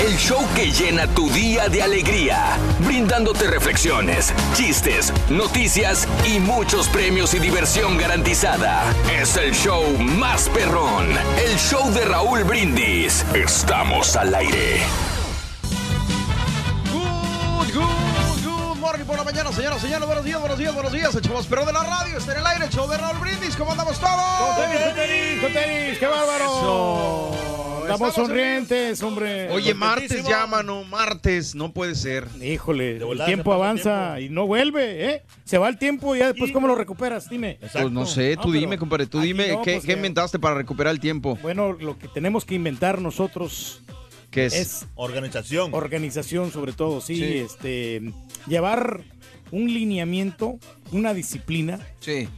El show que llena tu día de alegría, brindándote reflexiones, chistes, noticias y muchos premios y diversión garantizada. Es el show más perrón, el show de Raúl Brindis. Estamos al aire. Good, good, good morning por la mañana, señoras, señores. Buenos días, buenos días, buenos días. El show más perrón de la radio está en el aire. El show de Raúl Brindis. ¿Cómo andamos todos? Con tenis, con tenis, con tenis, qué bárbaro. Estamos sonrientes, hombre. Oye, martes ya, mano. Martes. No puede ser. Híjole, el tiempo avanza y no vuelve, ¿eh? Se va el tiempo y ya después, ¿cómo lo recuperas? Dime. Pues no sé, tú No, dime, compadre. Tú dime, no, ¿qué, pues qué inventaste para recuperar el tiempo? Bueno, lo que tenemos que inventar nosotros ¿Qué es? es Organización. organización, sobre todo, sí, Sí. este, llevar un lineamiento, una disciplina Sí.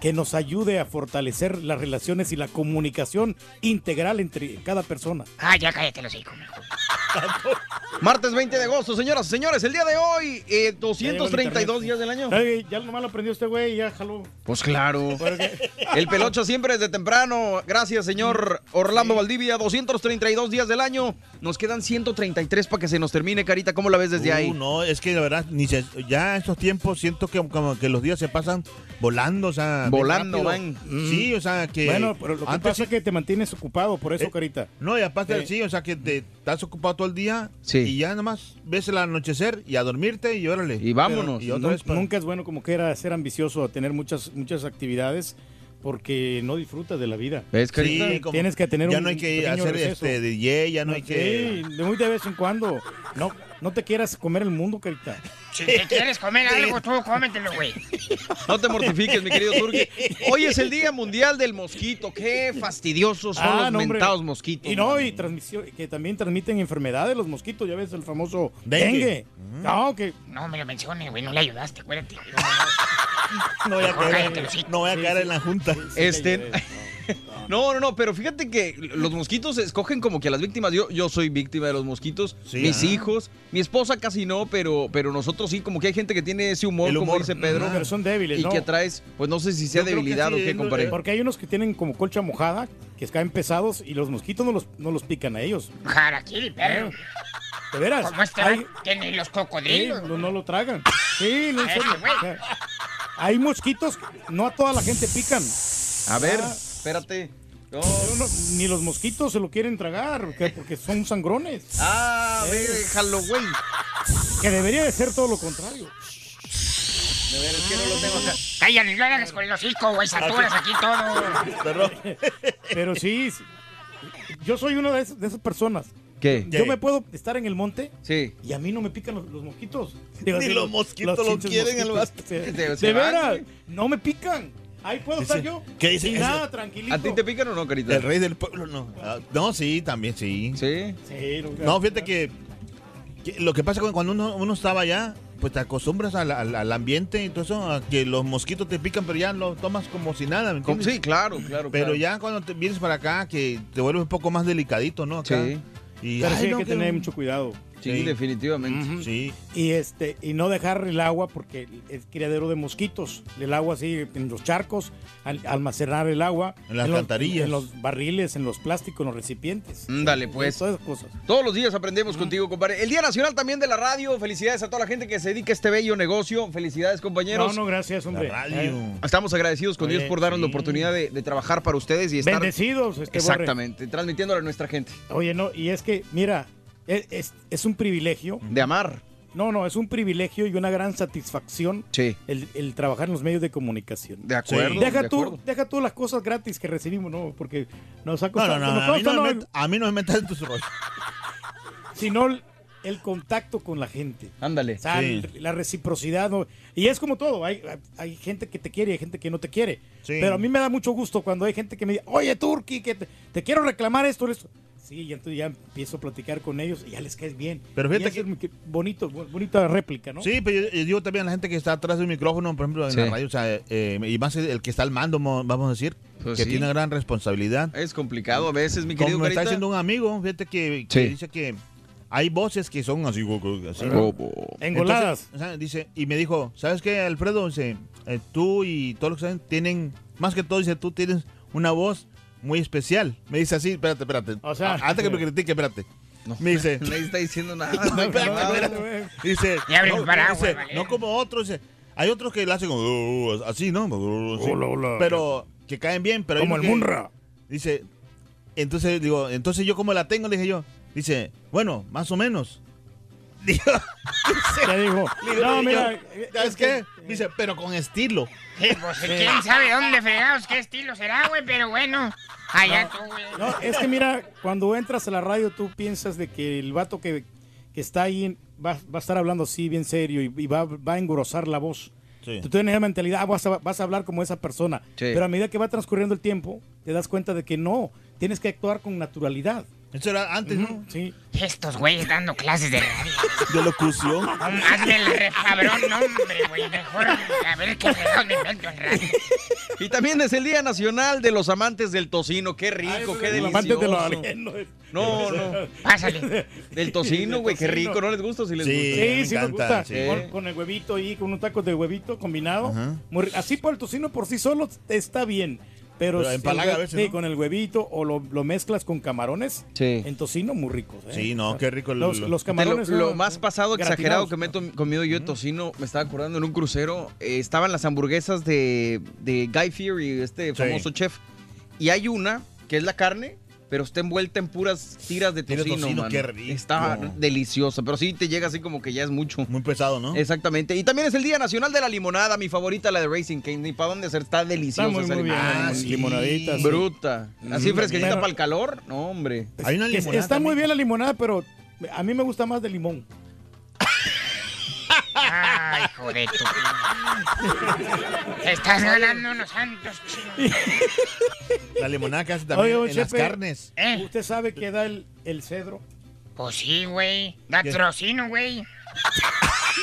Que nos ayude a fortalecer las relaciones y la comunicación integral entre cada persona. Ah, ya cállate los hijos. Martes 20 de agosto, señoras y señores. El día de hoy, eh, 232 días del año. Ay, ya nomás lo aprendió este güey ya jaló. Pues claro. El pelocho siempre desde temprano. Gracias, señor Orlando Valdivia. 232 días del año. Nos quedan 133 para que se nos termine, Carita. ¿Cómo la ves desde Uh, ahí? No, es que la verdad, ni se- ya estos tiempos siento que como que los días se pasan volando, o sea, Volando, van. Sí, o sea, que Bueno, pero lo que antes pasa es que te mantienes ocupado, por eso, Eh, Carita. No, y aparte, Sí. sí, o sea, que te estás ocupado todo el día Sí. y ya nomás ves el anochecer y a dormirte y órale. Y vámonos. Y otra vez para- Nunca es bueno como que era ser ambicioso, tener muchas, muchas actividades, porque no disfrutas de la vida. ¿Ves, Carita? Sí, Tienes que tener ya un no hay que hacer receso. este DJ, ya no hay que... Sí, de muy de vez en cuando. No, no te quieras comer el mundo, Carita. Si te quieres comer algo, tú cómetelo, güey. No te mortifiques, mi querido Turki. Hoy es el Día Mundial del Mosquito. Qué fastidiosos son Ah, los no, mentados mosquitos. Y no, mano. y transmisión, que también transmiten enfermedades los mosquitos, ya ves el famoso Dengue. dengue. No, que No me lo menciones, güey. No le ayudaste, acuérdate. No voy a caer, hijos. no voy a caer en la junta. Este. No, no, no, pero fíjate que los mosquitos escogen como que a las víctimas. Yo, yo soy víctima de los mosquitos, Sí, mis hijos, mi esposa casi no, pero, pero nosotros sí, como que hay gente que tiene ese humor, El como humor. dice Pedro, pero son débiles, y ¿no? que traes, pues no sé si sea Yo que debilidad sí, o qué, compadre. Porque hay unos que tienen como colcha mojada, que caen pesados y los mosquitos no los, no los pican a ellos. Harakiri, perro. ¿De veras? ¿Cómo este Hay- va? Tiene los Sí, cocodrilos. no, no lo tragan. Sí, no, en A serio. O sea, hay mosquitos, que no a toda la gente pican. A ver, Ah. Espérate. No. No- ni los mosquitos se lo quieren tragar, porque, porque son sangrones. Ah, ve, déjalo, güey. Que debería de ser todo lo contrario. De ver, es que no lo tengo acá. Cállate, no hagas con los hijos, güey. Saturas aquí todo. Perdón. Pero sí, sí. yo soy una de esas, de esas personas. ¿Qué? Yo me puedo estar en el monte Sí. y a mí no me pican los, los mosquitos. Ni así, los mosquitos lo chinches quieren, el mosquitos. vato. De, de van, veras, no me pican. Ahí puedo estar yo. ¿qué dice Sin nada, tranquilito. ¿A ti te pican o no, Carita? El rey del pueblo, no. Ah, No, sí, también, sí. Sí. Sí, nunca- No, fíjate que, que lo que pasa cu- cuando uno, uno estaba allá, pues te acostumbras al, al- al ambiente y todo eso, a que los mosquitos te pican, pero ya lo tomas como si nada, ¿me Com- entiendes? Sí, claro, claro. Pero claro. ya cuando te vienes para acá, que te vuelves un poco más delicadito, ¿no? Acá. Sí. Y, Pero ay, sí hay no, que que- tener mucho cuidado. Sí, Sí. definitivamente. Sí. Y este y no dejar el agua porque es criadero de mosquitos. El agua así en los charcos, al- almacenar el agua En las alcantarillas. en los barriles, en los plásticos, en los recipientes. Dale, pues. Todas esas cosas. Todos los días aprendemos contigo, compadre. El Día Nacional también de la Radio. Felicidades a toda la gente que se dedica a este bello negocio. Felicidades, compañeros. No, no, gracias, La hombre. radio. Eh, Estamos agradecidos con Oye, Dios por darnos la oportunidad de, de trabajar para ustedes y estar bendecidos, este Borre. exactamente, transmitiéndole a nuestra gente. Oye, no, y es que, mira, es, es- es un privilegio. De amar. No, no, es un privilegio y una gran satisfacción Sí. el, el trabajar en los medios de comunicación. De acuerdo. Sí. Deja de tú, acuerdo. deja tú las cosas gratis que recibimos, ¿no? Porque nos ha No, costado. no, no, a mí no, me no, met- a mí no me metas en tus rollos. sino el, el contacto con la gente. Ándale. O sea, Sí. el- la reciprocidad. ¿no? Y es como todo, hay, hay gente que te quiere y hay gente que no te quiere. Sí. Pero a mí me da mucho gusto cuando hay gente que me dice, oye, Turki, que te, te quiero reclamar esto, esto. Sí, y entonces ya empiezo a platicar con ellos y ya les caes bien. Pero fíjate que- es bonito, bonita réplica, ¿no? Sí, pero yo, yo digo también a la gente que está atrás del micrófono, por ejemplo, en Sí. la radio, o sea, eh, y más el que está al mando, mo- vamos a decir, Pues que sí. tiene gran responsabilidad. Es complicado a veces, mi querido Como me está diciendo un amigo, fíjate que, que Sí. dice que hay voces que son así, así. Engoladas. Entonces, o sea, dice, y me dijo, ¿sabes qué, Alfredo? Dice, eh, tú y todos los que saben tienen, más que todo, dice, tú tienes una voz muy especial. Me dice así, espérate, espérate. O sea- antes que me critique, espérate. Me dice, Nadie está diciendo nada. no, espérate, espérate. Dice, no, paraguas, dice, vale. no como otros, dice, hay otros que lo hacen como, "Uh", así, ¿no? Sí. Hola, hola. Pero que caen bien, pero Como el que- Munra. Dice, entonces digo, entonces yo como la tengo, le dije yo. Dice, bueno, más o menos. Digo, digo, No, mira. ¿sabes es que- qué? Dice, pero con estilo. Sí, pues quién sabe dónde fregados, qué estilo será, güey, pero bueno. Allá tú, güey. No, es que mira, cuando entras a la radio tú piensas de que el vato que, que está ahí va, va a estar hablando así bien serio y, y va, va a engrosar la voz. Sí. Tú tienes la mentalidad, ah, vas a, vas a hablar como esa persona. Sí. Pero a medida que va transcurriendo el tiempo, te das cuenta de que no, tienes que actuar con naturalidad. Eso era antes, ¿no? Sí. Estos güeyes dando clases de radio. De locución. No, hazme el re cabrón, no, hombre, güey. Mejor a ver qué fregados me invento en radio. Y también es el Día Nacional de los Amantes del Tocino. Qué rico, qué Los delicioso. amantes de lo ajeno. No, no. Pásale. Del tocino, güey, qué rico. ¿No les gusta sí les Sí. gusta? Sí, me sí me encanta, gusta. sí. Con, con el huevito ahí, con un taco de huevito combinado. Muy así por el tocino por sí solo está bien. Pero, Pero empalaga a veces, sí, ¿no? con el huevito o lo, lo mezclas con camarones. Sí. En tocino muy ricos. ¿eh? Sí, no, qué rico el- Los, lo- los lo, camarones. lo más pasado, exagerado que me he comido yo de tocino, me estaba acordando en un crucero, eh, estaban las hamburguesas de, de Guy Fieri, este famoso chef, y hay una que es la carne, pero está envuelta en puras tiras de tocino, tocino, mano. qué rico. Está deliciosa, pero sí te llega así como que ya es mucho. Muy pesado, ¿no? Exactamente. Y también es el Día Nacional de la Limonada, mi favorita, la de Racing Cane. Ni para dónde hacer, está deliciosa Está muy, esa muy bien. limonada. Ah, lim- sí. Limonadita. sí. Bruta. Así Mm, fresquecita pero- para el calor. No, hombre. Hay una limonada está muy bien la limonada, pero a mí me gusta más de limón. Ay, hijo de tu. Estás ganando unos santos chinos. La limonada que hace también Oye, en las carnes. ¿Eh? ¿Usted sabe qué da el, el cedro? Pues sí, güey. Da trocino, güey.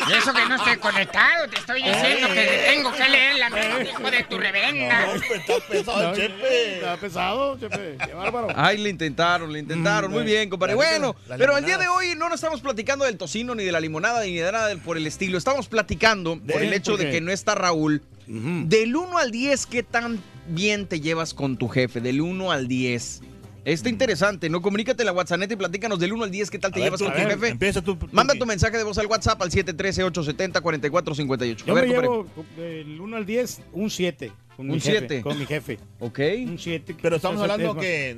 Y eso que no estoy conectado, te estoy diciendo que te tengo que leer la mente, hijo de tu reverenda. No, pues, está pesado, Chepe. Está pesado, Chepe. Qué bárbaro. Ay, le intentaron, le intentaron. Mm, Muy bien, compadre. La Bueno, la pero el día limonada. de hoy no nos estamos platicando del tocino, ni de la limonada, ni de nada por el estilo. Estamos platicando por el hecho ¿Por de que no está Raúl. Del 1 al 10, ¿qué tan bien te llevas con tu jefe? Del 1 al 10. Está interesante, ¿no? Comunícate en la WhatsApp y platícanos del 1 al 10, ¿qué tal te A ver, llevas con tu jefe? Empieza tú. tú, Manda tu mensaje de voz al WhatsApp al 713-870-4458. Yo A ver, me llevo del 1 al 10, un 7. Con Un mi jefe, siete. Con mi jefe. Ok. Un 7. Pero estamos hablando que...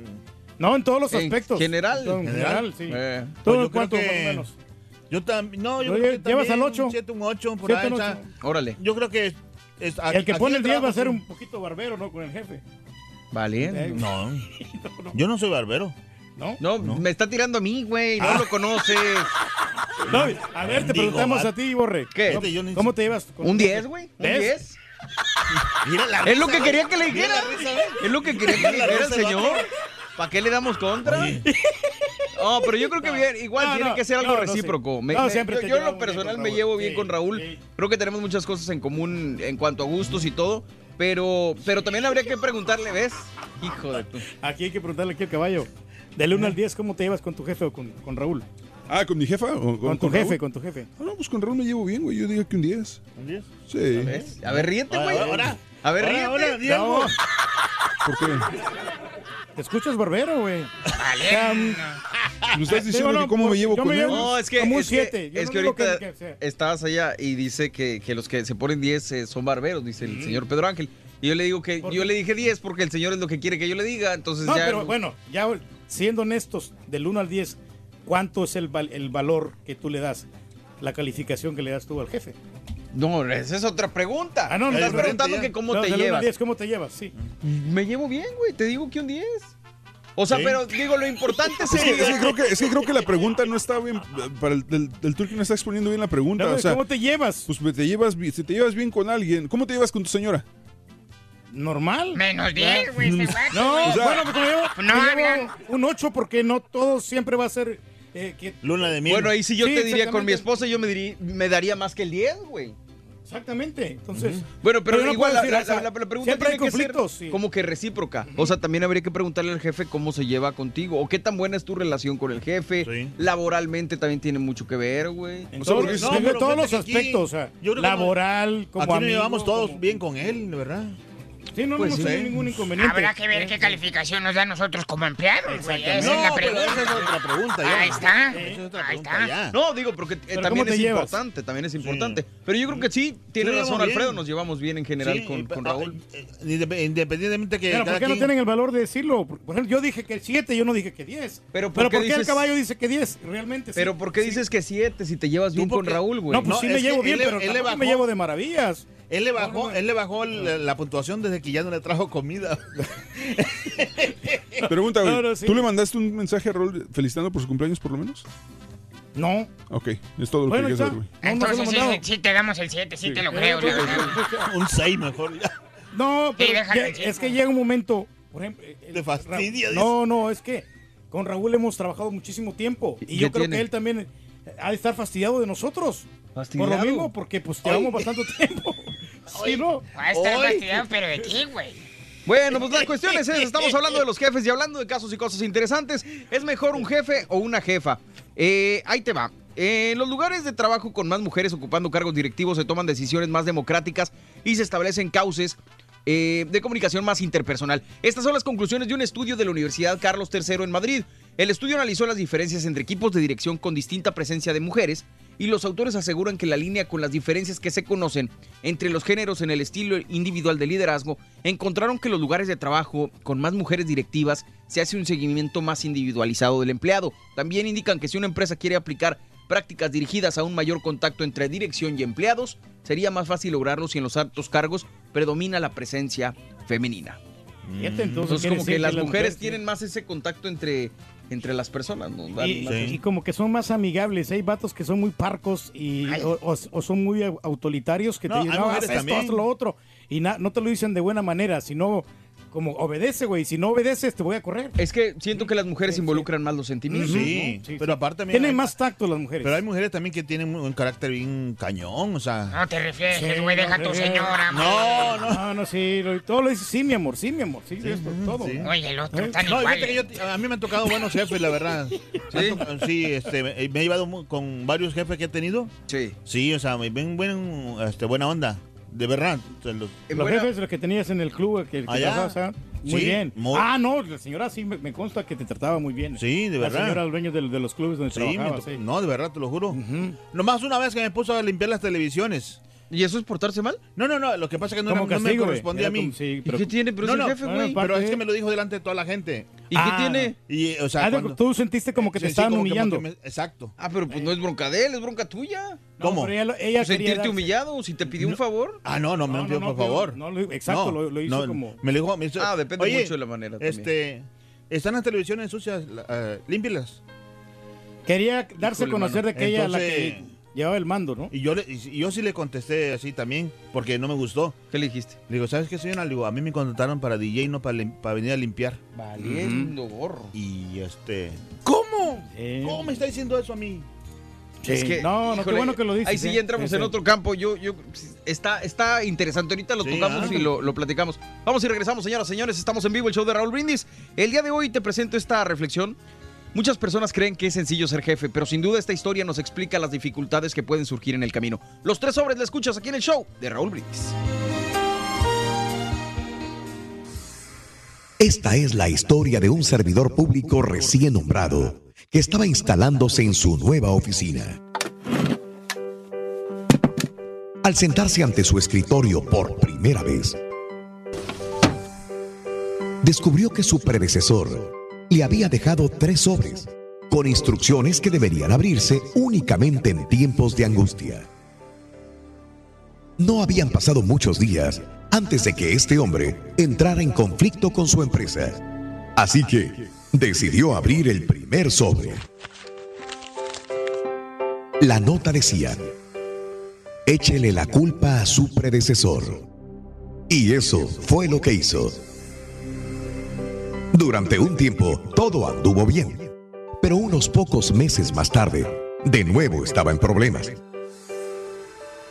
No, en todos los En aspectos. general. En general, ¿General? sí. Eh, ¿Tú Pues yo cuánto que- más o menos? Yo también... No, yo Oye, creo que ¿llevas también al ocho? Un 7, un 8, por ahí. órale. yo creo que... es- El que pone el 10 va a ser un poquito barbero, ¿no? Con el jefe. Vale. Eh, No, yo no soy barbero. ¿No? No, me está tirando a mí, güey. No lo conoces. No, a ver, te preguntamos a ti, Borre. ¿Qué? ¿Cómo, te llevas? con ¿Un tu 10, jefe? güey? ¿Un ¿Ves? 10? Mira la Es lo que quería que le dijera. Es lo que quería que le dijera el señor. ¿Para qué le damos contra? No, pero yo creo que bien, igual No, tiene no, que ser algo no, no, sí. recíproco. Me- siempre yo yo en lo personal con me Raúl. llevo bien Sí, con Raúl. sí. Creo que tenemos muchas cosas en común en cuanto a gustos y todo. Pero, pero también habría que preguntarle, ¿ves? Hijo de tu. Aquí hay que preguntarle aquí al caballo. Del 1 al 10, ¿cómo te llevas con tu jefe o con, con Raúl? Ah, ¿con mi jefa? o Con, tu jefe, Raúl? con tu jefe. Ah, no, pues con Raúl me llevo bien, güey. Yo digo que un 10. ¿Un 10? Sí. ¿Ves? A ver, ríete, güey. Ahora, A ver, ahora, ríete. ahora. No, ¿Por qué? Te escuchas barbero, güey. Vale. ¿Me estás diciendo Digo, no, que cómo me llevo yo con me él? llevo- No, es que, Como un es que- es no que ahorita que estabas allá y dice que, que los que se ponen 10 eh, son barberos, dice el señor Pedro Ángel. Y yo le digo que ¿Por yo qué? le dije 10 porque el señor es lo que quiere que yo le diga, entonces No, ya pero bueno, ya siendo honestos, del 1 al 10, ¿cuánto es el, val- el valor que tú le das? La calificación que le das tú al jefe. No, esa es otra pregunta. Ah, no, no, Me estás preguntando ya. que cómo No, te del 1 al llevas. 10, ¿cómo te llevas? Sí. Me llevo bien, güey, te digo que un 10. O sea, Sí. pero digo, lo importante Es que, es, que creo que, es que creo que la pregunta no está bien. Para el, el, el turco no está exponiendo bien la pregunta. No, o sea, ¿Cómo te llevas? pues te llevas, si te llevas bien con alguien, ¿cómo te llevas con tu señora? ¿Normal? Menos 10, güey, vato, No, güey. bueno, pues me llevo, No me llevo un 8 porque no todo siempre va a ser... eh, que- Luna de miel. Bueno, ahí sí yo Sí, te diría con mi esposa, yo me, diría, me daría más que el 10, güey. Exactamente, entonces... Bueno, pero, no igual la, decir, la- o sea, la- la pregunta siempre hay tiene que ser sí. como que recíproca. O sea, también habría que preguntarle al jefe cómo se lleva contigo o qué tan buena es tu relación con el jefe. Sí. Laboralmente también tiene mucho que ver, güey. O sea, todos, porque- no, pero todos los aspectos, o sea, laboral, como Aquí nos llevamos todos como- bien con él, ¿verdad? Sí, no, no Pues hemos sí. tenido ningún inconveniente. Habrá que ver qué calificación nos da a nosotros como empleados, güey. Esa es Exactamente. la No, pero pregunta. esa es otra pregunta ya. Ahí está. Esa es otra Ahí pregunta está. ya. No, digo, porque eh, Pero también ¿cómo es llevas? importante, también es importante. Pero yo creo que sí, tiene Sí, razón Alfredo, bien. nos llevamos bien en general Sí, con, y- con Raúl. eh, indep- Independientemente que Pero ¿por qué no tienen el valor de decirlo? Por ejemplo, yo dije que 7, yo no dije que 10. Pero ¿por qué ¿por qué el caballo dice que 10? Realmente sí. Pero ¿por qué dices que 7 si te llevas bien con Raúl, güey? No, pues No, sí me llevo bien, pero me llevo de maravillas. Él le bajó, No, no, él le bajó la, la puntuación desde que ya no le trajo comida. Pregunta, güey. No, no, sí. ¿Tú le mandaste un mensaje a Raúl felicitando por su cumpleaños, por lo menos? No. Ok, es todo lo Bueno, que saber, güey. Entonces he sí, sí, sí te damos el 7, sí, te lo Eh, creo, un 6 mejor. ya. No, pero ya- es que llega un momento, por ejemplo... el- Te fastidia, Ra- No, no, es que con Raúl hemos trabajado muchísimo tiempo. Y ¿Qué yo creo tiene? que él también ha de estar fastidiado de nosotros. ¿Fastidiado? Por lo mismo, porque pues llevamos bastante tiempo. Sí, ¿no? Va a estar fastidiado, pero de ti, güey. Bueno, pues la cuestión es esa. Estamos hablando de los jefes y hablando de casos y cosas interesantes. ¿Es mejor un jefe o una jefa? Eh, ahí te va. En los lugares de trabajo con más mujeres ocupando cargos directivos se toman decisiones más democráticas y se establecen cauces eh, de comunicación más interpersonal. Estas son las conclusiones de un estudio de la Universidad Carlos III en Madrid. El estudio analizó las diferencias entre equipos de dirección con distinta presencia de mujeres y los autores aseguran que la línea con las diferencias que se conocen entre los géneros en el estilo individual de liderazgo encontraron que los lugares de trabajo con más mujeres directivas se hace un seguimiento más individualizado del empleado. También indican que si una empresa quiere aplicar prácticas dirigidas a un mayor contacto entre dirección y empleados, sería más fácil lograrlo si en los altos cargos predomina la presencia femenina. Entonces, como que las la mujeres mujer- tienen más ese contacto entre, entre las personas, ¿no? Dan Y, más- y como que son más amigables. Hay vatos que son muy parcos y, o, o- o son muy au- autoritarios que No, te dicen, no, haz esto, haz lo otro. Y na- no te lo dicen de buena manera, sino como obedece, güey. Si no obedeces, te voy a correr. Es que siento que las mujeres Sí, involucran más los sentimientos. Sí, ¿no? Sí, pero sí. aparte también Tienen hay- más tacto las mujeres. Pero hay mujeres también que tienen un carácter bien cañón, o sea. No te refieres, Sí, güey, deja a tu te- señora. No, no. No, no, sí. lo- todo lo dice, sí, mi amor, sí, mi amor, sí, esto, todo. sí. Oye, el otro ¿Eh? tan No, igual. fíjate que yo- a mí me han tocado buenos jefes, la verdad. Tocado- Sí, este, me me he llevado con varios jefes que he tenido. Sí. Sí, o sea, me ven buen, este, buena onda. De verdad. o sea, los- En Los buena- jefes, los que tenías en el club, que, que Allá. trabajabas, muy Sí, bien. muy- Ah, no, la señora sí me, me consta que te trataba muy bien. Sí, de verdad. La señora dueño de, de los clubes donde sí, trabajaba, sí. No, de verdad, te lo juro. Ujú. Nomás una vez que me puso a limpiar las televisiones. ¿Y eso es portarse mal? No, no, no, lo que pasa es que no, era- Como no me castigo, correspondía a mí. como- sí, ¿Y qué tiene? Pero No, es el jefe, güey. Pero es que me lo dijo delante de toda la gente. ¿Y Ah. qué tiene? Y, o sea, Ah, cuando- tú sentiste como que te Sí, estaban como humillando. como que me- exacto. Ah, pero pues no es bronca de él, es bronca tuya. ¿Cómo? ella, ella quería Sentirte darse- humillado si te pidió un favor. Ah, no, no, me lo pidió, no, por no, favor. no, exacto, lo- lo hizo como- Me lo dijo, me Ah, depende "Oye, mucho de la manera también". Este, están las televisiones sucias, eh, límpialas. Quería darse a conocer de que ella la que llevaba el mando, ¿no? Y yo, le- y yo sí le contesté así también, porque no me gustó. ¿Qué le dijiste? Le digo, ¿sabes qué, señora? Le digo, a mí me contrataron para DJ, no para, lim- para venir a limpiar. Valiendo gorro. Y este, ¿cómo? Eh, ¿Cómo me está diciendo eso a mí? Sí. Es que, no, no, qué híjole, bueno que lo dices. Ahí sí ¿eh? ya entramos Sí, en sí. otro campo. Yo, yo, está, está interesante. Ahorita lo Sí, tocamos ah. y lo, lo platicamos. Vamos y regresamos, señoras y señores. Estamos en vivo el show de Raúl Brindis. El día de hoy te presento esta reflexión. Muchas personas creen que es sencillo ser jefe, pero sin duda esta historia nos explica las dificultades que pueden surgir en el camino. Los tres sobres la escuchas aquí en el show de Raúl Brindis. Esta es la historia de un servidor público recién nombrado que estaba instalándose en su nueva oficina. Al sentarse ante su escritorio por primera vez, descubrió que su predecesor le había dejado tres sobres con instrucciones que deberían abrirse únicamente en tiempos de angustia. No habían pasado muchos días antes de que este hombre entrara en conflicto con su empresa. Así que decidió abrir el primer sobre. La nota decía, échele la culpa a su predecesor. Y eso fue lo que hizo. Durante un tiempo todo anduvo bien, pero unos pocos meses más tarde, de nuevo estaba en problemas.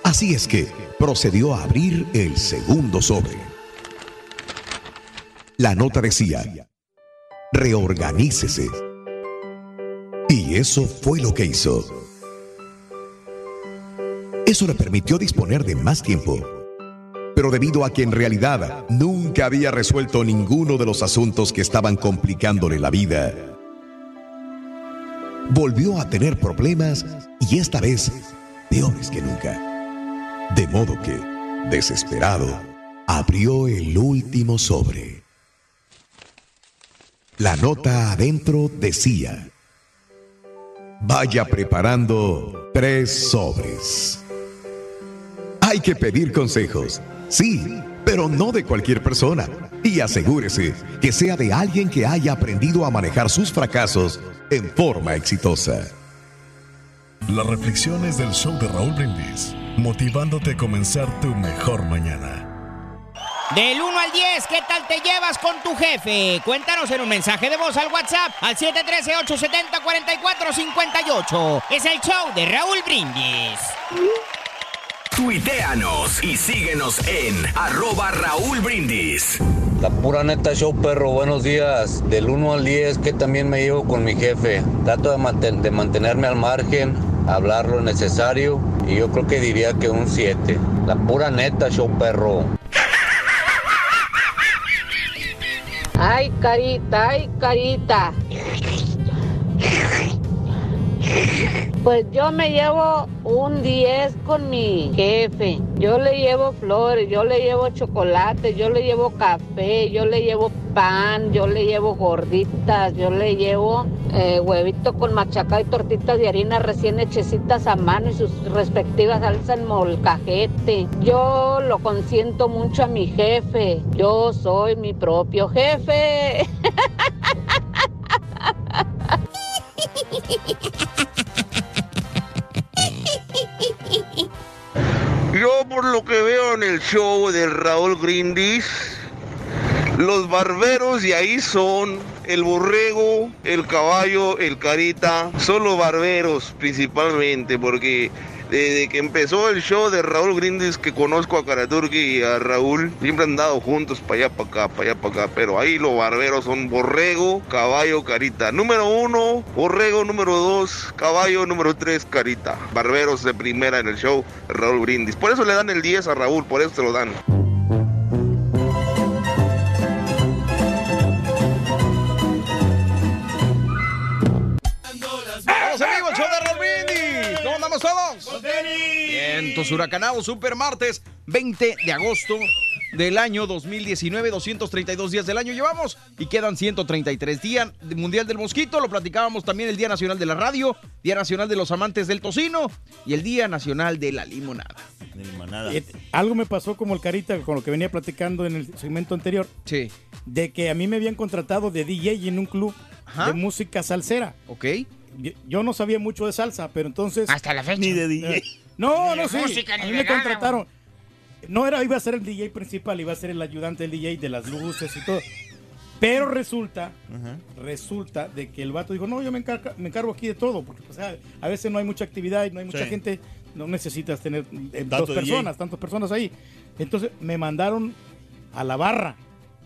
Así es que procedió a abrir el segundo sobre. La nota decía, reorganícese. Y eso fue lo que hizo. Eso le permitió disponer de más tiempo. Pero debido a que en realidad nunca había resuelto ninguno de los asuntos que estaban complicándole la vida, volvió a tener problemas y esta vez peores que nunca. De modo que, desesperado, abrió el último sobre. La nota adentro decía, vaya preparando tres sobres. Hay que pedir consejos, sí, pero no de cualquier persona. Y asegúrese que sea de alguien que haya aprendido a manejar sus fracasos en forma exitosa. Las reflexiones del show de Raúl Brindis, motivándote a comenzar tu mejor mañana. Del 1 al 10, ¿qué tal te llevas con tu jefe? Cuéntanos en un mensaje de voz al WhatsApp al 713-870-4458. Es el show de Raúl Brindis. Tuiteanos y síguenos en arroba Raúl Brindis. La pura neta show, perro, buenos días. Del 1 al 10, que también me llevo con mi jefe. Trato de, manten- de mantenerme al margen, hablar lo necesario y yo creo que diría que un 7. La pura neta show, perro. Ay, carita, ay, carita. Pues yo me llevo un 10 con mi jefe. Yo le llevo flores, yo le llevo chocolate, yo le llevo café, yo le llevo pan, yo le llevo gorditas, yo le llevo eh, huevito con machacá y tortitas de harina recién hechecitas a mano y sus respectivas salsa en molcajete. Yo lo consiento mucho a mi jefe. Yo soy mi propio jefe. Yo por lo que veo en el show de Raúl Grindis, los barberos de ahí son el borrego, el caballo, el carita, son los barberos principalmente, porque desde que empezó el show de Raúl Grindis que conozco a Karaturki y a Raúl, siempre han dado juntos para allá, para acá, para allá, para acá, pero ahí los barberos son borrego, caballo, carita. Número uno, borrego, número dos, caballo, número tres, carita. Barberos de primera en el show Raúl Brindis. Por eso le dan el 10 a Raúl, por eso se lo dan. Brindis! ¿Cómo andamos todos? Vientos huracanados, super martes, 20 de agosto del año 2019, 232 días del año llevamos y quedan 133 días de Mundial del Mosquito, lo platicábamos también el Día Nacional de la Radio, Día Nacional de los Amantes del Tocino y el Día Nacional de la Limonada. Eh, Algo me pasó como el Carita con lo que venía platicando en el segmento anterior. Sí. De que a mí me habían contratado de DJ en un club de música salsera. Ok. Yo, yo no sabía mucho de salsa, pero entonces. Hasta la fecha. Ni de DJ. No, Ni de no, sí. música, a mí me nada, contrataron. No era, iba a ser el DJ principal, iba a ser el ayudante del DJ de las luces y todo. Pero resulta, resulta de que el vato dijo, no, yo me, encarga- me encargo aquí de todo, porque pues, a, a veces no hay mucha actividad y no hay mucha Sí. gente, no necesitas tener eh, dos DJ. personas, tantas personas ahí. Entonces me mandaron a la barra.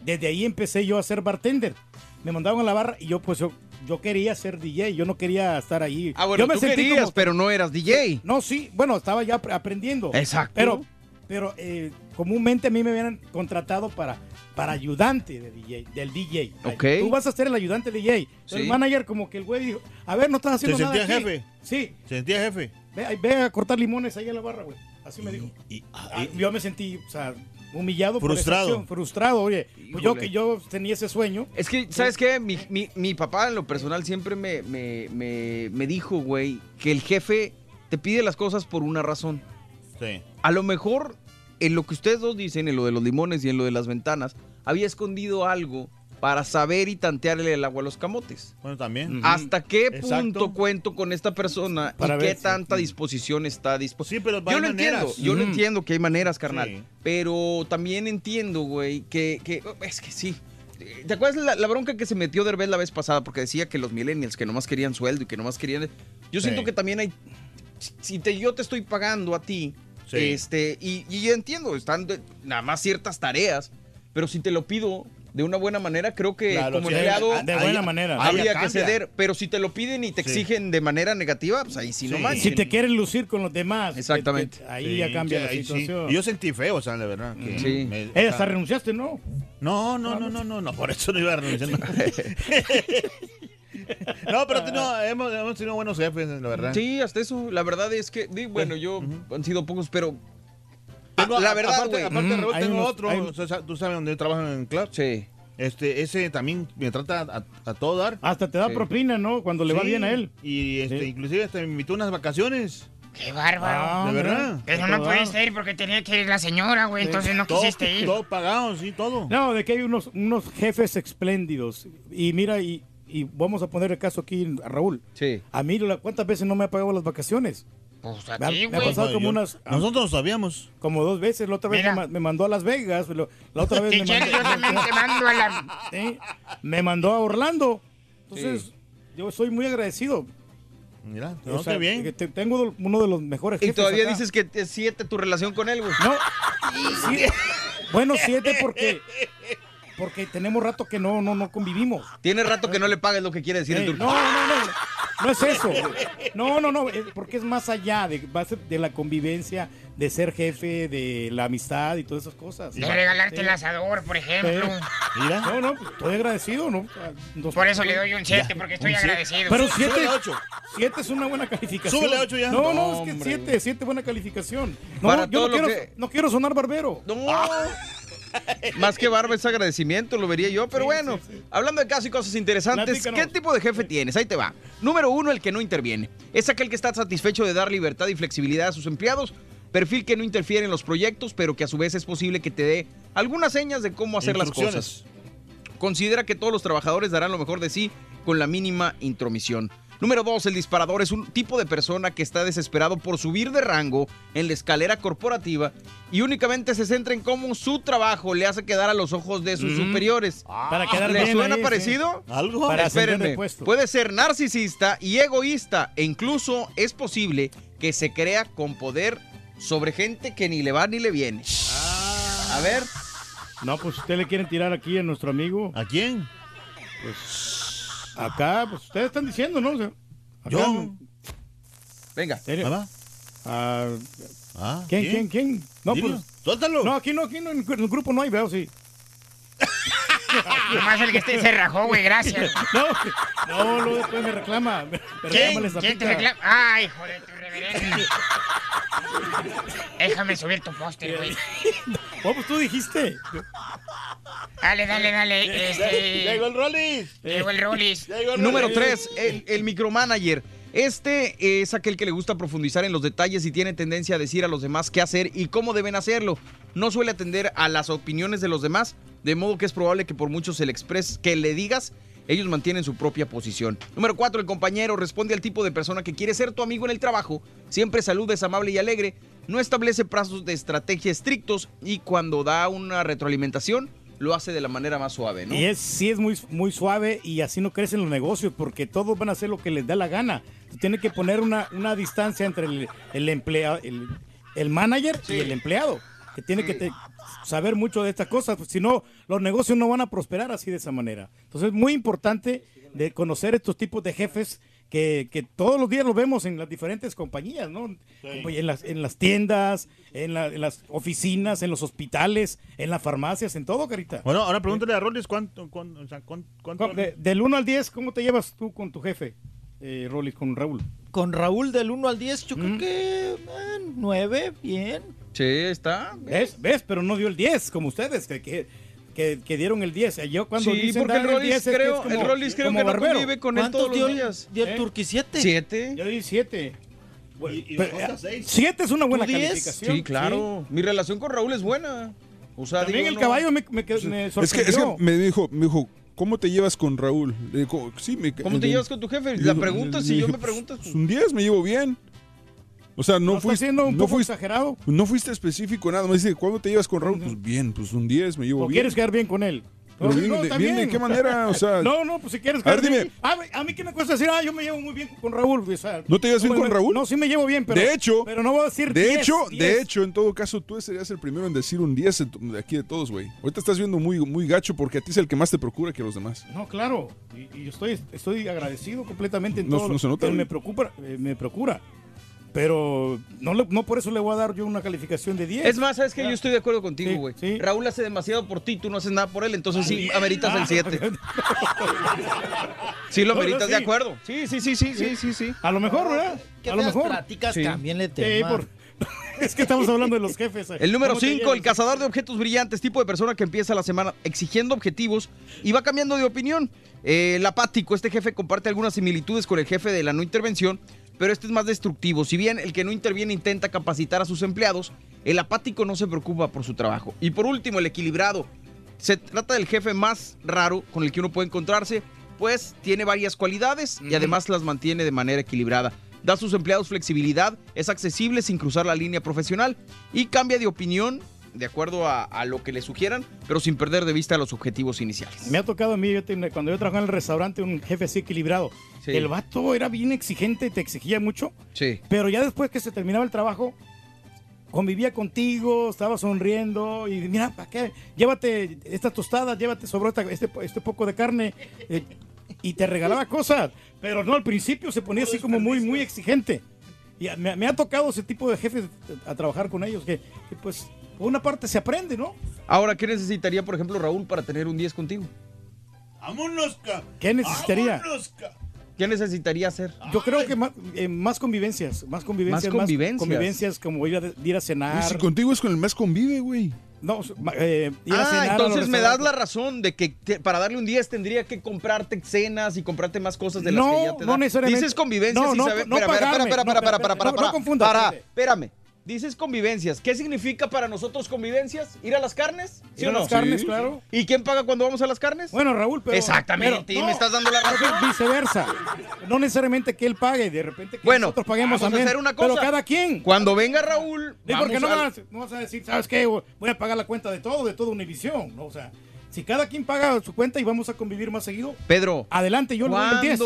Desde ahí empecé yo a ser bartender. Me mandaron a la barra y yo pues yo, yo quería ser DJ, yo no quería estar ahí. Ah, bueno, yo me tú sentí querías, como- pero no eras DJ. no, sí, bueno, estaba ya ap- aprendiendo. Exacto. Pero, pero eh, comúnmente a mí me habían contratado para, para ayudante de DJ, del DJ. Ok. Tú vas a ser el ayudante de DJ. Sí. El manager como que el güey dijo, a ver, no estás ¿Se haciendo nada sentía aquí". jefe? Sí. ¿Se sentía jefe? Ve, ve a cortar limones ahí en la barra, güey. Así me dijo. Ah, yo me sentí, o sea, humillado Frustrado. frustrado, oye. Pues yo que yo tenía ese sueño. Es que, ¿sabes qué? Mi, mi- mi papá, en lo personal, siempre me, me, me, me dijo, güey, que el jefe te pide las cosas por una razón. Sí. A lo mejor, en lo que ustedes dos dicen, en lo de los limones y en lo de las ventanas, había escondido algo para saber y tantearle el agua a los camotes. Bueno, también. ¿Hasta qué Exacto. punto cuento con esta persona Para y ver qué tanta disposición está dispuesta? Sí, pero yo lo entiendo, yo lo Ujú. entiendo que hay maneras, carnal. Sí. Pero también entiendo, güey, que, que- es que sí. ¿Te acuerdas la, la bronca que se metió Derbez la vez pasada? Porque decía que los millennials que nomás querían sueldo y que nomás querían... Yo Sí. siento que también hay... Si te, yo te estoy pagando a ti, Sí. este, y, y yo entiendo, están de- nada más ciertas tareas, pero si te lo pido de una buena manera, creo que Claro, como sí, empleado de buena manera. habría que ceder, pero si te lo piden y te Sí. exigen de manera negativa, pues ahí sí, no manches. Si te quieres lucir con los demás. Exactamente. que- que ahí Sí, ya cambia sí, la ahí situación. Yo sentí feo, o sea, la verdad. que Sí. me- Eh, hasta renunciaste, ¿no? No, no, no, no, no, no, por eso no iba a renunciar. No, No, pero no, hemos, hemos tenido buenos jefes, la verdad. Sí, hasta eso. La verdad es que, bueno, yo han sido pocos, pero Tengo- la verdad, aparte, aparte, Mm, tengo unos- otro. hay- o sea, tú sabes dónde yo trabajo en club. sí. Este, ese también me trata a, a todo dar. Hasta te da Sí. propina, ¿no? Cuando le va Sí, bien a él. Y este, Sí. inclusive hasta me invitó a unas vacaciones. Qué bárbaro. Ah, de verdad. Pero a no pudiste ir porque tenía que ir la señora, güey. Entonces no Todo, quisiste ir. todo pagado, sí, todo. No, de que hay unos, unos jefes espléndidos. Y mira, y, y vamos a poner el caso aquí a Raúl. Sí. A mí, la- ¿cuántas veces no me ha pagado las vacaciones? Pues a Me ha, ti, me ha güey. pasado No, como yo- unas. Nosotros sabíamos. Como dos veces. La otra vez Mira. me, ma- me mandó a Las Vegas. lo- La otra vez Si me quieres, mandó, yo también te mando a la... Sí, me mandó a Orlando. Entonces, yo soy muy agradecido. Mira, O no, sea, qué bien. que te- tengo uno de los mejores Y jefes todavía acá. dices que es siete tu relación con él, güey. No. sí, bueno, siete porque porque tenemos rato que no no no convivimos. Tiene rato que no le pagues lo que quiere decir el Ey, turco. no, no, no. No es eso. No, no, no. Porque es más allá de, de la convivencia, de ser jefe, de la amistad y todas esas cosas. De regalarte Sí. el asador, por ejemplo. Mira. No, no, pues estoy agradecido, ¿no? Nos- Por eso le doy un 7, Ya, porque estoy agradecido. Pero siete, Súbele a ocho. siete es una buena calificación. Súbele a ocho ya. No, no, No, es que hombre. siete, siete buena calificación. No, Para yo no quiero, que- no quiero sonar barbero. No. Más que barba es agradecimiento, lo vería yo. Pero Sí, bueno, sí, sí. hablando de casos y cosas interesantes, Platícanos. ¿qué tipo de jefe tienes? Ahí te va. Número uno, el que no interviene. Es aquel que está satisfecho de dar libertad y flexibilidad a sus empleados. Perfil que no interfiere en los proyectos, pero que a su vez es posible que te dé algunas señas de cómo hacer las cosas. Considera que todos los trabajadores darán lo mejor de sí con la mínima intromisión. Número dos, el disparador es un tipo de persona que está desesperado por subir de rango en la escalera corporativa y únicamente se centra en cómo su trabajo le hace quedar a los ojos de sus Mm. superiores. Para quedar ¿Le bien suena ahí, sí. parecido? ¿Algo? Para ascender de Espérenme, puede ser narcisista y egoísta e incluso es posible que se crea con poder sobre gente que ni le va ni le viene. A ver, No, pues usted le quieren tirar aquí a nuestro amigo. ¿A quién? Pues acá, pues ustedes están diciendo, ¿no? O sea, acá, Yo. venga. ¿serio? Ah, Ah, ¿quién, quién, quién? No, Dilo, pues. Suéltalo. No, aquí no, aquí no, en el grupo no hay, veo, sí. Nomás el que esté se rajó, güey, gracias. No, no, luego después me reclama. Me, me reclama la ¿Quién? ¿Quién te reclama? Ay, hijo Déjame subir tu póster, güey. Oh, pues tú dijiste. Dale, dale, dale. Este... Llegó el Rollis. Llegó el Rollis. Número Rollis. 3, el, el micromanager. Este es aquel que le gusta profundizar en los detalles y tiene tendencia a decir a los demás qué hacer y cómo deben hacerlo. No suele atender a las opiniones de los demás, de modo que es probable que por mucho se le exprese, que le digas, ellos mantienen su propia posición. Número 4, el compañero responde al tipo de persona que quiere ser tu amigo en el trabajo, siempre saluda, es amable y alegre, no establece plazos de estrategia estrictos y cuando da una retroalimentación, lo hace de la manera más suave, ¿no? Y es, sí es muy, muy suave y así no crecen los negocios porque todos van a hacer lo que les da la gana. Tú tienes que poner una, una distancia entre el, el empleado, el, el manager y el empleado, que tiene que te- saber mucho de estas cosas, pues, si no, los negocios no van a prosperar así de esa manera. Entonces es muy importante de conocer estos tipos de jefes que, que todos los días los vemos en las diferentes compañías, ¿no? Como En, las, en las tiendas, en, la- en las oficinas, en los hospitales, en las farmacias, en todo, Carita. Bueno, ahora pregúntale a Rolis cuánto, cuánto, o sea, cuán- cuánto- De- del 1 al 10, ¿cómo te llevas tú con tu jefe, eh, Rolis, con Raúl? Con Raúl del 1 al 10, yo creo que 9, bien. Sí, está. ¿Ves? ¿Ves? Pero no dio el 10, como ustedes, que, que, que- que dieron el 10. Yo cuando Sí, dicen porque el Rollis 10 es que es creo, como- el Rollis creo como que no barbero. convive con él todos los días. dio el ¿Eh? Turqui 7? ¿Siete? Yo di 7. y después seis. 7 es una buena calificación. Sí, claro. Mi relación con Raúl es buena. O sea, También digo, el no- caballo me, me, Es que, es que me dijo, me dijo, ¿cómo te llevas con Raúl? Le digo, sí, me- ¿Cómo te le- llevas con tu jefe? La pregunta, si yo me preguntas. pues, un 10 me llevo bien. O sea, no, ¿No fuiste, siendo un no poco fuiste, exagerado? no fuiste específico nada. Me dice, ¿cuándo te llevas con Raúl? Pues bien, pues un 10 me llevo ¿O bien. quieres quedar bien con él? Pero bien, no, de- está bien, ¿de qué manera? O sea- no, no, pues si quieres A ver, dime. A, mí- a mí qué me cuesta decir, ah, yo me llevo muy bien con Raúl. o sea, ¿No te llevas bien me- con Raúl? No, sí me llevo bien, pero. de hecho, pero no voy a decir de 10, hecho, 10. de hecho, en todo caso, tú serías el primero en decir un 10 en tu- de aquí de todos, güey. Ahorita estás viendo muy, muy gacho porque a ti es el que más te procura que a los demás. No, claro. Y, y estoy, estoy agradecido completamente en No- todo. no se nota, Él me preocupa, eh, me procura. Pero no, le- no por eso le voy a dar yo una calificación de 10. Es más, sabes que yo estoy de acuerdo contigo, Sí, güey. sí. Raúl hace demasiado por ti, tú no haces nada por él, entonces sí, bien. ameritas el Ah. 7. Sí, lo No, no, ameritas, de acuerdo. Sí, sí, sí, sí, sí, sí, sí. A lo mejor, ¿verdad? ¿Qué a lo mejor. pláticas? Sí. Cámbienle Sí, tema. por- es que estamos hablando de los jefes. El número ¿Cómo te 5, llevas? el cazador de objetos brillantes, tipo de persona que empieza la semana exigiendo objetivos y va cambiando de opinión. Eh, el apático, este jefe comparte algunas similitudes con el jefe de la no intervención, pero este es más destructivo. Si bien el que no interviene intenta capacitar a sus empleados, el apático no se preocupa por su trabajo. Y por último, el equilibrado. Se trata del jefe más raro con el que uno puede encontrarse, pues tiene varias cualidades y además las mantiene de manera equilibrada. Da a sus empleados flexibilidad, es accesible sin cruzar la línea profesional y cambia de opinión de acuerdo a, a lo que le sugieran, pero sin perder de vista los objetivos iniciales. Me ha tocado a mí, yo tenía- cuando yo trabajaba en el restaurante, un jefe así equilibrado. Sí. El vato era bien exigente, te exigía mucho, Sí. pero ya después que se terminaba el trabajo, convivía contigo, estaba sonriendo y mira, ¿para qué? Llévate estas tostadas, llévate sobró esta- este, este poco de carne eh, y te regalaba cosas. Pero no, al principio se ponía así como muy, muy exigente. Y me, me ha tocado ese tipo de jefes a trabajar con ellos, que, que, pues por una parte se aprende, ¿no? Ahora, ¿qué necesitaría, por ejemplo, Raúl para tener un 10 contigo? ¡Vámonos, ca! ¿Qué necesitaría? ¡Vámonos, ca! ¿Qué necesitaría hacer? Yo creo que más, eh, más convivencias, más convivencias, Más convivencias. convivencias como ir a, ir a cenar. Y si contigo es con el más convive, güey. No, eh, ir Ah, cenar a los entonces me das la razón de que te- para darle un 10 tendría que comprarte cenas y comprarte más cosas de las No, que ya te no da. necesariamente. Dices convivencias No, y no, saber... no espera, espera, espera, No, espera, para, espera, para, no, para, no confundas, para, espérate. espérame. Dices convivencias. ¿Qué significa para nosotros convivencias? ¿Ir a las carnes? ¿Sí Ir o a no? las carnes, claro. ¿Y quién paga cuando vamos a las carnes? Bueno, Raúl, pero. Exactamente, pero- y no, me estás dando la razón. Viceversa. No necesariamente que él pague, de repente que Bueno, nosotros paguemos vamos a también. hacer una cosa. Pero cada quien. Cuando venga Raúl, Sí, porque vamos no, a- vas, no vas a decir, ¿sabes qué? Voy a pagar la cuenta de todo, de toda Univisión. ¿no? O sea, si cada quien paga su cuenta y vamos a convivir más seguido, Pedro. adelante, yo le doy el 10.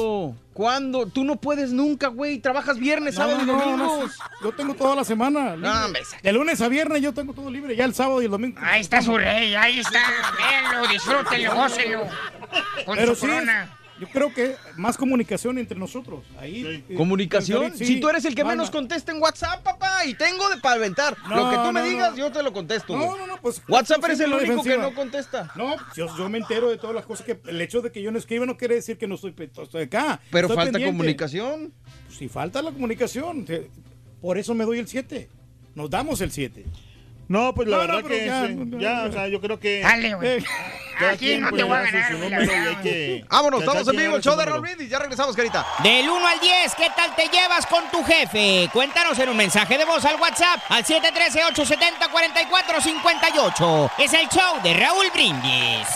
¿Cuándo? Tú no puedes nunca, güey. Trabajas viernes, No, sábado y no, no, domingos. Yo tengo toda la semana. libre. No, hombre, de lunes a viernes yo tengo todo libre, ya el sábado y el domingo. Ahí está su rey, ahí está. Véanlo, disfrútenlo, gócenlo. Con Pero su sí, corona. Yo creo que más comunicación entre nosotros. Ahí, eh, ¿Comunicación? sí, si tú eres el que menos contesta en WhatsApp, papá, y tengo de para aventar. No, lo que tú me digas, no. yo te lo contesto. No, no, no, pues. WhatsApp eres el único que no contesta. No, yo, yo me entero de todas las cosas que. El hecho de que yo no escriba no quiere decir que no estoy, estoy acá. Pero Estoy falta pendiente. comunicación. Si falta la comunicación. Por eso me doy el 7. Nos damos el 7. No, pues la No, verdad que ya, sí, no, ya, no. o sea, yo creo que Dale, güey. Eh, Aquí no te voy a dar su- ganar, su güey, la número y verdad. hay que... Vámonos, estamos en vivo, el show de. Raúl Brindis. Ya regresamos, Carita. Del 1 al 10, ¿qué tal te llevas con tu jefe? Cuéntanos en un mensaje de voz al WhatsApp al 713-870-4458. Es el show de Raúl Brindis.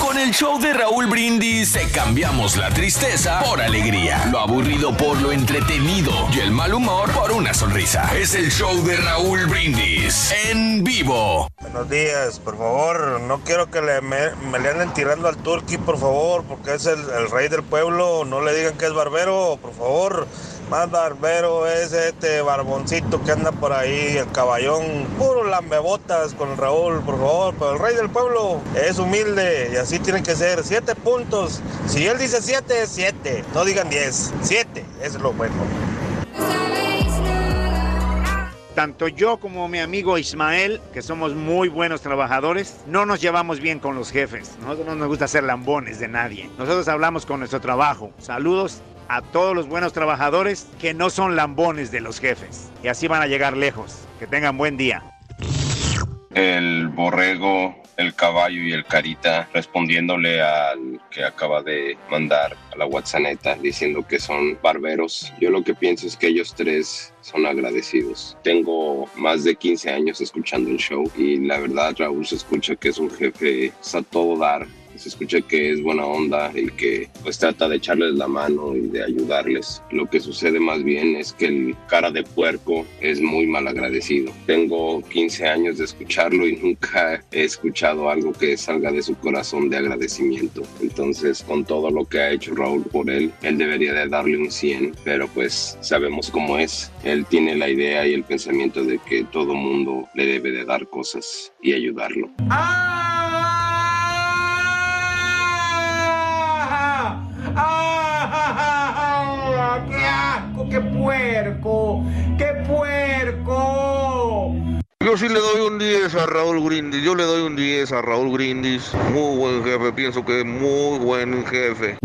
Con el show de Raúl Brindis te cambiamos la tristeza por alegría, lo aburrido por lo entretenido y el mal humor por una sonrisa. Es el show de Raúl Brindis en vivo. Buenos días, por favor, no quiero que le, me, le anden tirando al turqui, por favor, porque es el, rey del pueblo, no le digan que es barbero, por favor. Más barbero es este barboncito que anda por ahí, el caballón, puro lambebotas con Raúl, por favor, pero el rey del pueblo es humilde y así tiene que ser. Siete puntos. Si él dice siete, siete. No digan diez. Siete, es lo bueno. Tanto yo como mi amigo Ismael, que somos muy buenos trabajadores, no nos llevamos bien con los jefes. Nosotros no nos gusta ser lambones de nadie. Nosotros hablamos con nuestro trabajo. Saludos a todos los buenos trabajadores que no son lambones de los jefes. Y así van a llegar lejos. Que tengan buen día. el borrego, el caballo y el carita respondiéndole al que acaba de mandar a la WhatsApp diciendo que son barberos. Yo lo que pienso es que ellos tres son agradecidos. Tengo más de 15 años escuchando el show y la verdad Raúl se escucha que es un jefe a todo dar. Se escucha que es buena onda y que pues trata de echarles la mano y de ayudarles. Lo que sucede más bien es que el cara de puerco es muy mal agradecido. Tengo 15 años de escucharlo y nunca he escuchado algo que salga de su corazón de agradecimiento. Entonces, con todo lo que ha hecho Raúl por él, él debería de darle un 100, pero pues sabemos cómo es. Él tiene la idea y el pensamiento de que todo mundo le debe de dar cosas y ayudarlo. ¡Ah! Puerco! ¡Qué puerco! Yo sí le doy un 10 a Raúl Grindis, yo le doy un 10 a Raúl Grindis. Muy buen jefe, pienso que es muy buen jefe.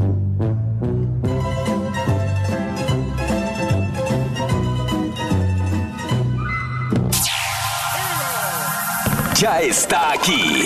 Ya está aquí.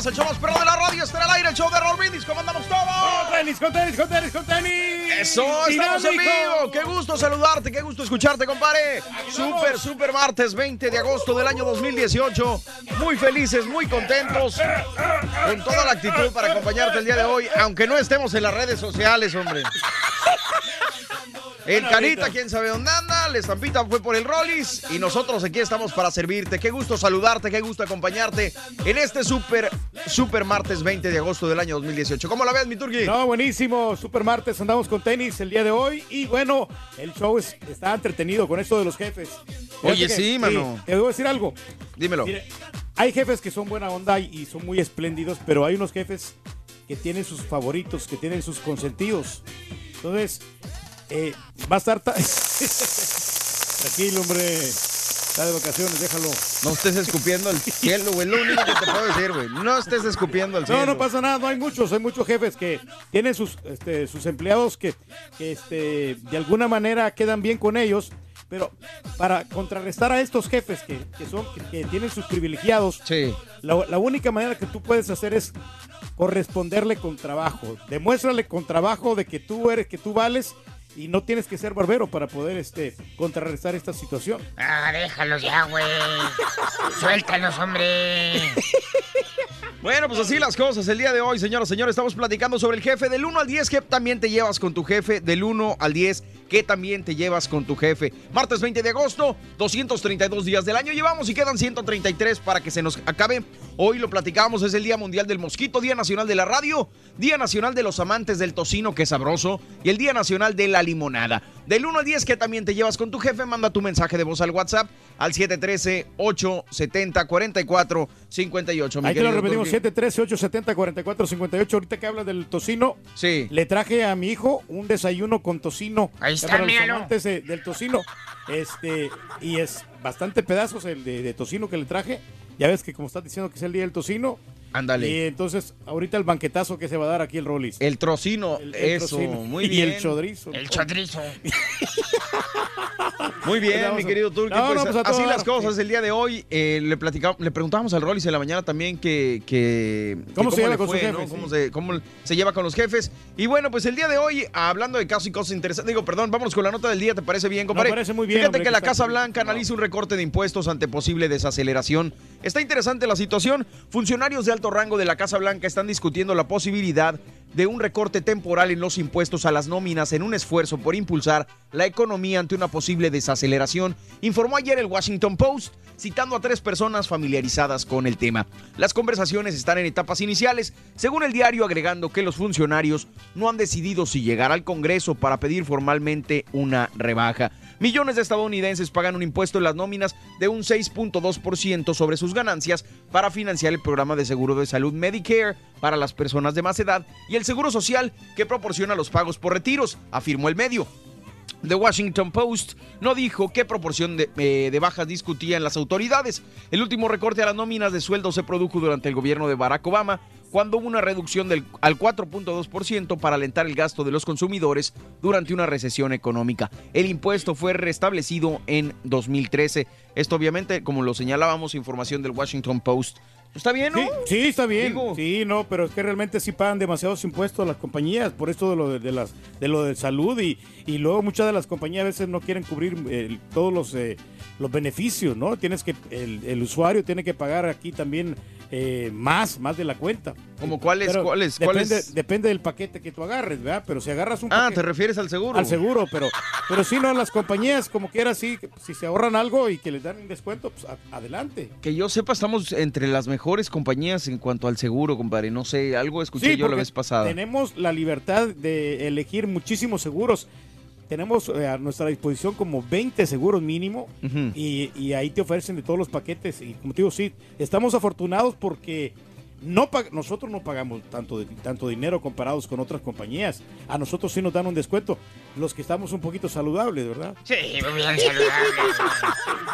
días. El show más perro de la radio está en el aire. El show de Raúl Brindis. ¿Cómo andamos todos? Con tenis, con tenis, con tenis, con tenis. Eso, estamos en vivo. Qué gusto saludarte, qué gusto escucharte, compadre. Super, super martes 20 de agosto del año 2018. Muy felices, muy contentos. Con toda la actitud para acompañarte el día de hoy, aunque no estemos en las redes sociales, hombre. El Carita, quién sabe dónde anda, la estampita fue por el Rollis y nosotros aquí estamos para servirte. Qué gusto saludarte, qué gusto acompañarte en este super, super martes 20 de agosto del año 2018. ¿Cómo la ves, mi Turqui? No, buenísimo. Super martes, andamos con tenis el día de hoy. Y bueno, el show es- está entretenido con esto de los jefes. Oye, sí, mano. Te debo decir algo. Dímelo. Mire, hay jefes que son buena onda y, y son muy espléndidos, pero hay unos jefes que tienen sus favoritos, que tienen sus consentidos. Entonces, eh, va a estar... ta- Tranquilo, hombre. Está de vacaciones, déjalo. No estés escupiendo al cielo, güey. Lo único que te puedo decir, güey. No estés escupiendo al cielo. No, no pasa nada, no hay muchos, hay muchos jefes que tienen sus, este, sus empleados que, que, este, de alguna manera quedan bien con ellos, pero para contrarrestar a estos jefes que, que son, que, que tienen sus privilegiados, la, la única manera que tú puedes hacer es corresponderle con trabajo. Demuéstrale con trabajo de que tú eres, que tú vales y no tienes que ser barbero para poder este, contrarrestar esta situación. Ah, déjalos ya, güey. Suéltalos, hombre. Bueno, pues así las cosas. El día de hoy, señoras y señores, estamos platicando sobre el jefe. Del 1 al 10, ¿qué también te llevas con tu jefe? Del 1 al 10, ¿qué también te llevas con tu jefe? Martes 20 de agosto, 232 días del año llevamos y quedan 133 para que se nos acabe. Hoy lo platicamos, es el Día Mundial del Mosquito, Día Nacional de la Radio, Día Nacional de los Amantes del Tocino, que es sabroso, y el Día Nacional de la Limonada. Del 1 al 10, ¿qué también te llevas con tu jefe? Manda tu mensaje de voz al WhatsApp al 713-870-4458. mi Ahí te lo repetimos. 713-870-4458. Ahorita que hablas del tocino, sí. le traje a mi hijo un desayuno con tocino. Ahí está, para los míralo. amantes de- del tocino. Este, y es bastante pedazos el de, de tocino que le traje. Ya ves que como estás diciendo que es el día del tocino. Ándale. Y entonces, ahorita el banquetazo que se va a dar aquí el Rollis. El trocino, el eso, trocino. muy Y bien. el chodrizo. El chodrizo. Muy bien, mi querido Turki. No, pues, no, pues, así las cosas el día de hoy. eh, le, platicamos, le preguntábamos al Rollis en la mañana también que, que- que ¿Cómo se lleva le con sus fue, jefes? ¿no? ¿Cómo, Sí. se, cómo se lleva con los jefes. Y bueno, pues el día de hoy, hablando de casos y cosas interesantes, digo, perdón, vámonos con la nota del día, ¿te parece bien, compadre? parece muy bien, Fíjate hombre, que que la Casa. Blanca analiza un recorte de impuestos ante posible desaceleración. Está interesante la situación. Funcionarios de alto rango de la Casa Blanca están discutiendo la posibilidad de un recorte temporal en los impuestos a las nóminas en un esfuerzo por impulsar la economía ante una posible desaceleración, informó ayer el Washington Post, citando a tres personas familiarizadas con el tema. Las conversaciones están en etapas iniciales, según el diario agregando que los funcionarios no han decidido si llegar al Congreso para pedir formalmente una rebaja. Millones de estadounidenses pagan un impuesto en las nóminas de un 6.2% sobre sus ganancias para financiar el programa de seguro de salud Medicare para las personas de más edad y el seguro social que proporciona los pagos por retiros, afirmó el medio. The Washington Post no dijo qué proporción de, eh, de bajas discutían las autoridades. El último recorte a las nóminas de sueldo se produjo durante el gobierno de Barack Obama, cuando hubo una reducción del, al 4.2% para alentar el gasto de los consumidores durante una recesión económica. El impuesto fue restablecido en 2013. Esto obviamente, como lo señalábamos, información del Washington Post. Está bien, ¿no? Sí, sí, está bien. Digo- Sí, no, pero es que realmente sí pagan demasiados impuestos las compañías por esto de lo de, de las de lo de salud y, y luego muchas de las compañías a veces no quieren cubrir eh, todos los eh, los beneficios, ¿no? Tienes que el, el usuario tiene que pagar aquí también eh, más, más de la cuenta. ¿Como cuáles, cuáles, Depende, cuáles? Depende del paquete que tú agarres, ¿verdad? Pero si agarras un Ah, paquete- ¿te refieres al seguro? Al seguro, pero, pero sí, no, las compañías como quiera, sí, si se ahorran algo y que les dan un descuento, pues a- adelante. Que yo sepa, estamos entre las mejores compañías en cuanto al seguro, compadre. No sé, algo escuché Sí, yo la vez pasada. Tenemos la libertad de elegir muchísimos seguros. Tenemos eh, a nuestra disposición como 20 seguros mínimo y, y ahí te ofrecen de todos los paquetes. Y como te digo, sí, estamos afortunados porque no nosotros no pagamos tanto, de- tanto dinero comparados con otras compañías. A nosotros sí nos dan un descuento. Los que estamos un poquito saludables, ¿verdad? Sí, muy bien saludable.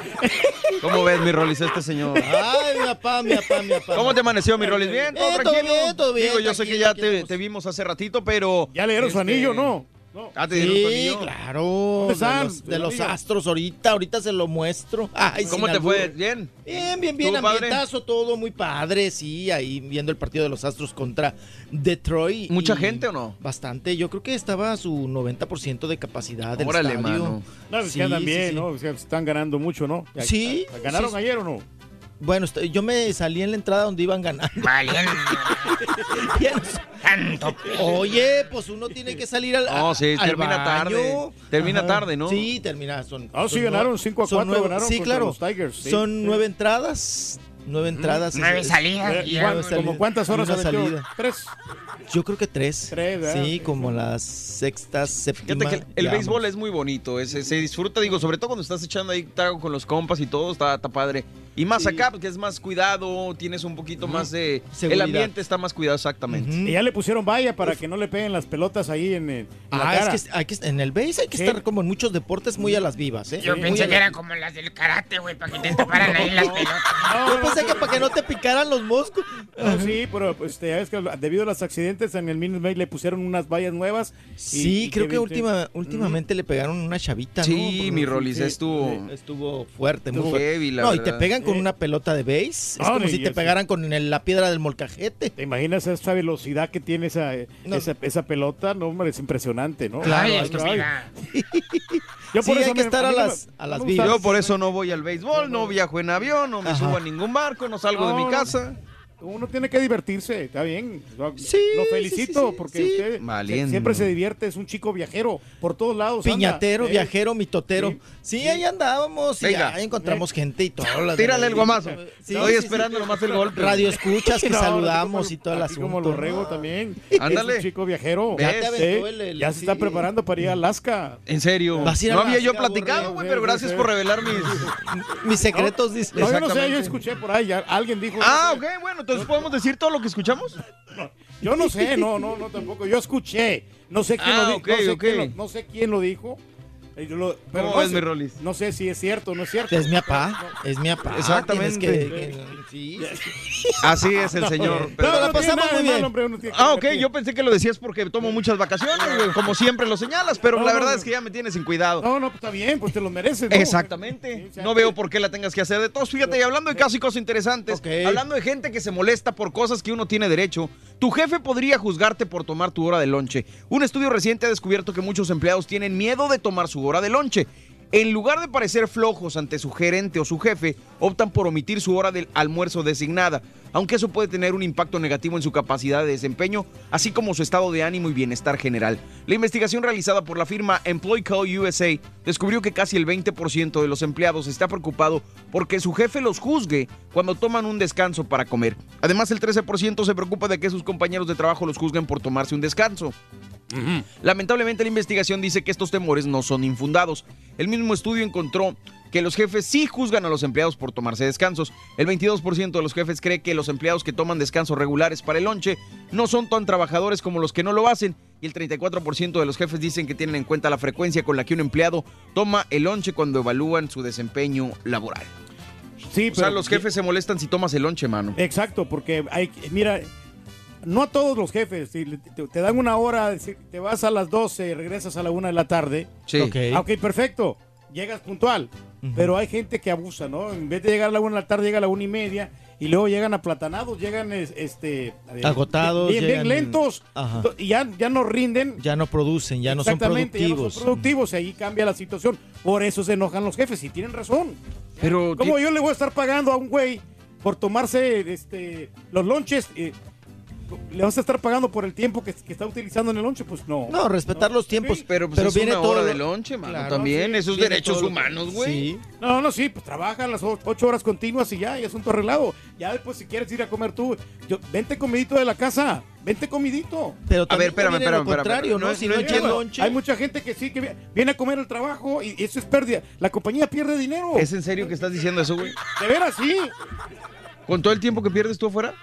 ¿Cómo ves, mi Rolis, este señor? Ay, mi papá, mi papá, mi papá. ¿Cómo te amaneció, mi Rolis? ¿Bien? ¿Todo Bien, todo tranquilo? bien, todo bien, Digo, yo sé que ya te vimos hace ratito, pero... Ya le dieron su este, anillo, ¿no? Ah, te Sí, claro. ¿Dónde De los, de ¿Te lo los astros ahorita, ahorita se lo muestro. Ay, ¿Cómo te fue? ¿Bien? Bien, bien, bien, ambientazo, todo muy padre, sí, ahí viendo el partido de los Astros contra Detroit. ¿Mucha y gente o no? Bastante, yo creo que estaba a su 90% de capacidad del Órale, estadio. mano. No, pues Sí, que andan sí, bien, sí. ¿no? O sea, están ganando mucho, ¿no? Sí, ¿Ganaron sí. ayer o no? Bueno, yo me salí en la entrada donde iban ganando. Sé. Tanto. Oye, pues uno tiene que salir al, No, sí, al termina baño. tarde. Termina tarde, ¿no? Sí, termina. Son, Ah, sí, son ganaron nueve- 5 a son 4, nueve- ganaron Sí, claro. los Tigers. sí, son sí. nueve entradas. Nueve entradas. Nueve salidas. Eh, es- y ¿cuán- nueve ¿Como salidas. cuántas horas aventó? salida. ¿Tres? Yo creo que tres. Tres, ¿verdad? Sí, como las sextas, séptima. Fíjate que el, béisbol es muy bonito, es- se disfruta, digo, sobre todo cuando estás echando ahí trago con los compas y todo, está, está padre. Y más Sí. acá, porque es más cuidado, tienes un poquito más de... Seguridad. El ambiente está más cuidado, exactamente. Ujú. Y ya le pusieron valla para que no le peguen las pelotas ahí en, el- en la Ah, cara. es que hay que en el base hay que Sí. estar como en muchos deportes muy a las vivas, ¿eh? Yo Muy pensé que la- eran como las del karate, güey, para que te taparan ahí las pelotas. Yo pensé que para que no te picaran los moscos. No, sí, pero pues, este, ya ves que debido a los accidentes en el Minute Maid le pusieron unas vallas nuevas. y- Sí, y creo que viste- última, últimamente le pegaron una chavita, ¿no? Sí, mi Rolis, sí, estuvo... sí, estuvo fuerte, muy fuerte. heavy, la no, y te pegan con Sí. una pelota de base. Es como si te pegaran con el- la piedra del molcajete. ¿Te imaginas esa velocidad que tiene esa, No. esa, esa pelota? No, hombre, es impresionante, ¿no? Claro, Ay. Yo Sí, hay que me- estar a las- a las Yo por eso no voy al béisbol, no viajo en avión, no me Ajá. subo a ningún barco, no salgo de mi No, casa. Uno tiene que divertirse, está bien. Lo, Sí, lo felicito sí, sí, porque sí. usted siempre se divierte, es un chico viajero por todos lados. anda. Piñatero, Eh, viajero, mitotero. sí, Sí, sí. ahí andábamos y Venga. ahí encontramos gente y todo. las- Tírale el guamazo. Sí, Estoy sí, esperando sí. nomás el golpe. Radio escuchas que No, saludamos y así asunto. como lo rego también. Ándale. Es un chico viajero. Ya te el- el- ya se está preparando para ir a Alaska. En serio. No había yo platicado, güey, pero gracias por revelar mis... Mis secretos, dice. No, yo no sé, yo escuché por ahí, ya alguien dijo. Ah, ok, bueno, entonces podemos decir todo lo que escuchamos. Yo no sé, no, no, no tampoco. Yo escuché. No sé quién Ah, lo dijo. ok, no, sé ok. quién lo- no sé quién lo dijo. Yo lo- pero ¿Cómo no ves, mi Rolis? No sé si es cierto o no es cierto. Es mi papá, es mi papá. Exactamente. Tienes que- que- sí. Así es el señor. Pero Pero- la pasamos muy bien. Ah, ok, yo pensé que lo decías porque tomo muchas vacaciones, güey, como siempre lo señalas, pero No, la no, verdad no. es que ya me tienes sin cuidado. No, no, pues está bien, pues te lo mereces. ¿no? Exactamente. No veo por qué la tengas que hacer de todos. Fíjate, y hablando de casos y cosas interesantes, hablando de gente que se molesta por cosas que uno tiene derecho, tu jefe podría juzgarte por tomar tu hora de lonche. Un estudio reciente ha descubierto que muchos empleados tienen miedo de tomar su hora de lonche. En lugar de parecer flojos ante su gerente o su jefe, optan por omitir su hora del almuerzo designada, aunque eso puede tener un impacto negativo en su capacidad de desempeño, así como su estado de ánimo y bienestar general. La investigación realizada por la firma Employee Call USA descubrió que casi el 20% de los empleados está preocupado porque su jefe los juzgue cuando toman un descanso para comer. Además, el 13% se preocupa de que sus compañeros de trabajo los juzguen por tomarse un descanso. Lamentablemente la investigación dice que estos temores no son infundados. El mismo estudio encontró que los jefes sí juzgan a los empleados por tomarse descansos. El 22% de los jefes cree que los empleados que toman descansos regulares para el lonche no son tan trabajadores como los que no lo hacen. Y el 34% de los jefes dicen que tienen en cuenta la frecuencia con la que un empleado toma el lonche cuando evalúan su desempeño laboral. Sí, O sea, los jefes se molestan si tomas el lonche, mano. Exacto, porque hay, mira, no a todos los jefes, si le- te, te dan una hora, si te vas a las 12 y regresas a la 1 de la tarde. Sí. Ok, ok, perfecto, llegas puntual. Pero hay gente que abusa, ¿no? En vez de llegar a la 1 de la tarde, llega a la 1 y media y luego llegan aplatanados, llegan es- este, Agotados, bien, lentos Ajá. y ya, ya no rinden. Ya no producen, ya no son Exactamente, ya no productivos. son productivos, y ahí cambia la situación. Por eso se enojan los jefes y tienen razón. Pero ¿Cómo yo le voy a estar pagando a un güey por tomarse este, los lonches? eh, ¿Le vas a estar pagando por el tiempo que, que está utilizando en el lonche? Pues no. No, respetar los tiempos. Pero, pues, pero es viene una todo hora lo- de lonche, mano, Claro, también. sí, Esos derechos todo humanos, güey. Sí. No, no, sí, pues trabajan las ocho horas continuas y ya, y asunto arreglado. Ya después, si quieres ir a comer tú, yo, vente comidito de la casa, vente comidito. Pero A ver, espérame, espérame, espérame, contrario, no, ¿no? Si no no entiendo. lonche. Hay mucha gente que sí, que vi- viene a comer el trabajo y eso es pérdida. La compañía pierde dinero. ¿Es en serio que estás diciendo eso, güey? De veras, sí. ¿Con todo el tiempo que pierdes tú afuera?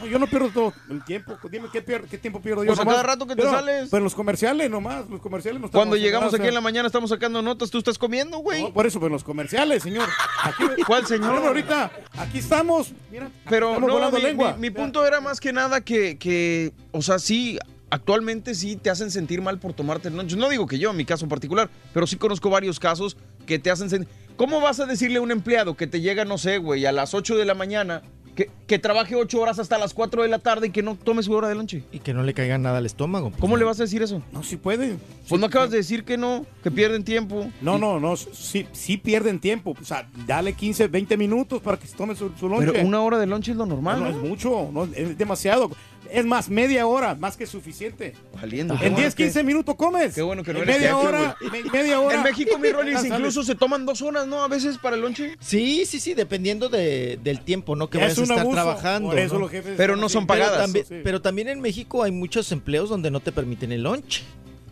No, yo no pierdo todo el tiempo. Dime qué, tiempo pierdo yo. Pues a cada rato que te Pero- sales. Pero los comerciales nomás, los comerciales no Cuando llegamos aquí en la mañana estamos sacando notas, tú estás comiendo, güey. No, por eso, pues los comerciales, señor. Aquí, ¿Cuál señor? Bueno, ahorita, aquí estamos. Mira, Pero estamos no, volando mi, lengua. mi- mi punto era más que nada que, que, o sea, sí, actualmente sí te hacen sentir mal por tomarte el lunch. No digo que yo, en mi caso particular, pero sí conozco varios casos que te hacen sentir... ¿Cómo vas a decirle a un empleado que te llega, no sé, güey, a las 8 de la mañana, que, que trabaje 8 horas hasta las 4 de la tarde y que no tome su hora de lonche? Y que no le caiga nada al estómago. pues, ¿Cómo no. le vas a decir eso? No, sí pueden. Pues no acabas de decir que no, que pierden tiempo. No, no, no, sí, sí pierden tiempo. O sea, dale 15, 20 minutos para que se tome su, su lonche. Pero una hora de lonche es lo normal, No, ¿no? no, es mucho, no, es demasiado. Es más, media hora, más que suficiente. Saliendo. En 10, 15 minutos comes. Qué bueno que no en eres media hora, me- media hora. En México, mi Rolis, Ya incluso se toman dos horas, ¿no? A veces para el lonche. Sí, sí, sí, dependiendo de- del tiempo, ¿no? Que Ya vayas es a estar abuso, trabajando. por eso ¿no? los jefes Pero no son Pero pagadas. también, Sí. pero también en México hay muchos empleos donde no te permiten el lunch.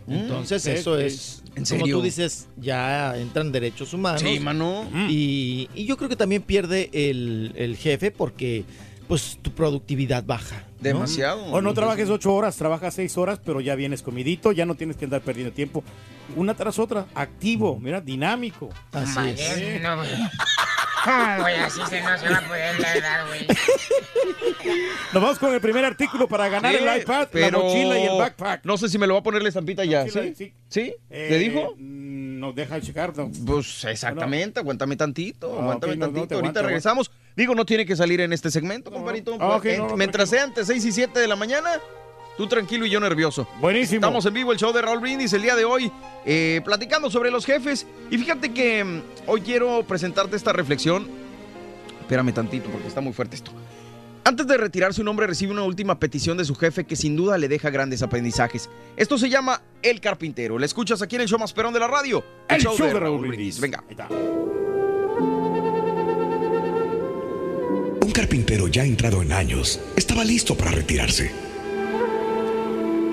Entonces ok, eso ok. es, ¿En como serio? tú dices, ya entran derechos humanos. Sí, mano. Y, y yo creo que también pierde el, el jefe porque pues tu productividad baja. ¿no? Demasiado. O no trabajes ocho horas, trabajas seis horas, pero ya vienes comidito, ya no tienes que andar perdiendo tiempo. Una tras otra, activo, mira, dinámico. Así es. no, güey. ¿Cómo, güey? Así se no se va a poder lograr, güey. Nos vamos con el primer artículo para ganar el iPad, la mochila y el backpack. No sé si me lo va a poner la estampita ya. Mochila, ¿Sí? sí. ¿Sí? Eh, ¿Te dijo? mm, Nos deja checar. no. Pues exactamente, aguántame tantito, Ah, aguántame ok, no, no, tantito. te Ahorita aguanto, regresamos. Digo, no tiene que salir en este segmento, compadrito. Ah, ok, Eh, no, no, Mientras sea entre 6 y 7 de la mañana, tú tranquilo y yo nervioso. Buenísimo. Estamos en vivo, el show de Raúl Brindis el día de hoy, eh, platicando sobre los jefes. Y fíjate que mm, hoy quiero presentarte esta reflexión. Espérame tantito porque está muy fuerte esto. Antes de retirarse, un hombre recibe una última petición de su jefe que sin duda le deja grandes aprendizajes. Esto se llama El Carpintero. ¿Le escuchas aquí en el show más perón de la radio? El show de Raúl Brindis. Venga. Ahí está. Un carpintero ya entrado en años estaba listo para retirarse.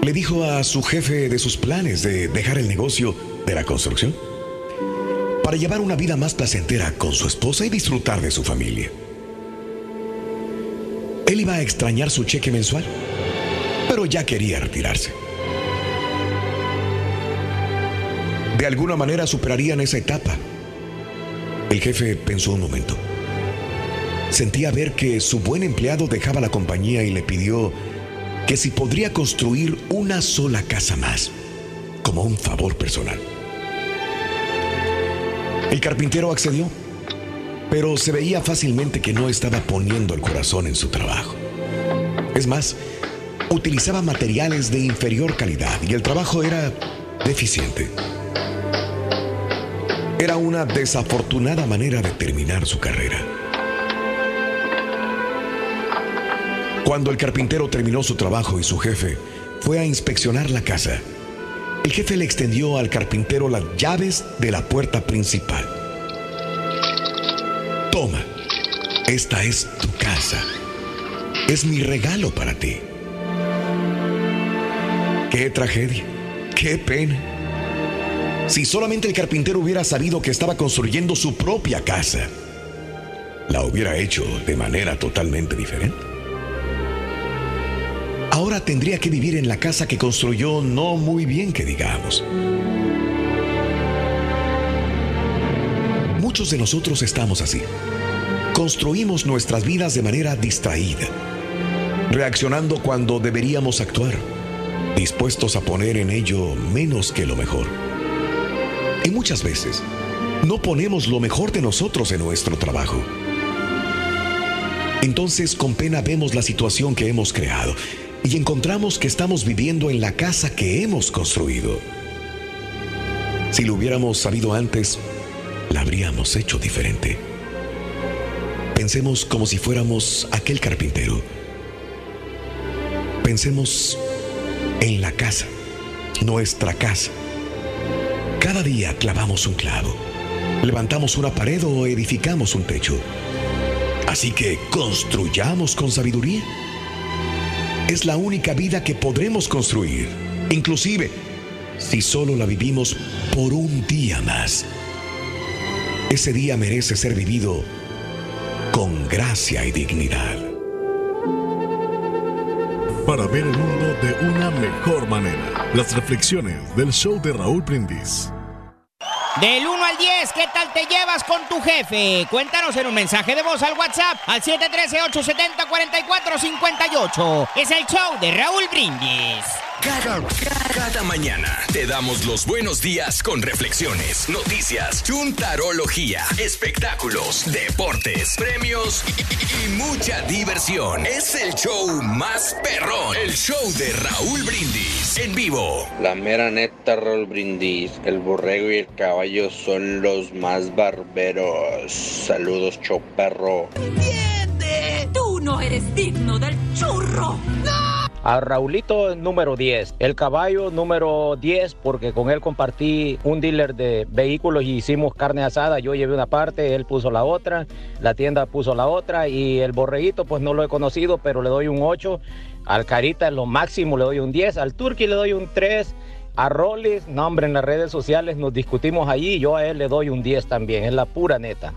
Le dijo a su jefe de sus planes de dejar el negocio de la construcción para llevar una vida más placentera con su esposa y disfrutar de su familia. Él iba a extrañar su cheque mensual, pero ya quería retirarse. de alguna manera superarían esa etapa. El jefe pensó un momento. Sentía ver que su buen empleado dejaba la compañía y le pidió que si podría construir una sola casa más, como un favor personal. El carpintero accedió, pero se veía fácilmente que no estaba poniendo el corazón en su trabajo. Es más, utilizaba materiales de inferior calidad y el trabajo era deficiente. Era una desafortunada manera de terminar su carrera. Cuando el carpintero terminó su trabajo y su jefe fue a inspeccionar la casa, el jefe le extendió al carpintero las llaves de la puerta principal. Toma, esta es tu casa. Es mi regalo para ti. Qué tragedia, qué pena. Si solamente el carpintero hubiera sabido que estaba construyendo su propia casa, la hubiera hecho de manera totalmente diferente. Ahora tendría que vivir en la casa que construyó no muy bien que digamos. Muchos de nosotros estamos así. Construimos nuestras vidas de manera distraída, reaccionando cuando deberíamos actuar, dispuestos a poner en ello menos que lo mejor. Y muchas veces no ponemos lo mejor de nosotros en nuestro trabajo. Entonces con pena vemos la situación que hemos creado y encontramos que estamos viviendo en la casa que hemos construido. Si lo hubiéramos sabido antes, la habríamos hecho diferente. Pensemos como si fuéramos aquel carpintero. Pensemos en la casa, nuestra casa. Cada día clavamos un clavo, levantamos una pared o edificamos un techo. Así que construyamos con sabiduría. Es la única vida que podremos construir, inclusive si solo la vivimos por un día más. Ese día merece ser vivido con gracia y dignidad. Para ver el mundo de una mejor manera. Las reflexiones del show de Raúl Brindis. Del 1 al 10, ¿qué tal te llevas con tu jefe? Cuéntanos en un mensaje de voz al WhatsApp al 713-870-4458. Es el show de Raúl Brindis. Cada, cada mañana te damos los buenos días con reflexiones, noticias, chuntarología, espectáculos, deportes, premios y, y mucha diversión. Es el show más perrón, el show de Raúl Brindis en vivo. La mera neta, Raúl Brindis, el borrego y el caballo son los más barberos. Saludos, choperro. ¡Entiende! ¡Tú no eres digno del churro! ¡No! A Raulito número 10, el caballo número 10 porque con él compartí un dealer de vehículos y hicimos carne asada, yo llevé una parte, él puso la otra, la tienda puso la otra y el borreguito pues no lo he conocido pero le doy un 8, al Carita lo máximo le doy un 10, al Turqui le doy un 3, a Rollis, no hombre en las redes sociales nos discutimos allí, yo a él le doy un 10 también, es la pura neta.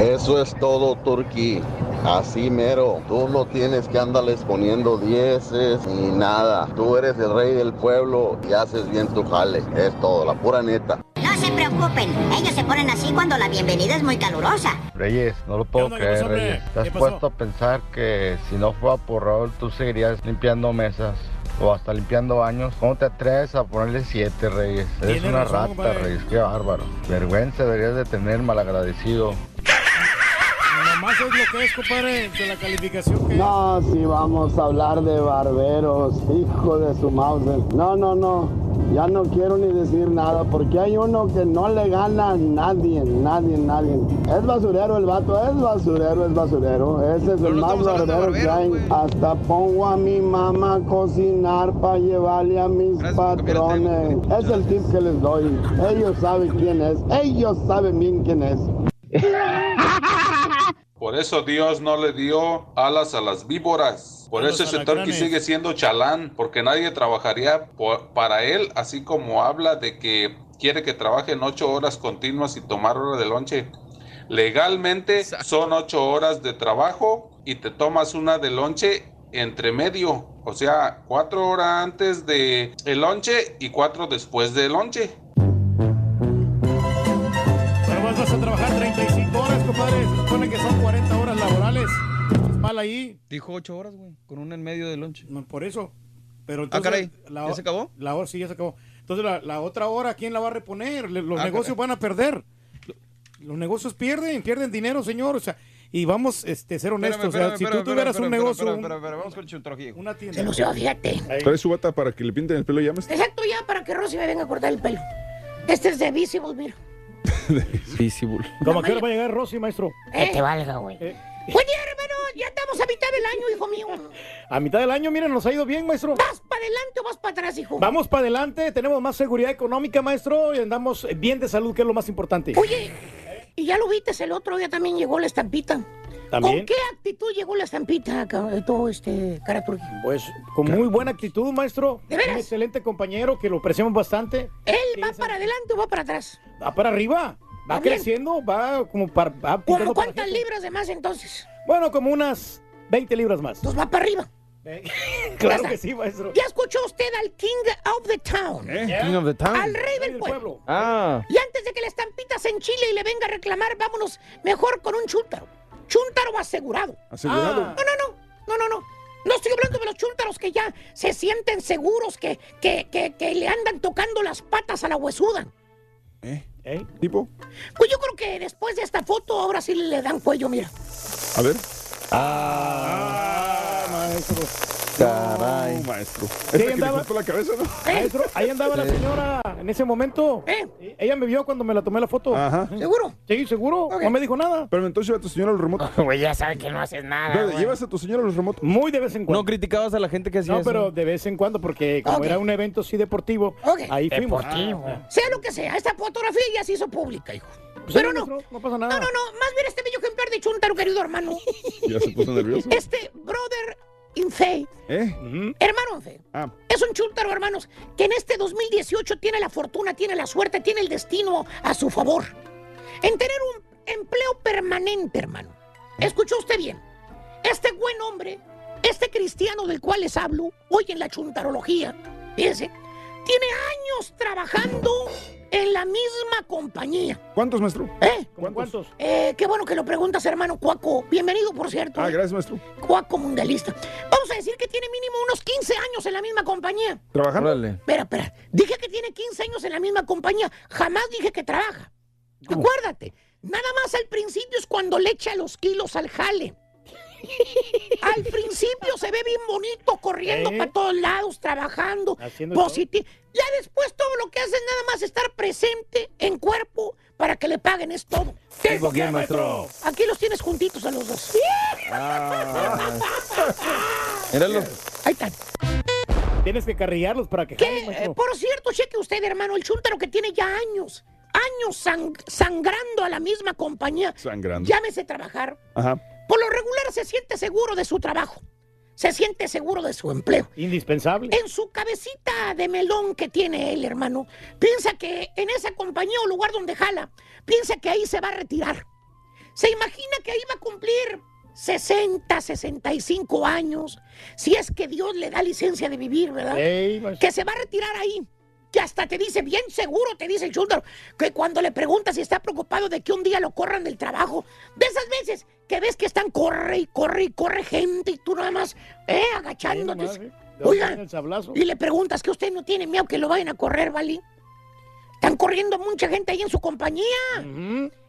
Eso es todo, Turqui. Así mero. Tú no tienes que andarles poniendo dieces ni nada. Tú eres el rey del pueblo y haces bien tu jale. Es todo, la pura neta. No se preocupen, ellos se ponen así cuando la bienvenida es muy calurosa. Reyes, no lo puedo creer, pasó? Reyes. ¿Te has puesto a pensar que si no fuera por Raúl, tú seguirías limpiando mesas? O hasta limpiando baños. ¿Cómo te atreves a ponerle siete, Reyes? Eres Tiene una razón, rata. Reyes. Qué bárbaro. Vergüenza deberías de tener malagradecido. Nomás es lo que es, compadre, de la calificación que No, si vamos a hablar de barberos, hijo de su mouse. No, no, no. Ya no quiero ni decir nada porque hay uno que no le gana a nadie, nadie, nadie. Es basurero el vato, es basurero, es basurero. Ese es el más barbero que hay. Hasta pongo a mi mamá a cocinar para llevarle a mis patrones. Es el tip que les doy. Ellos saben quién es. Ellos saben bien quién es. Por eso Dios no le dio alas a las víboras. Por eso ese Turkey sigue siendo chalán, porque nadie trabajaría por- para él, así como habla de que quiere que trabajen ocho horas continuas y tomar hora de lonche. Legalmente son ocho horas de trabajo y te tomas una de lonche entre medio, o sea, cuatro horas antes de el lonche y cuatro después del lonche. Pero vas, vas a trabajar 35 horas, compadre. Se supone que son 40 horas laborales. Es mal ahí. Dijo 8 horas, güey, con una en medio del lunch. No, por eso. Pero Ah, entonces, caray, la ¿ya se acabó? La hora sí, ya se acabó. Entonces, la, la otra hora, ¿quién la va a reponer? Le- Los Ah, negocios caray. van a perder. Lo- Los negocios pierden, pierden dinero, señor. O sea, y vamos este, ser honestos. o sea, si tú tuvieras un negocio, un- vamos con el una tienda. Se lució, fíjate. Trae su bata para que le pinten el pelo ya. Exacto, ya para que Rosy me venga a cortar el pelo. Este es de Visible, mira. Visible. ¿Cómo que hora va a llegar Rosy, maestro? Que te valga, güey. Eh, Buen día, hermano. Ya estamos a mitad del año, hijo mío. a mitad del año, miren, nos ha ido bien, maestro. ¿Vas para adelante o vas para atrás, hijo? Vamos para adelante, tenemos más seguridad económica, maestro, y andamos bien de salud, que es lo más importante. Oye, y ya lo viste, el otro día también llegó la estampita. ¿También? ¿Con qué actitud llegó la estampita, ca- todo este cara? Pues con muy buena actitud, maestro. ¿De veras? Un excelente compañero que lo apreciamos bastante. ¿Él va para adelante o va para atrás? Va para arriba, va bien. creciendo, va como para. va ¿Cómo pintando para cuántas gente. libras de más entonces? Bueno, como unas 20 libras más. Pues va para arriba. Claro que sí, maestro. ¿Ya escuchó usted al King of the Town? King of the Town. Al rey del pueblo. Ah. Y antes de que la estampita se enchile y le venga a reclamar, vámonos mejor con un chúntaro. Chúntaro asegurado. Asegurado. No, no, no, no, no, no. No estoy hablando de los chúntaros que ya se sienten seguros, que, que, que, que le andan tocando las patas a la huesuda. ¿Eh? ¿Tipo? Pues yo creo que después de esta foto ahora sí le dan cuello, mira. A ver. Ah, maestro. Caray. maestro. Que le andaba- la cabeza, ¿no? Maestro, ahí andaba la señora en ese momento. Ella me vio cuando me la tomé la foto. Ajá. ¿Seguro? Sí, seguro. No me dijo nada. Pero entonces lleva a tu señora a los remotos. Güey, ya sabe que no haces nada. ¿Llevas a tu señora a los remotos? Muy de vez en cuando. No criticabas a la gente que hacía No, eso. pero de vez en cuando, porque como era un evento así deportivo, Ok. ahí fuimos. Deportivo. Ah, Sea lo que sea, esta fotografía ya se hizo pública, hijo. pues Pero no, no pasa nada. no, no, no, más bien este bello ejemplar de chúntaro, querido hermano. Ya se puso nervioso. Este brother in fe, ¿Eh? hermano in fe, Ah, es un chúntaro, hermanos, que en este 2018 tiene la fortuna, tiene la suerte, tiene el destino a su favor. En tener un empleo permanente, hermano. Escuchó usted bien. Este buen hombre, este cristiano del cual les hablo, hoy en la chuntarología, fíjense, tiene años trabajando en la misma compañía. ¿Cuántos, maestro? ¿Eh? ¿Cómo ¿Cuántos? Eh, qué bueno que lo preguntas, hermano Cuaco. Bienvenido, por cierto. Ah, ¿eh? gracias, maestro. Cuaco mundialista. Vamos a decir que tiene mínimo unos 15 años en la misma compañía. ¿Trabajando? Órale. Espera, espera. Dije que tiene 15 años en la misma compañía. Jamás dije que trabaja. Acuérdate, nada más al principio es cuando le echa los kilos al jale. Al principio se ve bien bonito, corriendo ¿Eh? para todos lados, trabajando, Haciendo positivo. Ya después todo lo que hace es nada más estar presente en cuerpo para que le paguen, es todo. ¿Tipo quién, maestro? Aquí los tienes juntitos a los dos. Ah. Ahí están. Tienes que carrillarlos para que Eh, maestro. por cierto, cheque usted, hermano, el chúntaro que tiene ya años, años sang- sangrando a la misma compañía. Sangrando. Llámese trabajar. Ajá. Por lo regular se siente seguro de su trabajo. Se siente seguro de su empleo. Indispensable. En su cabecita de melón que tiene él, hermano, piensa que en esa compañía o lugar donde jala, piensa que ahí se va a retirar. Se imagina que ahí va a cumplir 60, 65 años, si es que Dios le da licencia de vivir, ¿verdad? Maestro. que se va a retirar ahí. Que hasta te dice, bien seguro, te dice el chúntaro, que cuando le preguntas si está preocupado de que un día lo corran del trabajo, de esas veces que ves que están corre y corre y corre gente y tú nada más, eh, agachándote. ¿eh? Oiga, y le preguntas que usted no tiene miedo que lo vayan a correr, ¿vale? Están corriendo mucha gente ahí en su compañía.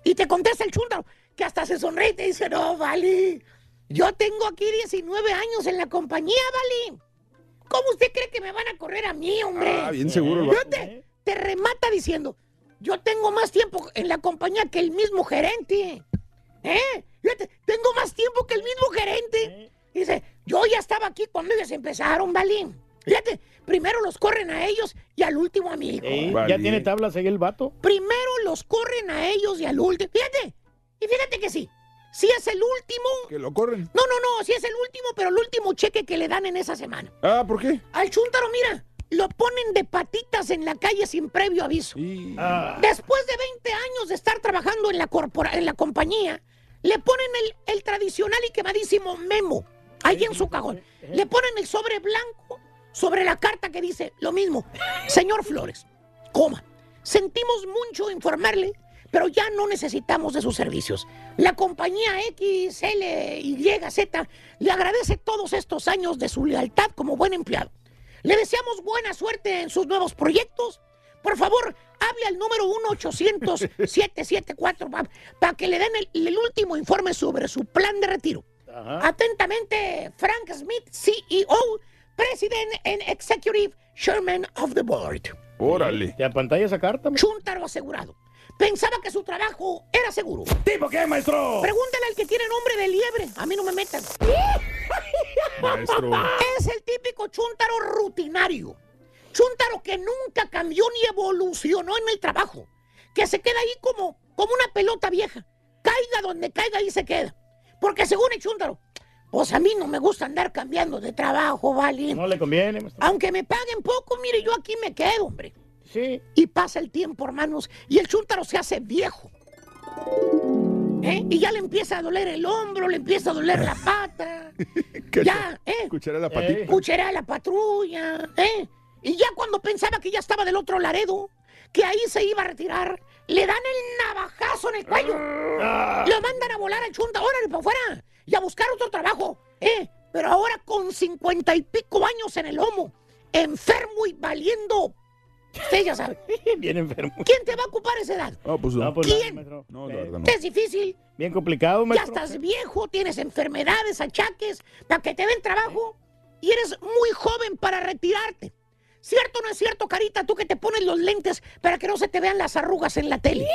Y te contesta el chúntaro, que hasta se sonríe y te dice, no, vale, yo tengo aquí 19 años en la compañía, vale. ¿Cómo usted cree que me van a correr a mí, hombre? Ah, bien seguro vato. Fíjate, te remata diciendo, yo tengo más tiempo en la compañía que el mismo gerente. ¿Eh? Fíjate, tengo más tiempo que el mismo gerente. Dice, yo ya estaba aquí cuando ellos empezaron, ¿vale? Fíjate, primero los corren a ellos y al último a mí. hijo. Ey, Vale. Ya tiene tablas ahí el vato. Primero los corren a ellos y al último. Fíjate, y fíjate que sí. Si es el último. Que lo corren. No, no, no, si es el último, pero el último cheque que le dan en esa semana. Ah, ¿por qué? Al chúntaro, mira, lo ponen de patitas en la calle sin previo aviso. Sí. Ah, Después de 20 años de estar trabajando en la, corpora- en la compañía, le ponen el, el tradicional y quemadísimo memo. ahí en su cajón. Le ponen el sobre blanco sobre la carta que dice lo mismo. Señor Flores, coma. Sentimos mucho informarle, pero ya no necesitamos de sus servicios. La compañía XLYZ le agradece todos estos años de su lealtad como buen empleado. Le deseamos buena suerte en sus nuevos proyectos. Por favor, hable al número 1-800-774 para que le den el, el último informe sobre su plan de retiro. Atentamente, Frank Smith, CEO, President and Executive Chairman of the Board. Órale. ¿Te apantalla esa carta? Chuntaro asegurado. Pensaba que su trabajo era seguro. ¿Tipo qué, maestro? Pregúntale al que tiene nombre de liebre. A mí no me metan. Maestro. Es el típico chuntaro rutinario. Chuntaro que nunca cambió ni evolucionó en el trabajo. Que se queda ahí como, como una pelota vieja. Caiga donde caiga y se queda. Porque según el chuntaro, pues a mí no me gusta andar cambiando de trabajo, ¿vale? No le conviene, maestro. Aunque me paguen poco, mire, yo aquí me quedo, hombre. Sí. Y pasa el tiempo, hermanos, y el chúntaro se hace viejo. ¿Eh? Y ya le empieza a doler el hombro, le empieza a doler la pata. ya, ¿eh? Escucharé la patita. Escuchará la patrulla, ¿eh? Y ya cuando pensaba que ya estaba del otro Laredo, que ahí se iba a retirar, le dan el navajazo en el cuello. Lo mandan a volar al chunta, órale, para afuera, y a buscar otro trabajo, ¿eh? Pero ahora con cincuenta y pico años en el lomo, enfermo y valiendo. Usted ya sabe. Bien enfermo. ¿Quién te va a ocupar esa edad? No, pues no. pues ¿Quién? maestro. No, la verdad no. Es difícil. Bien complicado, Ya maestro. estás viejo, tienes enfermedades, achaques, para que te den trabajo y eres muy joven para retirarte. ¿Cierto o no es cierto, Carita? Tú que te pones los lentes para que no se te vean las arrugas en la tele.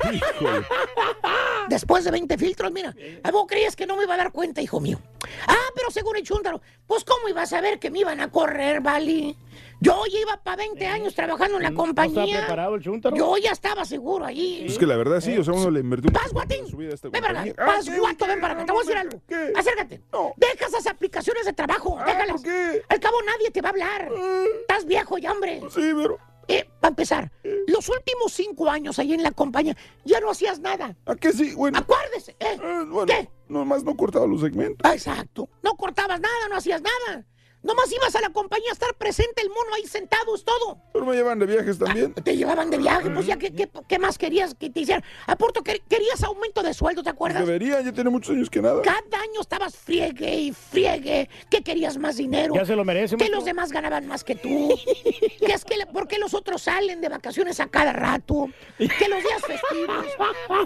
Después de 20 filtros, mira, ¿a vos creías que no me iba a dar cuenta, hijo mío? Ah, pero según el chúntaro, pues ¿cómo ibas a ver que me iban a correr, Vali? Yo ya iba para 20 años trabajando en la ¿No compañía. preparado el chúntaro? Yo ya estaba seguro allí. Es que la verdad sí, o sea, uno le invirtió un Paz, guatín. esta Ven para acá. Ah, Paz, guato, ven para acá. Te voy a decir algo. Acércate. Deja esas aplicaciones de trabajo. Déjalas. Al cabo nadie te va a hablar. Estás viejo ya, hombre. Sí, pero... Eh, para empezar, los últimos cinco años ahí en la compañía ya no hacías nada. ¿A qué sí? Bueno. Acuérdese. ¿eh? bueno, ¿Qué? Nomás no cortaba los segmentos. Ah, Exacto. No cortabas nada, no hacías nada. Nomás ibas a la compañía a estar presente, el mono ahí sentado, es todo. Pero me llevan de viajes también. Te llevaban de viaje, pues ya, ¿qué, qué, qué más querías que te hicieran? Aporto, que querías aumento de sueldo, ¿te acuerdas? Debería, ya tiene muchos años que nada. Cada año estabas friegue y friegue, que querías más dinero. Ya se lo merece, Que maestro. los demás ganaban más que tú. que es que, ¿por qué los otros salen de vacaciones a cada rato? Que los días festivos,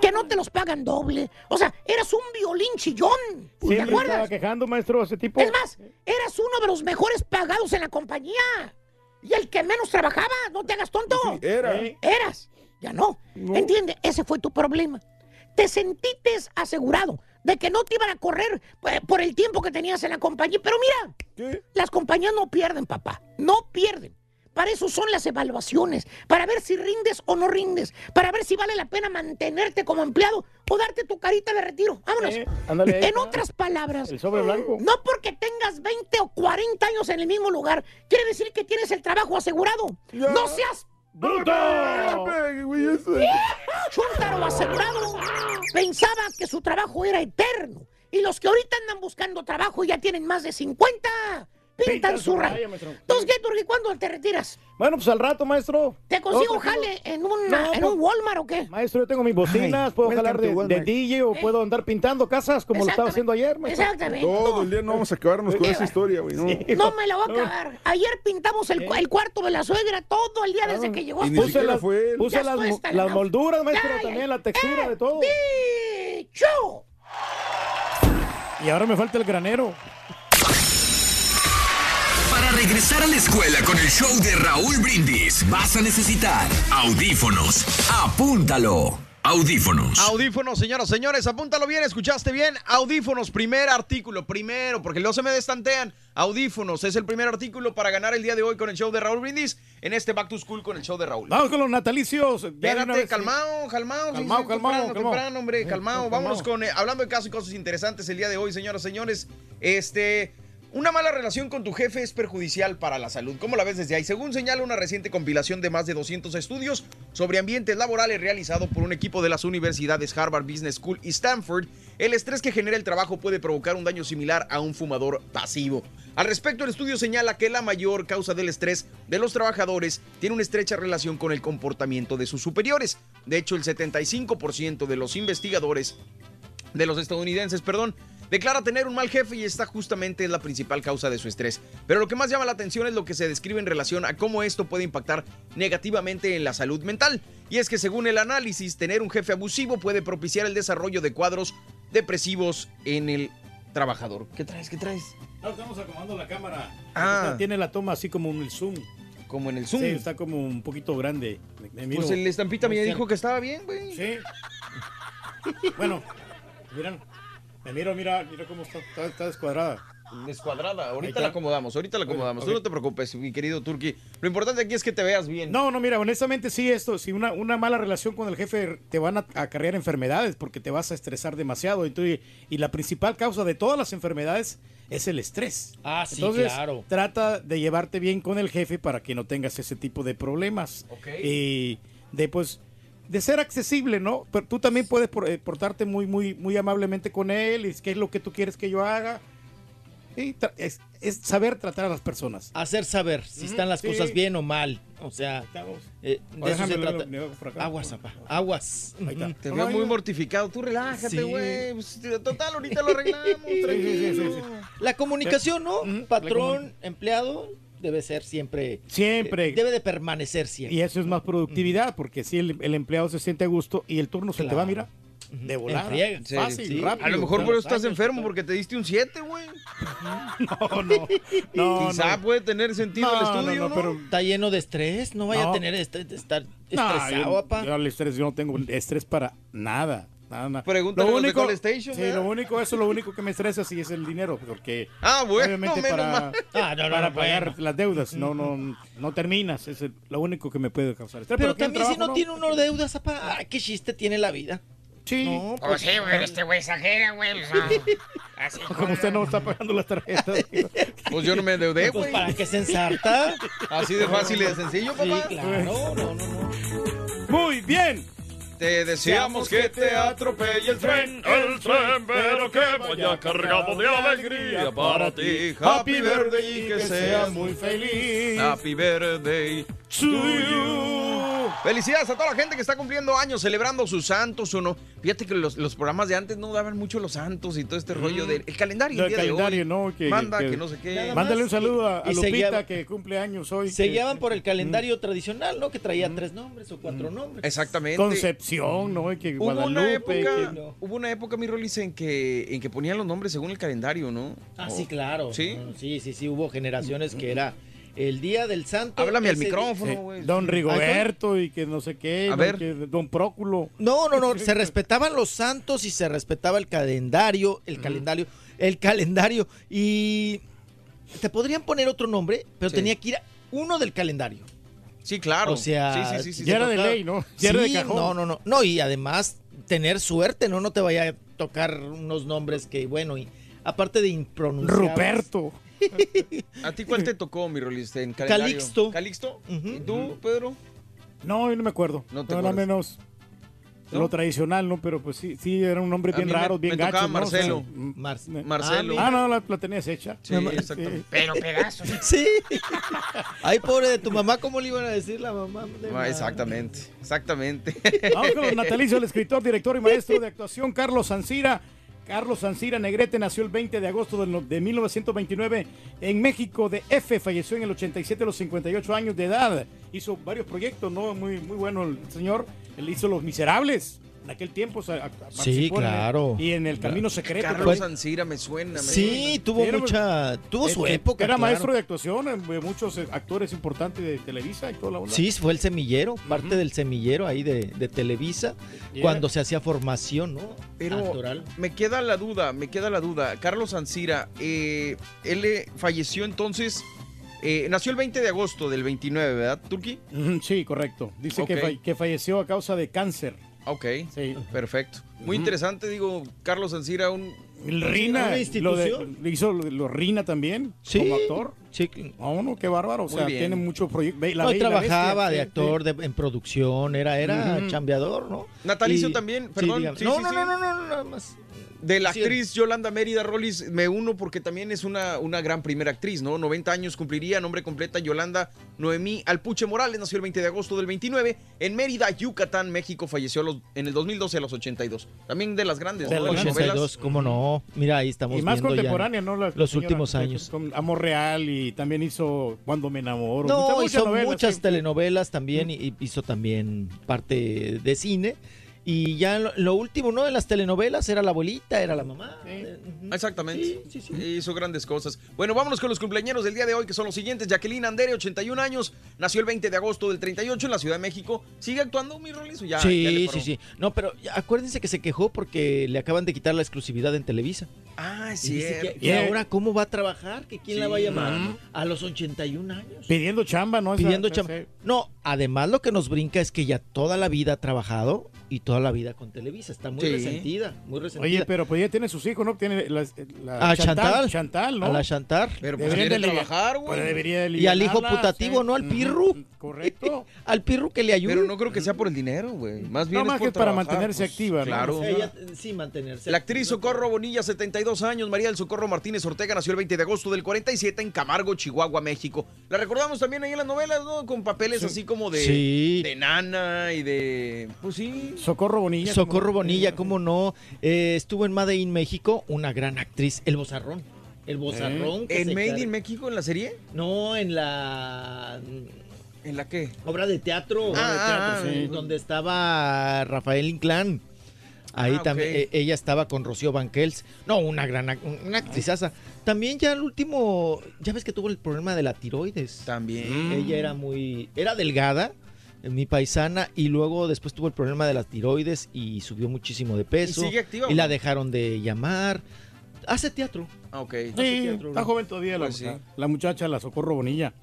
que no te los pagan doble. O sea, eras un violín chillón. ¿Te Siempre estaba acuerdas? quejando, maestro, ese tipo. Es más, eras uno de los mejores pagados en la compañía. Y el que menos trabajaba, no te hagas tonto. era. Eh, Eras. Ya no. ¿Entiende? Ese fue tu problema. Te sentiste asegurado de que no te iban a correr eh, por el tiempo que tenías en la compañía. Pero mira, las compañías no pierden, papá. No pierden. Para eso son las evaluaciones, para ver si rindes o no rindes, para ver si vale la pena mantenerte como empleado o darte tu carita de retiro. Vámonos. Eh, ándale, en está. otras palabras, El sobre blanco. no porque tengas 20 o 40 años en el mismo lugar, quiere decir que tienes el trabajo asegurado. No seas ¡Bruto! Chúntaro asegurado pensaba que su trabajo era eterno. Y los que ahorita andan buscando trabajo y ya tienen más de 50, pintan Pintan su raya. maestro. Entonces, ¿qué, Turki? ¿Cuándo te retiras? Bueno, pues al rato, maestro. ¿Te consigo Otro jale en, una- No, en pues- un Walmart o qué? Maestro, yo tengo mis bocinas, Ay, puedo welcome jalar de, to Walmart. de DJ o puedo andar pintando casas como lo estaba haciendo ayer, maestro. Exactamente. Todo el día no vamos a acabarnos con esa historia, güey. No. No me la voy a acabar. Ayer pintamos el, cu- el cuarto de la suegra todo el día desde que llegó. Y ni Puse siquiera las, fue él. puse Ya las, estoy mo- hasta la las nave. molduras, maestro, Ay, también la eh, textura de todo. ¡Dicho! Y ahora me falta el granero. Para regresar a la escuela con el show de Raúl Brindis, vas a necesitar audífonos. Apúntalo. Audífonos. Audífonos, señoras, señores, apúntalo bien, escuchaste bien. Audífonos, primer artículo, primero, porque luego se me destantean. Audífonos es el primer artículo para ganar el día de hoy con el show de Raúl Brindis en este Back to School con el show de Raúl. Vamos con los natalicios. Espérate, calmado, calmado. temprano, calmao. temprano, hombre, Eh, calmado. calmao. Vámonos con, eh, hablando de casos y cosas interesantes el día de hoy, señoras, señores. Este, Una mala relación con tu jefe es perjudicial para la salud. ¿Cómo la ves desde ahí? Según señala una reciente compilación de más de 200 estudios sobre ambientes laborales realizado por un equipo de las universidades Harvard Business School y Stanford, el estrés que genera el trabajo puede provocar un daño similar a un fumador pasivo. Al respecto, el estudio señala que la mayor causa del estrés de los trabajadores tiene una estrecha relación con el comportamiento de sus superiores. De hecho, el 75% de los investigadores de los estadounidenses, perdón, declara tener un mal jefe y esta justamente es la principal causa de su estrés. Pero lo que más llama la atención es lo que se describe en relación a cómo esto puede impactar negativamente en la salud mental. Y es que según el análisis, tener un jefe abusivo puede propiciar el desarrollo de cuadros depresivos en el trabajador. ¿Qué traes? ¿Qué traes? No, estamos acomodando la cámara. Ah. Tiene la toma así como en el zoom. Como en el zoom. Sí, está como un poquito grande. Pues el estampita me dijo que estaba bien, güey. Sí. Bueno, miran. Me miro, mira, mira cómo está. Está, está descuadrada. Descuadrada. Ahorita la acomodamos, ahorita la acomodamos. Tú Ok. no te preocupes, mi querido Turki. Lo importante aquí es que te veas bien. No, no, mira, honestamente sí, esto, si una, una mala relación con el jefe te van a acarrear enfermedades porque te vas a estresar demasiado. Entonces, y la principal causa de todas las enfermedades es el estrés. Ah, sí, Entonces, claro. trata de llevarte bien con el jefe para que no tengas ese tipo de problemas. Ok. Y de pues de ser accesible, ¿no? Pero tú también puedes por- eh, portarte muy, muy, muy amablemente con él. Y qué es lo que tú quieres que yo haga. Y es, es saber tratar a las personas. Hacer saber si están las sí. cosas bien o mal. O sea, eh, de eso se trata. acá. Aguas, papá. Aguas. Ahí está. Ujú. Te veo muy mortificado. Tú relájate, Sí. güey. Pues, Total, ahorita lo arreglamos. tranquilo. La comunicación, ¿no? Patrón, empleado, debe ser siempre. Siempre. eh, debe de permanecer siempre. Y eso es más productividad, porque si el, el empleado se siente a gusto y el turno se te va, mira, de friega. Fácil, Sí. rápido. A lo mejor por eso estás enfermo, porque te diste un 7, güey. No, no. No, Quizá no. puede tener sentido el No, estudio, no, ¿no? pero- Está lleno de estrés. No vaya No. a tener este- estar No, estresado, yo, papá. yo al estrés, yo no tengo estrés para nada. Nada, nada. Pregúntale a de Call Station, sí, lo único, eso es lo único que me estresa sí es el dinero, porque Ah, bueno, obviamente menos para, mal. Ah, no, no, para no, pagar bueno. las deudas no, no, no terminas, es el- lo único que me puede causar estrés. Pero también si no tiene uno deudas, papá, ah, qué chiste tiene la vida. Sí. No, Oh, pues, sí, güey, este güey exagera, güey. así Como usted no está pagando las tarjetas. Pues yo no me endeudé, pues güey. para que se ensarta. Así de fácil y de sencillo, Sí, papá. claro. No, no, no. Muy bien. Te deseamos que te atropelle el tren, el tren, pero que vaya cargado de alegría para ti. Happy birthday y que seas muy feliz. Happy birthday to you. Felicidades a toda la gente que está cumpliendo años, celebrando sus santos o no. Fíjate que los, los programas de antes no daban mucho los santos y todo este rollo del el calendario. el de calendario, hoy. ¿no? Que, Manda, que, no sé qué. Mándale un saludo a, Lupita guiaba- que cumple años hoy. Se guiaban por el calendario tradicional, ¿no? Que traía tres nombres o cuatro nombres. Exactamente. Concepción, ¿no? Y que Hubo una época, que- hubo una época, mi Rolis, en que, en que ponían los nombres según el calendario, ¿no? Ah, O- sí, claro. ¿Sí? No, sí, sí, sí, hubo generaciones que era el día del santo. Háblame al micrófono, Sí, güey. Don Rigoberto y que no sé qué. A ver. que Don Próculo. No, no, no, se respetaban los santos y se respetaba el calendario, el calendario, el calendario y te podrían poner otro nombre, pero Sí. tenía que ir a uno del calendario. Sí, claro. O sea, sí, sí, sí, sí, ya era de ley, ¿no? Ya era de cajón. no, no, no, no y además tener suerte, no, no te vaya a tocar unos nombres que bueno y aparte de impronunciables. Ruperto. ¿A ti cuál te tocó, mi Rolis, en calendario? Calixto. ¿Calixto? ¿Y tú, Pedro? No, yo no me acuerdo. No te No, acuerdas. menos ¿No? lo tradicional, ¿no? Pero pues sí, sí, era un nombre A bien raro, bien me tocaba gacho, ¿no? O sea, Marcelo. Mar- me- Marcelo. Ah, no, la, la tenías hecha. Sí, exactamente. Pero pedazo. Sí. Ay, pobre de tu mamá, ¿cómo le iban a decir la mamá? de Ah, exactamente, exactamente. Vamos con los natalicios, el escritor, director y maestro de actuación Carlos Sancira. Carlos Sancira Negrete nació el 20 de agosto del de 1929 en México de F. Falleció en el 87 a los 58 años de edad. Hizo varios proyectos, ¿no? Muy, muy bueno el señor. Él hizo Los Miserables. En aquel tiempo en el- claro. y en El Camino Secreto. Carlos Fue- Sancira me suena. me Sí, suena. tuvo Era- mucha, tuvo su Eh, eh, época. Era claro. maestro de actuación muchos eh, actores importantes de Televisa y toda la onda. Sí, fue el semillero, parte del semillero ahí de, de Televisa, Yeah. cuando se hacía formación, ¿no? Pero Actoral. me queda la duda, me queda la duda. Carlos Sancira, eh, él eh, falleció entonces, eh, nació el 20 de agosto del 29, ¿verdad, Turki? Sí, correcto. Dice que, fa- que falleció a causa de cáncer. Ok, Sí. perfecto. Muy interesante, digo, Carlos Sancira, un, El ¿Una Rina, lo de- hizo lo, lo Rina también, Sí. como actor. Sí. A uno, qué bárbaro. O Muy sea, bien. tiene muchos proyectos. No, trabajaba Bestia, de actor, sí. de- en producción, era, era chambeador, ¿no? Natalicio Y- también, perdón. no, sí, no, sí. no, no, no, nada más. De la actriz Yolanda Mérida Rollis me uno porque también es una, una gran primera actriz, ¿no? 90 años cumpliría, nombre completa Yolanda Noemí Alpuche Morales, nació el 20 de agosto del 29 en Mérida, Yucatán, México, falleció a los- en el 2012 a los 82. También de las grandes, De ¿no? los Las 82, cómo no. Mira, ahí estamos Y más viendo ya contemporánea, ¿no? La los señora, últimos años. Con Amor Real y también hizo Cuando me enamoro. No, muchas, muchas hizo novelas, muchas sí. telenovelas también y y hizo también parte de cine. Y ya lo, lo último, ¿no? En las telenovelas era la abuelita, era la mamá. Exactamente. Hizo grandes cosas. Bueno, vámonos con los cumpleaños del día de hoy, que son los siguientes. Jacqueline Andere, 81 años, nació el 20 de agosto del 38 en la Ciudad de México. ¿Sigue actuando, mi ya- sí, ya le paró? sí, sí. No, pero ya acuérdense que se quejó porque le acaban de quitar la exclusividad en Televisa. Ah, es Y ahora cómo va a trabajar, que quién la Sí. va a llamar Ujú. a los 81 años. Pidiendo chamba, ¿no? Pidiendo esa- chamba. No, además lo que nos brinca es que ya toda la vida ha trabajado y toda la vida con Televisa. Está muy Sí. resentida, muy resentida. Oye, pero pues ella tiene sus hijos, ¿no? Tiene la, la a Chantal, Chantal, ¿no? A la Chantal. Pero pues, Deberían quiere de trabajar, güey. pues, debería de Y al hijo putativo, sí. ¿no? Al pirru. Correcto. al pirru que le ayude. Pero no creo que sea por el dinero, güey. Más bien No, es más por que para trabajar, mantenerse pues, activa, ¿no? Claro. Ella, sí, mantenerse. La actriz Socorro Bonilla, 72 años, María del Socorro Martínez Ortega, nació el 20 de agosto del 47 en Camargo, Chihuahua, México. La recordamos también ahí en las novelas, ¿no? Con papeles así como de, Sí. de nana y de... Pues sí. Socorro Bonilla. Socorro Bonilla, cómo no. Eh, estuvo en Made in México, una gran actriz. El Bozarrón. El Bozarrón. que ¿En Made car- in México en la serie? No, en la. ¿En la qué? Obra de teatro. obra de Ah, teatro, ah, sí, ah. Donde estaba Rafael Inclán. Ahí Ah, también. eh, ella estaba con Rocío Banquels. No, una gran una actrizaza. También ya el último. Ya ves que tuvo el problema de la tiroides. También. Ella era muy. Era delgada. eh, Mi paisana, y luego después tuvo el problema de la tiroides y subió muchísimo de peso. sigue activa y la dejaron de llamar. Hace teatro. Ah, ok. Sí, teatro, está joven todavía la, Pues sí. la muchacha, la Socorro Bonilla.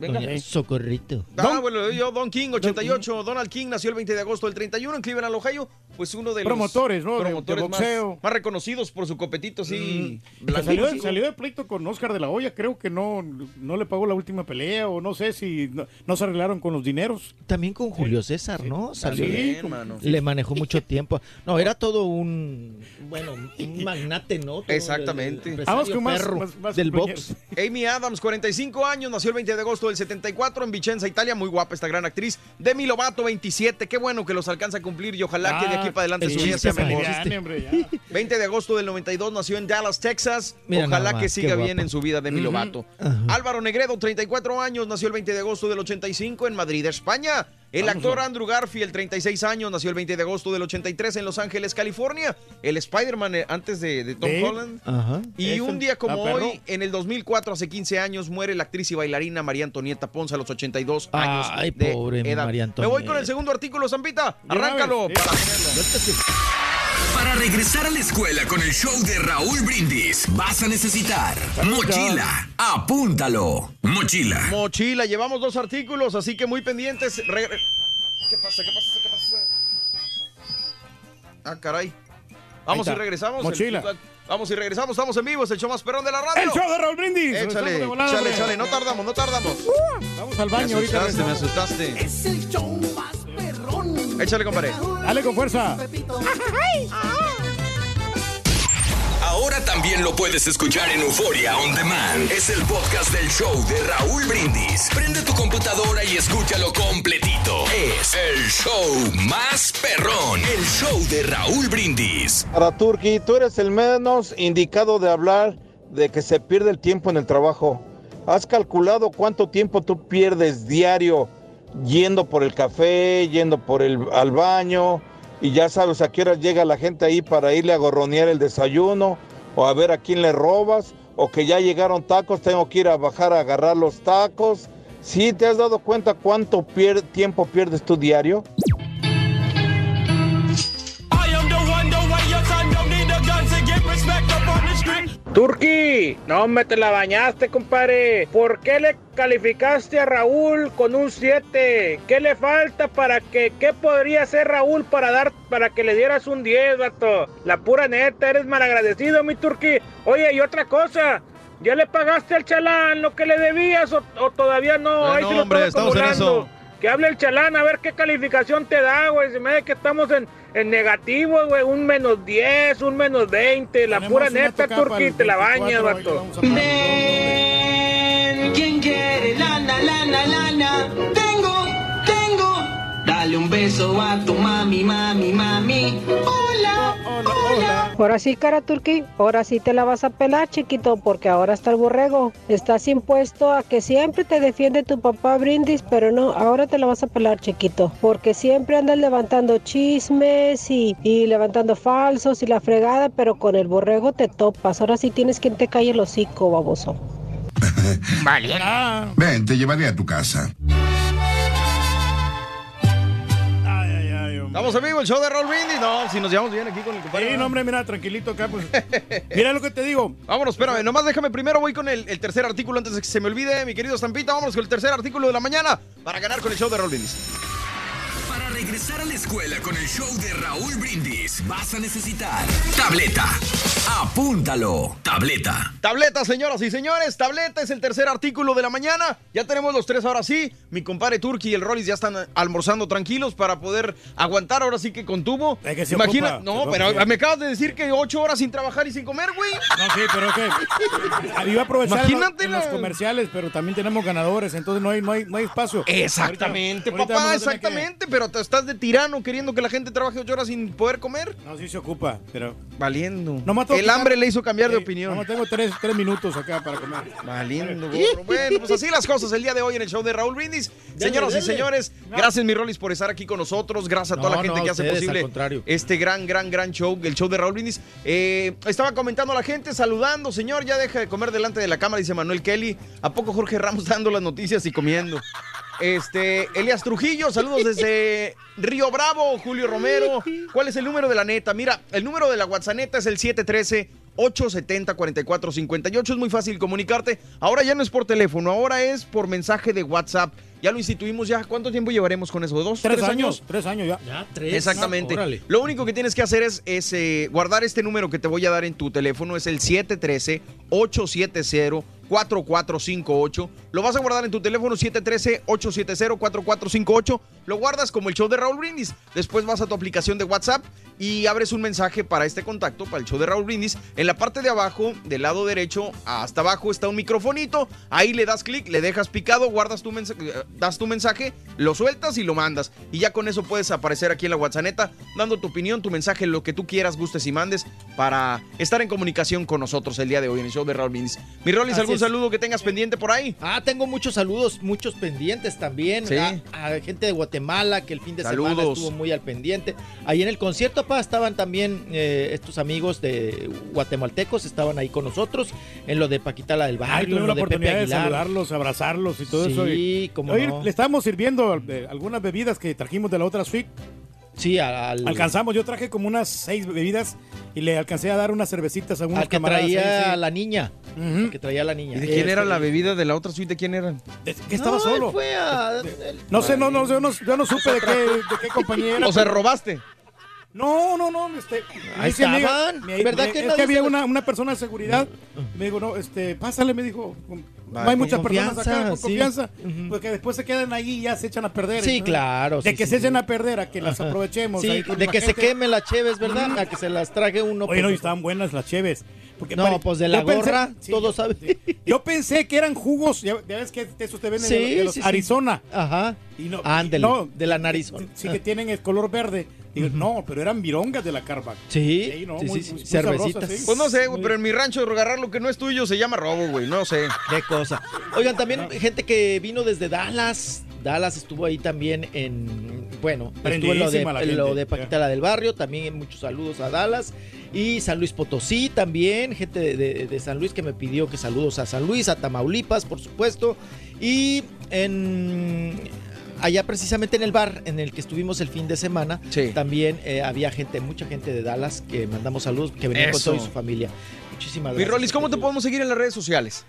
Venga. Doña Socorrito. Ah, bueno, yo, Don King, 88. Donald King nació el 20 de agosto del 31 en Cleveland, Ohio. Pues uno de los Promotores, ¿no? De- de promotores más- boxeo. Más, reconocidos por su copetito, sí. Que blanquito, salió, sí. salió de pleito con Oscar de la Hoya, creo que no, no le pagó la última pelea o no sé si no, no se arreglaron con los dineros. También con Julio César, ¿no? Salió. También, como- mano. Le manejó mucho tiempo. No, era todo un. Bueno, un magnate, ¿no? Todo Exactamente. el empresario perro del box. Amy Adams, 45 años, nació el 20 de agosto del 74 en Vicenza, Italia. Muy guapa esta gran actriz. Demi Lovato, 27. Qué bueno que los alcanza a cumplir y ojalá que de aquí para adelante el su vida sea mejor. aliviane, hombre, ya. 20 de agosto del 92 nació en Dallas, Texas. Mira Ojalá que siga bien en su vida Demi. Lovato. Álvaro Negredo, 34 años, nació el 20 de agosto del 85 en Madrid, España. El Vamos, actor. Andrew Garfield, 36 años, nació el 20 de agosto del 83 en Los Ángeles, California. El Spider-Man eh, antes de, de Tom. Holland. Ajá. Y un día como ah, hoy, en el 2004, hace 15 años, muere la actriz y bailarina María Antonieta Ponce a los 82 años Ay, de pobre edad. María Me voy con Antonieta. el segundo artículo, Zampita. Arráncalo. para. Para regresar a la escuela con el show de Raúl Brindis, vas a necesitar mochila. Apúntalo. Mochila. Mochila, llevamos dos artículos, así que muy pendientes. Regre- ¿Qué pasa? ¿Qué pasa? ¿Qué pasa? Ah, caray. Vamos y regresamos. Mochila. El- Vamos y regresamos. Estamos en vivo. Es el show más perrón de la radio. ¡El show de Raúl Brindis! Échale, échale. No tardamos, no tardamos. Vamos al Me baño ahorita. asustaste, me asustaste. Es el show. Échale, compadre. Dale con fuerza. Ahora también lo puedes escuchar en Euforia On Demand. Es el podcast del show de Raúl Brindis. Prende tu computadora y escúchalo completito. Es el show más perrón. El show de Raúl Brindis. Para Turki, tú eres el menos indicado de hablar de que se pierde el tiempo en el trabajo. ¿Has calculado cuánto tiempo tú pierdes diario yendo por el café, yendo por el al baño? Y ya sabes a qué hora llega la gente ahí para irle a gorronear el desayuno o a ver a quién le robas o que ya llegaron tacos, tengo que ir a bajar a agarrar los tacos. ¿Sí te has dado cuenta cuánto pier- tiempo pierdes tú diario? Turki, no me te la bañaste, compadre. ¿Por qué le calificaste a Raúl con un 7? ¿Qué le falta para que, qué podría hacer Raúl para dar, para que le dieras un 10, vato? La pura neta, eres malagradecido, mi Turki. Oye, y otra cosa. ¿Ya le pagaste al chalán lo que le debías o, o todavía no? No, Ahí lo hombre, estamos en acumulando. eso. Que hable el chalán a ver qué calificación te da, güey. Se me hace que estamos en, en negativo, güey. Un menos 10, un menos 20. La pura neta, Turki, te la 24, bañas, vato. pagar. ¿Quién quiere lana, lana, lana? Tengo, tengo. Dale un beso a tu mami, mami, mami. Hola, hola. Ahora sí, cara turqui, ahora sí te la vas a pelar, chiquito, porque ahora está el borrego. Estás impuesto a que siempre te defiende tu papá Brindis, pero no, ahora te la vas a pelar, chiquito, porque siempre andas levantando chismes y, y levantando falsos y la fregada, pero con el borrego te topas. Ahora sí tienes quien te calle el hocico, baboso. Vale. Ven, te llevaré a tu casa. Estamos en vivo, el show de Roll Brindis. No, si nos llevamos bien aquí con el compadre. Sí, no, hombre, mira, tranquilito acá, pues. Mira lo que te digo. Vámonos, espérame, nomás déjame primero, voy con el, el tercer artículo antes de que se me olvide, mi querido Estampita. Vámonos con el tercer artículo de la mañana para ganar con el show de Roll Brindis. Regresar a la escuela con el show de Raúl Brindis, vas a necesitar tableta. Apúntalo. Tableta. Tableta, señoras y señores, tableta es el tercer artículo de la mañana. Ya tenemos los tres ahora sí. Mi compadre Turki y el Rollis ya están almorzando tranquilos para poder aguantar ahora sí que con tubo. que se Imagina, ocupa, no, se pero me acabas de decir que ocho horas sin trabajar y sin comer, güey. No, sí, pero que iba a aprovechar en los- Imagínate en los, comerciales, pero también tenemos ganadores, entonces no hay, no hay, no hay espacio. Exactamente, Ahorita- papá, que- exactamente. Pero te estás de tirano queriendo que la gente trabaje ocho horas sin poder comer. No, sí se ocupa, pero... Valiendo. Tengo el hambre le hizo cambiar de opinión. No, tengo tres, tres minutos acá para comer. Valiendo, gorro. Bueno, pues así las cosas el día de hoy en el show de Raúl Brindis. Dele, Señoras y señores, gracias, mi Rolis, por estar aquí con nosotros. Gracias a toda No, la gente no, que hace posible este gran, gran, gran show, el show de Raúl Brindis. Eh, estaba comentando a la gente, saludando. Señor, ya deja de comer delante de la cámara, dice Manuel Kelly. ¿A poco Jorge Ramos dando las noticias y comiendo? Este, Elias Trujillo, saludos desde Río Bravo, Julio Romero. ¿Cuál es el número de la neta? Mira, el número de la WhatsApp es el 713 870 4458 es muy fácil comunicarte. Ahora ya no es por teléfono, ahora es por mensaje de WhatsApp. Ya lo instituimos ya. ¿Cuánto tiempo llevaremos con eso? ¿Dos? Tres años, tres años ya. Ya, tres. Exactamente. Órale. Lo único que tienes que hacer es, es, eh, guardar este número que te voy a dar en tu teléfono. Es el 713-870-4458. Lo vas a guardar en tu teléfono 713-870-4458. Lo guardas como el show de Raúl Brindis. Después vas a tu aplicación de WhatsApp y abres un mensaje para este contacto, para el show de Raúl Brindis. En la parte de abajo, del lado derecho hasta abajo, está un microfonito. Ahí le das clic, le dejas picado, guardas tu mensaje, das tu mensaje, lo sueltas y lo mandas. Y ya con eso puedes aparecer aquí en la WhatsApp, dando tu opinión, tu mensaje, lo que tú quieras, gustes y mandes, para estar en comunicación con nosotros el día de hoy en el show de Raúl Brindis. Mi Rolis, ¿algún es. saludo que tengas pendiente por ahí? Ah, tengo muchos saludos, muchos pendientes también. Sí. A, a gente de Guatemala que el fin de semana Saludos. estuvo muy al pendiente. Ahí en el concierto, pa, estaban también eh, estos amigos de guatemaltecos, estaban ahí con nosotros en lo de Paquitala del Ay, Barrio, tuve en la lo de Pepe oportunidad de saludarlos, abrazarlos y todo Sí, eso. y- cómo Le estábamos sirviendo eh, algunas bebidas que trajimos de la otra suite. Sí, al... Alcanzamos, yo traje como unas seis bebidas y le alcancé a dar unas cervecitas a unos Al que camaradas. traía ahí, a sí. la niña. Al que traía a la niña. ¿Y de quién Este, era la bebida de la otra suite? ¿De quién eran? Que estaba No, solo. él fue a- No sé, no, no, yo no, yo no supe de qué, de qué compañía era. O sea, robaste. No, no, no, este, me Ahí estaban. me- ¿Verdad me- que es que había una, una persona de seguridad, me dijo, no, este, pásale, me dijo, no hay muchas personas acá confianza, con sí. confianza, porque después se quedan ahí y ya se echan a perder. Sí, claro, De sí, que sí, se echen a perder, a que las aprovechemos. Sí, ahí con de que se quemen las cheves, ¿verdad? A que se las trague uno. Oye, no, pues, y estaban buenas las cheves. Porque No, pues de la yo pensé- gorra, sí, todo yo- sabe. sí. Yo pensé que eran jugos, ya, ya ves que esos te venden de, de los. Arizona. Ajá. Y no, Ándele, no, de la nariz. Sí, que tienen el color verde. Digo, no, pero eran virongas de la Carbac. Sí, no, sí, muy- sí, muy- muy cervecitas. sabrosas, sí. Pues no sé, güey, pero en mi rancho agarrar lo que no es tuyo se llama robo, güey. No sé. Qué cosa. Oigan, también gente que vino desde Dallas. Dallas estuvo ahí también en. Bueno, estuvo en lo de, la lo Paquita la del Barrio. También muchos saludos a Dallas. Y San Luis Potosí también. Gente de, de- de San Luis que me pidió que saludos a San Luis, a Tamaulipas, por supuesto. Y en. Allá precisamente en el bar en el que estuvimos el fin de semana, también eh, había gente, mucha gente de Dallas que mandamos saludos, que venían con Eso. toda su familia. Muchísimas Mi gracias. Rolis, ¿cómo te podemos seguir en las redes sociales?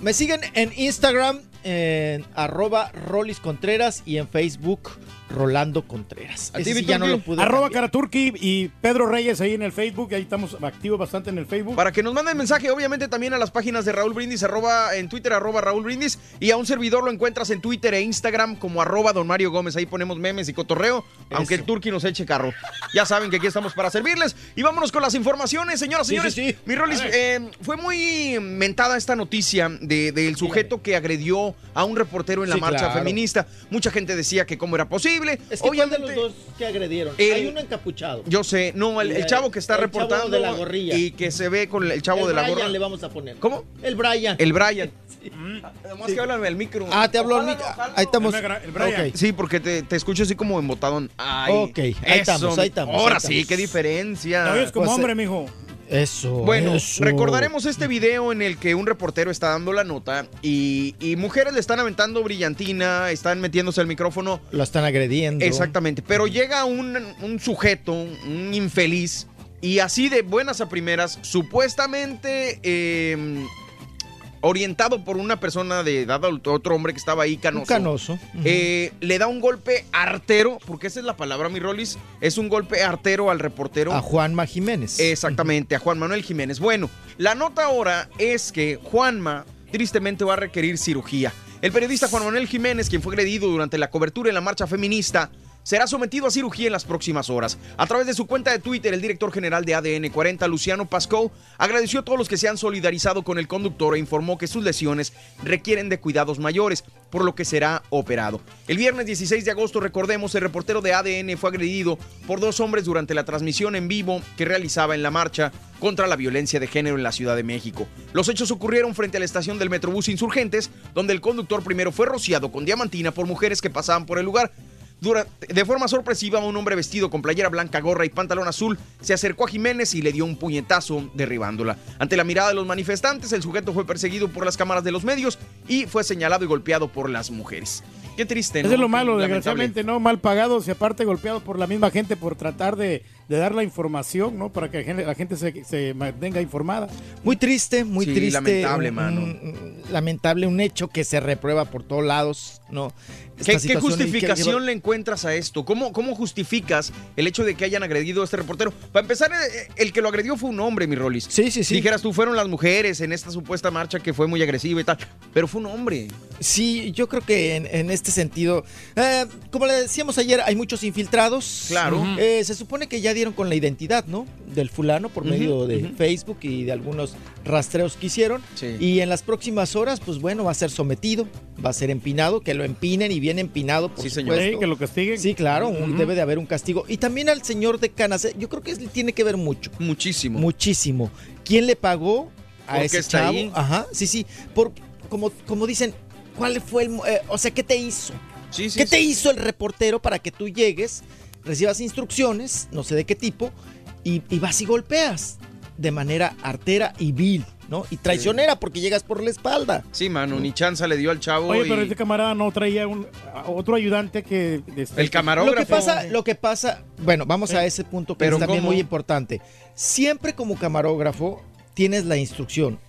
Me siguen en Instagram, en arroba Rolis Contreras y en Facebook Rolando Contreras. ¿A Ese ti, sí ya no lo pude Arroba cambiar. Caraturki y Pedro Reyes ahí en el Facebook. Ahí estamos activos bastante en el Facebook. Para que nos manden mensaje, obviamente también a las páginas de Raúl Brindis, arroba en Twitter, arroba Raúl Brindis, y a un servidor lo encuentras en Twitter e Instagram como arroba Don Mario Gómez. Ahí ponemos memes y cotorreo, aunque el Turqui nos eche carro. Ya saben que aquí estamos para servirles. Y vámonos con las informaciones, señoras y Sí, señores. sí, sí. Mi Rolis, eh, fue muy mentada esta noticia de- del sujeto que agredió a un reportero en la Sí, marcha claro. feminista. Mucha gente decía que cómo era posible. Es que ¿cuál de obviamente, los dos que agredieron? El- Hay uno encapuchado. yo sé, no, el, el chavo que está El chavo reportando de la gorrilla. y que se ve con el chavo el de la Brian gorra. le vamos a poner. ¿Cómo? El Brian. El Brian. Además que háblame al micro. Ah, te habló al micro. Ahí estamos. Ok. Sí, porque te, te escucho así como embotadón. Ay, Ok, ahí estamos, ahí estamos, Ahora ahí sí, qué diferencia. Te oyes como Pues, hombre, eh, mijo. Eso. Bueno, eso. recordaremos este video en el que un reportero está dando la nota y, y mujeres le están aventando brillantina, están metiéndose al micrófono. Lo están agrediendo. Exactamente, pero llega un, un sujeto, un infeliz, y así de buenas a primeras, supuestamente eh, orientado por una persona de edad adulta, otro hombre que estaba ahí canoso. Un canoso. eh, le da un golpe artero, porque esa es la palabra, mi Rolis, es un golpe artero al reportero. A Juanma Jiménez. Exactamente, a Juan Manuel Jiménez. Bueno, la nota ahora es que Juanma tristemente va a requerir cirugía. El periodista Juan Manuel Jiménez, quien fue agredido durante la cobertura en la marcha feminista, será sometido a cirugía en las próximas horas. A través de su cuenta de Twitter, el director general de ADN 40, Luciano Pascoe, agradeció a todos los que se han solidarizado con el conductor e informó que sus lesiones requieren de cuidados mayores, por lo que será operado. El viernes 16 de agosto, recordemos, el reportero de ADN fue agredido por dos hombres durante la transmisión en vivo que realizaba en la marcha contra la violencia de género en la Ciudad de México. Los hechos ocurrieron frente a la estación del Metrobús Insurgentes, donde el conductor primero fue rociado con diamantina por mujeres que pasaban por el lugar. De forma sorpresiva, un hombre vestido con playera blanca, gorra y pantalón azul se acercó a Jiménez y le dio un puñetazo derribándola. Ante la mirada de los manifestantes, el sujeto fue perseguido por las cámaras de los medios y fue señalado y golpeado por las mujeres. Qué triste, ¿no? Eso es lo malo, Lamentable. desgraciadamente, ¿no? Mal pagados y aparte golpeados por la misma gente por tratar de, de dar la información, ¿no? Para que la gente, se, se mantenga informada. Muy triste, muy Sí, triste. lamentable, un- mano. un- lamentable, un hecho que se reprueba por todos lados, ¿no? ¿Qué, que- justificación le encuentras a esto? ¿Cómo, ¿Cómo justificas el hecho de que hayan agredido a este reportero? Para empezar, eh, el que lo agredió fue un hombre, mi Rolis. Sí, sí, sí. Dijeras tú, fueron las mujeres en esta supuesta marcha que fue muy agresiva y tal, pero fue un hombre. Sí, yo creo que en, en este sentido, eh, como le decíamos ayer, hay muchos infiltrados. Claro. Eh, se supone que ya dieron con la identidad, ¿no? Del fulano por medio de. Facebook y de algunos rastreos que hicieron. Sí. Y en las próximas horas, pues bueno, va a ser sometido, va a ser empinado, que lo empinen y bien empinado, por Sí, señor. Sí, que lo castiguen. Sí, claro, debe de haber un castigo. Y también al señor de Canas, yo creo que tiene que ver mucho. Muchísimo. Muchísimo. ¿Quién le pagó a ¿Por qué ese está chavo? ahí? Ajá, sí, sí. Por, como, como dicen, ¿cuál fue el... eh, o sea, ¿qué te hizo? Sí, sí, ¿Qué te sí. hizo el reportero para que tú llegues, recibas instrucciones, no sé de qué tipo, y, y vas y golpeas de manera artera y vil, ¿no? Y traicionera porque llegas por la espalda. Sí, mano, ni chanza le dio al chavo. Oye, y- pero este camarada no traía un, otro ayudante que... este, El camarógrafo. Lo que pasa, lo que pasa, bueno, vamos a ese punto que Pero es también ¿cómo? muy importante. Siempre como camarógrafo tienes la instrucción.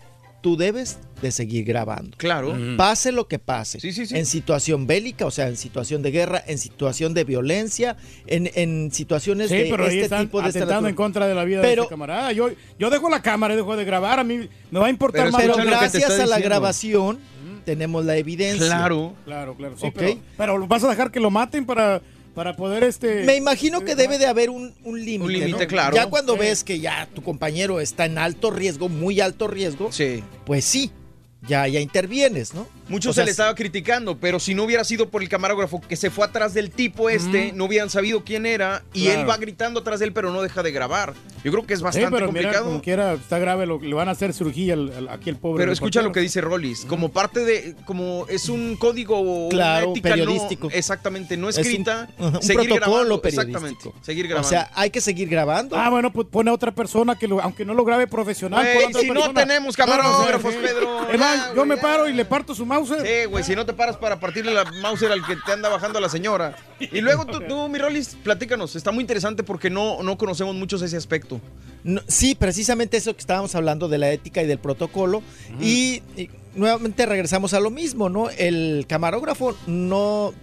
Tú debes de seguir grabando. Claro. Pase lo que pase. Sí, sí, sí. En situación bélica, o sea, en situación de guerra, en situación de violencia, en, en situaciones Sí, de pero ahí este están tipo de atentando en contra de la vida de este camarada. Yo, yo dejo la cámara y dejo de grabar. A mí me va a importar Pero más. Pero gracias a la diciendo. grabación tenemos la evidencia. Claro. Claro, claro. Sí, Ok. pero, pero vas a dejar que lo maten para, para poder este... Me imagino que debe de haber un, un límite. Un límite, ¿no? claro. Ya cuando Sí. ves que ya tu compañero está en alto riesgo, muy alto riesgo, Sí. pues sí, ya, ya intervienes, ¿no? Muchos O sea, se le estaba criticando, pero si no hubiera sido por el camarógrafo que se fue atrás del tipo este, no hubieran sabido quién era y Claro. él va gritando atrás de él, pero no deja de grabar. Yo creo que es Sí, bastante pero mira, complicado. como quiera, está grave, lo, le van a hacer cirugía al- al- aquí el pobre. Pero escucha lo que dice Rollis, como parte de, como es un código, una Claro, ética no- periodístico. exactamente, no Es un- escrita, un seguir protocolo grabando, periodístico. exactamente, seguir O grabando. sea, hay que seguir grabando. Ah, bueno, pues pone a otra persona que lo, aunque no lo grabe profesional. Otra si no persona. tenemos camarógrafos, No, no Pedro, Más, yo me paro y le parto su mouse. Sí, güey, si no te paras para partirle la Mauser al que te anda bajando a la señora. Y luego tú, tú, mi Rolis, platícanos. Está muy interesante porque no, no conocemos muchos ese aspecto. No, sí, precisamente eso que estábamos hablando de la ética y del protocolo. y, y nuevamente regresamos a lo mismo, ¿no? El camarógrafo no,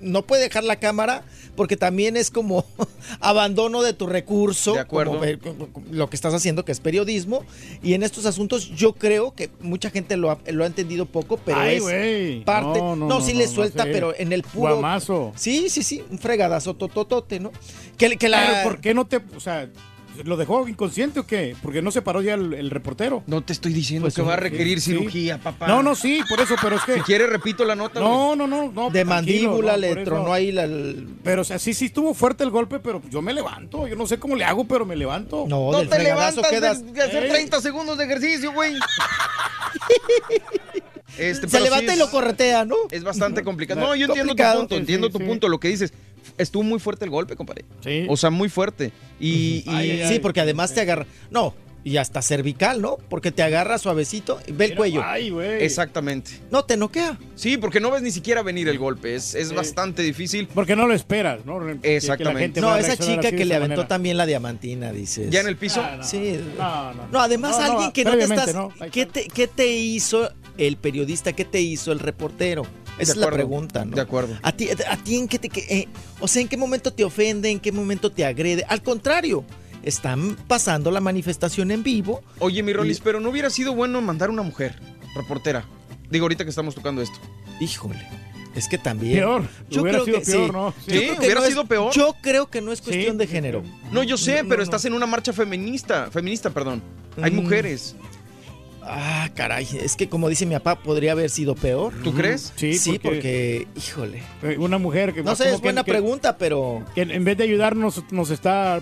no puede dejar la cámara porque también es como abandono de tu recurso. De acuerdo. como lo que estás haciendo, que es periodismo. Y en estos asuntos yo creo que mucha gente lo ha, lo ha entendido poco, pero Ay, es parte. No, No, no, sí no, le no, suelta, sí. pero en el puro. Guamazo. Sí, sí, sí, un fregadazo tototote, ¿no? Que, que la... Pero ¿por qué no te, o sea, lo dejó inconsciente o qué? Porque no se paró ya el, el reportero. No te estoy diciendo Pues que sí, va a requerir sí. cirugía, papá. No, no, sí, por eso, pero es que... Si quiere, repito la nota. No, no, no, no. De mandíbula no, le tronó ahí la... el- Pero, o sea, sí, sí estuvo fuerte el golpe, pero yo me levanto. Yo no sé cómo le hago, pero me levanto. No, No del te levantas quedas... de, de hacer Ey. 30 segundos de ejercicio, güey. Este, Se levanta sí y lo es- corretea, ¿no? Es bastante complicado. No, yo entiendo tu punto, Sí, entiendo sí, tu sí. punto. Lo que dices, estuvo muy fuerte el golpe, compadre. Sí. O sea, muy fuerte. Y, Ay, ay. Sí, porque además te agarra... No, y hasta cervical, ¿no? Porque te agarra suavecito y ve el cuello. Ay, güey. Exactamente. No, te noquea. Sí, porque no ves ni siquiera venir el golpe. Es, es Sí. bastante difícil. Porque no lo esperas, ¿no? Exactamente. No, esa chica que de le aventó manera. también la diamantina, dices. ¿Ya en el piso? Ah, no. Sí. No, no. No, además No, no, alguien que no te estás... no. Ahí ¿qué, está. te, ¿Qué te hizo el periodista? ¿Qué te hizo el reportero? Esa De es la pregunta, ¿no? de acuerdo. ¿A ti, a ti en qué te... qué, eh, o sea, ¿en qué momento te ofende? ¿En qué momento te agrede? Al contrario, están pasando la manifestación en vivo. Oye, mi Rolis, pero no hubiera sido bueno mandar una mujer reportera. Digo, ahorita que estamos tocando esto. Híjole. Es que también. Peor. Yo hubiera creo sido que peor, sí. ¿no? Sí, Yo creo que hubiera no es- sido peor. Yo creo que no es cuestión Sí. de género. No, yo sé, No, no, pero no. estás en una marcha feminista, feminista, perdón. Hay Mm. mujeres. Ah, caray. Es que como dice mi papá, podría haber sido peor. ¿Tú crees? Sí, Sí, porque, porque, híjole. eh, una mujer que No sé, es buena que- pregunta, pero Que en vez de ayudarnos nos está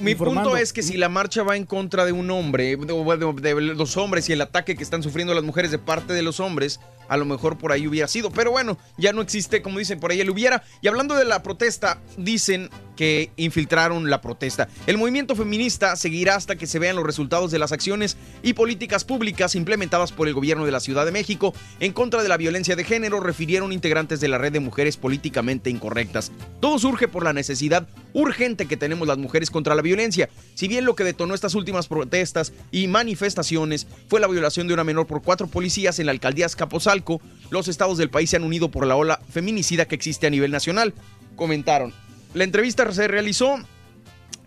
Mi Informando. punto es que si la marcha va en contra de un hombre, de, de- de los hombres y el ataque que están sufriendo las mujeres de parte de los hombres, a lo mejor por ahí hubiera sido. Pero bueno, ya no existe, como dicen, por ahí el hubiera. Y hablando de la protesta, dicen que infiltraron la protesta. El movimiento feminista seguirá hasta que se vean los resultados de las acciones y políticas públicas implementadas por el gobierno de la Ciudad de México en contra de la violencia de género, refirieron integrantes de la red de mujeres políticamente incorrectas. Todo surge por la necesidad urgente que tenemos las mujeres contra la violencia. Si bien lo que detonó estas últimas protestas y manifestaciones fue la violación de una menor por cuatro policías en la alcaldía Escaposalco, los estados del país se han unido por la ola feminicida que existe a nivel nacional, comentaron. La entrevista se realizó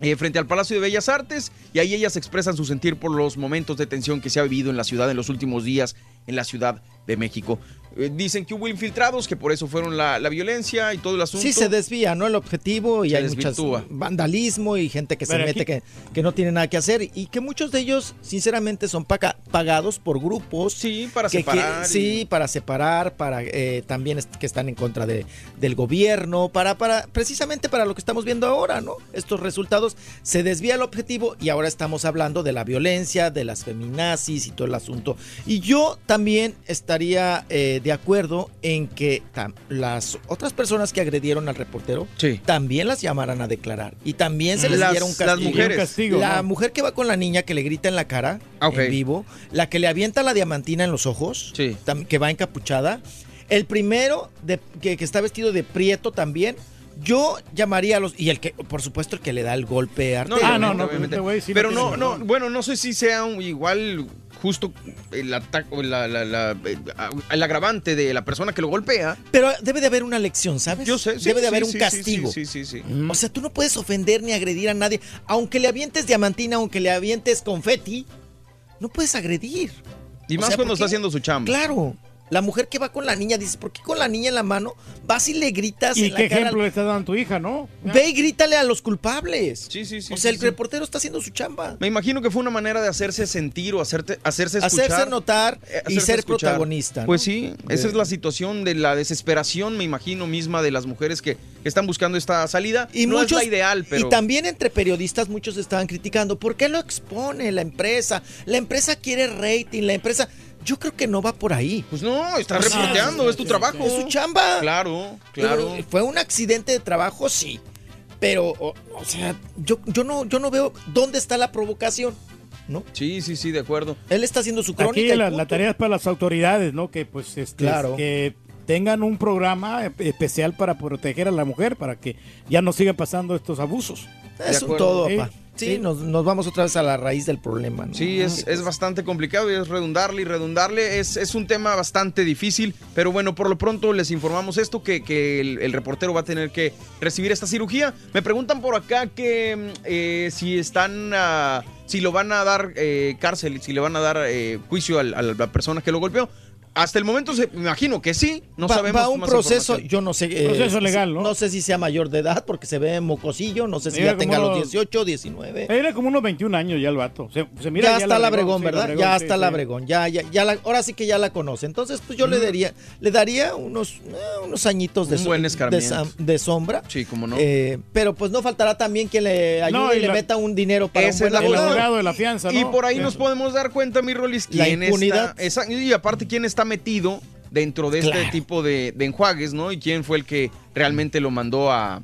eh, frente al Palacio de Bellas Artes y ahí ellas expresan su sentir por los momentos de tensión que se ha vivido en la ciudad en los últimos días en la Ciudad de México. Eh, dicen que hubo infiltrados, que por eso fueron la, la violencia y todo el asunto. sí se desvía, ¿no? El objetivo y Se hay muchas desvirtúa. vandalismo y gente que se Pero mete aquí- que, que no tiene nada que hacer y que muchos de ellos, sinceramente, son paga- pagados por grupos. Sí, para que- que- separar. y- sí, para separar, para eh, también est- que están en contra de, del gobierno, para, para precisamente para lo que estamos viendo ahora, ¿no? Estos resultados se desvía el objetivo y ahora estamos hablando de la violencia, de las feminazis y todo el asunto. Y yo también estaría eh, de acuerdo en que las otras personas que agredieron al reportero Sí. también las llamaran a declarar y también se les Las- diera un las castigo. mujeres. Un castigo, La ¿no? mujer que va con la niña que le grita en la cara Ah, en vivo, la que le avienta la diamantina en los ojos, Sí. que va encapuchada, el primero de, que, que está vestido de prieto también. Yo llamaría a los y el que por supuesto el que le da el golpe No, arterial. Ah, no, obviamente, no, obviamente. este Pero no no, no, bueno, no sé si sea un- igual justo el ataque, o la, la, la- eh, el agravante de la persona que lo golpea. Pero debe de haber una lección, ¿sabes? Yo sé, sí, debe de sí, haber sí, un castigo. Sí, sí, sí. sí. Mm. O sea, tú no puedes ofender ni agredir a nadie, aunque le avientes diamantina, aunque le avientes confeti, no puedes agredir. Y O más sea, cuando ¿por está haciendo su chamba. Claro. La mujer que va con la niña dice, ¿por qué con la niña en la mano vas y le gritas ¿Y en qué la cara? ejemplo le estás dando a tu hija, no? Ve y grítale a los culpables. Sí, sí, sí. o sea, sí, el sí. reportero está haciendo su chamba. Me imagino que fue una manera de hacerse sentir o hacerte, hacerse escuchar. Hacerse notar eh, y ser escuchar. protagonista. ¿no? Pues sí, esa es la situación de la desesperación, me imagino, misma de las mujeres que, que están buscando esta salida. Y no muchos, es la ideal, pero. Y también entre periodistas muchos estaban criticando, ¿por qué lo expone la empresa? La empresa quiere rating, la empresa... Yo creo que no va por ahí. Pues no, estás Pues sí, reporteando, es tu trabajo. Es su chamba. Claro, claro. ¿Fue un accidente de trabajo? Sí. Pero, o, o sea, yo, yo, no, yo no veo dónde está la provocación. ¿no? Sí, sí, sí, de acuerdo. Él está haciendo su crónica. Aquí y la, la tarea es para las autoridades, ¿no? Que pues este, Claro. que tengan un programa e- especial para proteger a la mujer, para que ya no sigan pasando estos abusos. Es un todo, papá. Sí, Nos, nos vamos otra vez a la raíz del problema. ¿no? Sí, es, es bastante complicado y es redundarle y redundarle. Es, es un tema bastante difícil, pero bueno, por lo pronto les informamos esto, que, que el, el reportero va a tener que recibir esta cirugía. Me preguntan por acá que mm, eh, si están, ah, si lo van a dar eh, cárcel, si le van a dar eh, juicio al- a la persona que lo golpeó. Hasta el momento se, me imagino que sí, no va, sabemos va un más proceso, yo no sé. eh, Proceso legal, ¿no? No sé si sea mayor de edad porque se ve mocosillo, no sé si ya tenga los unos- 18, 19. Era como unos 21 años ya el vato. Se, se mira ya, está la Abregón, sí, ¿verdad? Ya sí, está sí. la Abregón, ya, ya, ya la, ahora sí que ya la conoce. Entonces, pues yo le daría, le daría unos, eh, unos añitos de, Un so- buen de, de sombra. Sí, como no. Eh, pero pues no faltará también quien le ayude No, y, y le la- meta un dinero para Esa un es la buen cosa. abogado. de la fianza, Y por ahí nos podemos dar cuenta, mi Rolis, La quién impunidad. está. esa- y aparte, quién está metido dentro de este tipo de, de enjuagues, ¿no? Y quién fue el que realmente lo mandó a,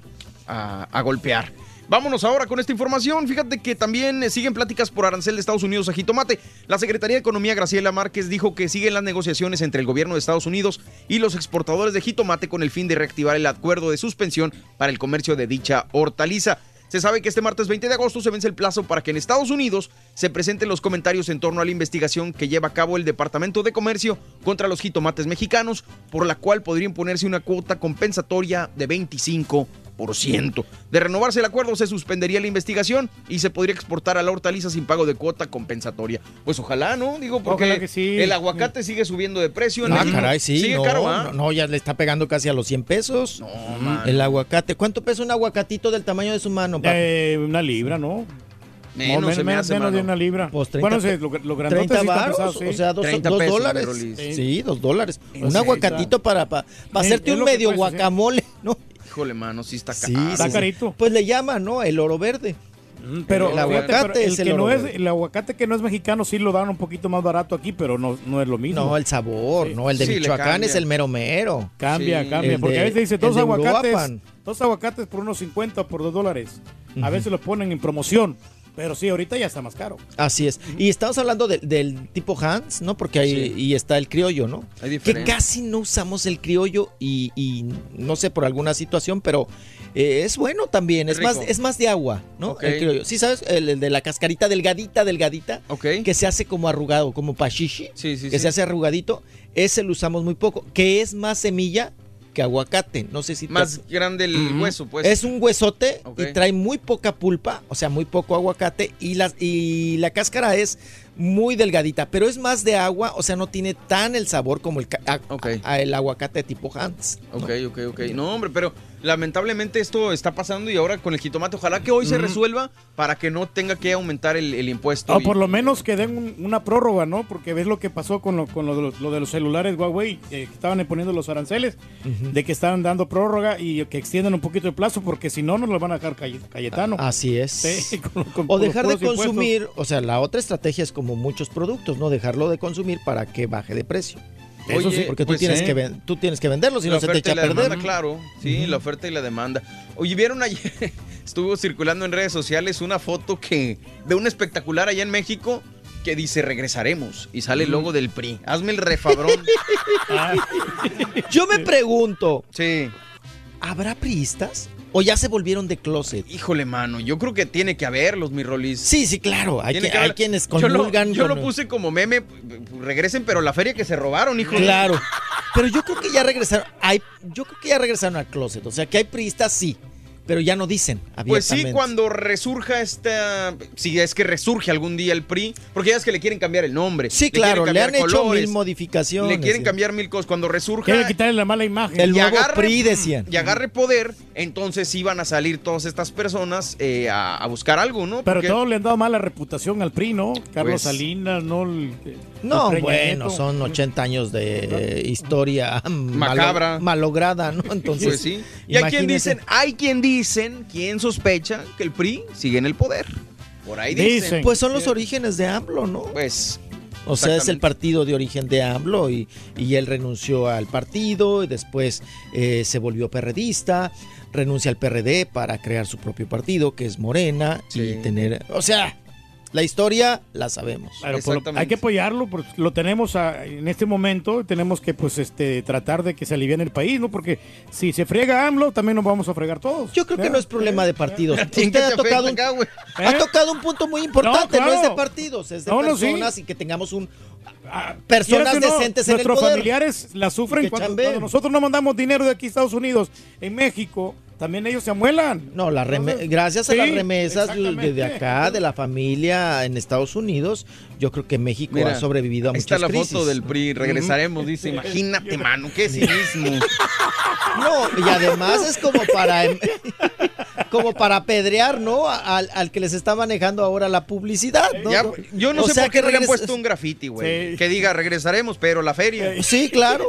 a- a golpear. Vámonos ahora con esta información. Fíjate que también eh, siguen pláticas por arancel de Estados Unidos a jitomate. La Secretaría de Economía, Graciela Márquez, dijo que siguen las negociaciones entre el gobierno de Estados Unidos y los exportadores de jitomate con el fin de reactivar el acuerdo de suspensión para el comercio de dicha hortaliza. Se sabe que este martes 20 de agosto se vence el plazo para que en Estados Unidos se presenten los comentarios en torno a la investigación que lleva a cabo el Departamento de Comercio contra los jitomates mexicanos, por la cual podría imponerse una cuota compensatoria de 25%. De renovarse el acuerdo, se suspendería la investigación y se podría exportar a la hortaliza sin pago de cuota compensatoria. Pues ojalá, ¿no? Digo, porque sí. el aguacate sigue subiendo de precio. En Ah, México. caray, sí. Sigue no, caro, ¿ah? no, no, ya le está pegando casi a los 100 pesos. mano. el aguacate. ¿Cuánto pesa un aguacatito del tamaño de su mano, papi? Eh, una libra, ¿no? Menos No, se me hace, menos de una libra. Pues 30 bueno, sí, lo, lo grandote 30 sí está varos, pesado, sí. o sea, dos, 30 dos pesos, dólares. Sí, dos dólares. Un Sí, aguacatito para, para, para Sí, hacerte es un medio guacamole, ¿no? Híjole, mano, sí está Sí, caro. Está sí. carito. Pues le llaman, ¿no? El oro verde. Pero el aguacate pero el es el que no es el aguacate que no es mexicano sí lo dan un poquito más barato aquí, pero no, no es lo mismo. No, el sabor, Sí. no, el de Sí, Michoacán es el mero mero. Cambia, Sí. cambia. El Porque de- a veces dice dos aguacates, dos aguacates por unos 50 o por dos dólares. A veces los ponen en promoción. Pero sí, ahorita ya está más caro. Así es. Y estamos hablando de- del tipo Hans, ¿no? Porque hay, Sí. y está el criollo, ¿no? Hay Que casi no usamos el criollo y, y no sé por alguna situación, pero eh, es bueno también. Es Es más, es más de agua, ¿no? El criollo. Sí, ¿sabes? El, el de la cascarita delgadita, delgadita, Ok. que se hace como arrugado, como pashishi, Sí, sí, que sí. se hace arrugadito. Ese lo usamos muy poco, que es más semilla que aguacate. No sé si te Más grande el hueso, pues. Es un huesote y trae muy poca pulpa, o sea, muy poco aguacate y la, y la cáscara es muy delgadita, pero es más de agua, o sea, no tiene tan el sabor como el, a- a- el aguacate tipo Hans. ¿no? Ok, ok, ok. No, hombre, pero lamentablemente esto está pasando y ahora con el jitomate, ojalá que hoy se Mm. resuelva para que no tenga que aumentar el, el impuesto. O y- por lo menos que den un- una prórroga, ¿no? Porque ves lo que pasó con lo, con lo, de, los, lo de los celulares Huawei, eh, que estaban poniendo los aranceles, de que estaban dando prórroga y que extiendan un poquito el plazo, porque si no, nos lo van a dejar Caye- Cayetano. Así es. Sí, con- con O dejar de impuestos. consumir, o sea, la otra estrategia es como muchos productos, ¿no? Dejarlo de consumir para que baje de precio. Eso sí, porque tú, pues tienes sí. que ven- tú tienes que venderlo, si la no se te oferta echa y a la perder. demanda, claro. Sí, la oferta y la demanda. Oye, ¿vieron ayer? Estuvo circulando en redes sociales una foto que de un espectacular allá en México que dice regresaremos y sale el logo del PRI. Hazme el refabrón. Yo me pregunto, sí. ¿habrá priistas? ¿O ya se volvieron de closet? Híjole, mano, yo creo que tiene que haberlos, mi Rolis. Sí, sí, claro. Hay, que- que hay quienes Yo lo- comulgan Yo, con- lo puse como meme, regresen, pero la feria que se robaron, hijo. Claro. Pero yo creo que ya regresaron. Hay, yo creo que ya regresaron al closet. O sea, que hay priistas, sí. Pero ya no dicen Pues sí, cuando resurja esta. Si es que resurge algún día el PRI, porque ya es que le quieren cambiar el nombre. Sí, claro, le han hecho mil modificaciones. Le quieren sí. cambiar mil cosas. Cuando resurja. Quieren quitarle la mala imagen. El y nuevo agarre- PRI, decían. Y agarre poder, entonces sí van a salir todas estas personas eh, a, a buscar algo, ¿no? Pero Porque- todos le han dado mala reputación al PRI, ¿no? Carlos Pues- Salinas, ¿no? El- No, el bueno, son 80 años de eh, historia malo- Macabra. malograda, ¿no? Entonces, Pues sí. Y hay quien dicen, hay quien dicen, quien sospecha que el PRI sigue en el poder. Por ahí dicen. Pues son los orígenes de AMLO, ¿no? Pues. O sea, es el partido de origen de AMLO y, y él renunció al partido y después eh, se volvió perredista, renuncia al PRD para crear su propio partido, que es Morena, y tener... O sea, La historia la sabemos. Claro, lo- hay que apoyarlo, porque lo tenemos a- en este momento, tenemos que pues este tratar de que se aliviane el país, ¿no? Porque si se friega AMLO, también nos vamos a fregar todos. Yo creo que no es problema de partidos. ¿A ti en Usted ha tocado, un, acá, ha ¿Eh? tocado un punto muy importante, no, No, es de partidos, es de No, no, sí. personas y que tengamos un Quieras personas no, decentes en el Nuestros poder. familiares la sufren cuando, nosotros no mandamos dinero de aquí a Estados Unidos, en México, también ellos se amuelan. No, la reme- Entonces, gracias a sí, las remesas exactamente. de acá, de la familia en Estados Unidos, yo creo que México Mira, ha sobrevivido a ahí muchas está la crisis. foto del PRI, regresaremos, dice, imagínate, mano, qué cinismo. No, y además es como para em- como para apedrear, ¿no? Al, al que les está manejando ahora la publicidad, ¿no? Ya, yo no O sé sea por qué no le han puesto un grafiti, güey. Sí. Que diga, regresaremos, pero la feria. Sí, claro.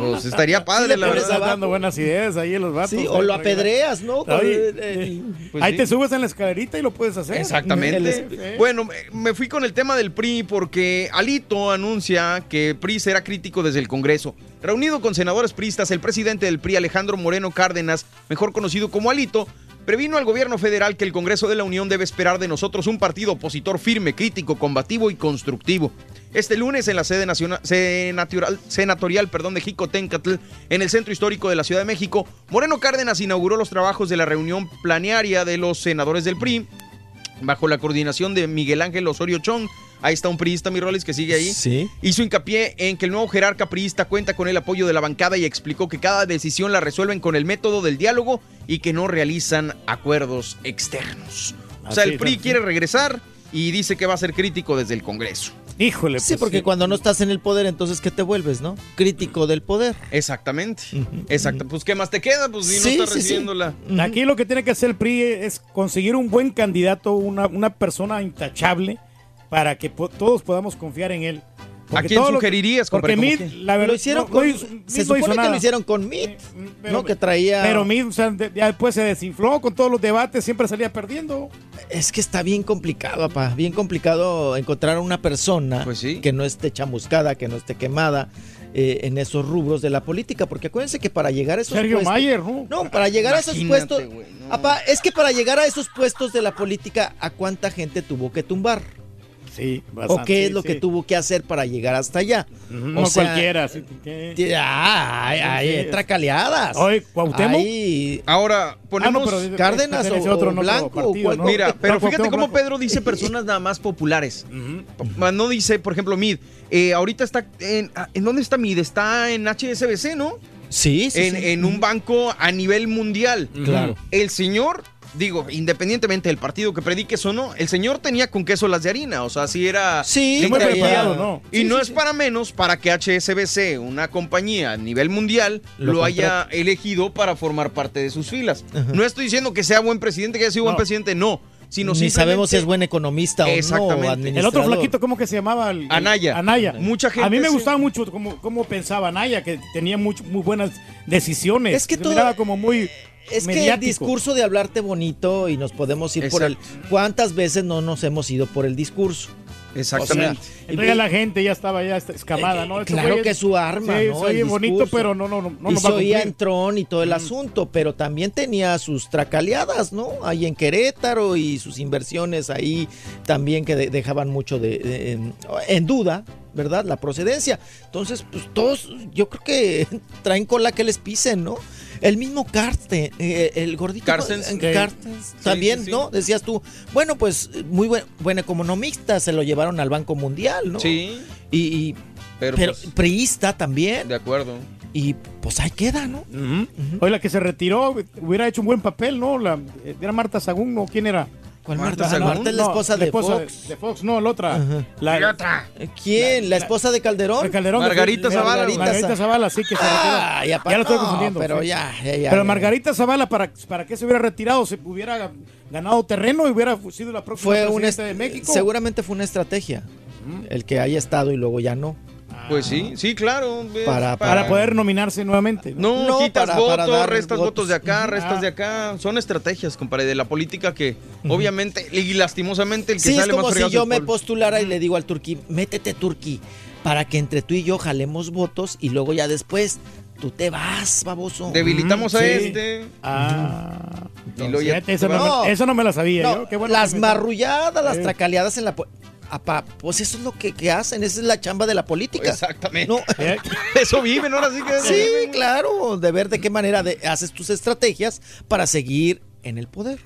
Pues estaría padre, la Estás verdad. dando buenas ideas ahí en los vatos. Sí, o lo apedreas, ¿no? Oye, Eh, Pues ahí sí. te subes en la escalerita y lo puedes hacer. Exactamente. Bueno, me- me fui con el tema del PRI porque Alito anuncia que PRI será crítico desde el Congreso. Reunido con senadores priistas, el presidente del PRI, Alejandro Moreno Cárdenas, mejor conocido como Alito, previno al gobierno federal que el Congreso de la Unión debe esperar de nosotros un partido opositor firme, crítico, combativo y constructivo. Este lunes en la sede nacional, senatorial, perdón, de Jicotencatl, en el centro histórico de la Ciudad de México, Moreno Cárdenas inauguró los trabajos de la reunión planearia de los senadores del PRI, bajo la coordinación de Miguel Ángel Osorio Chong. Ahí está un priista, mi Rolis, que sigue ahí. Sí. Hizo hincapié en que el nuevo jerarca priista cuenta con el apoyo de la bancada y explicó que cada decisión la resuelven con el método del diálogo y que no realizan acuerdos externos. O sea, el PRI quiere regresar y dice que va a ser crítico desde el Congreso. Híjole, Sí, porque cuando no estás en el poder, entonces ¿qué te vuelves, no? Crítico del poder. Exactamente. Exacto. Pues ¿qué más te queda? Pues si Sí, no estás sí, sí. recibiéndola. Aquí lo que tiene que hacer el PRI es conseguir un buen candidato, una, una persona intachable, para que po- todos podamos confiar en él. ¿A quién sugerirías, Porque? Mid, ¿Cómo quién? la verdad, Lo hicieron no- con- no se no supone que nada. lo hicieron con Meet, pero- ¿no? Que traía... Pero Mid, o sea, de- ya después se desinfló con todos los debates, siempre salía perdiendo. Es que está bien complicado, papá. Bien complicado encontrar una persona Pues que no esté chamuscada, que no esté quemada eh, en esos rubros de la política. Porque acuérdense que para llegar a esos Sergio puestos. Mayer, ¿no? No, para llegar a esos puestos. Apá, es que para llegar a esos puestos de la política, ¿a cuánta gente tuvo que tumbar? Sí, ¿O bastante, qué es sí, lo que sí. tuvo que hacer para llegar hasta allá? No O sea, cualquiera. así que- ti- Ah, hay, hay Sí, tracaleadas. Oye, Cuauhtémoc. Ahora, ponemos... Ah, no, pero dice- Cárdenas o- otro, o no, Blanco, partido, ¿cuál- ¿no? Mira, pero fíjate cómo Blanco. Pedro dice personas nada más populares. No dice, por ejemplo, Mid. Eh, ahorita está en, ¿en dónde está Mid? Está en HSBC, ¿no? Sí, sí, en, sí. en un banco a nivel mundial. Claro. El señor, digo, independientemente del partido que prediques o no, el señor tenía con queso las de harina. O sea, sí era. Sí, muy preparado, ¿no? Y Sí, no sí, es sí. para menos para que HSBC, una compañía a nivel mundial, Lo lo, haya elegido para formar parte de sus filas. No estoy diciendo que sea buen presidente, que haya sido buen presidente, no. Sino Ni sabemos si es buen economista o Exactamente. no. El El otro flaquito, ¿cómo que se llamaba? El- el- Anaya. Anaya. Mucha gente A mí me se- gustaba mucho cómo, cómo pensaba Anaya, que tenía mucho- muy buenas decisiones. Es que Se todo- miraba como muy Es que el discurso de hablarte bonito y nos podemos ir por el. ¿Cuántas veces no nos hemos ido por el discurso? Exactamente. O sea, Entonces ya la gente ya estaba ya escamada, ¿no? Estos Claro que su arma, sí, ¿no? El bonito, pero no, no, no, no y nos se va a oía cumplir. en Tron y todo el asunto, pero también tenía sus tracaleadas, ¿no? Ahí en Querétaro y sus inversiones ahí también que de- dejaban mucho de, de- en, en duda, ¿verdad? La procedencia. Entonces, pues todos, yo creo que traen cola que les pisen, ¿no? El mismo Carsten, eh, el gordito. Carstens. eh, Carstens, también, sí, sí. ¿no? Decías tú, bueno, pues muy buen, buen economista, se lo llevaron al Banco Mundial, ¿no? Sí. Y, y- Pero, pero pues, priista también. de acuerdo. Y pues ahí queda, ¿no? Oye, la que se retiró hubiera hecho un buen papel, ¿no? La, era Marta Sagún, ¿no? ¿Quién era? ¿Cuál Marta Marta? Es la No, esposa de Fox. De, Fox, no, la otra. Ajá. La, ¿Qué otra? Eh, ¿Quién? ¿La, esposa de Calderón? de Calderón. Margarita Zavala, Margarita, Zavala, sí que se Ah, retiró. ya, lo estoy no, confundiendo. pero sí. ya, ya, ya, Pero. Margarita Zavala, ¿para, ¿para qué se hubiera retirado? Se hubiera ganado terreno y hubiera sido la próxima Fue presidenta de México. Seguramente fue una estrategia. El que haya estado y luego ya no. Pues sí, sí, claro. ves, Para- Para poder nominarse nuevamente. ¿no? No, No, quitas para- votos, para dar restas votos. votos de acá, restas Ah. de acá. Son estrategias, compadre, de la política que obviamente y lastimosamente el que Sí, es sale como más si yo es me postulara y le digo al turquí, métete turquí, para que entre tú y yo jalemos votos y luego ya después tú te vas, baboso. Debilitamos a Sí. este. Ah. Y luego ya eso, te no, me- eso no me la sabía No, yo. Qué bueno las marrulladas, las Eh. tracaleadas en la... pues eso es lo que, que hacen, esa es la chamba de la política. Exactamente. No. Eso viven, ahora sí que. Sí, claro, de ver de qué manera de- haces tus estrategias para seguir en el poder.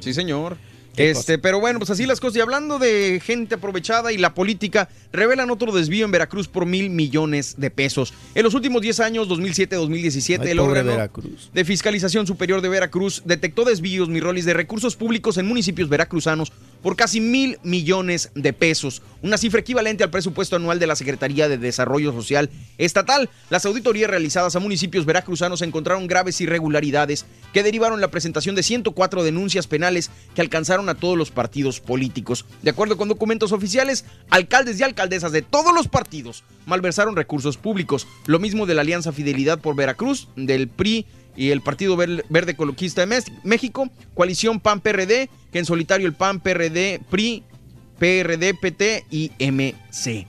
Sí, señor. Este, pero bueno, pues así las cosas. Y hablando de gente aprovechada y la política, revelan otro desvío en Veracruz por mil millones de pesos. En los últimos 10 años, 2007-2017, Ay, el órgano Veracruz. de Fiscalización Superior de Veracruz detectó desvíos, Mirrolis, de recursos públicos en municipios veracruzanos por casi mil millones de pesos, una cifra equivalente al presupuesto anual de la Secretaría de Desarrollo Social Estatal. Las auditorías realizadas a municipios veracruzanos encontraron graves irregularidades que derivaron la presentación de 104 denuncias penales que alcanzaron a todos los partidos políticos. De acuerdo con documentos oficiales, alcaldes y alcaldesas de todos los partidos malversaron recursos públicos. Lo mismo de la Alianza Fidelidad por Veracruz, del PRI y el Partido Ver- Verde Coloquista de México, coalición PAN-PRD, que en solitario el PAN-PRD, PRI, PRD, PT y MC.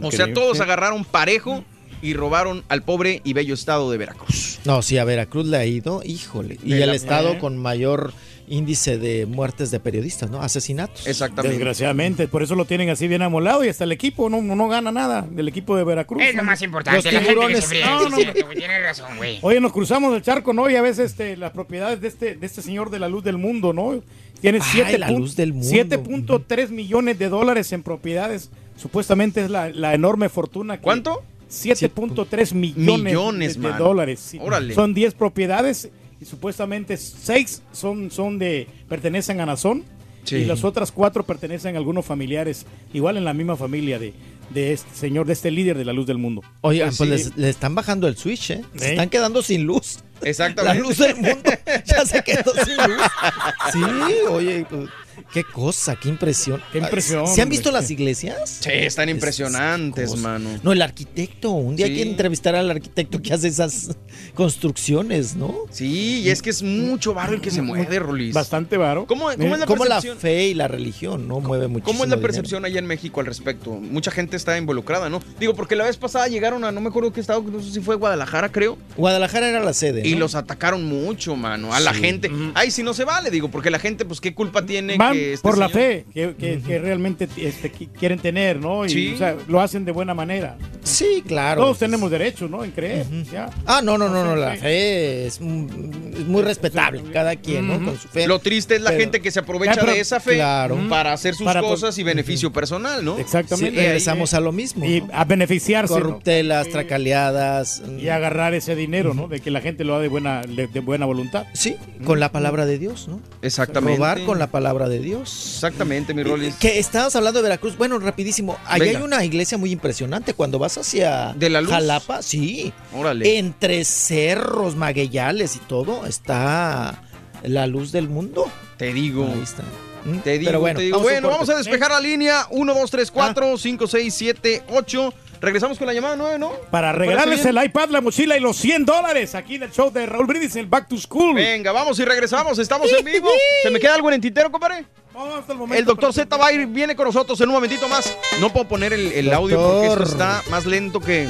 O sea, Increíble. todos agarraron parejo y robaron al pobre y bello estado de Veracruz. No, sí, a Veracruz le ha ido, híjole. Y el estado con mayor índice de muertes de periodistas, ¿no? Asesinatos. Exactamente. Desgraciadamente, por eso lo tienen así bien amolado y hasta el equipo no, no gana nada del equipo de Veracruz. Es lo más importante, Los la gente que tiburones. se fría. No, sí, no, güey, tienes razón, güey. Oye, nos cruzamos el charco, ¿no? Y a veces este, las propiedades de este, de este señor de la luz del mundo, ¿no? Tiene Ay, 7 la pun- luz del mundo. 7.3 millones de dólares en propiedades. Supuestamente es la, la enorme fortuna. que- ¿Cuánto? 7.3 millones, Millones, de, dólares. sí. Órale. Son 10 propiedades y supuestamente 6 son, son de, pertenecen a Nazón. Sí. Y las otras cuatro pertenecen a algunos familiares, igual en la misma familia de, de este señor, de este líder de la luz del mundo. Oye, Pues pues, sí. les, le están bajando el switch, ¿eh? Se ¿Eh? están quedando sin luz. Exactamente. La luz del mundo ya se quedó sin luz. Sí, oye, pues, qué cosa, qué impresión. Qué impresión, ¿Se han visto las iglesias? Sí, están Es- impresionantes, mano. No, el arquitecto. Un día hay Sí. que entrevistar al arquitecto que hace esas construcciones, ¿no? Sí, y es que es mucho barro el que se mueve, Rolis. Bastante varo. ¿Cómo, cómo es la Como la fe y la religión, ¿no? Mueve mucho. ¿Cómo es la percepción allá en México al respecto? Mucha gente está involucrada, ¿no? Digo, porque la vez pasada llegaron a, no me acuerdo qué estado, no sé si fue Guadalajara, creo. Guadalajara era la sede. Y ¿no? los atacaron mucho, mano, a la gente. Ay, si no se vale, digo, porque la gente, pues, ¿qué culpa tiene Van este por la fe que, que- que realmente este, qui- quieren tener, ¿no? Y Sí. o sea, lo hacen de buena manera. Sí, claro. Todos tenemos derecho, ¿no? En creer. ya. Ah, no, no, no, no, Sí, la sí. fe es, mm, es muy respetable, cada quien, ¿no? Con su fe. Lo triste es la Pero- gente que se aprovecha Ya, pero- de esa fe Claro. para hacer sus Para- cosas y beneficio personal, ¿no? Sí, Exactamente. regresamos a lo mismo. Y ¿no? a beneficiarse. ¿no? Corruptelas, tracaleadas. Y agarrar ese dinero, ¿no? De que la gente lo da de buena, de, de buena voluntad. Sí, con la palabra de Dios, ¿no? Exactamente. Robar con la palabra de Dios. Exactamente, mi Rolis. Que estabas hablando de Veracruz. Bueno, rapidísimo. Allá Venga. hay una iglesia muy impresionante. Cuando vas hacia ¿De la luz? Jalapa, sí. Órale. Entre cerros, magueyales y todo, está la luz del mundo. Te digo. Ahí está. ¿Mm? Te digo, Pero bueno, te digo. vamos bueno, vamos a despejar la línea 1, 2, 3, 4, 5, 6, 7, 8. Regresamos con la llamada 9, ¿no? Para ¿Te regalarles el iPad, la mochila y los 100 dólares aquí en el show de Raúl Brindis, el Back to School. Venga, vamos y regresamos. Estamos en vivo. ¿Se me queda algo en el tintero, compadre? Vamos hasta el momento. El doctor Z va a ir, viene con nosotros en un momentito más. No puedo poner el, el audio porque esto está más lento que.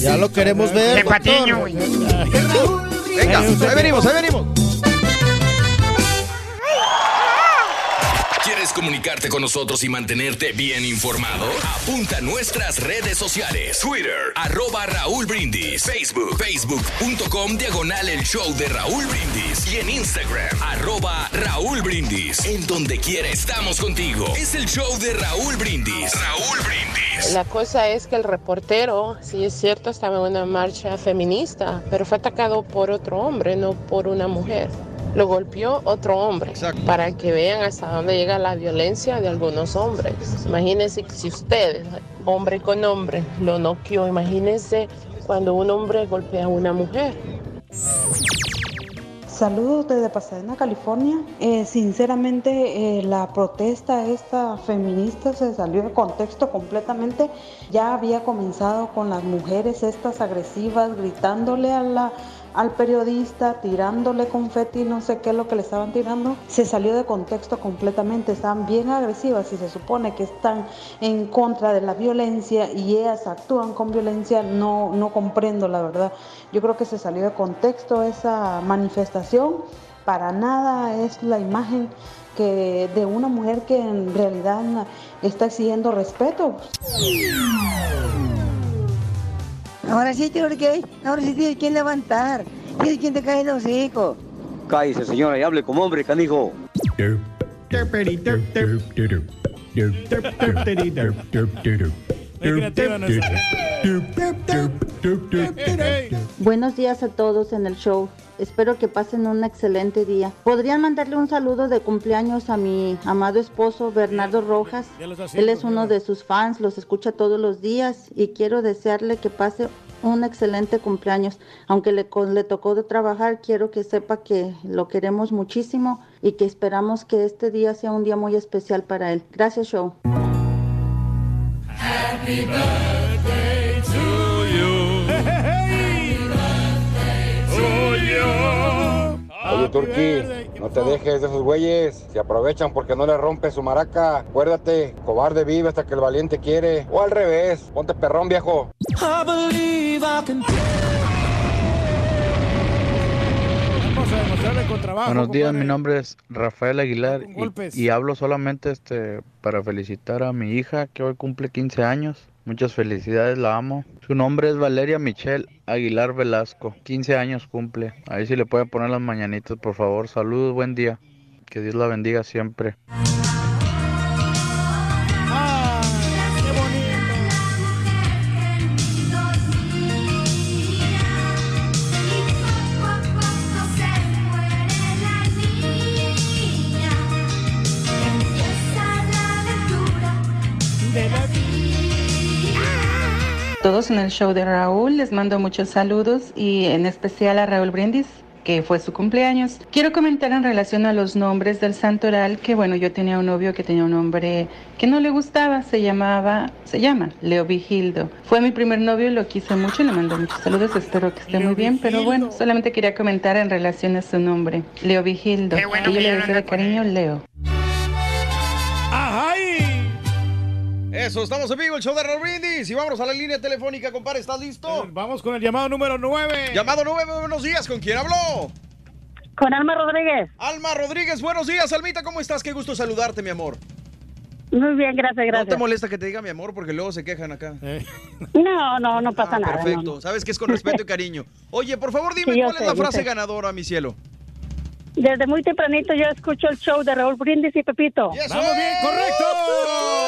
Ya lo queremos ver. De patiño, güey. Venga, ahí venimos, ahí venimos. Comunicarte con nosotros y mantenerte bien informado? Apunta a nuestras redes sociales. Twitter, arroba Raúl Brindis. Facebook, facebook.com, diagonal el show de Raúl Brindis. Y en Instagram, arroba Raúl Brindis. En donde quiera estamos contigo. Es el show de Raúl Brindis. Raúl Brindis. La cosa es que el reportero, sí es cierto, estaba en una marcha feminista, pero fue atacado por otro hombre, no por una mujer. Lo golpeó otro hombre, para que vean hasta dónde llega la violencia de algunos hombres. Imagínense que si ustedes, hombre con hombre, lo noqueó, imagínense cuando un hombre golpea a una mujer. Saludos desde Pasadena, California. Eh, sinceramente, eh, la protesta esta feminista se salió de contexto completamente. Ya había comenzado con las mujeres estas agresivas gritándole a la al periodista, tirándole confeti, no sé qué es lo que le estaban tirando, se salió de contexto completamente, estaban bien agresivas y se supone que están en contra de la violencia y ellas actúan con violencia, no, no comprendo la verdad. Yo creo que se salió de contexto esa manifestación, para nada es la imagen que de una mujer que en realidad está exigiendo respeto. Ahora sí, Turkey, ahora sí tienes que levantar. Tienes quien te cae el hocico. Cállese, señora, y hable como hombre, canijo. Buenos días a todos en el show. Espero que pasen un excelente día. ¿Podrían mandarle un saludo de cumpleaños a mi amado esposo Bernardo Rojas? Él es uno de sus fans, los escucha todos los días y quiero desearle que pase un excelente cumpleaños. Aunque le, le tocó de trabajar, quiero que sepa que lo queremos muchísimo y que esperamos que este día sea un día muy especial para él. Gracias, show. Happy birthday to Oye, Turki, no te dejes de esos güeyes. Se aprovechan porque no le rompes su maraca. Acuérdate, cobarde vive hasta que el valiente quiere. O al revés, ponte perrón, viejo. I believe can. Buenos días, compadre. mi nombre es Rafael Aguilar y- y, hablo solamente este para felicitar a mi hija que hoy cumple 15 años. Muchas felicidades, la amo. Su nombre es Valeria Michelle Aguilar Velasco. 15 años cumple. Ahí si le puede poner las mañanitas, por favor. Saludos, buen día. Que Dios la bendiga siempre. Todos en el show de Raúl les mando muchos saludos y en especial a Raúl Brindis que fue su cumpleaños. Quiero comentar en relación a los nombres del santoral que bueno, yo tenía un novio que tenía un nombre que no le gustaba, se llamaba, se llama Leo Vigildo. Fue mi primer novio, lo quise mucho, le mando muchos saludos, espero que esté muy bien, pero bueno, solamente quería comentar en relación a su nombre, Leo Vigildo. Bueno y yo le deseo de cariño Leo. Eso, estamos en vivo, el show de Raúl Brindis. Y vámonos a la línea telefónica, compadre. ¿Estás listo? Vamos con el llamado número 9. Llamado 9, buenos días. ¿Con quién habló? Con Alma Rodríguez. Alma Rodríguez, buenos días, Almita. ¿Cómo estás? Qué gusto saludarte, mi amor. Muy bien, gracias, ¿No te gracias. molesta que te diga mi amor? Porque luego se quejan acá. No, no, no pasa nada. no, Perfecto. no. Sabes que es con respeto y cariño. Oye, por favor, dime Sí, cuál sé, es la frase sé. ganadora, mi cielo. Desde muy tempranito yo escucho el show de Raúl Brindis y Pepito. ¡Vamos bien! ¡Correcto!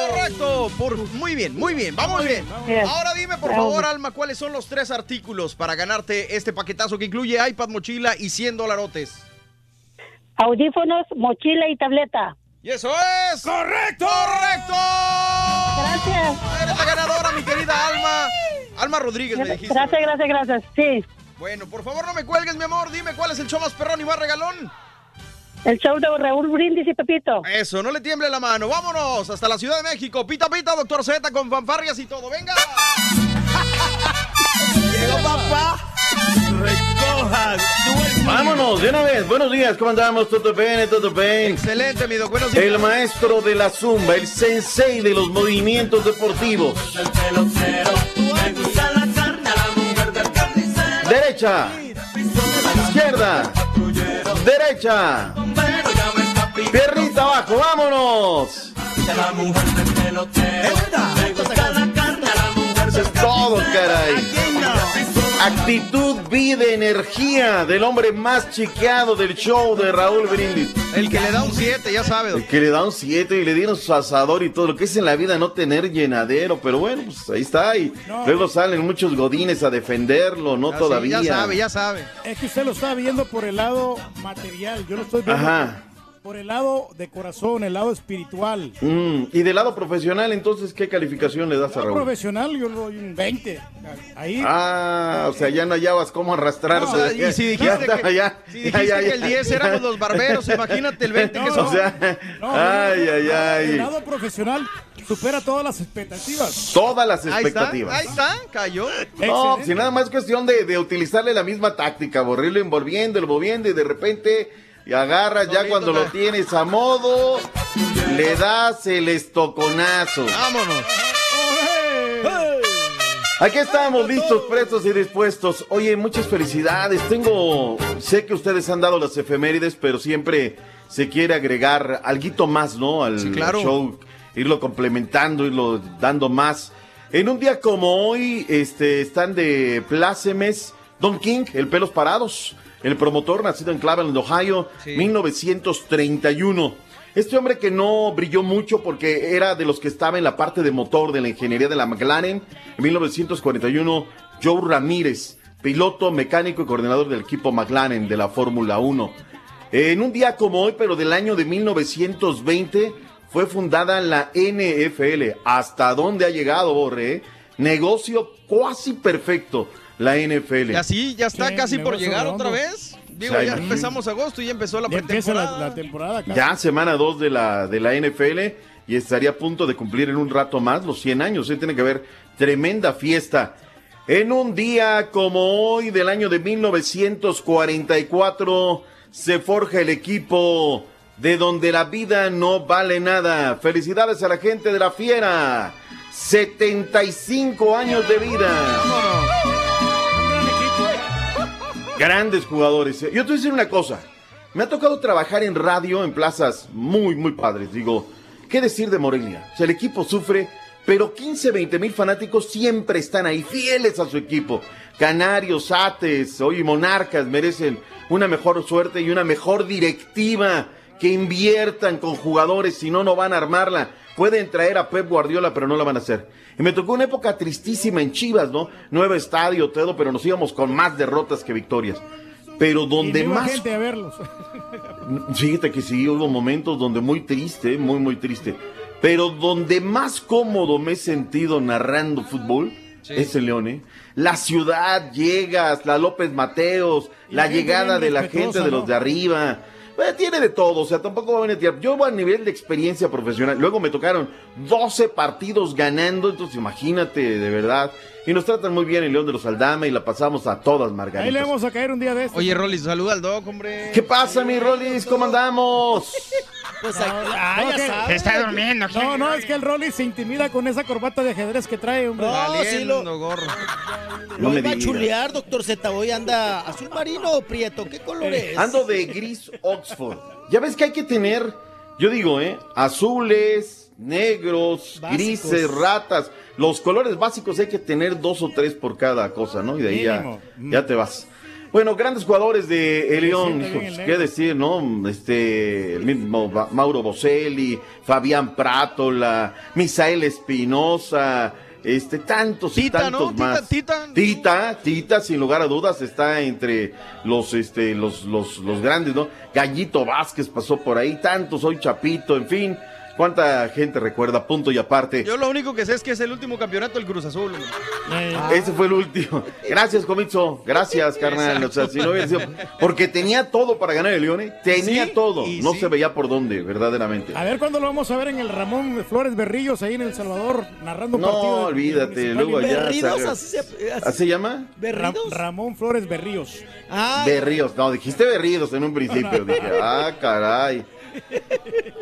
¡Correcto! Por, muy bien, muy bien, vamos bien. bien. Ahora dime, por favor, Alma, ¿cuáles son los tres artículos para ganarte este paquetazo que incluye iPad, mochila y 100 dolarotes? Audífonos, mochila y tableta. ¡Y eso es! ¡Correcto! ¡Correcto! Gracias. Eres la ganadora, mi querida Alma. Alma Rodríguez, me dijiste. Gracias, gracias, gracias. Sí. Bueno, por favor, no me cuelgues, mi amor. Dime cuál es el show más perrón y más regalón. El show de Raúl Brindis y Pepito. Eso, no le tiemble la mano. Vámonos hasta la Ciudad de México. Pita, pita, doctor Z con fanfarrias y todo. ¡Venga! Llegó papá. Vámonos, de una vez. Buenos días, ¿cómo andamos? ¿Todo bien? ¿Todo bien? Excelente, mi doc. Buenos días. El maestro de la zumba, el sensei de los movimientos deportivos. Derecha. Izquierda. Derecha. Piernita abajo, vámonos. Todo, caray. Actitud, vida, energía del hombre más chiqueado del show de Raúl Brindis. El que le da un 7, ya sabe. El que le da un 7 y le dieron su asador y todo lo que es en la vida no tener llenadero, pero bueno, pues ahí está. Y luego salen muchos godines a defenderlo, no Ah, sí, todavía. ya sabe, ya sabe. Es que usted lo está viendo por el lado material, yo lo estoy viendo Ajá. Por el lado de corazón, el lado espiritual. Mm, y del lado profesional, entonces, ¿qué calificación le das a Raúl? profesional yo le doy un 20. Ahí. Ah, o sea, ya no hallabas cómo arrastrarse. No, y si dijiste, Ya que, ya, si ya, dijiste ya, que ya. el 10 éramos los barberos, imagínate el 20 que O somos. sea, No, ay, no, no, ay, no, ay. El lado profesional, supera todas las expectativas. Todas las Ahí está, expectativas. ahí está, cayó. No, si nada más es cuestión de, de utilizarle la misma táctica, borrirlo envolviendo, envolviendo y de repente y agarras ya cuando lo tienes a modo, le das el estoconazo. Vámonos. Aquí estamos listos, prestos y dispuestos. Oye, muchas felicidades. Tengo, sé que ustedes han dado las efemérides, pero siempre se quiere agregar algo más, ¿no? Al Sí, claro. show, irlo complementando, irlo dando más. En un día como hoy, este, están de plácemes Don King, el pelos parados, el promotor nacido en Cleveland, Ohio, 1931. Este hombre que no brilló mucho porque era de los que estaba en la parte de motor de la ingeniería de la McLaren. En 1941, Joe Ramírez, piloto, mecánico y coordinador del equipo McLaren de la Fórmula 1. En un día como hoy, pero del año de 1920, fue fundada la NFL. ¿Hasta dónde ha llegado, Borre? eh? Negocio cuasi perfecto, la NFL. Y así ya está casi por llegar otra vez. Digo, O sea, ya empezamos agosto y ya empezó la Ya empieza la, la temporada. casi. Ya semana 2 de la, de la NFL y estaría a punto de cumplir en un rato más los 100 años. ¿eh? Tiene que haber tremenda fiesta. En un día como hoy del año de 1944 se forja el equipo de donde la vida no vale nada. Felicidades a la gente de la fiera. 75 años de vida. Grandes jugadores. Yo te voy a decir una cosa. Me ha tocado trabajar en radio en plazas muy, muy padres. Digo, ¿qué decir de Morelia? O sea, el equipo sufre, pero 15, 20 mil fanáticos siempre están ahí, fieles a su equipo. Canarios, Ates, hoy Monarcas merecen una mejor suerte y una mejor directiva. Que inviertan con jugadores, si no, no van a armarla. Pueden traer a Pep Guardiola, pero no la van a hacer. Y me tocó una época tristísima en Chivas, ¿no? Nuevo estadio, todo, pero nos íbamos con más derrotas que victorias. Pero Y donde no iba más gente a verlos. Fíjate que sí, hubo momentos donde muy triste, muy, muy triste. Pero donde más cómodo me he sentido narrando fútbol es el León, ¿eh? La ciudad, llegas, la López Mateos, la, llegada de la gente de los de arriba. Eh, tiene de todo, o sea, tampoco va a venir. Yo a nivel de experiencia profesional, luego me tocaron 12 partidos ganando, entonces imagínate, de verdad. Y nos tratan muy bien el León de los Aldama y la pasamos a todas, Ahí le Margarita. vamos a caer un día de estos. Oye, Rolly, saluda al Doc, hombre. ¿Qué pasa, mi Rolis? ¿Cómo andamos? Pues Ah, ah, ya ya sabes. Está durmiendo. No, no, es que el Rolly se intimida con esa corbata de ajedrez que trae, hombre. No, sí lo, Valiendo gorro. No me iba a chulear, doctor Z. Hoy anda azul marino o prieto. ¿Qué color es? Ando de gris Oxford. Ya ves que hay que tener, yo digo, ¿eh? Azules, negros, Básicos. grises, ratas. Los colores básicos hay que tener dos o tres por cada cosa, ¿no? Y de ahí ya, ya te vas. Bueno, grandes jugadores de León, el qué negro. decir, ¿no? Este, el mismo Mauro Boselli, Fabián Prátola, Misael Espinosa, este, tantos y tantos ¿no? Tita, más. Tita. Tita, Tita, sin lugar a dudas, está entre los, este, los, los, los grandes, ¿no? Gallito Vázquez pasó por ahí, tantos, hoy Chapito, en fin. ¿Cuánta gente recuerda? Punto y aparte. Yo lo único que sé es que es el último campeonato del Cruz Azul. Eh, Ese fue el último. Gracias, Comitzo. Gracias, carnal. O sea, si no hubiera sido. Porque tenía todo para ganar el León, ¿eh? Tenía Sí, todo. y No sí. se veía por dónde, verdaderamente. A ver cuándo lo vamos a ver en el Ramón Flores Berrillos ahí en El Salvador, narrando un No, partido. de- olvídate, luego allá. Berridos, así se, así- ¿Así se llama? Ra- ¿Berridos? Ramón Flores Berríos. Ah, Berríos, no, dijiste Berríos en un principio. Dije, ah, caray.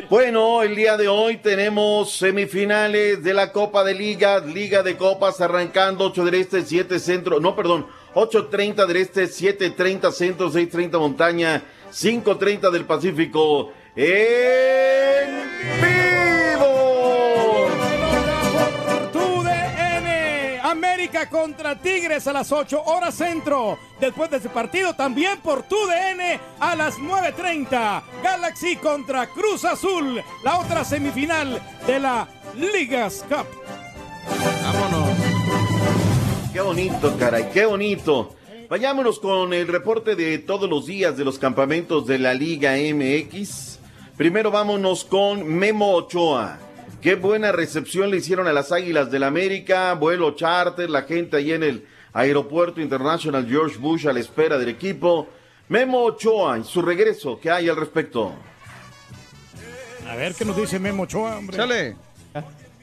Bueno, el día de hoy tenemos semifinales de la Copa de Ligas, Liga de Copas arrancando 8 del Este, 7 Centro, no, perdón, 8.30 del Este, 7.30 Centro, 6.30 Montaña, 5.30 del Pacífico. ¡En América contra Tigres a las 8 horas centro. Después de ese partido, también por tu DN a las 9.30. Galaxy contra Cruz Azul, la otra semifinal de la Ligas Cup. Vámonos. Qué bonito, caray, qué bonito. Vayámonos con el reporte de todos los días de los campamentos de la Liga MX. Primero vámonos con Memo Ochoa. Qué buena recepción le hicieron a las Águilas del América, vuelo charter, la gente ahí en el Aeropuerto International George Bush a la espera del equipo. Memo Ochoa y su regreso, ¿qué hay al respecto? A ver qué nos dice Memo Ochoa, hombre. Chale.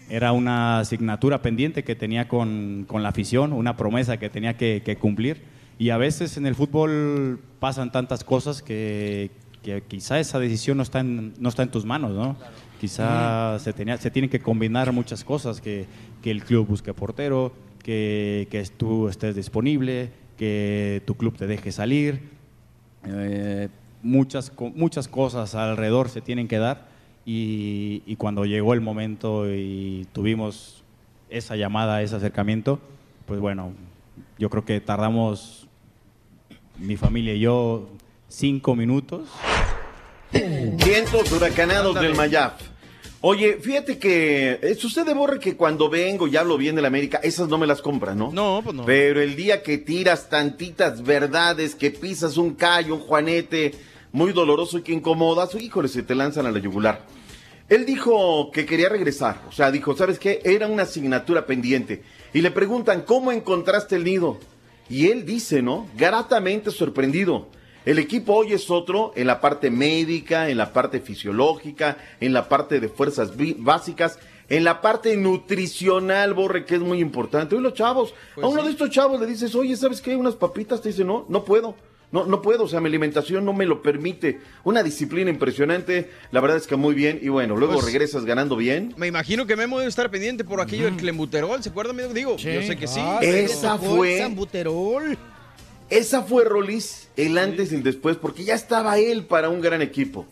era una asignatura pendiente que tenía con, con la afición, una promesa que tenía que, que cumplir. Y a veces en el fútbol pasan tantas cosas que, que quizá esa decisión no está en, no está en tus manos, ¿no? Quizá se, tenía, se tienen que combinar muchas cosas, que, que el club busque portero, que, que tú estés disponible, que tu club te deje salir. Eh, muchas, co- muchas cosas alrededor se tienen que dar y, y cuando llegó el momento y tuvimos esa llamada, ese acercamiento, pues bueno, yo creo que tardamos, mi familia y yo, cinco minutos. Vientos huracanados del Mayaf. Oye, fíjate que eh, sucede, Borre, que cuando vengo y hablo bien de la América, esas no me las compran, ¿no? No, pues no. Pero el día que tiras tantitas verdades, que pisas un callo, un juanete muy doloroso y que incomodas, híjole, se te lanzan a la yugular. Él dijo que quería regresar, o sea, dijo, ¿sabes qué? Era una asignatura pendiente. Y le preguntan, ¿cómo encontraste el nido? Y él dice, ¿no? Gratamente sorprendido. El equipo hoy es otro en la parte médica, en la parte fisiológica, en la parte de fuerzas básicas, en la parte nutricional, Borre, que es muy importante. Hoy los chavos, Pues a uno sí. de estos chavos le dices, oye, ¿sabes qué? Unas papitas, te dice, no, no puedo. No, no puedo, o sea, mi alimentación no me lo permite. Una disciplina impresionante, la verdad es que muy bien. Y bueno, luego Pues- regresas ganando bien. Me imagino que Memo debe estar pendiente por aquello del clembuterol, ¿se acuerdan? Digo, yo sé que sí. Ah, Esa fue- Sambuterol. Esa fue Rolis, el antes y el después, porque ya estaba él para un gran equipo.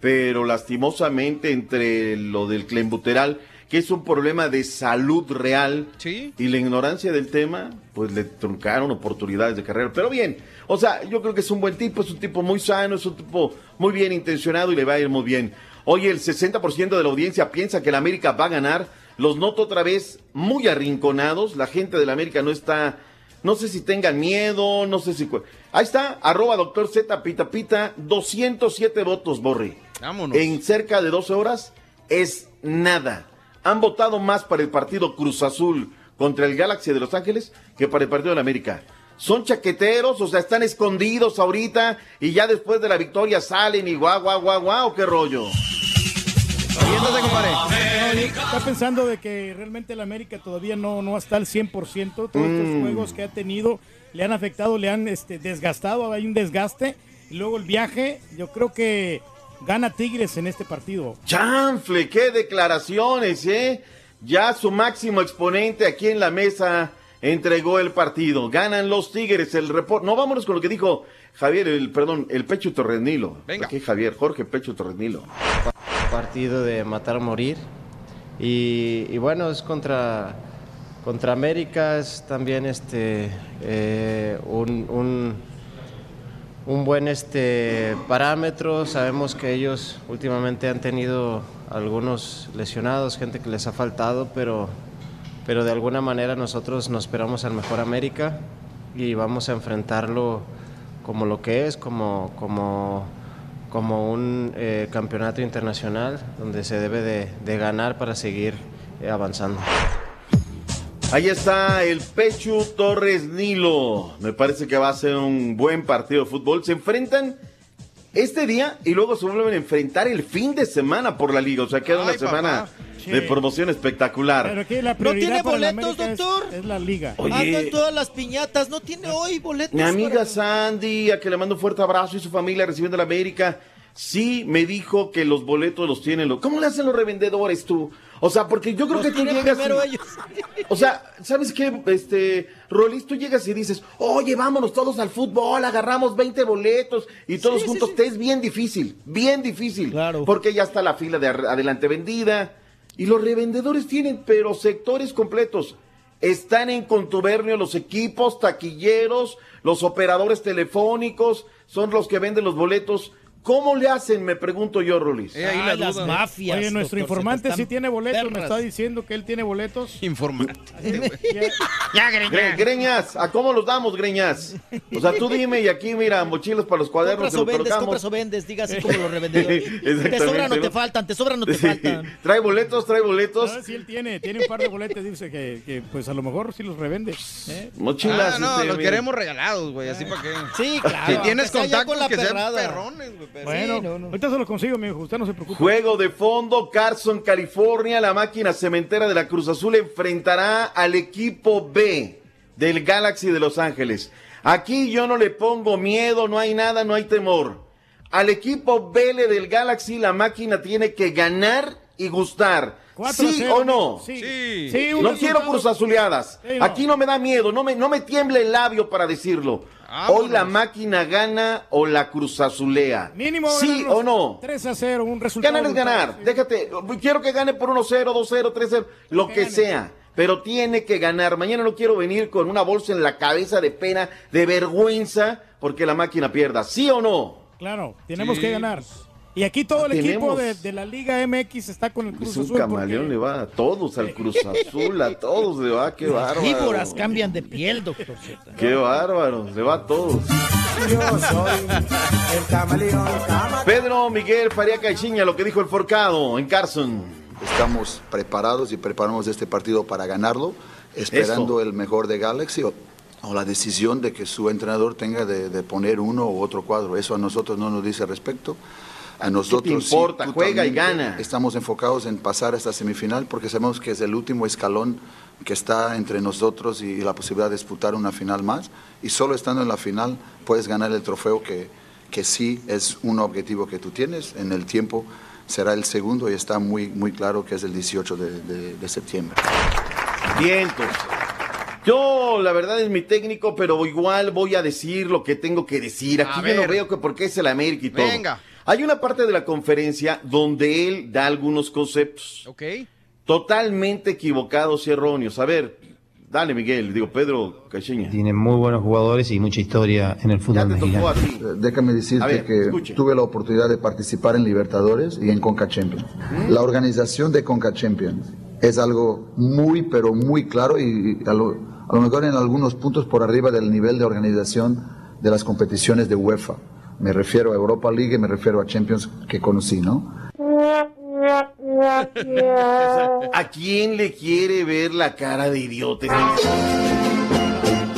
Pero lastimosamente entre lo del clembuteral, que es un problema de salud real, y la ignorancia del tema, pues le truncaron oportunidades de carrera. Pero bien, o sea, yo creo que es un buen tipo, es un tipo muy sano, es un tipo muy bien intencionado y le va a ir muy bien. Oye, el 60% de la audiencia piensa que la América va a ganar. Los noto otra vez muy arrinconados. La gente de la América no está no sé si tengan miedo, no sé si... Ahí está, arroba doctor Z Pita Pita, 207 votos, Borri. Vámonos. En cerca de 12 horas es nada. Han votado más para el partido Cruz Azul contra el Galaxy de Los Ángeles que para el partido de la América. Son chaqueteros, o sea, están escondidos ahorita y ya después de la victoria salen y guau, guau, guau, guau, qué rollo. No, está pensando de que realmente el América todavía no, no está al 100%. Todos estos Mm. juegos que ha tenido le han afectado, le han este, desgastado, hay un desgaste. Y luego el viaje, yo creo que gana Tigres en este partido. Chanfle, qué declaraciones, ¿eh? Ya su máximo exponente aquí en la mesa entregó el partido. Ganan los Tigres, el reporte. No, vámonos con lo que dijo Javier, el, perdón, el Pecho Torrenilo. Venga. Aquí Javier, Jorge Pecho Torrenilo. Partido de matar morir. Y, y bueno, es contra, contra América, es también este, eh, un, un, un buen este, parámetro. Sabemos que ellos últimamente han tenido algunos lesionados, gente que les ha faltado, pero, pero de alguna manera nosotros nos esperamos al mejor América y vamos a enfrentarlo como lo que es, como, como, como un eh, campeonato internacional donde se debe de, de ganar para seguir eh, avanzando. Ahí está el Pechu Torres Nilo. Me parece que va a ser un buen partido de fútbol. Se enfrentan este día y luego se vuelven a enfrentar el fin de semana por la liga. O sea, queda una Ay, semana Sí. de promoción espectacular. Pero aquí la ¿No tiene boletos, doctor? Es, la liga. Oye. Andan todas las piñatas, no tiene hoy boletos. Mi amiga para- Sandy, a que le mando un fuerte abrazo y su familia recibiendo la América, sí me dijo que los boletos los tienen los... ¿Cómo le hacen los revendedores tú? O sea, porque yo creo Los que tú llegas... primero y- ellos. O sea, ¿sabes qué? Este, Rolis, tú llegas y dices, oye, vámonos todos al fútbol, agarramos 20 boletos y todos Sí, juntos. sí. Te es bien difícil, bien difícil. Claro. Porque ya está la fila de adelante vendida. Y los revendedores tienen, pero sectores completos. Están en contubernio los equipos, taquilleros, los operadores telefónicos, son los que venden los boletos. ¿Cómo le hacen? Me pregunto yo, Rolis. Eh, ahí la duda, ¿no? Oye, nuestro informante sí tiene boletos, me está diciendo que él tiene boletos. Informante. Ya, Gre- Greñas. Greñas, ¿a cómo los damos, Greñas? O sea, tú dime y aquí, mira, mochilas para los cuadernos Compras o los vendes, colocamos. compras o vendes, diga así como los revendedores. te sobran o ¿no? te faltan, te sobran o te Sí. faltan. Trae boletos, trae boletos. No, sí, él tiene, tiene un par de boletos, dice que, que, pues a lo mejor sí los revende. ¿eh? Mochilas, Ah, no, este, los mira. queremos regalados, güey, así para qué. Sí, claro, Si tienes contactos con la que sean perrada. perrones, güey. Bueno, ahorita se lo consigo, mi hijo. Usted no se preocupe. Juego de fondo, Carson, California. La máquina cementera de la Cruz Azul enfrentará al equipo B del Galaxy de Los Ángeles. Aquí yo no le pongo miedo, no hay nada, no hay temor. Al equipo B del Galaxy la máquina tiene que ganar y gustar. ¿Sí o no? Sí. No quiero cruzazuleadas. Sí, no. Aquí no me da miedo, no me, no me tiembla el labio para decirlo. Hoy la máquina gana o la cruzazulea. Mínimo. ¿Sí o no? 3 a 0, un resultado. Ganar es ganar. sí. Déjate. Quiero que gane por 1-0, 2-0, 3-0, lo que sea. Pero tiene que ganar. Mañana no quiero venir con una bolsa en la cabeza de pena, de vergüenza, porque la máquina pierda. ¿Sí o no? Claro, tenemos Sí. que ganar. Y aquí todo el Ah, equipo tenemos. de, de la Liga MX está con el Cruz Es un Azul. camaleón, le va a todos, al Cruz Azul, a todos le va. Qué Las víboras bárbaro. cambian de piel, doctor Z. Qué bárbaro, le va a todos. Pedro Miguel Faría Caixinha, lo que dijo el Forcado en Carson. Estamos preparados y preparamos este partido para ganarlo, esperando el mejor de Galaxy o, o la decisión de que su entrenador tenga de, de poner uno u otro cuadro. Eso a nosotros no nos dice respecto. A nosotros sí, importa? Juega y totalmente gana. Estamos enfocados en pasar a esta semifinal porque sabemos que es el último escalón que está entre nosotros y, la posibilidad de disputar una final más. Y solo estando en la final puedes ganar el trofeo que, que sí es un objetivo que tú tienes. En el tiempo será el segundo y está muy, muy claro que es el 18 de, de- de septiembre. Vientos. Yo, la verdad, es mi técnico, pero igual voy a decir lo que tengo que decir. Aquí A yo no ver. veo que porque es el América y todo. Venga. Hay una parte de la conferencia donde él da algunos conceptos. Ok. Totalmente equivocados y erróneos. A ver, dale, Miguel. Digo, Pedro Caixinha. Tiene muy buenos jugadores y mucha historia en el fútbol mexicano. Eh, Déjame decirte A ver, que escuche. tuve la oportunidad de participar en Libertadores y en Conca Champions. La organización de Conca Champions es algo muy, pero muy claro y a lo, a lo mejor en algunos puntos por arriba del nivel de organización de las competiciones de UEFA. Me refiero a Europa League me refiero a Champions que conocí, ¿no? ¿A quién le quiere ver la cara de idiota?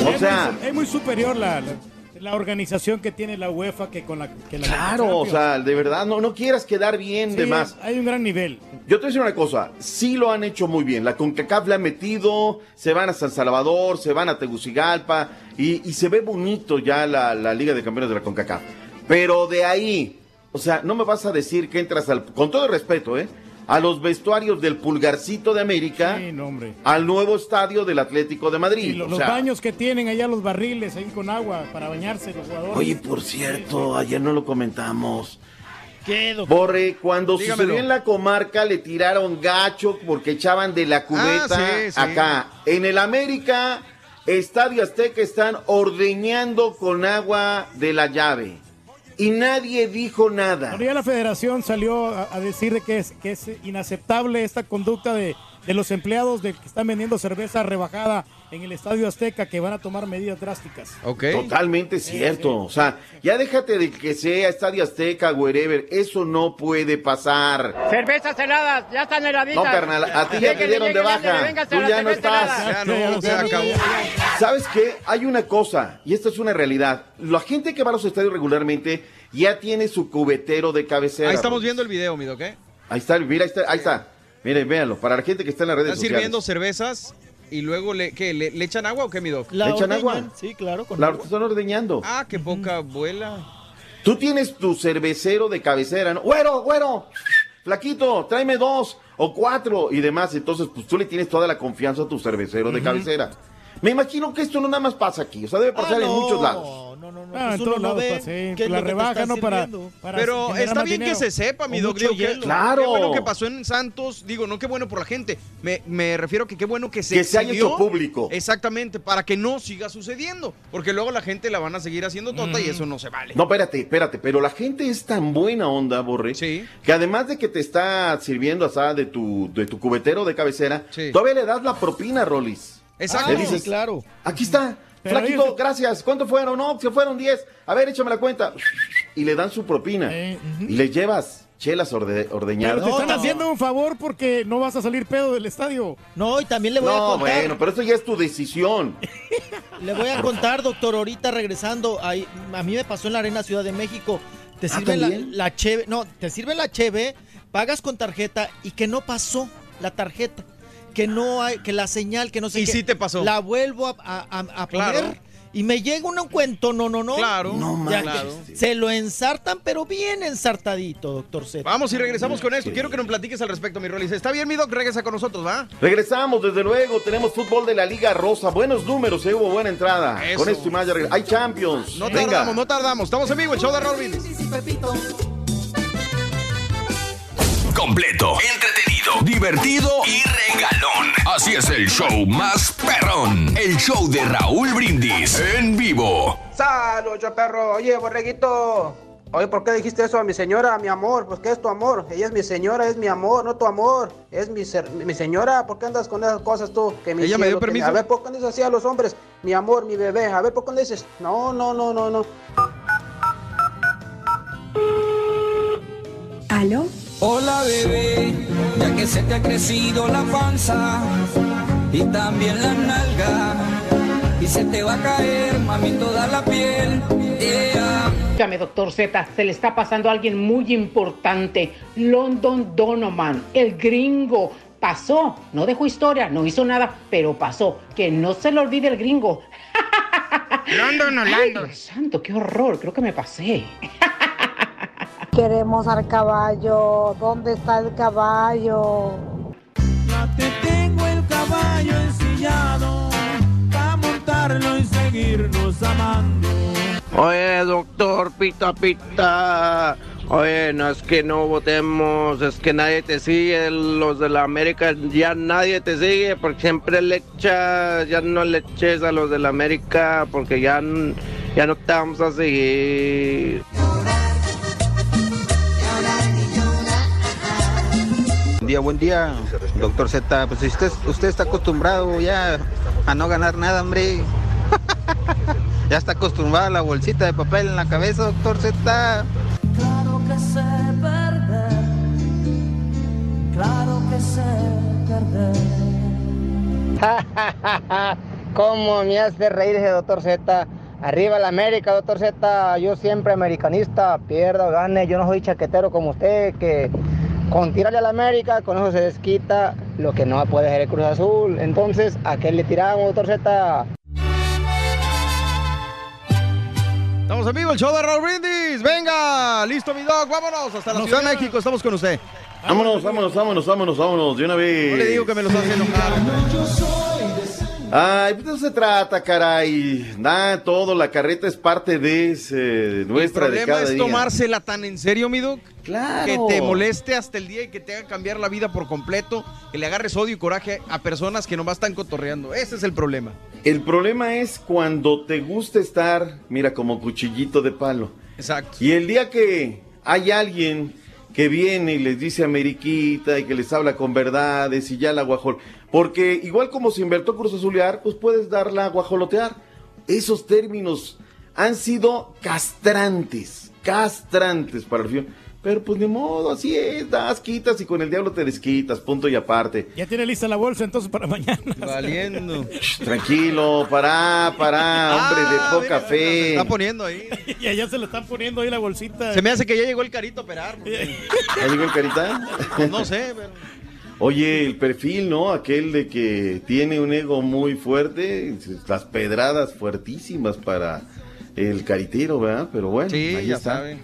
O Es sea, muy- es muy superior la, la, la organización que tiene la UEFA que con la que la claro, o sea, de verdad, no, no quieras quedar bien Sí, de más. Hay un gran nivel. Yo te voy a decir una cosa, sí lo han hecho muy bien. La CONCACAF le ha metido, se van a San Salvador, se van a Tegucigalpa y, y se ve bonito ya la, la Liga de Campeones de la CONCACAF. Pero de ahí, o sea, no me vas a decir que entras al, con todo el respeto, ¿eh? A los vestuarios del Pulgarcito de América, Sí, no, hombre. al nuevo estadio del Atlético de Madrid. Y lo- o los sea, baños que tienen allá, los barriles ahí con agua para bañarse los jugadores. Oye, por cierto, ayer no lo comentamos. ¿Qué, doctor? Borre, cuando Dígamelo. sucedió en la comarca le tiraron gacho porque echaban de la cubeta Ah, sí, sí. acá. En el América, Estadio Azteca están ordeñando con agua de la llave. Y nadie dijo nada. Pero ya la federación salió a, decir de que es, que es inaceptable esta conducta de, de los empleados de que están vendiendo cerveza rebajada en el Estadio Azteca que van a tomar medidas drásticas. Totalmente cierto. O sea, ya déjate de que sea Estadio Azteca, wherever. Eso no puede pasar. Cervezas heladas, ya están heladitas. No, carnal, a ti ya te dieron de baja. Tú ya no estás. ¿Sabes qué? Hay una cosa, y esta es una realidad. La gente que va a los estadios regularmente ya tiene su cubetero de cabecera. Ahí estamos viendo el video, mi doc, ¿eh? Ahí está, mira, ahí está. Ahí está. Miren, véanlo. Para la gente que está en las redes Están sociales. sirviendo cervezas y luego le, ¿qué, le, le echan agua o qué, mi doc? ¿Le echan agua? Sí, claro. Con La agua. están ordeñando. Ah, qué poca abuela. Tú tienes tu cervecero de cabecera, ¿no? Güero, güero, flaquito, tráeme dos o cuatro y demás. Entonces, pues tú le tienes toda la confianza a tu cervecero de cabecera. Me imagino que esto no nada más pasa aquí, o sea, debe pasar en muchos lados. Ah, en pues todos uno no lados ve pasa, sí. qué es La rebaja, ¿no? Para, Pero está bien que se sepa, mi doc. que. Claro. Qué bueno que pasó en Santos. Digo, no qué bueno por la gente. Me, me refiero a que qué bueno que se Que se haya hecho público. Exactamente, para que no siga sucediendo. Porque luego la gente la van a seguir haciendo tonta Mm. y eso no se vale. No, espérate, espérate, pero la gente es tan buena onda, Borre, que además de que te está sirviendo asada de tu, de tu cubetero de cabecera, Sí. todavía le das la propina, Rolis. Exacto. Le dices, Sí, claro. Aquí está. Pero Flaquito, ellos- gracias. ¿Cuánto fueron? No, se fueron 10. A ver, échame la cuenta. Y le dan su propina. Eh, Y le llevas chelas orde- Pero ordeñadas. te están haciendo un favor porque no vas a salir pedo del estadio. No, y también le voy a No, contar. bueno, pero eso ya es tu decisión. Le voy a contar, doctor, ahorita regresando, ahí, a mí me pasó en la Arena Ciudad de México. Te Ah, sirven la, la cheve, no, te sirven la cheve, pagas con tarjeta y que no pasó la tarjeta. Que no hay, que la señal, que no sé Y qué. sí te pasó. La vuelvo a, a- a- a Claro. poner. Y me llega un cuento, no, no, no. Claro. No, Ya man. Se lo ensartan, pero bien ensartadito, doctor Z. Vamos y regresamos con esto. Quiero que nos platiques al respecto, mi Rolis. Está bien, mi Doc, regresa con nosotros, ¿va? Regresamos, desde luego, tenemos fútbol de la Liga Rosa. Buenos números, eh, hubo buena entrada. Eso. Con esto y más ya Hay Champions. No Venga. tardamos, no tardamos. Estamos en vivo, el show de Brindis. Completo, entretenido, divertido y regalón. Así es el show más perrón. El show de Raúl Brindis en vivo. Saludos, perro. Oye, borreguito. Oye, ¿por qué dijiste eso a mi señora, mi amor? Pues, ¿qué es tu amor? Ella es mi señora, es mi amor, no tu amor. Es mi, ser- mi señora. ¿Por qué andas con esas cosas tú? Que mi ¿Ella me dio que permiso? A ver, ¿por qué dices así a los hombres? Mi amor, mi bebé. A ver, ¿por qué no dices? No, no, no, no, no. ¿Aló? Hola bebé, ya que se te ha crecido la panza y también la nalga y se te va a caer, mami, toda la piel. Yeah. Dígame, doctor Z, se le está pasando a alguien muy importante. London Donovan, el gringo. Pasó, no dejó historia, no hizo nada, pero pasó. Que no se le olvide el gringo. London. Dios santo, qué horror, creo que me pasé. Queremos al caballo. ¿Dónde está el caballo? Te tengo el caballo ensillado para montarlo y seguirnos amando. Oye, doctor, pita, pita. Oye, no es que no votemos, es que nadie te sigue. Los de la América ya nadie te sigue porque siempre le echas, ya no le eches a los de la América porque ya, ya no te vamos a seguir. Buen día, buen día, doctor Z. Pues si usted, usted está acostumbrado ya a no ganar nada, hombre. ya está acostumbrado a la bolsita de papel en la cabeza, doctor Z. Claro que sé perder, claro que sé perder. ¿Cómo me hace reír ese doctor Z? Arriba la América, doctor Z. Yo siempre americanista, pierda o gane. Yo no soy chaquetero como usted, que con tirarle a la América, con eso se desquita lo que no puede ser el Cruz Azul. Entonces, ¿a qué le tiramos, doctor Z? Estamos en vivo, el show de Raúl Brindis. Venga, listo, mi Doc, vámonos hasta la Ciudad de México. Estamos con usted. Vámonos, vámonos, vámonos, vámonos, vámonos, de una vez. No le digo que me los hace enojar. Ay, pues de eso se trata, caray. Nada, todo, la carreta es parte de, ese, de El nuestra de problema cada es día. tomársela tan en serio, mi Doc. Claro. Que te moleste hasta el día y que te haga cambiar la vida por completo. Que le agarres odio y coraje a personas que nomás están cotorreando. Ese es el problema. El problema es cuando te gusta estar, mira, como cuchillito de palo. Exacto. Y el día que hay alguien que viene y les dice Ameriquita y que les habla con verdades y ya la guajol. Porque igual como se invertó Cruz Azulear, pues puedes darla a guajolotear. Esos términos han sido castrantes, castrantes para el fin. Pero pues de modo, así es, das, quitas y con el diablo te desquitas, punto y aparte. Ya tiene lista la bolsa entonces para mañana. Valiendo. Tranquilo, pará, pará, hombre de Ah, poca mira, Se fe. está poniendo ahí. ya, ya se le están poniendo ahí la bolsita. Se me hace que ya llegó el carito a operar. porque- ¿Ya llegó el carita? Pues no sé, pero... Oye, el perfil, ¿no? Aquel de que tiene un ego muy fuerte, las pedradas fuertísimas para el caritero, ¿verdad? Pero bueno, Sí, ahí ya está. saben.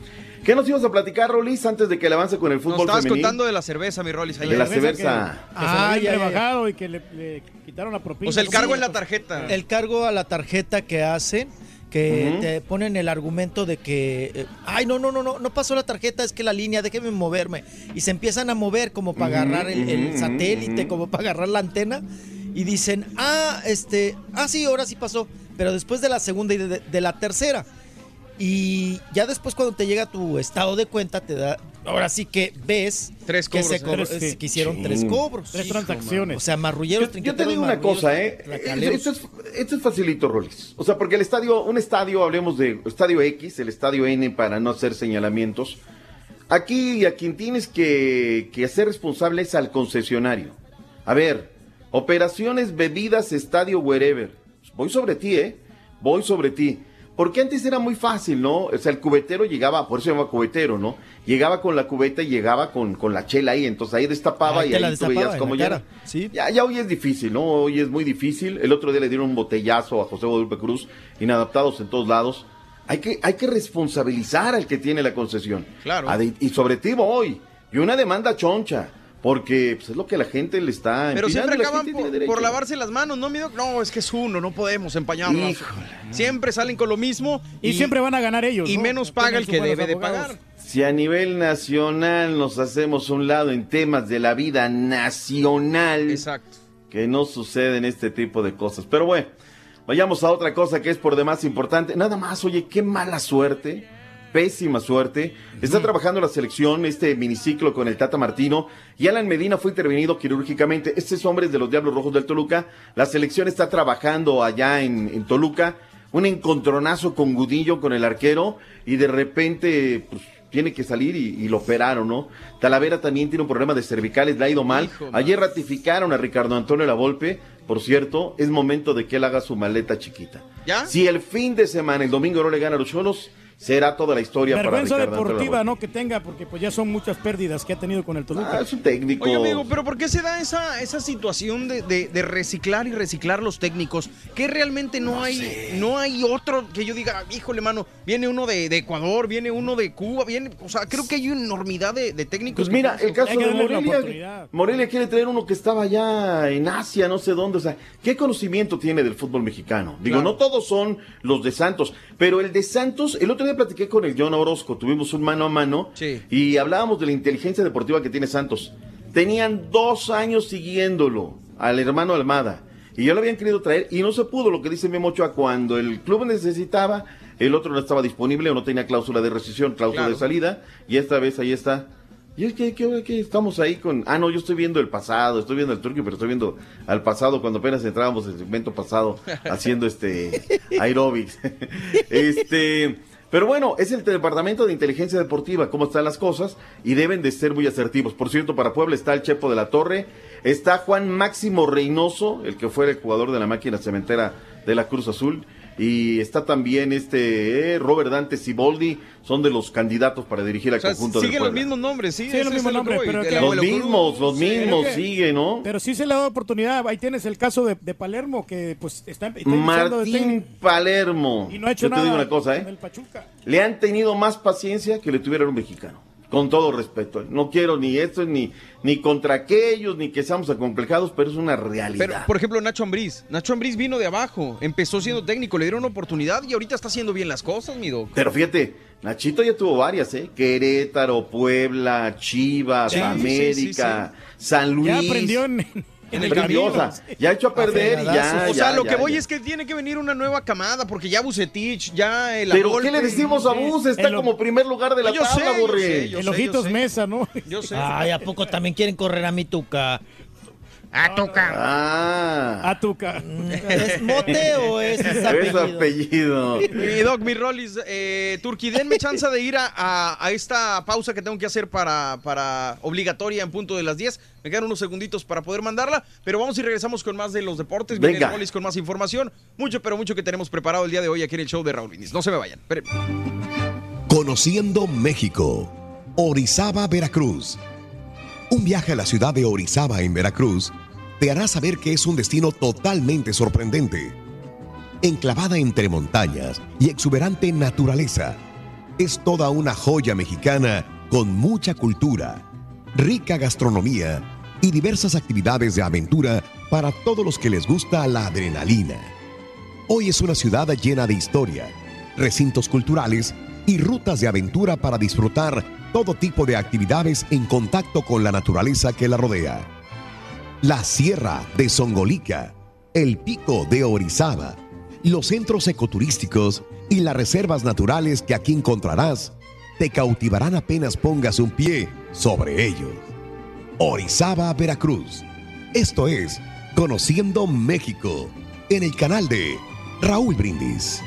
¿Qué nos ibas a platicar, Rolis, antes de que le avance con el Nos fútbol estabas femenil? contando de la cerveza, mi Rolis. De la cerveza. Que, que Ah, se rebajado y que le, le quitaron la propina. O sea, el cargo en la tarjeta. El cargo a la tarjeta que hacen, que te ponen el argumento de que, eh, ay, no, no, no, no, no pasó la tarjeta, es que la línea, déjeme moverme. Y se empiezan a mover como para agarrar el, satélite, como para agarrar la antena. Y dicen, ah, este, ah, sí, ahora sí pasó. Pero después de la segunda y de, de la tercera. Y ya después cuando te llega tu estado de cuenta, te da, ahora sí que ves Tres que, cobros, se ¿eh? cobro- Tres, es- sí. que hicieron Sí. tres cobros. Tres transacciones. O sea, marrulleros, Yo, yo te digo una cosa, ¿eh? Esto es, esto es facilito, Rolis. O sea, porque el estadio, un estadio, hablemos de estadio X, el estadio N, para no hacer señalamientos. Aquí a quien tienes que, que hacer responsable es al concesionario. A ver, operaciones, bebidas, estadio, wherever. Voy sobre ti, ¿eh? Voy sobre ti. Porque antes era muy fácil, ¿no? O sea, el cubetero llegaba, por eso se llama cubetero, ¿no? Llegaba con la cubeta y llegaba con, con la chela ahí, entonces ahí destapaba Ahí y ahí tú destapaba veías en cómo ya era. Ya, ya hoy es difícil, ¿no? Hoy es muy difícil. El otro día le dieron un botellazo a José Guadalupe Cruz, inadaptados en todos lados. Hay que, hay que responsabilizar al que tiene la concesión. Claro. Y sobre todo hoy. Y una demanda choncha. Porque pues, es lo que la gente le está Pero siempre la acaban por, lavarse las manos, ¿no, mi doc? No, es que es uno, no podemos empañarnos. Híjole. Siempre salen con lo mismo. Y siempre van a ganar ellos, Y ¿no? menos paga el que debe de pagar. Si a nivel nacional nos hacemos un lado en temas de la vida nacional, Exacto. que no suceden este tipo de cosas. Pero bueno, vayamos a otra cosa que es por demás importante. Nada más, oye, qué mala suerte, pésima suerte. Está trabajando la selección, este miniciclo con el Tata Martino, y Alan Medina fue intervenido quirúrgicamente. Este es hombre de los Diablos Rojos del Toluca. La selección está trabajando allá en, en Toluca. Un encontronazo con Gudillo, con el arquero, y de repente, pues, tiene que salir y, y lo operaron, ¿no? Talavera también tiene un problema de cervicales, le ha ido mal. Ayer ratificaron a Ricardo Antonio Lavolpe, por cierto, es momento de que él haga su maleta chiquita. ¿Ya? Si el fin de semana, el domingo no le gana a los Cholos, será toda la historia Vergüenza para Ricardo deportiva. ¿no? Que tenga, porque pues ya son muchas pérdidas que ha tenido con el Toluca. Ah, es un técnico. Oye, amigo, pero ¿por qué se da esa, esa situación de, de- de reciclar y reciclar los técnicos? Que realmente no, hay no hay otro que yo diga, híjole, mano, viene uno de, de Ecuador, viene uno de Cuba, viene, o sea, creo que hay una enormidad de, de técnicos. Pues mira, el caso de Morelia. Morelia quiere traer uno que estaba allá en Asia, no sé dónde, o sea, ¿qué conocimiento tiene del fútbol mexicano? Digo, Claro. no todos son los de Santos, pero el de Santos, el otro día platiqué con el John Orozco, tuvimos un mano a mano Sí. y hablábamos de la inteligencia deportiva que tiene Santos. Tenían dos años siguiéndolo al hermano Almada y ya lo habían querido traer y no se pudo, lo que dice Memo Ochoa, cuando el club necesitaba, el otro no estaba disponible o no tenía cláusula de rescisión, cláusula Claro. de salida y esta vez ahí está. Y es que, que- que estamos ahí con. Ah, no, yo estoy viendo el pasado, estoy viendo el turco, pero estoy viendo al pasado cuando apenas entrábamos el segmento pasado haciendo este aerobics. este. Pero bueno, es el Departamento de Inteligencia Deportiva, cómo están las cosas, y deben de ser muy asertivos. Por cierto, para Puebla está el Chepo de la Torre, está Juan Máximo Reynoso, el que fue el jugador de la máquina cementera de la Cruz Azul, y está también este eh, Robert Dante Siboldi, son de los candidatos para dirigir al O sea, conjunto de siguen los mismos nombres, sí. Los mismos nombres, pero que- Los mismos, los mismos, sigue, ¿no? Pero sí se le ha dado oportunidad. Ahí tienes el caso de, de Palermo, que pues está, está de Martín Palermo. y no ha hecho Yo te digo una cosa, ¿eh? el Pachuca. Le han tenido más paciencia que le tuviera un mexicano. Con todo respeto. No quiero ni esto, ni, ni contra aquellos, ni que seamos acomplejados, pero es una realidad. Pero, por ejemplo, Nacho Ambriz. Nacho Ambriz vino de abajo, empezó siendo técnico, le dieron una oportunidad y ahorita está haciendo bien las cosas, mi doc. Pero fíjate, Nachito ya tuvo varias, ¿eh? Querétaro, Puebla, Chivas, Sí, sí, América, San Luis. Ya aprendió en, en el camino. o sea, ya ha hecho a perder y ya. o sea, ya, lo ya, que voy ya. es que tiene que venir una nueva camada, porque ya Bucetich, ya el Pero Adolfo- ¿qué le decimos a Bus? Está el- como primer lugar de la Yo sé, tabla, yo Borre. sé, yo El sé, Ojitos yo sé. Mesa, ¿no? Yo sé. Ay, ¿a poco también quieren correr a mi tuca? A Tuca. Ah, A Tuca. ¿Es mote o es es apellido? apellido. Mi doc, mi Rollis, eh, Turki, denme chance de ir a, a- a esta pausa que tengo que hacer para, para obligatoria en punto de las 10. Me quedan unos segunditos para poder mandarla, pero vamos y regresamos con más de los deportes. Viene Venga. Rollis con más información. Mucho, pero mucho que tenemos preparado el día de hoy aquí en el show de Raúl Brindis. No se me vayan. Conociendo México. Orizaba, Veracruz. Un viaje a la ciudad de Orizaba en Veracruz te hará saber que es un destino totalmente sorprendente. Enclavada entre montañas y exuberante naturaleza, es toda una joya mexicana con mucha cultura, rica gastronomía y diversas actividades de aventura para todos los que les gusta la adrenalina. Hoy es una ciudad llena de historia, recintos culturales y rutas de aventura para disfrutar todo tipo de actividades en contacto con la naturaleza que la rodea. La Sierra de Songolica, el Pico de Orizaba, los centros ecoturísticos y las reservas naturales que aquí encontrarás te cautivarán apenas pongas un pie sobre ellos. Orizaba, Veracruz. Esto es Conociendo México en el canal de Raúl Brindis.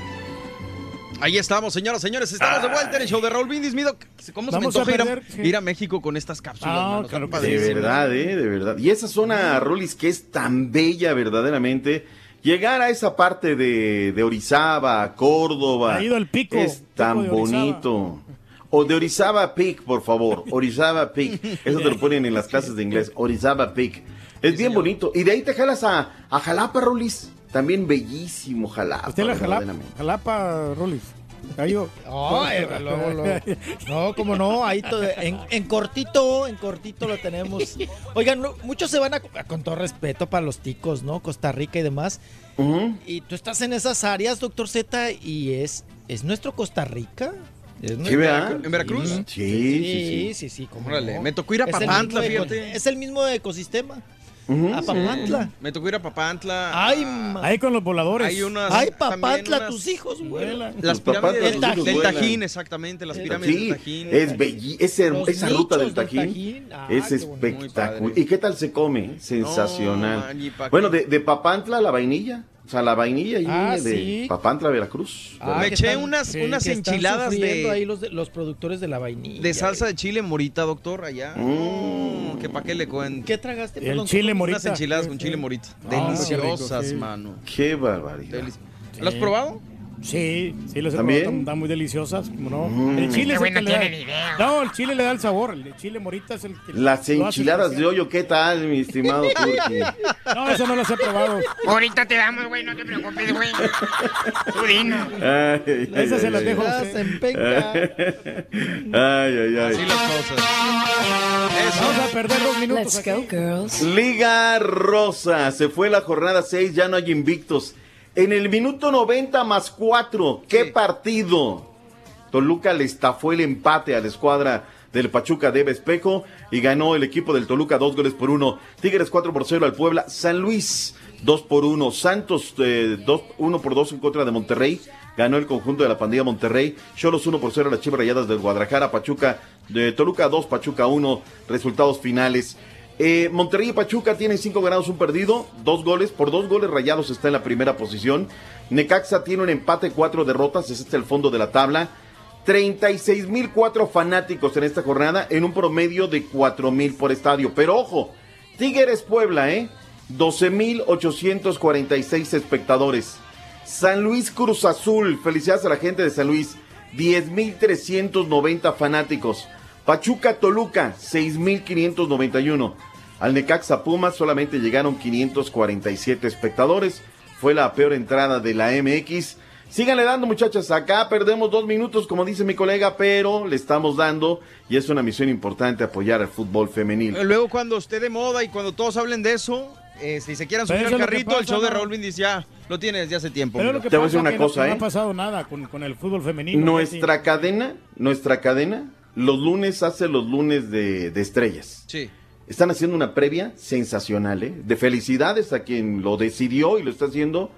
Ahí estamos, señoras, señores. Estamos de vuelta en el show de Raúl Brindis. Mi doc, ¿cómo se me Vamos a antoja ir a, perder, sí. ir a México con estas cápsulas? Ah, mano? claro Están que sí. De verdad, ¿eh? De verdad. Y esa zona, Rolis, que es tan bella verdaderamente. Llegar a esa parte de, de Orizaba, Córdoba. Ha ido el pico, Es pico tan de Orizaba. bonito. O de Orizaba Peak, por favor. Orizaba Peak. Eso te lo ponen en las clases de inglés. Orizaba Peak. Es bien bonito. Y de ahí te jalas a, a Jalapa, Rolis. También bellísimo Jalapa. Usted la Jalapa. Jalapa, Rolis. Gallo. No, eh, como no, ahí todo, en, en cortito, en cortito lo tenemos. Oigan, no, muchos se van a, con todo respeto para los ticos, ¿no? Costa Rica y demás. Y tú estás en esas áreas, doctor Z, y es, es nuestro Costa Rica. Es Sí, nuestro- ¿verdad? ¿En Veracruz? Sí, sí, Sí, sí. sí, no. me tocó ir a Papantla, fíjate. Es el mismo ecosistema. Ujú. A Papantla. Me tocó ir a Papantla. Ay, a- ma- Ahí con los voladores. Hay unas. Ay, Papantla, unas- tus hijos vuelan. Las pirámides del, del. Tajín, exactamente. Las pirámides Sí, del Tajín. es belli ese- Los esa ruta del nichos del Tajín, Tajín. Ah, es espectacular. ¿Y qué tal se come? Sensacional. man, ¿y pa' bueno, de, de Papantla la vainilla. O sea, la vainilla ahí Ah, de sí. Papantla, Veracruz. Ah, Me eché están- unas- que- unas enchiladas de- ahí los, de- los productores de la vainilla. De salsa de chile morita, doctor, allá. Mm. que pa' qué le cuento. ¿Qué tragaste? El perdón? chile morita. Unas enchiladas con chile morita. Ah, qué rico, Deliciosas, sí. mano. Qué barbaridad. Delici- ¿Lo has probado? Sí, sí, les he ¿También? probado, están muy deliciosas, ¿cómo no? Mm. El chile Este es el no que le da- tiene ni idea. No, el chile le da el sabor, el de chile morita es el que Las enchiladas de hoyo, ¿qué tal, mi estimado Turki? No, eso no las he probado. Ahorita te damos, güey, no te preocupes, güey. Tú dinos. Ay, ay, Esas se ay, las dejo se empeña. Ay, ay, ay. Así las cosas. Vamos a perder dos minutos Let's aquí. go, girls. Liga Rosa, se fue la jornada 6, ya no hay invictos. En el minuto 90 más 4, ¿qué partido? Toluca le estafó el empate a la escuadra del Pachuca de Espejo y ganó el equipo del Toluca dos goles por uno. Tigres 4 por 0 al Puebla. San Luis 2 por 1. Santos 1 por 2 en contra de Monterrey. Ganó el conjunto de la pandilla Monterrey. Cholos 1 por 0 a las Chivas Rayadas del Guadalajara. Pachuca de Toluca 2, Pachuca 1. Resultados finales. Eh, Monterrey y Pachuca tienen 5 ganados, un perdido, dos goles. Por dos goles Rayados está en la primera posición. Necaxa tiene un empate, cuatro derrotas. Ese es el fondo de la tabla. 36 mil cuatro fanáticos en esta jornada, en un promedio de 4 mil por estadio. Pero ojo, Tigres Puebla, ¿eh? 12 mil 846 espectadores. San Luis Cruz Azul, felicidades a la gente de San Luis, 10 mil 390 fanáticos. Pachuca Toluca, 6 mil 591. Al Necaxa Pumas solamente llegaron 547 espectadores. Fue la peor entrada de la MX. Síganle dando, muchachas. Acá perdemos dos minutos, como dice mi colega, pero le estamos dando y es una misión importante apoyar al fútbol femenil. Luego, cuando esté de moda y cuando todos hablen de eso, eh, si se quieran subir al carrito, el show de ¿no? Raúl Brindis ya lo tiene desde hace tiempo. Pero mira. lo que Te voy a decir una que no- cosa, no, ¿eh? ha pasado nada con, con el fútbol femenino. Nuestra cadena, nuestra cadena, los lunes hace los lunes de, de estrellas. Sí. Están haciendo una previa sensacional, ¿eh? De felicidades a quien lo decidió y lo está haciendo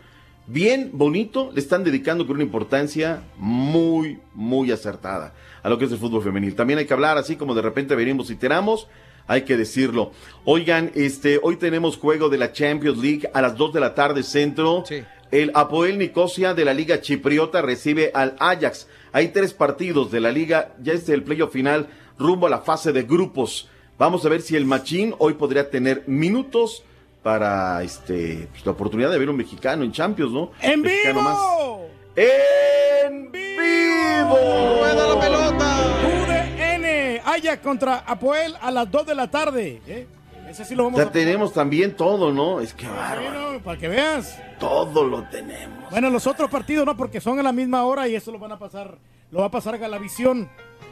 bien bonito. Le están dedicando con una importancia muy, muy acertada a lo que es el fútbol femenil. También hay que hablar, así como de repente venimos y tiramos, hay que decirlo. Oigan, este, hoy tenemos juego de la Champions League a las 2 de la tarde centro. El Apoel Nicosia de la Liga Chipriota recibe al Ajax. Hay tres partidos de la liga, ya es el playoff final, rumbo a la fase de grupos. Vamos a ver si el Machín hoy podría tener minutos para este pues, la oportunidad de ver un mexicano en Champions, ¿no? ¡En Mexicano vivo! ¡En vivo! ¡Rueda la pelota! UDN, Ajax contra Apoel a las 2 de la tarde. ¿eh? Ese sí lo vamos Ya a tenemos también todo, ¿no? Es que bárbaro. Bueno, para que veas. Todo lo tenemos. Bueno, los otros partidos no, porque son a la misma hora y eso lo van a pasar, lo va a pasar Galavisión,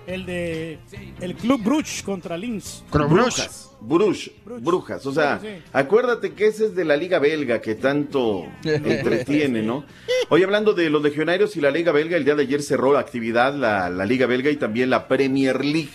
el de el Club Bruch contra Linz. Brujas. Bruj, brujas. O sea, Sí, sí. acuérdate que ese es de la Liga Belga que tanto entretiene, ¿no? Hoy hablando de los legionarios y la Liga Belga, el día de ayer cerró la actividad la, la Liga Belga y también la Premier League.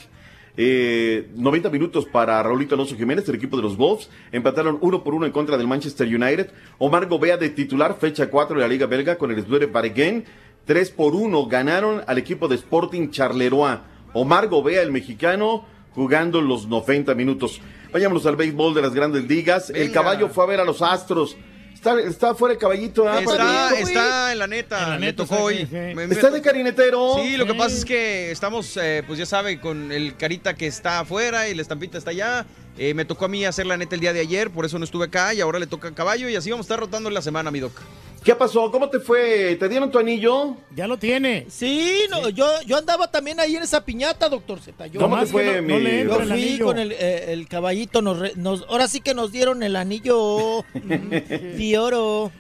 Eh, 90 minutos para Raulito Alonso Jiménez, el equipo de los Wolves. Empataron uno por uno en contra del Manchester United. Omar Gobea de titular, fecha 4 de la Liga Belga con el Sduere Barreguen. 3 por 1 ganaron al equipo de Sporting Charleroi. Omar Gobea, el mexicano, jugando los 90 minutos. Vayámonos al béisbol de las grandes ligas. El caballo fue a ver a los Astros. Está, está fuera el caballito. ¿ah? Está, está en la neta, le tocó hoy. Me- me- Está de carinetero. Sí, lo que pasa es que estamos, eh, pues ya sabe, con el carita que está afuera y la estampita está allá. Eh, me tocó a mí hacer la neta el día de ayer, por eso no estuve acá y ahora le toca a caballo y así vamos a estar rotando en la semana, mi doc. ¿Qué pasó? ¿Cómo te fue? ¿Te dieron tu anillo? Ya lo tiene. Sí, no, Yo, yo andaba también ahí en esa piñata, doctor Z. Yo, ¿Cómo te fue, mi- Yo Yo fui con el, eh, el caballito, nos, re- nos- ahora sí que nos dieron el anillo de oro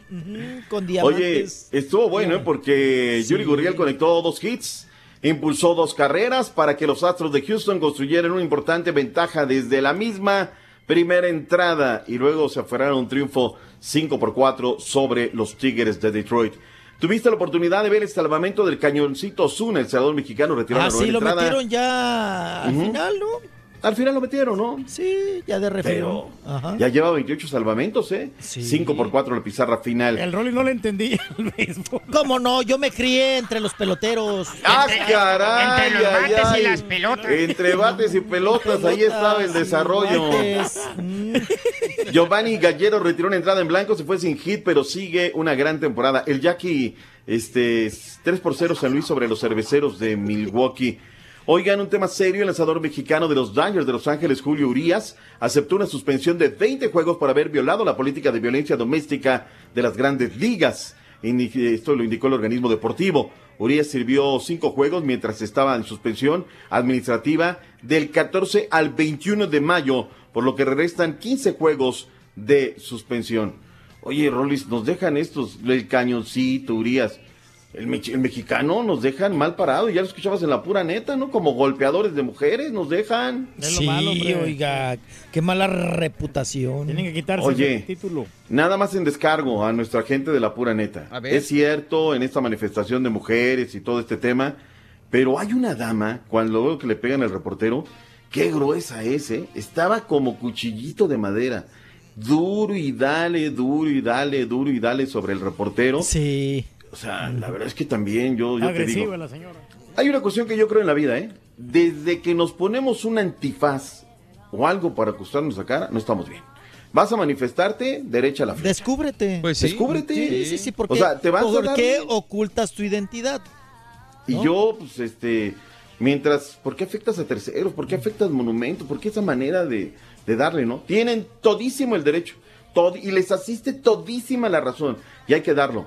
con Oye, diamantes. estuvo bueno, ¿eh? porque Yuri Gurriel conectó dos hits, impulsó dos carreras para que los Astros de Houston construyeran una importante ventaja desde la misma primera entrada y luego se aferraron a un triunfo 5 por 4 sobre los Tigres de Detroit. Tuviste la oportunidad de ver el salvamento del cañoncito Osuna, el senador mexicano retirado Ah, la sí, lo entrada. metieron ya al final, ¿no? Al final lo metieron, ¿no? Sí, ya de. Pero Ajá. ya lleva 28 salvamentos, ¿eh? 5 por 4 la pizarra final. El Rolly no le entendí béisbol. ¿Cómo no? Yo me crié entre los peloteros. ¡Ah, caray! entre los ay, bates y las pelotas. Entre bates y pelotas, ahí estaba el desarrollo. Giovanni Gallero retiró una entrada en blanco, se fue sin hit, pero sigue una gran temporada. El Jackie, este, 3 por 0 San Luis sobre los cerveceros de Milwaukee. Oigan, un tema serio, el lanzador mexicano de los Dodgers de Los Ángeles, Julio Urias, aceptó una suspensión de 20 juegos por haber violado la política de violencia doméstica de las grandes ligas. Esto lo indicó el organismo deportivo. Urias sirvió cinco juegos mientras estaba en suspensión administrativa del 14 al 21 de mayo, por lo que restan 15 juegos de suspensión. Oye, Rolis, nos dejan estos, el cañoncito, Urias. El, mex- el mexicano nos dejan mal parado, ya lo escuchabas en la pura neta, ¿no? Como golpeadores de mujeres, nos dejan. Sí, oiga, qué mala reputación. Tienen que quitarse Oye. el título. Nada más en descargo a nuestra gente de la pura neta. A ver. Es cierto, en esta manifestación de mujeres y todo este tema, pero hay una dama, cuando veo que le pegan al reportero, qué gruesa es, ¿eh? Estaba como cuchillito de madera. Duro y dale, duro y dale, duro y dale sobre el reportero. Sí. O sea, la verdad es que también yo, yo te digo. la señora. Hay una cuestión que yo creo en la vida, ¿eh? Desde que nos ponemos un antifaz o algo para acostarnos la cara, no estamos bien. Vas a manifestarte, derecha a la flecha. Descúbrete. Pues sí. Descúbrete. Sí, sí, sí. ¿Por qué, O sea, te vas a ¿por qué ocultas tu identidad? Y ¿no? yo, pues, este, mientras, ¿por qué afectas a terceros? ¿Por qué afectas monumentos? ¿Por qué esa manera de, de darle, no? Tienen todísimo el derecho. Y les asiste todísima la razón. Y hay que darlo,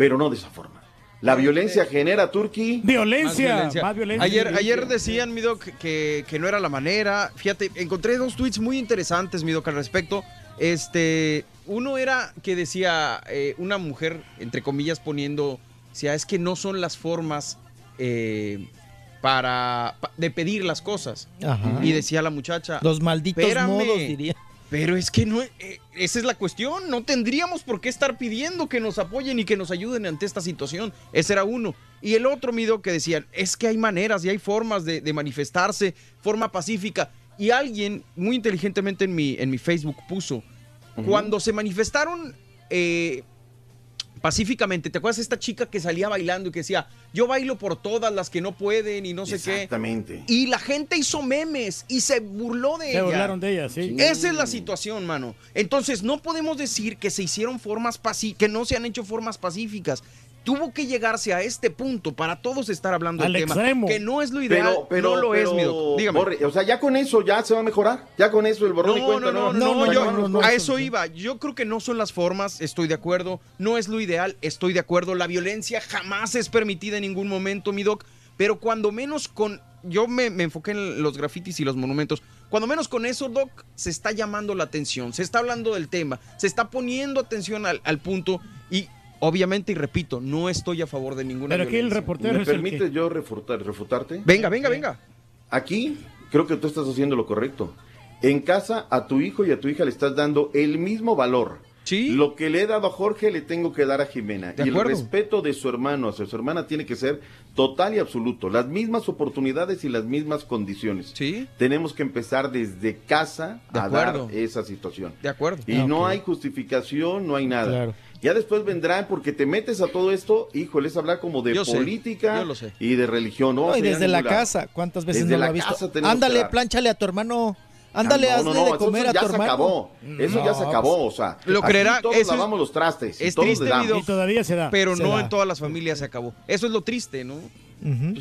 pero no de esa forma. La violencia genera, Turquí. Violencia, más violencia. Ayer, ayer decían, mi doc, que, que no era la manera. Fíjate, encontré dos tweets muy interesantes, mi doc, al respecto. Este, uno era que decía eh, una mujer, entre comillas, poniendo, decía, es que no son las formas eh, para, pa- de pedir las cosas. Ajá. Y decía la muchacha, Los malditos "Espérame, modos, diría. Pero es que no, eh, esa es la cuestión. No tendríamos por qué estar pidiendo que nos apoyen y que nos ayuden ante esta situación. Ese era uno. Y el otro, Mido, que decían, es que hay maneras y hay formas de, de manifestarse, forma pacífica. Y alguien muy inteligentemente en mi, en mi Facebook puso, cuando se manifestaron eh, pacíficamente, ¿te acuerdas de esta chica que salía bailando y que decía, yo bailo por todas las que no pueden y no sé qué? Exactamente. Y la gente hizo memes y se burló de Se ella. burlaron de ella, sí. Esa es la situación, mano. Entonces, no podemos decir que se hicieron formas pacíficas, que no se han hecho formas pacíficas. Tuvo que llegarse a este punto para todos estar hablando del tema. extremo. Que no es lo ideal, Pero, pero, no lo es, mi doc. Dígame. Borre, o sea, ya con eso ya se va a mejorar. Ya con eso el borrón y No, cuenta no, no, no, yo a eso iba. Yo creo que no son las formas, estoy de acuerdo. No es lo ideal, estoy de acuerdo. La violencia jamás es permitida en ningún momento, mi doc. Pero cuando menos con. Yo me, me enfoqué en los grafitis y los monumentos. Cuando menos con eso, Doc, se está llamando la atención, se está hablando del tema, se está poniendo atención al, al punto y obviamente, y repito, no estoy a favor de ninguna Pero aquí el reportero ¿Me es el que... yo refutar- refutarte? Venga, venga, venga. Aquí creo que tú estás haciendo lo correcto. En casa a tu hijo y a tu hija le estás dando el mismo valor. Sí. Lo que le he dado a Jorge le tengo que dar a Jimena. De y el respeto de su hermano hacia su hermana tiene que ser total y absoluto. Las mismas oportunidades y las mismas condiciones. Sí. Tenemos que empezar desde casa De a acuerdo. dar esa situación. De acuerdo. Y Ah, no hay justificación, no hay nada. Claro. Ya después vendrán porque te metes a todo esto, híjole, es hablar como de Yo sé, política yo lo sé. y de religión. No, No, y desde la casa, ¿cuántas veces Desde no lo la ha visto? Ándale, plánchale a tu hermano Ándale, no, no, hazle no, de eso comer a ya tu se hermano. acabó. Eso ya se acabó, o sea. Lo creerá, todos eso es- lavamos los trastes. y Es todos triste, le damos. Vido, Y todavía se da. pero Se no da. en todas las familias se acabó. Eso es lo triste, ¿no?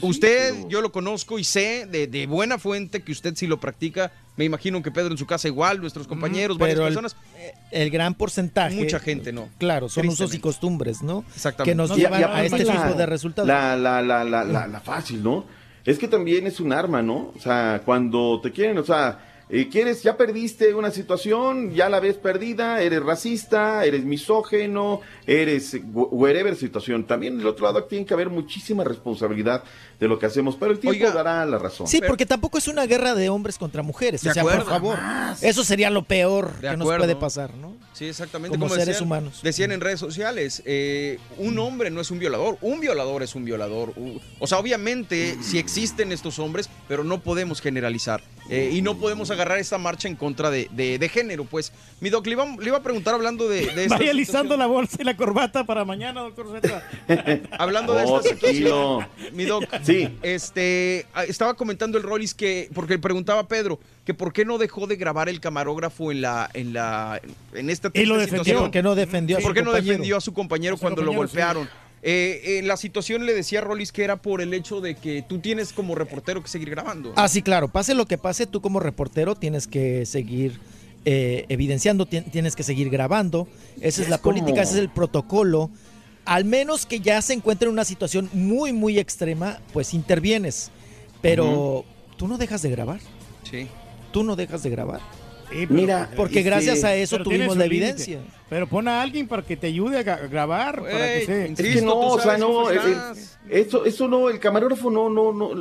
Usted, yo lo conozco y sé de, de buena fuente que usted sí lo practica. Me imagino que Pedro en su casa igual, nuestros compañeros, varias el- personas. El gran porcentaje. Mucha gente no. Claro, son usos y costumbres, ¿no? Exactamente. Que nos Y- y llevan a este la- tipo de resultados. La, la, la, la, la, la fácil, ¿no? Es que también es un arma, ¿no? O sea, cuando te quieren, o sea, eh, quieres, ya perdiste una situación, ya la ves perdida, eres racista, eres misógeno, eres wh- wherever situación. También del otro lado tiene que haber muchísima responsabilidad de lo que hacemos, pero el tiempo dará la razón. Sí, porque tampoco es una guerra de hombres contra mujeres. De o sea, acuerdo. por favor. Eso sería lo peor De que nos puede pasar, ¿no? Sí, exactamente. Como seres decían, humanos. Decían en redes sociales, eh, un hombre no es un violador, un violador es un violador. O sea, obviamente sí existen estos hombres, pero no podemos generalizar. eh, y no podemos agarrar esta marcha en contra de, de- de género, pues. Mi doc, le iba, le iba a preguntar hablando de, de esta Vaya alisando la bolsa y la corbata para mañana, doctor Z. Hablando de Oh, esta situación, mi doc, Sí. este, estaba comentando el Rollis que, porque le preguntaba a Pedro, que por qué no dejó de grabar el camarógrafo en la, en la, en esta Y lo defendió. situación. ¿Por qué no defendió a ¿Por su qué no defendió a su compañero A su cuando lo sí. Eh, eh, la situación le decía a Rollis que era por el hecho de que tú tienes como reportero que seguir grabando. Ah, sí, claro. Pase lo que pase, tú como reportero tienes que seguir eh, evidenciando, ti- tienes que seguir grabando. Esa es, Es la como- política, ese es el protocolo. Al menos que ya se encuentre en una situación muy, muy extrema, pues intervienes. Pero tú no dejas de grabar. Sí. Tú no dejas de grabar. Mira, porque este, gracias a eso Pero tuvimos la límite. evidencia. Pero pon a alguien para que te ayude a gra- grabar. para que se... Es que no, o sea, no, el- eso, eso no, el camarógrafo no, no, no,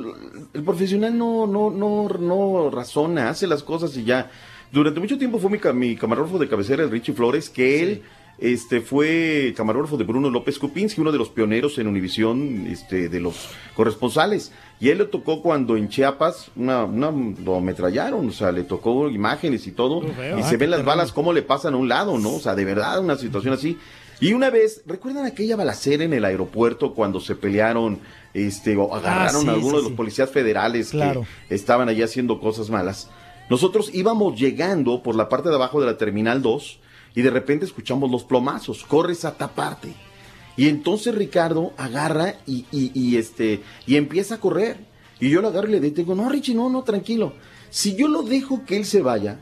el profesional no, no, no, no razona, hace las cosas y ya. Durante mucho tiempo fue mi, mi camarógrafo de cabecera, el Richie Flores, que él, este, fue camarógrafo de Bruno López Kupinski, uno de los pioneros en Univisión, este, de los corresponsales. Y él le tocó cuando en Chiapas, una, una, lo ametrallaron, o sea, le tocó imágenes y todo, y Ah, se ven las terrible. balas cómo le pasan a un lado, ¿no? O sea, de verdad, una situación así. Y una vez, ¿recuerdan aquella balacera en el aeropuerto cuando se pelearon, este, o agarraron Ah, sí, a algunos sí, de los sí. policías federales Claro. que estaban allí haciendo cosas malas? Nosotros íbamos llegando por la parte de abajo de la Terminal 2 y de repente escuchamos los plomazos, corres a taparte. Y entonces Ricardo agarra y, y, y, este, y empieza a correr. Y yo lo agarro y le digo, no, Richie, no, no, tranquilo. Si yo lo dejo que él se vaya,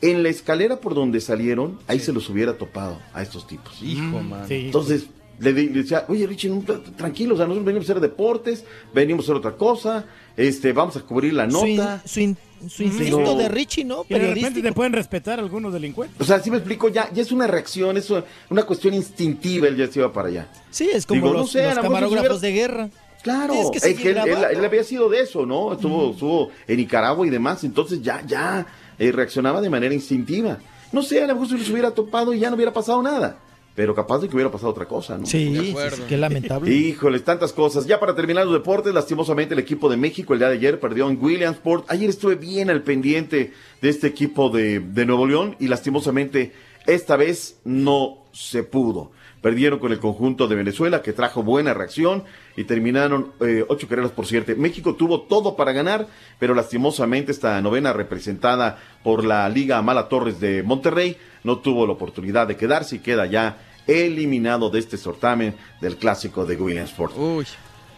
en la escalera por donde salieron, ahí se los hubiera topado a estos tipos. Hijo, man. Sí. Entonces le, di- le decía, oye Richie, no, tra- tranquilo, o sea, nosotros venimos a hacer deportes, venimos a hacer otra cosa, este, vamos a cubrir la Su, in- nota. su in- su instinto No. de Richie, ¿no? Y de repente te pueden respetar algunos delincuentes. O sea, si me explico, ya, ya es una reacción, es una cuestión instintiva, él ya se iba para allá. Sí, es como Digo, no los, sé, camarógrafos hubiera- de guerra. Claro, que es que él, él había sido de eso, ¿no? Estuvo, estuvo en Nicaragua y demás, entonces ya, ya eh, reaccionaba de manera instintiva. No sé, a lo mejor si los hubiera topado y ya no hubiera pasado nada, pero capaz de que hubiera pasado otra cosa, ¿no? Sí, sí, sí, qué lamentable. Híjoles, tantas cosas. Ya para terminar los deportes, lastimosamente el equipo de México el día de ayer perdió en Williamsport. Ayer estuve bien al pendiente de este equipo de, de Nuevo León y lastimosamente esta vez no se pudo. Perdieron con el conjunto de Venezuela que trajo buena reacción y terminaron eh, ocho carreras por siete. México tuvo todo para ganar, pero lastimosamente esta novena representada por la Liga Mala Torres de Monterrey no tuvo la oportunidad de quedarse y queda ya eliminado de este certamen del clásico de Williamsport.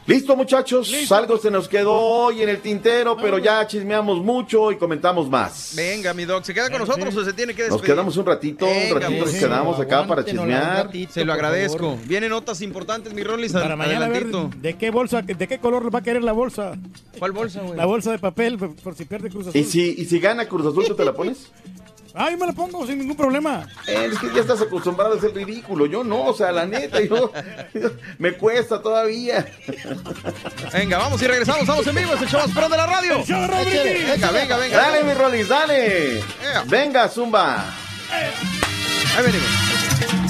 Listo, muchachos. Algo se nos quedó hoy en el tintero, pero ya chismeamos mucho y comentamos más. Venga, mi doc, ¿se queda con nosotros o se tiene que Nos despedir? quedamos un ratito, Venga, un ratito nos quedamos acá para chismear. Se lo agradezco. Vienen notas importantes, mi Rollis. Para mañana ver adelantito. de qué bolsa, de qué color va a querer la bolsa. ¿Cuál bolsa, güey? La bolsa de papel, por, por si pierde Cruz Azul. ¿Y si, ¿Y si gana Cruz Azul, tú te la pones? Ay, me la pongo sin ningún problema. Eh, es que ya estás acostumbrado a ser ridículo. Yo no, o sea, la neta, yo, me cuesta todavía. Venga, vamos y regresamos. Estamos en vivo. Es el show más pro de la radio. Venga, venga, venga. Dale, mi Rolis, dale. Venga, Zumba. Ahí venimos.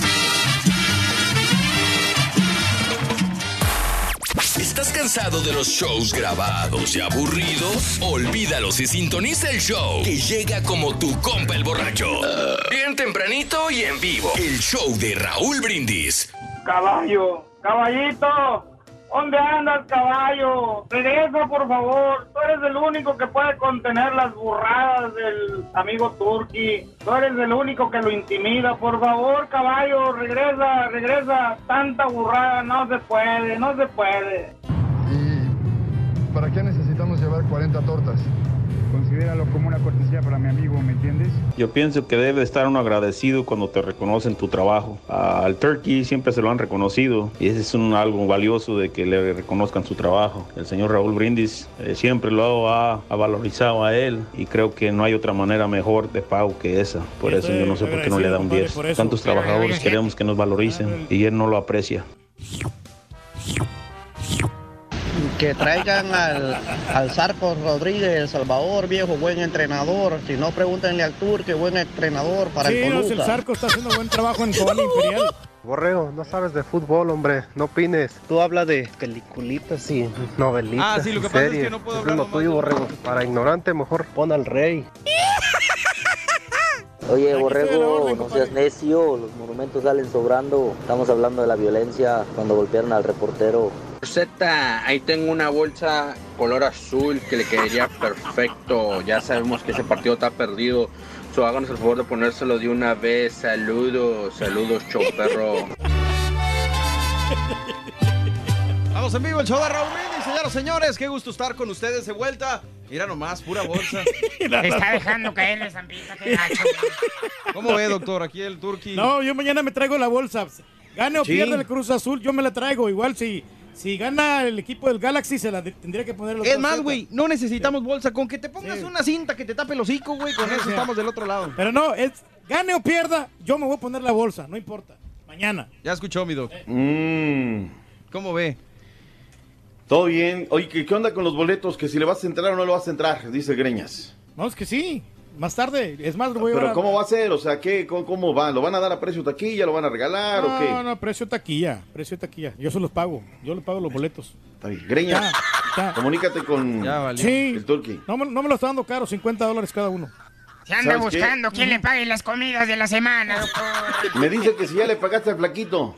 Cansado de los shows grabados y aburridos? Olvídalos y sintoniza el show que llega como tu compa el borracho. Bien tempranito y en vivo. El show de Raúl Brindis. Caballo, caballito, ¿Dónde andas, caballo? Regresa, por favor. Tú eres el único que puede contener las burradas del amigo Turki. Tú eres el único que lo intimida. Por favor, caballo, regresa, regresa. Tanta burrada no se puede, no se puede. ¿Para qué necesitamos llevar 40 tortas? Considéralo como una cortesía para mi amigo, ¿me entiendes? Yo pienso que debe estar uno agradecido cuando te reconocen tu trabajo. Al Turkey siempre se lo han reconocido y ese es un, algo valioso de que le reconozcan su trabajo. El señor Raúl Brindis eh, siempre lo ha, ha valorizado a él y creo que no hay otra manera mejor de pago que esa. Por eso yo no sé por qué no le da un 10. Tantos trabajadores queremos que nos valoricen y él no lo aprecia. Que traigan al, al Sarco Rodríguez, El Salvador, viejo, buen entrenador. Si no, pregúntenle al Tour, que buen entrenador para Sí, el no, si el Toluca. Zarco está haciendo buen trabajo en Cobán Imperial. Borrego, no sabes de fútbol, hombre, no opines. Tú hablas de peliculitas y novelitas. Ah, sí, lo que pasa es que no puedo hablar es lo tuyo, Borrego. Para ignorante, mejor pon al rey. Oye, Borrego, no seas necio, los monumentos salen sobrando. Estamos hablando de la violencia cuando golpearon al reportero. Z, ahí tengo una bolsa color azul que le quedaría perfecto. Ya sabemos que ese partido está perdido. So, háganos el favor de ponérselo de una vez. Saludos, saludos, show perro. Vamos en vivo, el show de Raúl Brindis, señoras y señores. Qué gusto estar con ustedes de vuelta. Mira nomás, pura bolsa. Está dejando caer la zampita, qué gacho. ¿Cómo ve, doctor? Aquí el Turqui. No, yo mañana me traigo la bolsa. Gane o Sí. pierda el Cruz Azul, yo me la traigo. Igual si, si gana el equipo del Galaxy, se la de- tendría que poner los Es más, güey, no necesitamos bolsa. Con que te pongas una cinta que te tape el hocico, güey, con eso estamos del otro lado. Pero no, es gane o pierda, yo me voy a poner la bolsa, no importa. Mañana. Ya escuchó, mi doc. Mm, ¿Cómo ve? Todo bien. Oye, ¿qué, qué onda con los boletos? Que si le vas a entrar o no le vas a entrar, dice Greñas. No, es que sí. Más tarde, es más, lo voy a Pero a- ¿cómo va a ser? O sea, ¿qué, cómo, cómo va? ¿Lo van a dar a precio taquilla? ¿Lo van a regalar o qué? No, no, precio taquilla, precio taquilla. Yo se los pago, yo les pago los boletos. Está bien. Greñas, Ya, ya. comunícate con Sí. el Turqui. No, me- no me lo está dando caro, 50 dólares cada uno. Se anda ¿Sabes qué? buscando quién le pague las comidas de la semana, doctor. Me dice que si ya le pagaste al flaquito.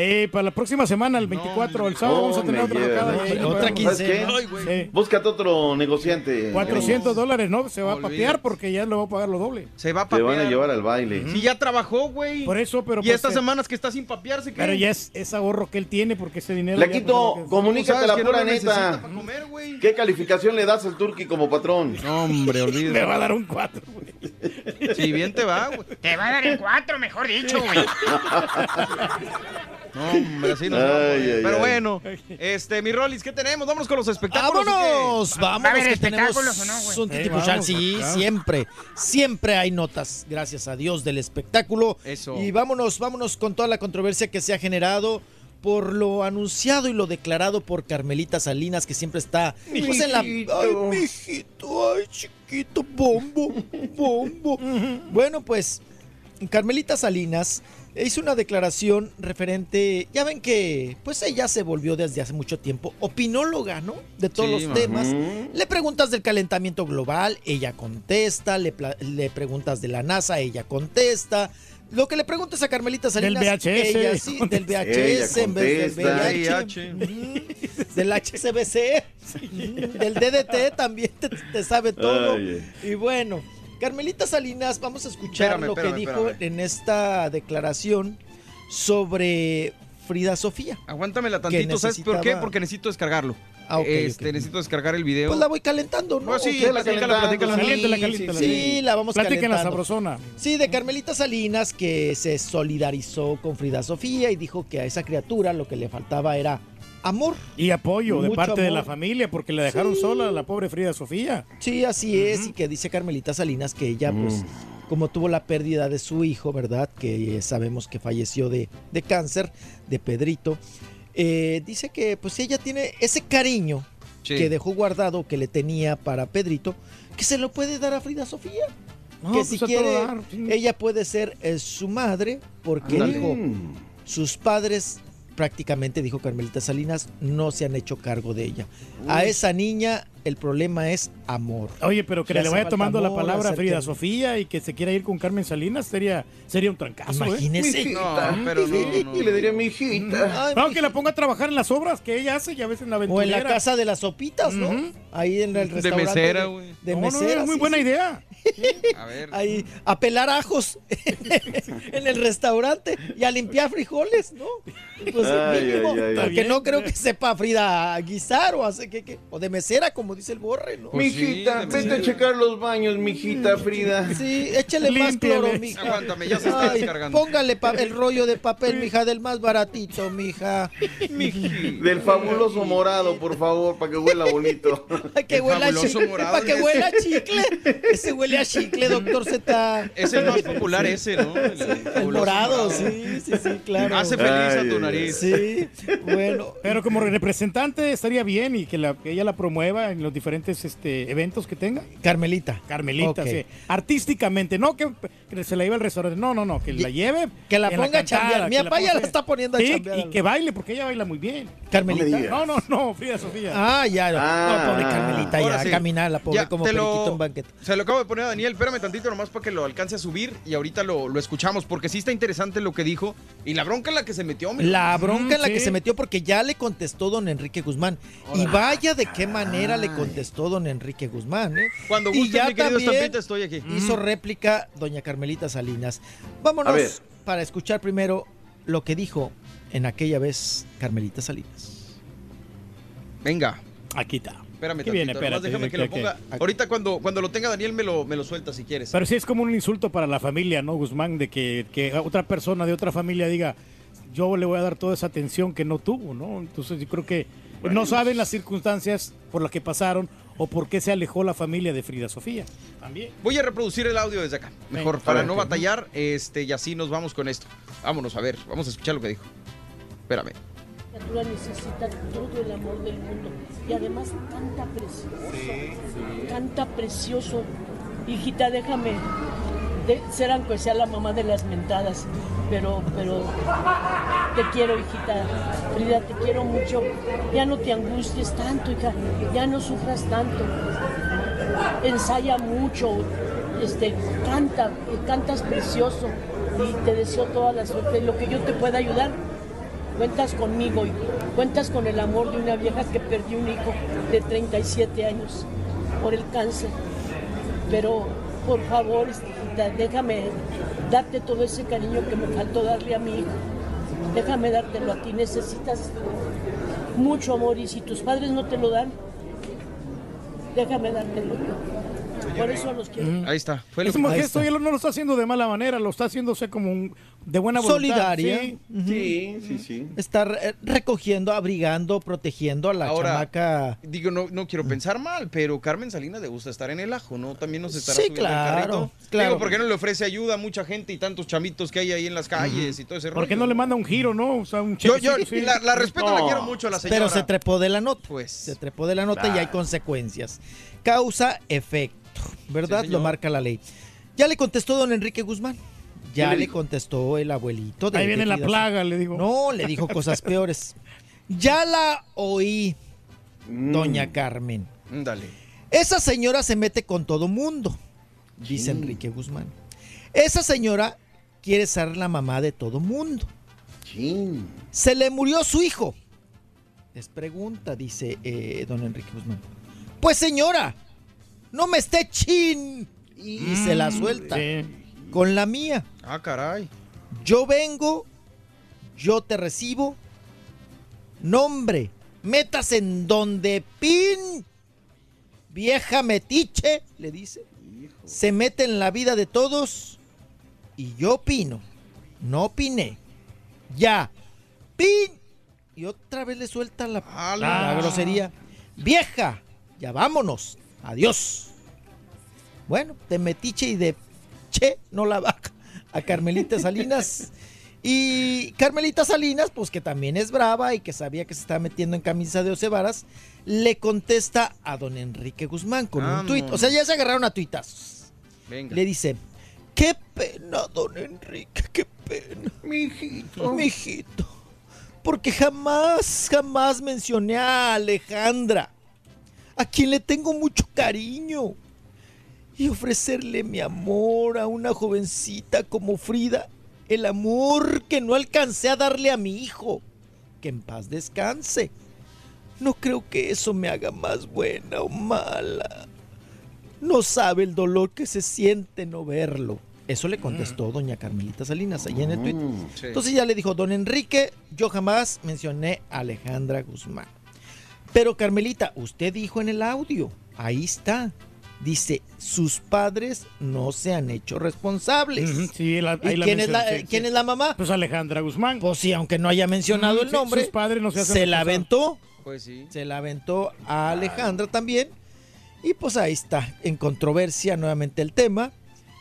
Eh, para la próxima semana, el 24, el sábado, vamos a tener otra lleva. Eh, Ahí otra quincena. Sí. Búscate otro negociante. 400 dólares, ¿no? Se va a papear porque ya le va a pagar lo doble. Se va a Te van a papear. llevar al baile. Si ya trabajó, güey. Por eso, pero Y pues, estas eh, semanas que está sin papearse, ¿qué? Pero ya es, es ahorro que él tiene porque ese dinero. pues, lo que- comunícate la no pura necesita neta. comer, güey. ¿Qué calificación le das al Turqui como patrón? No, hombre, olvídate. Me va a dar un 4, Si bien te va, güey. Te va a dar en cuatro, mejor dicho, güey. No, hombre, así nos Ay, vamos, ay. Pero ay. bueno, este, mi Rolis, ¿qué tenemos? Vámonos con los espectáculos. ¡Vámonos! ¿Va a Vámonos, haber que tenemos espectáculos o no, güey? un vamos, Sí, siempre, siempre hay notas, gracias a Dios, del espectáculo. Eso. Y vámonos, vámonos con toda la controversia que se ha generado por lo anunciado y lo declarado por Carmelita Salinas, que siempre está pues, en la... Ay, mijito, ay, chiquito, bombo, bombo. bueno, pues, Carmelita Salinas hizo una declaración referente, ya ven que, pues ella se volvió desde hace mucho tiempo opinóloga, ¿no? De todos Sí, los ma. temas. Le preguntas del calentamiento global, ella contesta, le, pla- le preguntas de la NASA, ella contesta. Lo que le preguntas a Carmelita Salinas, VHS, ella sí, del Ella VHS en vez del. VIH, del HCBC, del DDT también te, te sabe todo. Ay, Y bueno, Carmelita Salinas, vamos a escuchar Espérame, lo que espérame, dijo espérame. en esta declaración sobre Frida Sofía. Aguántamela tantito, ¿sabes por qué? necesitaba- Porque necesito descargarlo. Ah, ok, este, necesito descargar el video. Pues la voy calentando, ¿no? Pues sí, ¿O qué? platícala, platícala. Caliéntela, Sí, caliéntela. Sí, la vamos Platiquen la calentando. sabrosona. Sí, de Carmelita Salinas que se solidarizó con Frida Sofía y dijo que a esa criatura lo que le faltaba era amor. Y apoyo de parte de la familia porque le dejaron Sí. sola a la pobre Frida Sofía. Sí, así es, y que dice Carmelita Salinas que ella, pues, como tuvo la pérdida de su hijo, ¿verdad? Que eh, sabemos que falleció de, de cáncer, de Pedrito, eh, dice que pues ella tiene ese cariño Sí. que dejó guardado, que le tenía para Pedrito, que se lo puede dar a Frida Sofía. No, que pues, si quiere, dar, sí. ella puede ser eh, su madre, porque dijo, Mm. sus padres prácticamente dijo Carmelita Salinas, no se han hecho cargo de ella. A esa niña el problema es amor. Oye, pero que Le vaya tomando la palabra a Frida que- Sofía y que se quiera ir con Carmen Salinas sería, sería un trancazo. ¿eh? Imagínese. No, pero no, no. Y le diría mi hijita. Ay, No, que la ponga a trabajar en las obras que ella hace y a veces en la O en la casa de las sopitas, ¿no? Ahí en el De restaurante. mesera, güey. De No, no, mesera. es muy sí, buena sí. idea. A ver. Ahí a pelar ajos en el restaurante y a limpiar frijoles, ¿no? Pues Ay, mínimo, ay, ay, ay. porque no creo que sepa Frida a guisar o hacer que, que- o de mesera como dice el borre, ¿no? Pues Mijita, vete a checar los baños, mijita Frida. Sí, échale más cloro, mija. Aguántame, ya se está Ay, descargando. Póngale el rollo de papel, mija, del más baratito, mija. Del fabuloso morado, por favor, para que huela bonito. Para que El huela fabuloso chicle. morado, Para que huela a chicle. Ese huele a chicle, doctor Z. Es el más popular ese, ¿no? El, El morado, sí, sí, sí, claro. Hace feliz Ay, a tu nariz. Sí, bueno. Pero como representante estaría bien y que, la, que ella la promueva en los diferentes este, eventos que tenga. Carmelita. Carmelita, Ok. sí. Artísticamente, no que, que se la lleve al restaurante. No, no, no, que la lleve. Que la ponga a cantada, chambear. Mi papá ya la está poniendo a Sí, chambear. y que baile, porque ella baila muy bien. Carmelita. No. No, no, Frida Sofía. Ah, ya. Ah. no, pobre Carmelita, Ahora ya. sí. Caminar la pobre Ya, como periquito lo- en banquete. Se lo acabo de poner a Daniel, espérame tantito nomás para que lo alcance a subir y ahorita lo, lo escuchamos porque sí está interesante lo que dijo y la bronca en la que se metió. La bronca en la sí. que se metió porque ya le contestó don Enrique Guzmán. Y vaya de qué manera le contestó don Enrique Guzmán, ¿eh? Cuando Y gustes, ya mi querido también Estampita, estoy aquí. Hizo réplica doña Carmelita Salinas. Vámonos A ver. para escuchar primero lo que dijo en aquella vez Carmelita Salinas. Venga, Aquí está. Espérame tantito, viene, espérate, déjame que lo ponga. Ahorita cuando, cuando lo tenga Daniel me lo, me lo suelta si quieres. Pero sí es como un insulto para la familia, ¿no, Guzmán? De que, que otra persona de otra familia diga, yo le voy a dar toda esa atención que no tuvo, ¿no? Entonces yo creo que no saben las circunstancias por las que pasaron o por qué se alejó la familia de Frida Sofía. También. Voy a reproducir el audio desde acá. Mejor, para ver, no ¿qué? batallar, este, y así nos vamos con esto. Vámonos, a ver, vamos a escuchar lo que dijo. Espérame. Criatura necesita todo el amor del mundo y además canta precioso, canta precioso. Hijita, déjame de ser aunque sea la mamá de las mentadas, pero, pero te quiero, hijita. Frida, te quiero mucho. Ya no te angusties tanto, hija. Ya no sufras tanto. Ensaya mucho, este, canta, cantas precioso y te deseo toda la suerte. Lo que yo te pueda ayudar, Cuentas conmigo y cuentas con el amor de una vieja que perdió un hijo de 37 años por el cáncer. Pero por favor, déjame darte todo ese cariño que me faltó darle a mi hijo. Déjame dártelo a ti. Necesitas mucho amor y si tus padres no te lo dan, déjame dártelo yo. Por eso los quiero. Ahí está. Fue lo Es un que- gesto y él no lo está haciendo de mala manera, lo está haciéndose como un, de buena voluntad. Solidaria. sí. Sí, sí, sí. Está eh, recogiendo, abrigando, protegiendo a la Ahora, chamaca. Digo, no, no quiero pensar mal, pero Carmen Salinas le gusta estar en el ajo, ¿no? También nos estará Sí, subiendo claro, carrito. claro. Digo, ¿por qué no le ofrece ayuda a mucha gente y tantos chamitos que hay ahí en las calles y todo ese ¿Por qué rollo? no le manda un giro, no? O sea, un Yo, yo sí. la, la respeto, la quiero mucho a la señora. Pero se trepó de la nota. Pues. Se trepó de la nota y hay consecuencias. Causa, efecto. ¿Verdad? Sí, Lo marca la ley. Ya le contestó don Enrique Guzmán. ¿Qué Ya le contestó el abuelito de Ahí viene de la plaga, le digo. No, le dijo cosas peores. Ya la oí, Mm. doña Carmen. Dale. Esa señora se mete con todo mundo, dice Enrique Guzmán. Esa señora quiere ser la mamá de todo mundo. Chin. Se le murió su hijo. Les pregunta, dice eh, don Enrique Guzmán. Pues señora, no me esté chin. Y se la suelta Sí. Con la mía. Ah, caray. Yo vengo, yo te recibo. Nombre, metas en donde pin. Vieja metiche, le dice. Se mete en la vida de todos. Y yo opino. No opiné. Ya. Pin. Y otra vez le suelta la, la grosería. Vieja, ya vámonos. Adiós. Bueno, de metiche y de no la baja a Carmelita Salinas. Y Carmelita Salinas, pues que también es brava y que sabía que se estaba metiendo en camisa de once varas, le contesta a don Enrique Guzmán con un tuit. O sea, ya se agarraron a tuitazos. Venga. Le dice, qué pena, don Enrique, qué pena. Mijito. Mijito. porque jamás, jamás mencioné a Alejandra, a quien le tengo mucho cariño. Y ofrecerle mi amor a una jovencita como Frida, el amor que no alcancé a darle a mi hijo. Que en paz descanse. No creo que eso me haga más buena o mala. No sabe el dolor que se siente no verlo. Eso le contestó doña Carmelita Salinas allá en el tweet. sí. Entonces ya le dijo, don Enrique, yo jamás mencioné a Alejandra Guzmán. Pero Carmelita, usted dijo en el audio, ahí está. Dice, sus padres no se han hecho responsables. Sí, la- ahí ¿Y la quién, es la, sí, quién sí. es la mamá? Pues Alejandra Guzmán. Pues sí, aunque no haya mencionado el nombre, sus padres no se hacen se la aventó. Pues sí. Se la aventó a Alejandra también. Y pues ahí está, en controversia nuevamente el tema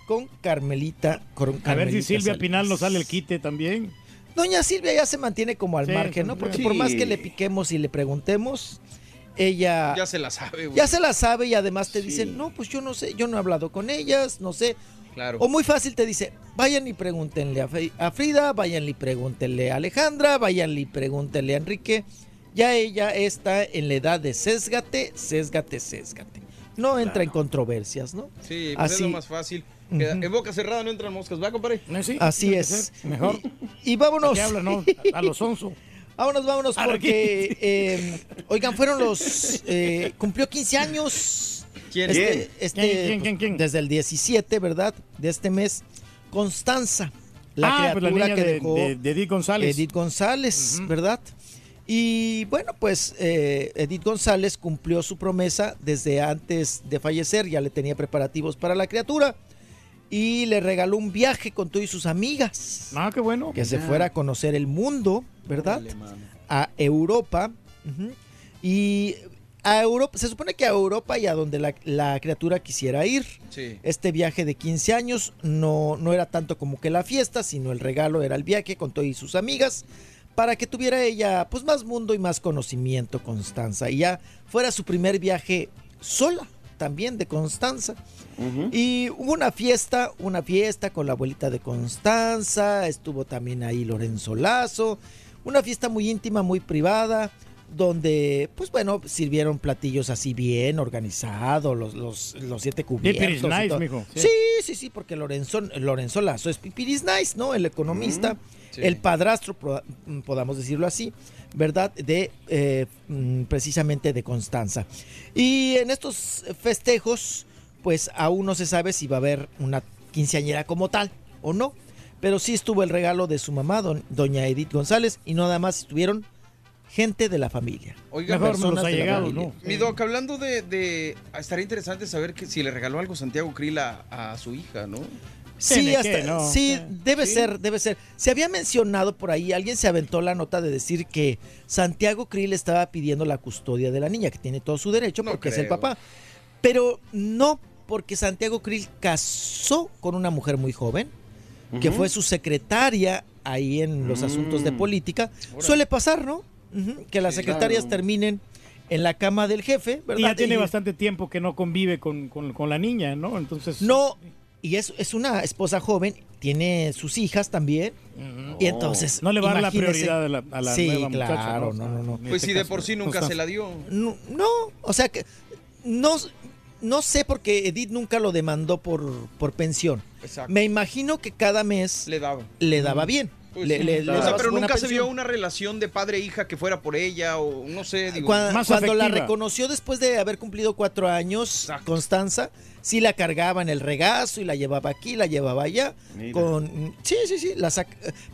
con Carmelita. con A ver si Silvia Salinas. Pinal nos sale el quite también. Doña Silvia ya se mantiene como al Sí, margen, ¿no? Porque sí. por más que le piquemos y le preguntemos, ella Ya se la sabe, güey. ya se la sabe y además te dice, no, pues yo no sé, yo no he hablado con ellas, no sé. Claro. O muy fácil te dice, vayan y pregúntenle a, Fe- a Frida, vayan y pregúntenle a Alejandra, vayan y pregúntenle a Enrique. Ya ella está en la edad de sésgate, sésgate, sésgate. No entra en controversias, ¿no? Sí, pues es Así- lo más fácil. En boca cerrada no entran moscas, ¿va, compadre? Así es. Mejor. Y, y vámonos. ¿A qué habla, no? A los onzo. Vámonos, vámonos, porque, eh, oigan, fueron los, eh, cumplió 15 años. ¿Quién? Este, ¿Quién? este, ¿Quién, quién, quién, quién? Desde el 17, ¿verdad? De este mes. Constanza, la ah, pues la criatura niña que de, dejó de- de Edith González. Edith González, ¿verdad? Y bueno, pues eh, Edith González cumplió su promesa desde antes de fallecer, ya le tenía preparativos para la criatura y le regaló un viaje con tú y sus amigas. Ah, qué bueno. Que se fuera a conocer el mundo, ¿verdad? A Europa. Y a Europa, se supone que a Europa y a donde la, la criatura quisiera ir. Sí. Este viaje de 15 años no, no era tanto como que la fiesta, sino el regalo era el viaje con todo y sus amigas para que tuviera ella pues más mundo y más conocimiento Constanza y ya fuera su primer viaje sola también de Constanza. Y hubo una fiesta, una fiesta con la abuelita de Constanza, estuvo también ahí Lorenzo Lazo, una fiesta muy íntima, muy privada, donde, pues bueno, sirvieron platillos así bien organizados, los, los, los siete cubiertos. Pipiris y nice, mijo, sí. Sí, sí, sí, porque Lorenzo, Lorenzo Lazo es Pipiris Nice, ¿no? El economista, sí. el padrastro, podamos decirlo así, ¿verdad? De eh, mm, precisamente de Constanza. Y en estos festejos, pues aún no se sabe si va a haber una quinceañera como tal o no. Pero sí estuvo el regalo de su mamá, don- doña Edith González, y nada más estuvieron gente de la familia. Oiga, Mejor personas nos ha llegado. ¿no? Mi doc, hablando de, de- Estaría interesante saber que si le regaló algo Santiago Krill a, a su hija, ¿no? Sí, hasta- ¿no? sí, debe sí. ser, debe ser. Se había mencionado por ahí, alguien se aventó la nota de decir que Santiago Krill estaba pidiendo la custodia de la niña, que tiene todo su derecho No porque es el papá. Pero no, porque Santiago Krill casó con una mujer muy joven, que fue su secretaria ahí en los asuntos de Mm. política. Suele pasar, ¿no? Que las Sí, secretarias claro. terminen en la cama del jefe, ¿verdad? Y ya tiene Y- bastante tiempo que no convive con, con- con la niña, ¿no? Entonces. No, y es, es una esposa joven, tiene sus hijas también. Y entonces. No le va a dar la prioridad a la, a la sí, nueva muchacha. claro, no, no, no. En Pues este si de por sí nunca se la dio. No, no, o sea que. No, no sé porque Edith nunca lo demandó por, por pensión. Exacto. Me imagino que cada mes Le daba. le daba bien. Pues le, sí. le- le o sea, pero nunca se vio una relación de padre-hija que fuera por ella o no sé, digo. Más cuando la reconoció después de haber cumplido cuatro años, Exacto. Constanza, sí la cargaba en el regazo y la llevaba aquí, la llevaba allá. Mira. Con, sí, sí, sí, la sac-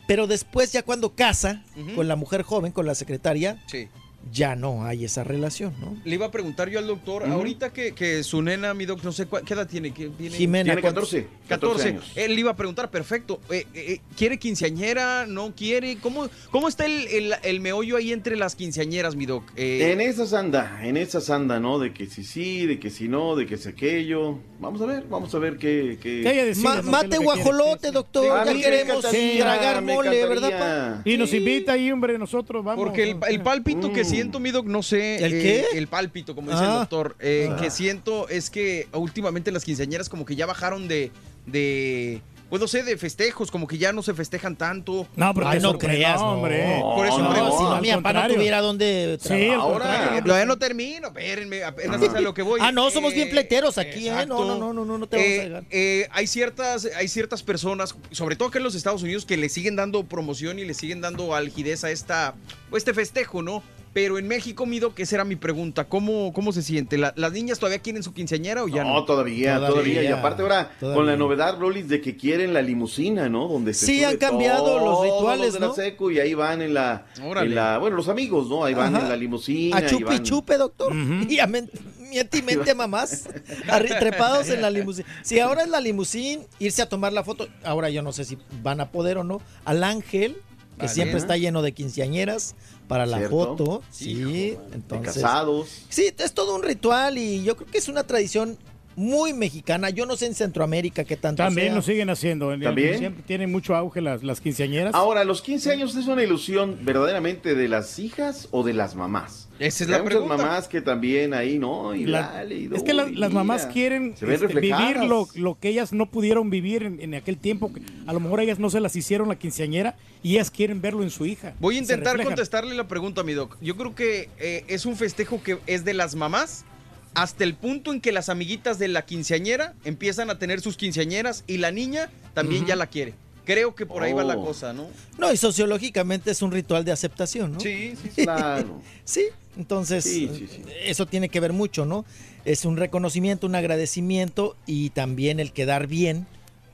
pero después ya cuando casa con la mujer joven, con la secretaria, Sí. Ya no hay esa relación, ¿no? Le iba a preguntar yo al doctor, ahorita que, que su nena, mi doc, no sé cuál- qué edad tiene. ¿Qué tiene? Jimena, Tiene ¿cuántos? 14. 14. 14 años. Él le iba a preguntar, perfecto. eh, eh, ¿Quiere quinceañera? ¿No quiere? ¿Cómo, cómo está el, el- el meollo ahí entre las quinceañeras, mi doc? Eh, En esas anda, en esas anda, ¿no? De que si sí, de que si no, de que si aquello. Vamos a ver, vamos a ver qué. qué... Que ella decida, Ma- ¿no? ¿Qué es mate lo que guajolote, quiere? doctor. A ya queremos tragar mole, ¿verdad, pa? Y nos invita ahí, hombre, nosotros vamos. Porque el, el pálpito que Mm. Siento, mi doc, no sé. ¿El eh, qué? El pálpito, como dice el Ah. doctor. eh, Ah. Que siento es que últimamente las quinceañeras como que ya bajaron de. de puedo ser de festejos, como que ya no se festejan tanto. No, pero Ay, no creas, no, no. hombre. Por eso no, pregunto. si no, mi papá no tuviera dónde Sí, Ahora, todavía no termino, espérenme, apenas es a lo que voy. Ah, no, somos bien Eh, pleiteros aquí, ¿eh? exacto. No, no, no, no, no, no te vamos a Eh, eh, hay ciertas hay ciertas personas, sobre todo acá en los Estados Unidos, que le siguen dando promoción y le siguen dando algidez a esta, a este festejo, ¿no? Pero en México, Mido, que esa era mi pregunta, ¿cómo, cómo se siente? ¿La- ¿Las niñas todavía quieren su quinceañera o ya no? No, todavía, todavía, Todavía. Y aparte ahora, con la novedad, Rolis, de que quieren la limusina, ¿no? Donde se Sí, han cambiado los rituales, de la ¿no? secu y ahí van en la, Órale. en la- bueno, los amigos, ¿no? Ahí van Ajá. en la limusina. A y chupi van- chupe, doctor. Y a men- miente y mente mamás. trepados en la limusina. Si ahora es la limusina, irse a tomar la foto. Ahora yo no sé si van a poder o no. Al ángel, que Vale. siempre está lleno de quinceañeras para la ¿Cierto? foto. Sí, entonces. casados. Sí, es todo un ritual y yo creo que es una tradición muy mexicana. Yo no sé en Centroamérica qué tanto También sea. lo siguen haciendo. En ¿También? siempre tienen mucho auge las, las quinceañeras. Ahora, ¿los 15 años es una ilusión verdaderamente de las hijas o de las mamás? Esa es la muchas pregunta. mamás que también ahí, ¿no? Y La- dale, y es que la- las mamás quieren este, vivir lo, lo que ellas no pudieron vivir en, en aquel tiempo. que A lo mejor ellas no se las hicieron la quinceañera y ellas quieren verlo en su hija. Voy a intentar contestarle la pregunta, mi doc. Yo creo que eh, es un festejo que es de las mamás hasta el punto en que las amiguitas de la quinceañera empiezan a tener sus quinceañeras y la niña también ya la quiere. Creo que por ahí va la Oh. cosa, ¿no? No, y sociológicamente es un ritual de aceptación, ¿no? Sí, sí, Claro. Sí, entonces Sí, sí, sí. eso tiene que ver mucho, ¿no? Es un reconocimiento, un agradecimiento y también el quedar bien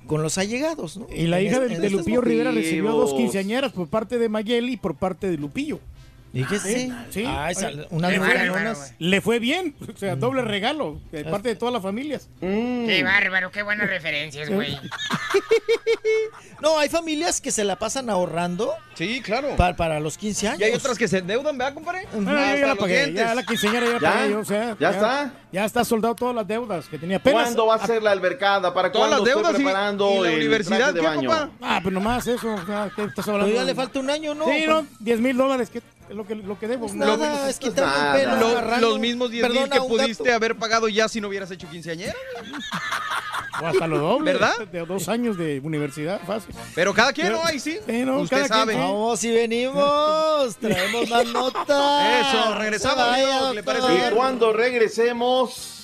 con los allegados, ¿no? Y la En hija de, estos Lupillo Rivera recibió dos quinceañeras por parte de Mayeli y por parte de Lupillo. Fíjese. Sí. Ay, Oye, sal- unas le fue- cañonas. Le fue bien, o sea, doble regalo de parte de todas las familias. Qué bárbaro, qué buenas referencias, güey. No, hay familias que se la pasan ahorrando Sí, claro. pa- para los 15 años. Y hay otras que se endeudan, ¿verdad, compadre? Hasta ya la pagué, dientes. ya la quinceañera ya la ¿Ya? pagué yo, o sea, ¿Ya está? Ya está soldado todas las deudas que tenía. Apenas, ¿Cuándo va a ser la albercada? ¿Para Todas cuándo las deudas estoy y- preparando y la el universidad, de ¿qué, baño? papá? Ah, pues nomás eso, o sea, ¿qué estás hablando? Pero ya le falta un año, ¿no? Sí, no, 10 mil dólares, que es lo que, lo que debo. Pues No, nada, no, es quitarme nada. un pelo. Lo- agarrando- los mismos 10 mil que gato. pudiste haber pagado ya si no hubieras hecho quinceañera. o hasta lo doble. ¿Verdad? De dos años de universidad, fácil. Pero cada quien, Pero- ¿no? Ahí sí. No, Usted cada quien, sabe. sí. Vamos y venimos. Traemos más notas. Eso, regresamos, No vaya, amigos, ¿le doctor. parece bien? Y cuando regresemos...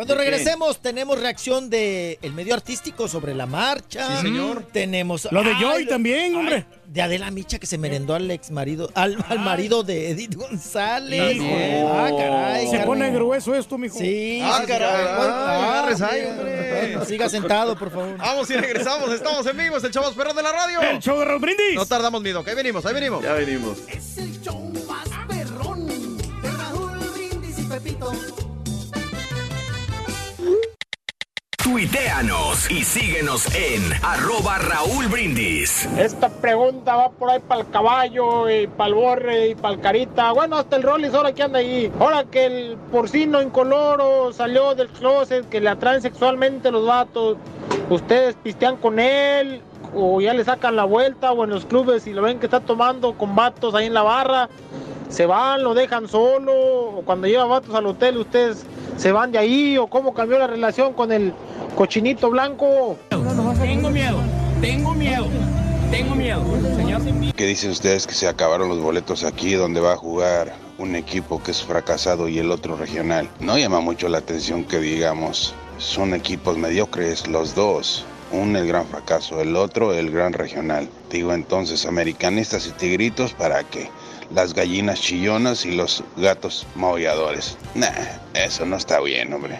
Cuando regresemos, tenemos reacción de el medio artístico sobre la marcha. Sí, señor. Tenemos. Lo de Joy también, hombre. De Adela Micha que se merendó al ex marido, al, al marido de Edith González. Ah, caray. Se Carmen. pone grueso esto, mijo. Sí. Ah, sí, caray. ahí, mira. hombre. Siga sentado, por favor. Vamos y regresamos. Estamos en vivo. Es el Chavos Perros de la radio. El show de Raúl Brindis. No tardamos, mi doc. Ahí venimos, ahí venimos. Ya venimos. Es el show Tuiteanos y síguenos en arroba Raúl Brindis. Esta pregunta va por ahí para el caballo y para el borre y para el carita. Bueno, hasta el Rollis ahora que anda ahí. Ahora que el porcino incoloro salió del closet, que le atraen sexualmente los vatos. ¿Ustedes pistean con él? ¿O ya le sacan la vuelta? ¿O en los clubes y lo ven que está tomando con vatos ahí en la barra? ¿Se van, lo dejan solo? ¿O cuando lleva vatos al hotel ustedes se van de ahí? ¿O cómo cambió la relación con el cochinito blanco? Tengo miedo, tengo miedo, tengo miedo. Señor. ¿Qué dicen ustedes que se acabaron los boletos aquí donde va a jugar un equipo que es fracasado y el otro regional? No llama mucho la atención que digamos, son equipos mediocres los dos. Un el gran fracaso, el otro el gran regional. Digo entonces, americanistas y tigritos, ¿para qué? Las gallinas chillonas y los gatos maulladores. Nah, eso no está bien, hombre.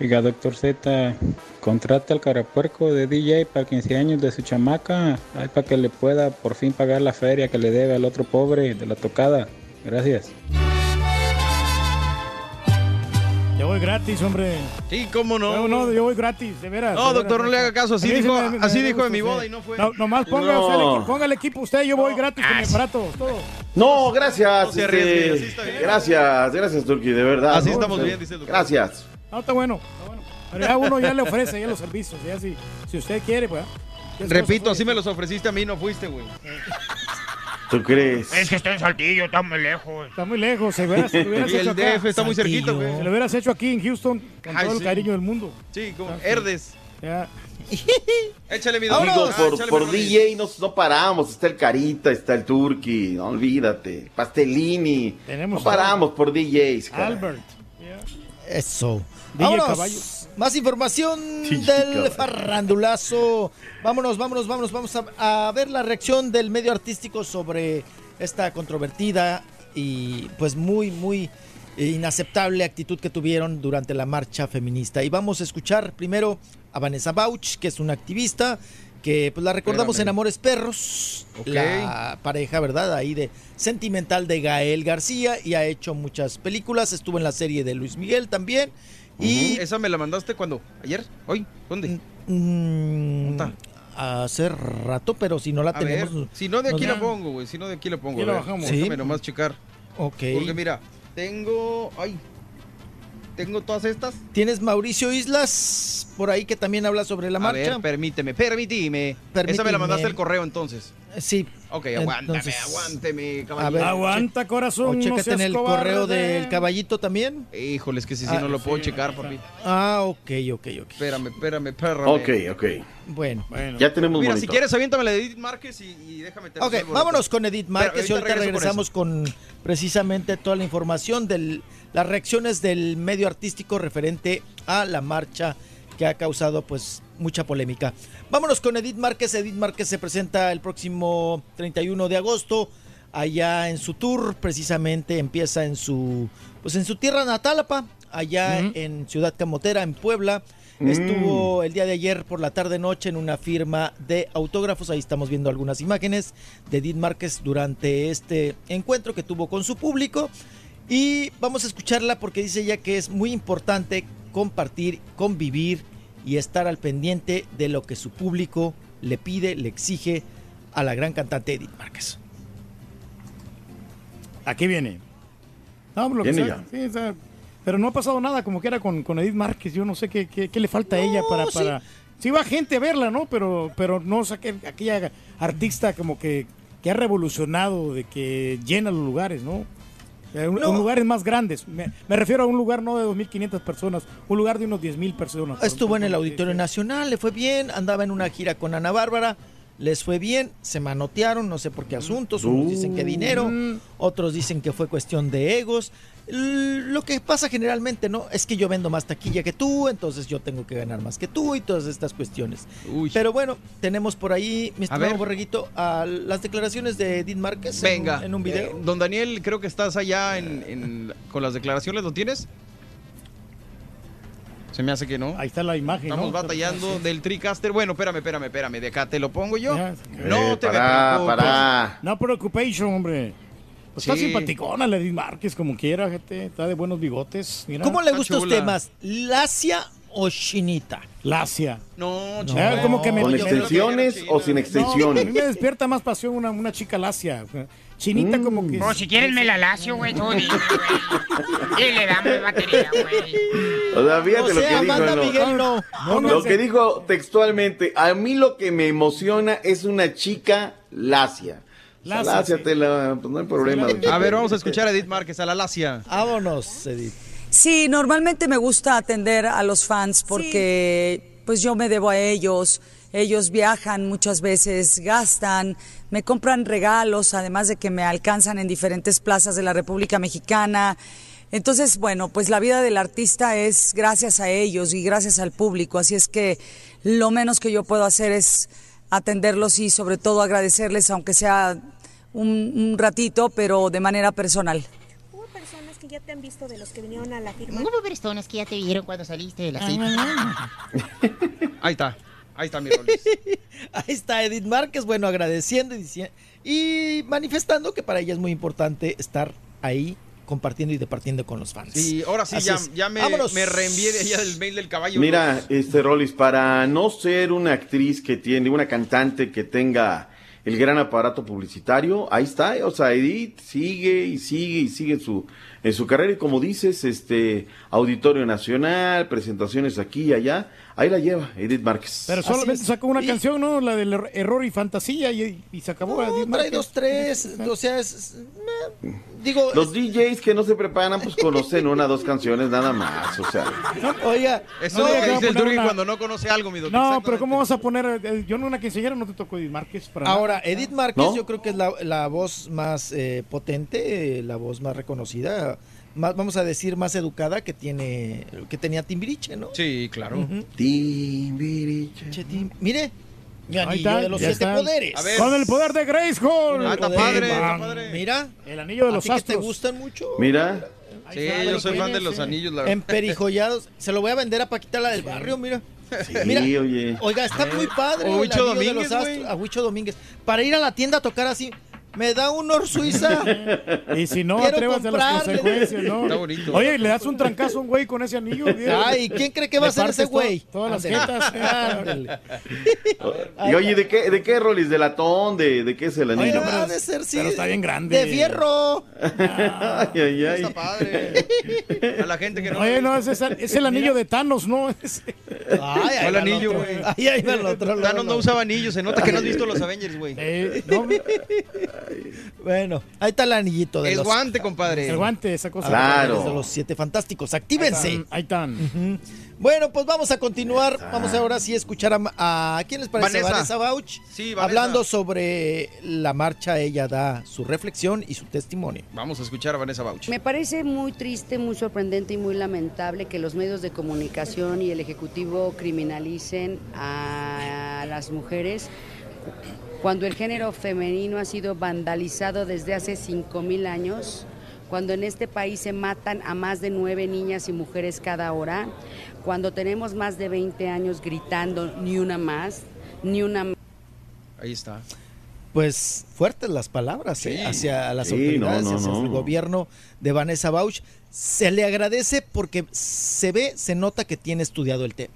Oiga, doctor Z, contrata al carapuerco de DJ para 15 años de su chamaca, ahí para que le pueda por fin pagar la feria que le debe al otro pobre de la tocada. Gracias. Voy gratis, hombre. Sí, cómo no. No, no, yo voy gratis, de veras. No, de doctor, veras. no le haga caso, así dijo- me- me- así me dijo gusta en mi boda y no fue. No, nomás ponga, No. usted el equipo, ponga el equipo usted, yo voy gratis con mi aparato, todo. No, gracias. No se este, arriesgue, así está bien. gracias, gracias, Turki, de verdad. Así ¿no? estamos bien, dice el doctor. Gracias. No, está bueno, está bueno. Pero ya uno ya le ofrece ya los servicios, ya si, si usted quiere, pues. Repito, así me los ofreciste a mí, no fuiste, güey. ¿Tú crees? Es que estoy en Saltillo, está muy lejos. Está muy lejos, se se hubieras Y el acá. DF está muy cerquita, güey. Se lo hubieras hecho aquí en Houston con Ay, todo el cariño del mundo. Sí, como Ah, Herdes. Échale mi Digo, por, por DJ no, no paramos. Está el Carita, está el Turqui, no olvídate. Pastelini. Tenemos no paramos por DJs. Albert. Eso. Vámonos. Caballo. Más información del farrandulazo. Vámonos, vámonos, vámonos. Vamos a, a ver la reacción del medio artístico sobre esta controvertida y pues muy, muy inaceptable actitud que tuvieron durante la marcha feminista. Y vamos a escuchar primero a Vanessa Bauch, que es una activista que pues la recordamos Espérame. en Amores Perros, Ok. la pareja, ¿verdad? Ahí de sentimental de Gael García y ha hecho muchas películas, estuvo en la serie de Luis Miguel también. Y ¿Esa me la mandaste cuando? ¿Ayer? ¿Hoy? ¿Dónde? Mm, ¿Dónde hace rato, pero si no la A ver, tenemos. si no de aquí la pongo, güey. Si no de aquí la pongo. Aquí a la bajamos. Déjame Sí. nomás checar. Ok. Porque mira, tengo. Ay. Tengo todas estas. Tienes Mauricio Islas por ahí que también habla sobre la A marcha. ver, permíteme, permíteme. Esa me la mandaste el correo entonces. Sí. Ok, aguántame, Entonces, aguánteme, A caballero. ver, Aguanta, corazón. O chécate en el cobarde. correo del caballito también. Híjole, es que si Ah, no lo puedo sí, checar, papi. Ah, ok, ok, ok. Espérame, espérame, espérame. Ok, ok. Bueno. Ya tenemos Mira, si quieres, aviéntame la de Edith Márquez y, y déjame Ok, vámonos con Edith Márquez y ahorita con regresamos con, precisamente toda la información de las reacciones del medio artístico referente a la marcha que ha causado pues mucha polémica. Vámonos con Edith Márquez. Edith Márquez se presenta el próximo 31 de agosto allá en su tour, precisamente empieza en su pues en su tierra natal, apa, allá en Ciudad Camotera, en Puebla. Mm. Estuvo el día de ayer por la tarde noche en una firma de autógrafos. Ahí estamos viendo algunas imágenes de Edith Márquez durante este encuentro que tuvo con su público. Y vamos a escucharla porque dice ella que es muy importante compartir, convivir y estar al pendiente de lo que su público le pide, le exige a la gran cantante Edith Márquez. Aquí viene. No, lo que Viene sea, ya. sí, o sea, pero no ha pasado nada como que era con, con Edith Márquez. Yo no sé qué, qué- qué le falta a ella para... sí. para... Sí va gente a verla, ¿no? Pero, pero no o aquella artista como que, que ha revolucionado, de que llena los lugares, ¿no? Eh, un- No. un lugares más grandes. Me, me refiero a un lugar no de 2.500 personas, un lugar de unos 10.000 personas. Estuvo en el Auditorio Nacional, le fue bien, andaba en una gira con Ana Bárbara, les fue bien, se manotearon, no sé por qué asuntos, unos dicen que dinero, otros dicen que fue cuestión de egos. Lo que pasa generalmente, ¿no? Es que yo vendo más taquilla que tú, entonces yo tengo que ganar más que tú y todas estas cuestiones. Pero bueno, tenemos por ahí, mi estimado. Borreguito, a las declaraciones de Edith Márquez en un- Venga. en un video. eh, don Daniel, creo que estás allá en, en- con las declaraciones. ¿Lo tienes? Se me hace que no. Ahí está la imagen. Estamos ¿no? batallando del TriCaster. Bueno, espérame, espérame, espérame. De acá te lo pongo yo. No Eh, te me pará, preocupes. No preocupación, hombre. Pues Está Sí. simpaticona la Edith Márquez, como quiera, gente. Está de buenos bigotes. Mira. ¿Cómo le está gusta a chula. usted más, lacia o chinita? Lacia. No, No, chica. como que me- ¿Con me- extensiones o sin No, a extensiones? mí me despierta más pasión una, una chica lacia. Chinita como Mm. que... O si quieres me la lacio, güey, tú dime, güey. Y le damos batería, güey. O sea, fíjate O lo que dijo. Amanda ¿no? Miguel no. No, no, Lo sé. que dijo textualmente, a mí lo que me emociona es una chica lacia. Lacia, Lacia, sí. te la, pues no hay problema. A ver, vamos a escuchar a Edith Márquez, a la Lacia. Vámonos, Edith. Sí, normalmente me gusta atender a los fans porque pues yo me debo a ellos. Ellos viajan muchas veces, gastan, me compran regalos, además de que me alcanzan en diferentes plazas de la República Mexicana. Entonces, bueno, pues la vida del artista es gracias a ellos y gracias al público. Así es que lo menos que yo puedo hacer es atenderlos y sobre todo agradecerles, aunque sea un, un ratito, pero de manera personal. ¿Hubo personas que ya te han visto de los que vinieron a la firma? Hubo personas que ya te vieron cuando saliste de la cita. Ahí está. Ahí está mi Rolis. Ahí está Edith Márquez, bueno, agradeciendo y manifestando que para ella es muy importante estar ahí compartiendo y departiendo con los fans. Y ahora sí, Así ya, ya me, me reenvié de allá del mail del caballo. Mira, este Rolis, para no ser una actriz que tiene, una cantante que tenga el gran aparato publicitario, ahí está, o sea, Edith sigue y sigue y sigue en su, en su carrera y como dices, este, Auditorio Nacional, presentaciones aquí y allá, ahí la lleva Edith Márquez. Pero solamente sacó una canción, ¿no? La del er- error y fantasía y, y se acabó. No, Edith trae dos, tres, o sea, es, es- digo, Los DJs que no se preparan, pues conocen una o dos canciones nada más, o sea. oiga, Eso No, es lo que dice el Turki una- cuando no conoce algo, mi doctor. No, pero ¿cómo vas a poner? eh, Yo en una quinceañera no te tocó Edith Márquez para Ahora, nada. Edith Márquez ¿No? yo creo que es la, la voz más eh, potente, eh, la voz más reconocida, más, vamos a decir más educada que tiene que tenía Timbiriche, ¿no? Sí, claro. Ujú. Timbiriche. Che, Tim- Mire, mi Ahí anillo está, de los siete está. poderes. A ver. Con el poder de Grayskull. Ah, padre, padre. Mira, El anillo de ¿a los ti que te astros. gustan mucho? Mira. Sí, yo soy fan de los anillos, la verdad. Emperijollados. Se lo voy a vender a Paquita la del barrio, mira. Sí, Mira, oye. Oiga, está muy padre. O Huicho de los astros- A Huicho Domínguez. Para ir a la tienda a tocar así. Me da un Or Suiza. Y si no, Quiero atrévase a las consecuencias, ¿no? Está bonito. Oye, le das un trancazo a un güey con ese anillo. Ay, ¿quién cree que va a ser ese güey? Todas las jetas. Y oye, ¿de qué, de qué Rolis? ¿De latón? ¿De, de qué es el anillo? Oye, ha de ser, sí. pero está bien grande. De fierro. ay, ay, ay. Está padre. A la gente que no. Oye, no, es, esa- es el anillo de Thanos, ¿no? Ese- Ay, ahí ¿Cuál va anillo, el otro. güey? Ahí, ahí va el otro. Thanos no usaba anillos, se nota que no has visto los Avengers, güey. Eh, no, Bueno, ahí está el anillito de los... guante, compadre. el guante, esa cosa. Claro. de los siete fantásticos. Actívense. Ahí están. Bueno, pues vamos a continuar. Vamos ahora sí a escuchar a, a- ¿quién les parece? Vanessa. Vanessa Bauch. Sí, Vanessa. Hablando sobre la marcha, ella da su reflexión y su testimonio. Vamos a escuchar a Vanessa Bauch. Me parece muy triste, muy sorprendente y muy lamentable que los medios de comunicación y el Ejecutivo criminalicen a las mujeres cuando el género femenino ha sido vandalizado desde hace 5.000 años, cuando en este país se matan a más de nueve niñas y mujeres cada hora, cuando tenemos más de 20 años gritando ni una más, ni una más. Ahí está. Pues fuertes las palabras ¿eh? Sí. hacia las Sí, autoridades, no, no, hacia no. el gobierno de Vanessa Bauch. Se le agradece porque se ve, se nota que tiene estudiado el tema.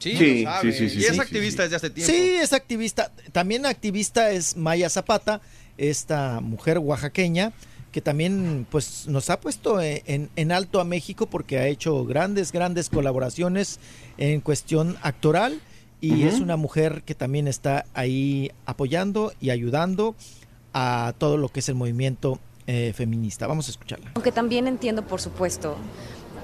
Sí, Sí, lo sabe. sí, sí, sí, y es sí, activista desde hace tiempo. Sí, es activista. También activista es Maya Zapata, esta mujer oaxaqueña que también pues nos ha puesto en, en- en alto a México porque ha hecho grandes, grandes colaboraciones en cuestión actoral y es una mujer que también está ahí apoyando y ayudando a todo lo que es el movimiento eh, feminista. Vamos a escucharla. Aunque también entiendo, por supuesto,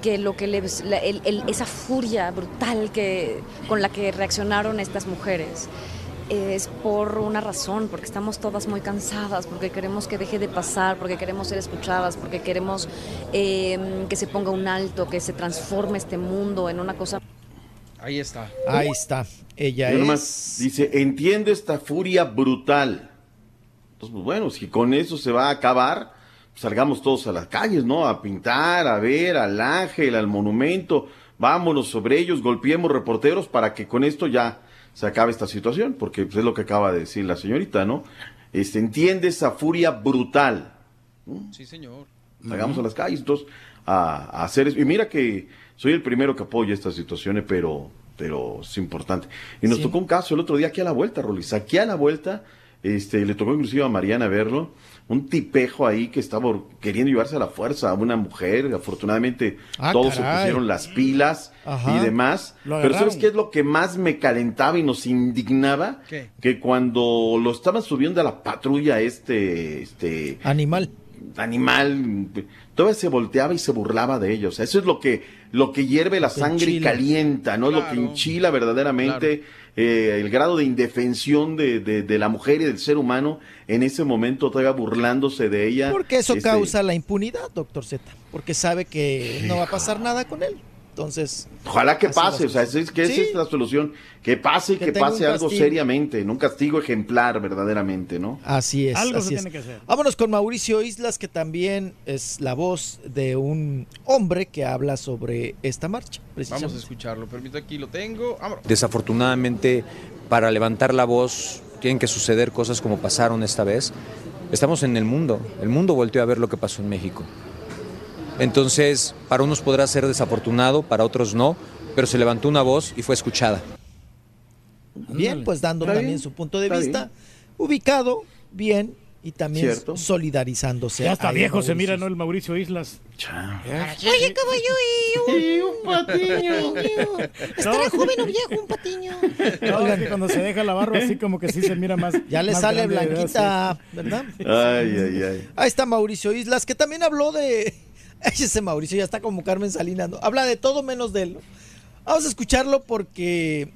que lo que les, la- el- el- esa furia brutal que con la que reaccionaron estas mujeres es por una razón, porque estamos todas muy cansadas, porque queremos que deje de pasar, porque queremos ser escuchadas, porque queremos eh, que se ponga un alto, que se transforme este mundo en una cosa Ahí está. Ahí está. Ella Y es... nomás dice, entiendo esta furia brutal. Entonces, pues bueno, si con eso se va a acabar, salgamos todos a las calles, ¿no? A pintar, a ver al ángel, al monumento, vámonos sobre ellos, golpeemos reporteros para que con esto ya se acabe esta situación, porque pues, es lo que acaba de decir la señorita, ¿no? Este, entiende esa furia brutal. Sí, señor. Salgamos a las calles, entonces, a, a hacer eso. Y mira que soy el primero que apoya estas situaciones, pero, pero es importante. Y nos Sí. tocó un caso el otro día aquí a la vuelta, Rolis. Aquí a la vuelta, este, le tocó inclusive a Mariana verlo, un tipejo ahí que estaba queriendo llevarse a la fuerza a una mujer. Afortunadamente, Ah, todos caray. se pusieron las pilas Ajá. y demás. Lo Pero ¿sabes qué es lo que más me calentaba y nos indignaba? ¿Qué? Que cuando lo estaban subiendo a la patrulla este, este, Animal. animal, todavía se volteaba y se burlaba de ellos. Eso es lo que, lo que hierve la sangre y calienta, ¿no? Lo que Claro. enchila verdaderamente eh, el grado de indefensión de, de- de la mujer y del ser humano en ese momento todavía burlándose de ella. Porque eso Este, causa la impunidad, doctor Z. Porque sabe que no va a pasar nada con él. Entonces. Ojalá que pase, o sea, es, que esa Sí. es la solución. Que pase y Que que, pase algo seriamente, en un castigo ejemplar verdaderamente, ¿no? Así es. Algo así se es. tiene que hacer. Vámonos con Mauricio Islas, que también es la voz de un hombre que habla sobre esta marcha. Vamos a escucharlo. Permito, aquí lo tengo. Vámonos. Desafortunadamente, para levantar la voz, tienen que suceder cosas como pasaron esta vez. Estamos en el mundo. El mundo volteó a ver lo que pasó en México. Entonces, para unos podrá ser desafortunado, para otros no, pero se levantó una voz y fue escuchada. Bien, pues dando Está también bien, su punto de vista. Ubicado, bien, y también Cierto. solidarizándose. Ya está viejo se mira, ¿no? El Mauricio Islas. Oye, caballo, y un, patiño. ¿Estará joven o viejo un patiño? No, es que cuando se deja la barba así como que sí se mira más. Ya le más sale blanquita, ¿verdad? Ay, ay, ay. Ahí está Mauricio Islas, que también habló de. Ese Mauricio ya está como Carmen Salinas, ¿no? Habla de todo menos de él. Vamos a escucharlo porque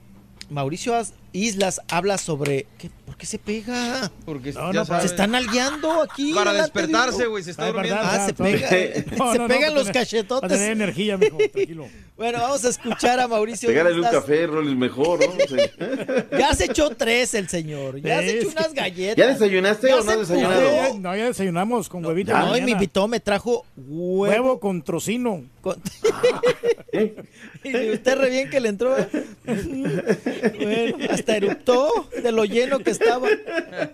Mauricio Islas habla sobre. ¿qué? ¿Por qué se pega? Porque No, ya no, sabes. se están algueando aquí. Para despertarse, güey, se está Ay, durmiendo. verdad, Ah, se pega. No, se pegan los tener- cachetotes. Para tener energía, mijo, tranquilo. Bueno, vamos a escuchar a Mauricio Pegárale un café, Rolis, mejor, ¿no? Sí. Ya se echó tres el señor. Ya se echó unas galletas. ¿Ya desayunaste Ya o no desayunado? No, ya, no, ya desayunamos con huevito. No, y me invitó, me trajo huevo. Huevo con trocino. con- y usted re bien que le entró. ¿eh? bueno, hasta eruptó de lo lleno que estaba.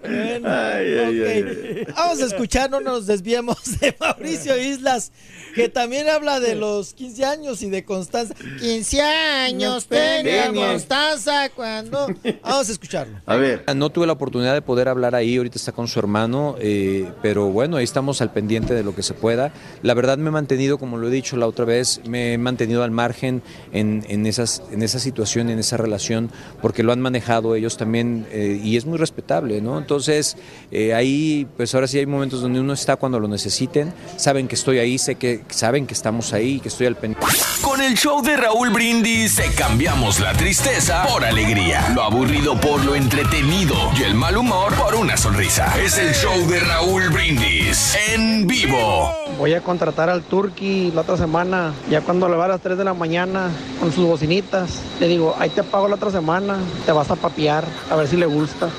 Bueno, Ay, ay, ok. ay, Vamos a escuchar, no nos desviemos de Mauricio Islas, que también habla de los 15 años y de Constanza. 15 años tenía Tenía. Constanza cuando... Vamos a escucharlo. A ver. No tuve la oportunidad de poder hablar ahí, ahorita está con su hermano, eh, pero bueno, ahí estamos al pendiente de lo que se pueda. La verdad me he mantenido, como lo he dicho la otra vez, me he mantenido al margen en, en esas, en esa situación, en esa relación, porque lo han manejado ellos también eh, y es muy respetable, ¿no? Entonces, eh, ahí, pues ahora sí hay momentos donde uno está cuando lo necesiten, saben que estoy ahí, sé que saben que estamos ahí, que estoy al pendiente. Con el show de Raúl Brindis cambiamos la tristeza por alegría, lo aburrido por lo entretenido y el mal humor por una sonrisa. Es el show de Raúl Brindis en vivo. Voy a contratar al Turqui la otra semana, ya cuando le va a las 3 de la mañana con sus bocinitas. Le digo, ahí te pago la otra semana, te vas a papear, a ver si le gusta.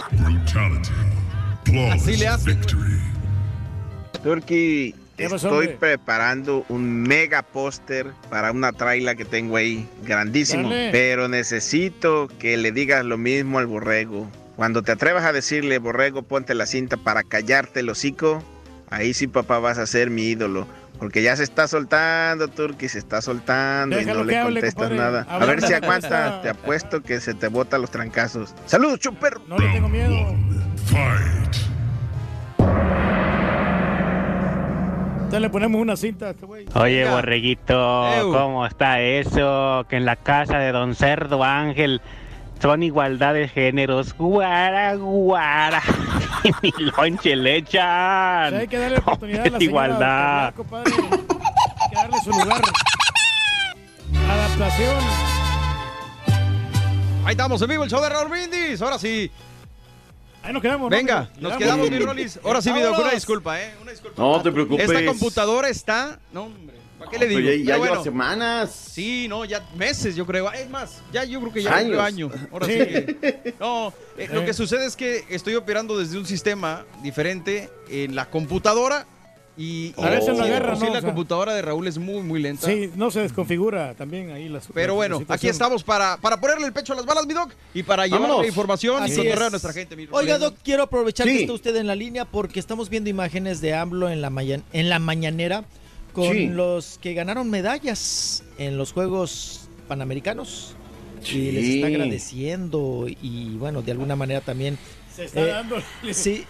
Así le hace. Turki, ¿Qué pasó, estoy hombre? preparando un mega póster para una traila que tengo ahí, grandísimo. Dale. Pero necesito que le digas lo mismo al borrego. Cuando te atrevas a decirle, borrego, ponte la cinta para callarte el hocico, ahí sí, papá, vas a ser mi ídolo. Porque ya se está soltando, Turki, se está soltando Déjalo y no le hable, contestas compadre. nada. A ver si aguanta, te apuesto que se te botan los trancazos. ¡Saludos, chuperro! No le tengo miedo. Entonces le ponemos una cinta a este güey. Oye, borreguito. ¿cómo está eso? Que en la casa de don Cerdo Ángel son igualdad de géneros. Guara, guara. Y mi lonche le echan. hay que darle oportunidad a la Igualdad. Hay que darle su lugar. Adaptación. Ahí estamos en vivo el show de Raúl Brindis. Ahora sí. Ahí nos quedamos. ¿no, Venga, nos quedamos, mi Rolis. Ahora sí, video, Vámonos. una disculpa, ¿eh? Una disculpa. No te preocupes. Esta computadora está. No, hombre. ¿Para qué le Pero digo? ya, ya Pero lleva bueno, semanas. Sí, no, ya meses, yo creo. Es más, ya yo creo que ya Años. año. Ahora sí. que- No, eh, lo que sucede es que estoy operando desde un sistema diferente en la computadora y, A veces de agarra, por sí ¿no? la O sea- computadora de Raúl es muy, muy lenta. Sí, no se desconfigura también ahí las. Pero la- bueno, la aquí estamos para, para ponerle el pecho a las balas, mi doc, y para llevar Vámonos. la información Así y a nuestra gente. mi Oiga. Doc, quiero aprovechar Sí. que está usted en la línea porque estamos viendo imágenes de AMLO en la, en la mañanera con Sí. los que ganaron medallas en los Juegos Panamericanos. Sí. Y les está agradeciendo y bueno, de alguna manera también... Se está eh, dando. Sí,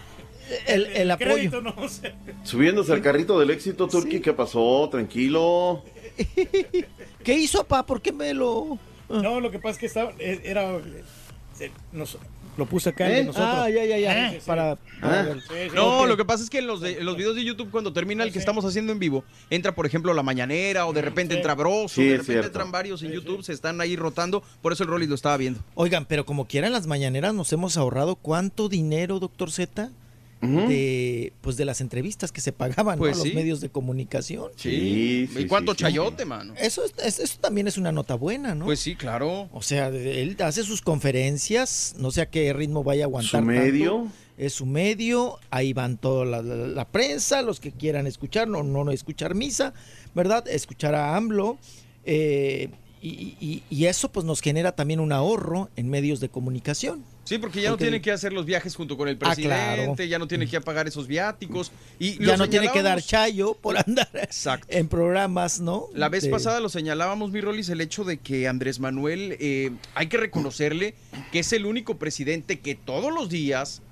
el, el apoyo. crédito, no sé. Subiéndose al carrito del éxito, Turki, ¿qué pasó? Tranquilo. ¿Qué hizo, papá? ¿Por qué me lo...? No, lo que pasa es que estaba, eh, era, se- nos- lo puse acá el ¿Eh? nosotros. Ah, ya, ya, ya. Sí. Para, para Ah. ver. Sí, sí. No, lo que pasa es que en los, de- en los videos de YouTube, cuando termina el que estamos haciendo en vivo, entra, por ejemplo, la mañanera, o de repente Sí. entra Bros, Sí, o de repente cierto. entran varios en YouTube, se están ahí rotando, por eso el Rolly lo estaba viendo. Oigan, pero como quiera en las mañaneras nos hemos ahorrado cuánto dinero, doctor Z, De pues de las entrevistas que se pagaban ¿no? Pues a los sí. medios de comunicación. Sí, sí, ¿Y cuánto sí, sí. chayote, mano? Eso, es- es- eso también es una nota buena, ¿no? Pues sí, claro. o sea, él hace sus conferencias, no sé a qué ritmo vaya a aguantar. Su medio. tanto. Es su medio, ahí van toda la, la- la prensa, los que quieran escuchar, no, no, no escuchar misa, ¿verdad? Escuchar a AMLO. eh, y, y- y eso pues nos genera también un ahorro en medios de comunicación. Sí, porque ya Porque- no tiene que hacer los viajes junto con el Ah, presidente, claro. ya no tiene que pagar esos viáticos. Y ya no tiene que dar chayo por andar Exacto. en programas, ¿no? La vez De- pasada lo señalábamos, mi Rolis, el hecho de que Andrés Manuel, eh, hay que reconocerle que es el único presidente que todos los días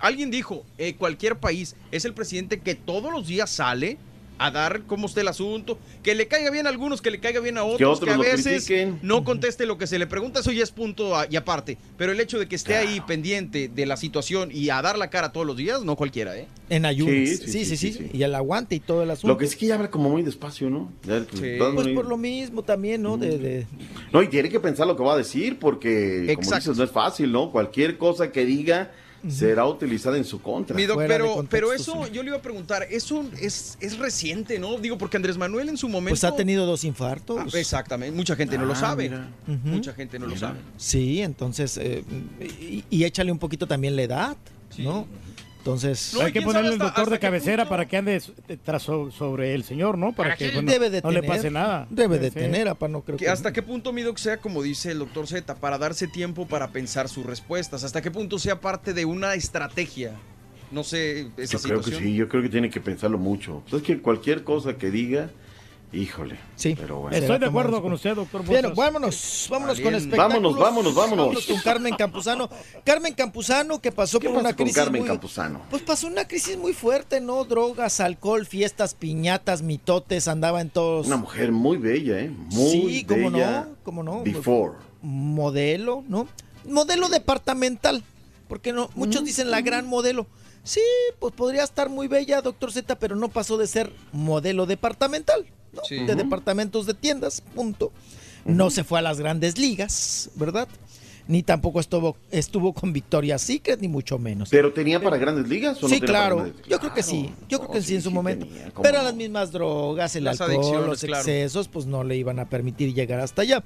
alguien dijo, eh, cualquier país es el presidente que todos los días sale a dar cómo está el asunto, que le caiga bien a algunos, que le caiga bien a otros, que, otros a lo veces critiquen. no conteste lo que se le pregunta, eso ya es punto a- y aparte. Pero el hecho de que esté ahí pendiente de la situación y a dar la cara todos los días, no cualquiera, ¿eh? En ayunas. Sí, Sí sí, sí sí, sí, sí, Y el aguante y todo el asunto. Lo que sí que ya habla como muy despacio, ¿no? Ya, Pues muy- por lo mismo también, ¿no? De, de- No, y tiene que pensar lo que va a decir, porque, como Exacto. dices, no es fácil, ¿no? Cualquier cosa que diga será utilizada en su contra. Mi doc, pero, pero eso yo le iba a preguntar, eso es, es reciente, ¿no? Digo, porque Andrés Manuel en su momento... Pues ha tenido dos infartos. Ah, exactamente, mucha gente no lo Ah, sabe. Mucha gente no lo sabe. Sí, entonces, eh, y, y échale un poquito también la edad, ¿no? Entonces, Hay que ponerle el doctor de cabecera para que ande tras so- sobre el señor, ¿no? Para, que bueno, debe de no le tener, pase nada. Debe de Sí. tener, apa, no creo Que que... ¿Hasta qué punto, mi doc, sea como dice el doctor Z, para darse tiempo para pensar sus respuestas? ¿Hasta qué punto sea parte de una estrategia? No sé, esa Yo creo que situación. sí, yo creo que tiene que pensarlo mucho. Es que cualquier cosa que diga, híjole. Sí. Pero bueno. Estoy de acuerdo con usted, doctor. Bien, Bochas. vámonos, vámonos con espectáculos. Vámonos, vámonos, vámonos. con Carmen Campuzano. Carmen Campuzano que pasó ¿Qué por una con crisis Carmen muy... Campuzano? Pues pasó una crisis muy fuerte, ¿no? Drogas, alcohol, fiestas, piñatas, mitotes, andaba en todos... Una mujer muy bella, ¿eh? Muy sí, cómo bella. no, cómo no. Before. Modelo, ¿no? Modelo departamental, porque no, muchos dicen la gran modelo. Sí, pues podría estar muy bella, doctor Z, pero no pasó de ser modelo departamental, ¿no? Sí. De departamentos de tiendas, punto. No se fue a las grandes ligas, ¿verdad? Ni tampoco estuvo, estuvo con Victoria's Secret, ni mucho menos. ¿Pero tenía para grandes ligas o no Sí, claro. grandes ligas? Yo creo que sí. Yo creo que sí en su momento. ¿cómo Pero no? las mismas drogas, el Las alcohol, los claro. excesos, pues no le iban a permitir llegar hasta allá.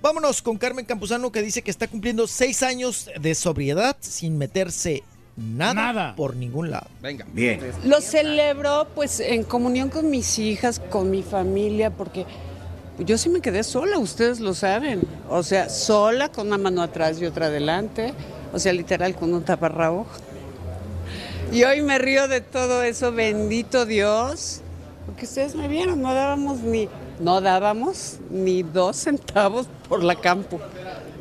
Vámonos con Carmen Campuzano que dice que está cumpliendo seis años de sobriedad sin meterse nada, por ningún lado. Venga. Bien. Lo celebro pues en comunión con mis hijas, con mi familia, porque yo sí me quedé sola, ustedes lo saben. O sea, sola con una mano atrás y otra adelante, o sea, literal con un taparrabo. Y hoy me río de todo eso, bendito Dios, porque ustedes me vieron, no dábamos ni, no dábamos ni dos centavos por la campo.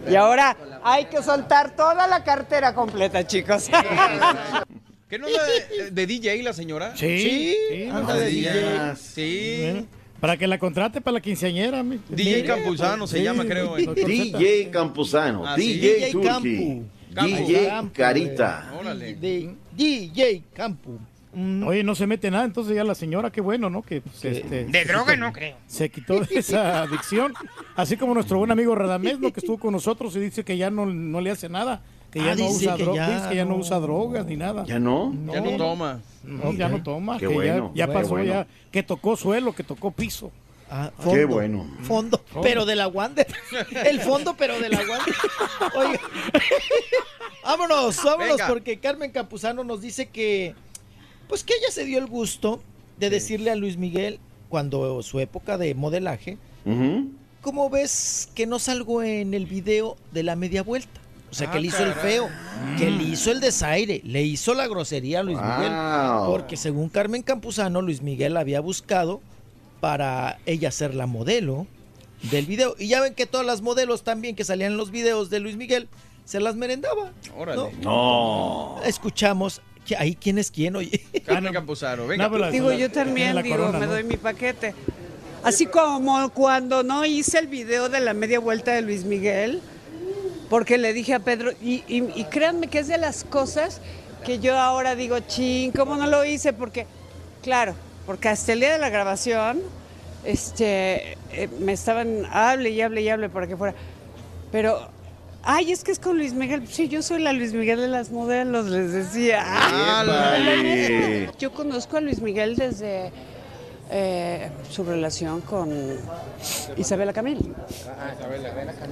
Y ahora hay que soltar toda la cartera completa, chicos. ¿Que no anda de, de DJ la señora? Sí, Sí, no de digas. Sí. Bueno, Para que la contrate para la quinceañera. mi- DJ Mire, Campuzano se sí, llama, creo. DJ Campuzano, Ah. DJ DJ Turki, Campu. DJ Campu, Carita. Órale. DJ Campu. Mm, Oye, no se mete nada, entonces ya la señora, qué bueno, ¿no? Que pues, este, De se droga quitó- no creo. Se quitó de esa adicción. Así como nuestro buen amigo Radamés, ¿no? que estuvo con nosotros y dice que ya no, no le hace nada. Que ya Ah, no usa drogas, que ya no usa drogas ni nada. ¿Ya no? Ya no toma. No, ya no toma. Qué que ya- bueno, ya, pasó, bueno. ya. Que tocó suelo, que tocó piso. Ah, Qué bueno. Fondo, pero de la Wander. El fondo, pero de la Wander. Oiga. vámonos, vámonos, Venga. porque Carmen Campuzano nos dice que, pues que ella se dio el gusto de decirle a Luis Miguel, cuando su época de modelaje. ¿cómo ves que no salgo en el video de la media vuelta? O sea, que Ah, le hizo el feo, que le hizo el desaire, le hizo la grosería a Luis Miguel. Porque según Carmen Campuzano, Luis Miguel había buscado para ella ser la modelo del video. Y ya ven que todas las modelos también que salían en los videos de Luis Miguel se las merendaba. Órale. No. Escuchamos que ahí quién es quién, oye. Carmen Campuzano, venga. No, Digo, yo también, digo, corona, me ¿no? doy mi paquete. Así como cuando no hice el video de la media vuelta de Luis Miguel, porque le dije a Pedro, y, y- y créanme que es de las cosas que yo ahora digo, ching, ¿cómo no lo hice? Porque, claro, porque hasta el día de la grabación, este, eh, me estaban, hable y hable y hable para que fuera. Pero, ay, es que es con Luis Miguel. Sí, yo soy la Luis Miguel de las modelos, les decía. Yo conozco a Luis Miguel desde eh, su relación con Isabela Camil.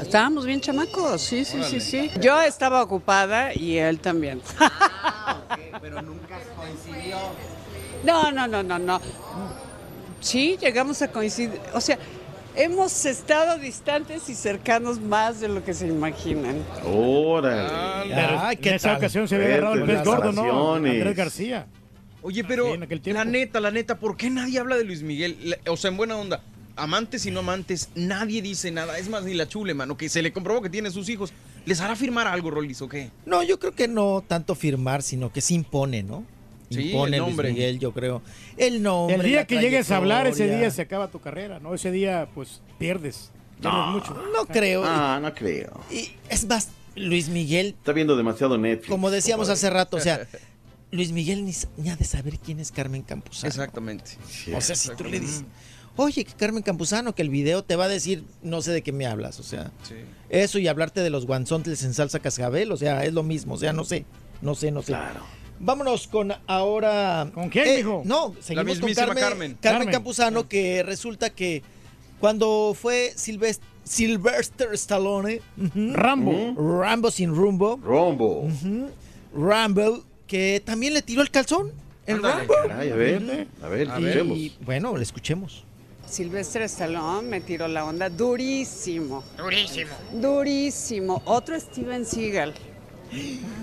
Estábamos bien chamacos, sí, sí, sí, sí. Yo estaba ocupada y él también. Pero nunca coincidió. No, no, no, no, no. Sí, llegamos a coincidir. O sea, hemos estado distantes y cercanos más de lo que se imaginan. Órale. Pero Ay, ¿qué en esa tal? ocasión se había agarrado el pez gordo, ¿no? Andrés García. Oye, pero la neta, la neta, ¿por qué nadie habla de Luis Miguel? O sea, en buena onda. Amantes y no amantes, nadie dice nada. Es más, ni la chule, mano, que se le comprobó que tiene sus hijos. ¿Les hará firmar algo, Rolis, o qué? No, yo creo que no tanto firmar, sino que se impone, ¿no? Sí, Impone el Luis nombre. Miguel, yo creo. El nombre. El día que llegues a hablar, ese día se acaba tu carrera, ¿no? Ese día, pues, pierdes. Pierdes No, mucho. No creo. Ah, no creo. Y es más, Luis Miguel, Está viendo demasiado Netflix. como decíamos hace rato, o sea, Luis Miguel ni, ni ha de saber quién es Carmen Campuzano. Exactamente. O sea, si tú le dices, oye, que Carmen Campuzano, que el video te va a decir, no sé de qué me hablas, o sea, Sí. eso y hablarte de los guanzontles en salsa cascabel, o sea, es lo mismo, o sea, no sé, no sé, no sé. Vámonos con ahora. ¿Con quién, Eh? No, seguimos con mismísima Carmen, Carmen. Carmen. Campuzano, que resulta que cuando fue Silvest- Sylvester Stallone, Rambo. Rambo sin rumbo, Rombo. ujú, Rambo, que también le tiró el calzón. El Ándale, Rambo. Caray, a ver, a ver, A ver. escuchemos. Y bueno, le escuchemos. Silvestre Stallone me tiró la onda durísimo, Durísimo. durísimo. Otro Steven Seagal.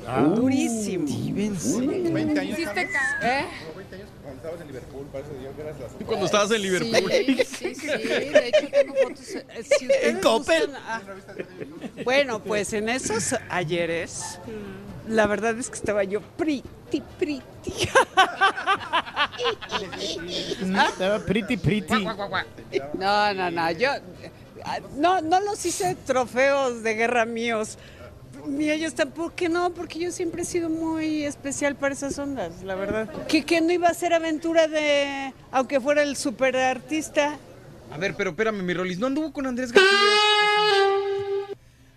Ah. Durísimo. Steven ¿Hiciste ca- ¿Eh? Cuando estabas en Liverpool. Sí, sí, sí. De hecho, tengo fotos. eh, Si ustedes En Coppel. gustan, ah. Bueno, pues en esos ayeres, la verdad es que estaba yo pretty, pretty. Estaba pretty, pretty. No, no, no. Yo ah, no, no los hice trofeos de guerra míos. Ni ellos tampoco, que no, porque yo siempre he sido muy especial para esas ondas, la verdad. Que, que no iba a ser aventura de, aunque fuera el super artista. A ver, pero espérame, mi Rolis, ¿no anduvo con Andrés García?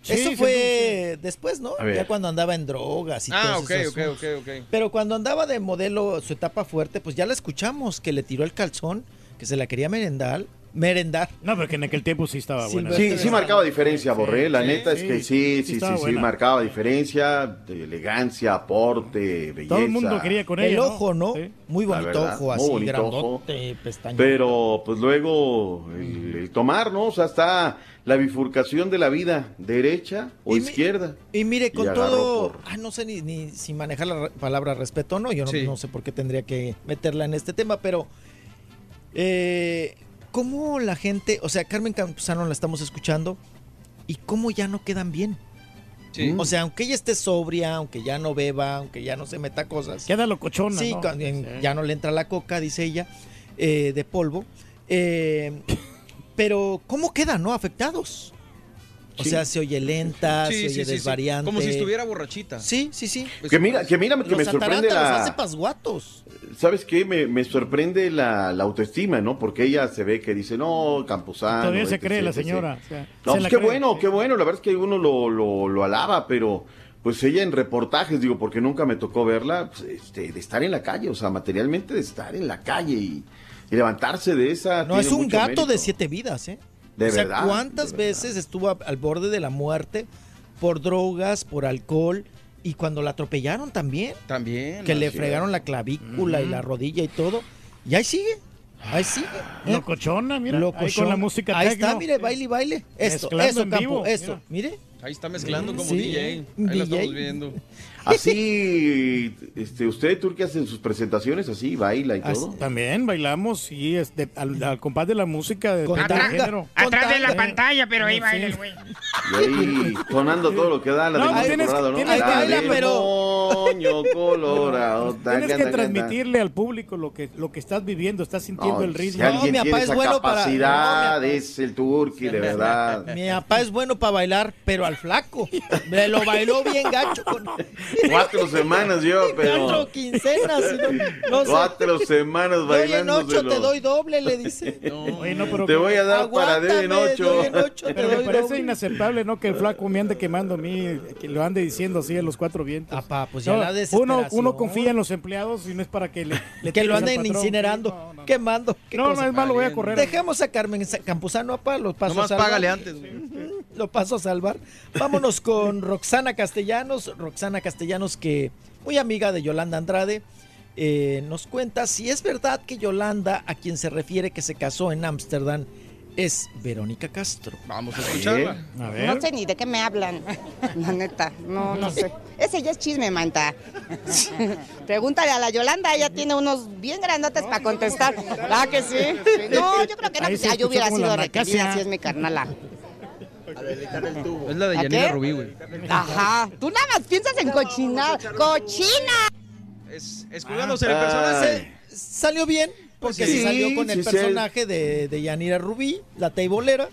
Sí, Eso sí, fue después, ¿no? Ya cuando andaba en drogas y Ah, todos ok, esos ok, ok, ok. Pero cuando andaba de modelo, su etapa fuerte, pues ya la escuchamos, que le tiró el calzón, que se la quería merendar. Merendar. No, porque en aquel tiempo sí estaba buena. Sí, sí marcaba diferencia, Borré. La sí, neta es que sí, sí sí, sí, marcaba diferencia, de elegancia, aporte, belleza. Todo el mundo quería con ella. El ojo, ¿no? Sí. Muy bonito verdad, ojo, muy así, bonito grandote, pestañas. Pero pues luego el, el tomar, ¿no? O sea, está la bifurcación de la vida, derecha o Y mi- izquierda. Y mire, con todo, por- ah, no sé ni, ni si manejar la palabra respeto o no, yo no, Sí. no sé por qué tendría que meterla en este tema, pero eh, ¿cómo la gente, o sea, Carmen Campuzano la estamos escuchando y cómo ya no quedan bien? Sí. O sea, aunque ella esté sobria, aunque ya no beba, aunque ya no se meta cosas. Queda locochona, Sí, ¿no? cuando Sí. ya no le entra la coca, dice ella, eh, de polvo. Eh, pero, ¿cómo quedan, no? Afectados. O Sí. sea, se oye lenta, Sí, se oye sí, sí. desvariante. Como si estuviera borrachita. Sí, sí, sí. Que mira, que mira, que Los me sorprende ataranta, los la... hace pasguatos. ¿Sabes qué? Me, me sorprende la, la autoestima, ¿no? Porque ella se ve que dice, no, Campuzano. Todavía se etc, cree la etc. señora. o sea, No, se pues la qué cree. bueno, qué bueno. La verdad es que uno lo, lo, lo alaba, pero pues ella en reportajes, digo, porque nunca me tocó verla, pues, este, de estar en la calle, o sea, materialmente de estar en la calle y, y levantarse de esa. No, tiene es un mucho gato mérito. de siete vidas, ¿eh? De o sea, verdad, ¿cuántas de verdad. veces estuvo a- al borde de la muerte por drogas, por alcohol? Y cuando la atropellaron también, También. que le fregaron la clavícula y la rodilla y todo. Y ahí sigue, ahí sigue. ¿eh? Locochona, mira. Ahí Locochona. con la música Ahí tecno. está, mire, baile y baile. Esto, Mezclando eso, en campo, vivo, esto. mira. Mire. Ahí está mezclando como Sí, DJ. Ahí DJ. lo estamos viendo. Así, este, usted, Turki, hace sus presentaciones así, baila y Así- todo. También bailamos, y este, al, al compás de la música de, Con de tanga. género. Atrás de la Sí. pantalla, pero ahí Sí. baila el güey. Y ahí sonando todo lo que da la No, de tienes- Colorado, ¿no? tienes que La pero- moño colorado. Tienes taca, que taca, transmitirle al público lo que, lo que estás viviendo, estás sintiendo No, el ritmo. Si alguien mi papá es bueno para- capacidad, no, mi es el Turki, de verdad. Mi papá es bueno para bailar, pero al flaco. Me lo bailó bien gacho con Cuatro semanas yo, pero. cuatro quincenas. no, no sé. Cuatro semanas doy en bailando. ocho, te doy doble, le dice. Oye, no, pero Te voy a dar para D en ocho. en Pero me parece doble. inaceptable, ¿no? Que el flaco me ande quemando a mí, que lo ande diciendo así en los cuatro vientos. Apá, pues ya No, la uno, uno confía en los empleados y no es para que le, le Que lo anden incinerando, no, no, no. quemando. No, cosa. no es malo, voy a correr. Dejemos a Carmen Campuzano, apá, lo paso Nomás a págale antes. güey. Lo paso a salvar. Vámonos con Roxana Castellanos. Roxana Castellanos, que muy amiga de Yolanda Andrade, eh, nos cuenta si es verdad que Yolanda, a quien se refiere que se casó en Ámsterdam, es Verónica Castro. Vamos a escucharla. A ver. No sé ni de qué me hablan, la neta, no, no sé. Ese ya es chisme, manta. Pregúntale a la Yolanda, ella tiene unos bien grandotes para contestar. ¿Ah, que sí? No, yo creo que no, pues yo hubiera sido la requerida si es mi carnala. Es la de ¿A Yanira? Rubí, güey. Ajá. Tú nada más piensas en cochinada. ¡Cochina! Es, escudándose el personaje. Salió bien, porque sí. se salió con el Sí, sí, personaje de, de Yanira Rubí, la teibolera,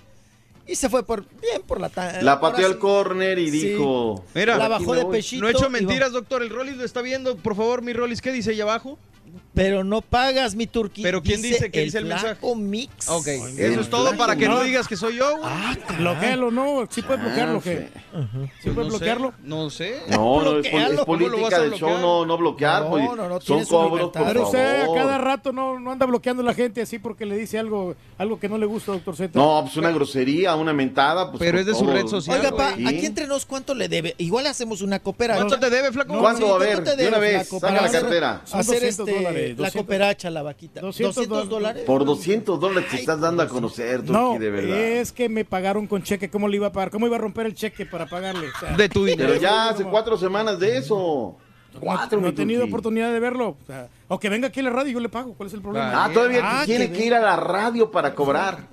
y se fue por bien por la ta- La pateó al córner y Sí. dijo... Mira, La bajó me de pechito. No he hecho mentiras, doctor. El Rollis lo está viendo. Por favor, mi Rollis, ¿qué dice ahí abajo? Pero no pagas, mi turqui. ¿Pero quién dice? ¿Qué dice el flaco mix. Ok, eso es todo para que no no. digas que soy yo, güey. Ah, Bloquealo, ¿no? Sí puedes bloquearlo, ¿qué? Ah, ¿Sí Pues puedes no sé, bloquearlo? No sé. No, no, es, es ¿Cómo lo vas política a del show, no, no bloquear. No, pues, no, no, son tiene su cobros, libertad. por Pero usted a cada rato no, no anda bloqueando a la gente así porque le dice algo, algo que no le gusta, doctor Z. No, pues una grosería, una mentada. Pues, Pero es de su red social. Oiga, pa, Sí. aquí entre nos, ¿cuánto le debe? Igual hacemos una cooperacha. ¿Cuánto te debe, flaco? ¿Cuándo? Sí, a ver, ¿cuánto de una vez, saca la hacer- cartera. Hacer 200 este, la 200. cooperacha, la vaquita. 200 200, dólares. Por 200 dólares te estás dando a conocer, Turki, No, de verdad. es que me pagaron con cheque. ¿Cómo le iba a pagar? ¿Cómo iba a romper el cheque para pagarle? O sea, De tu dinero. Pero ya hace cuatro semanas de eso. no, Cuatro, no he tenido oportunidad de verlo. O, sea, o que venga aquí a la radio y yo le pago. ¿Cuál es el problema? Ah, todavía Ah, tiene que que ir a la radio para cobrar.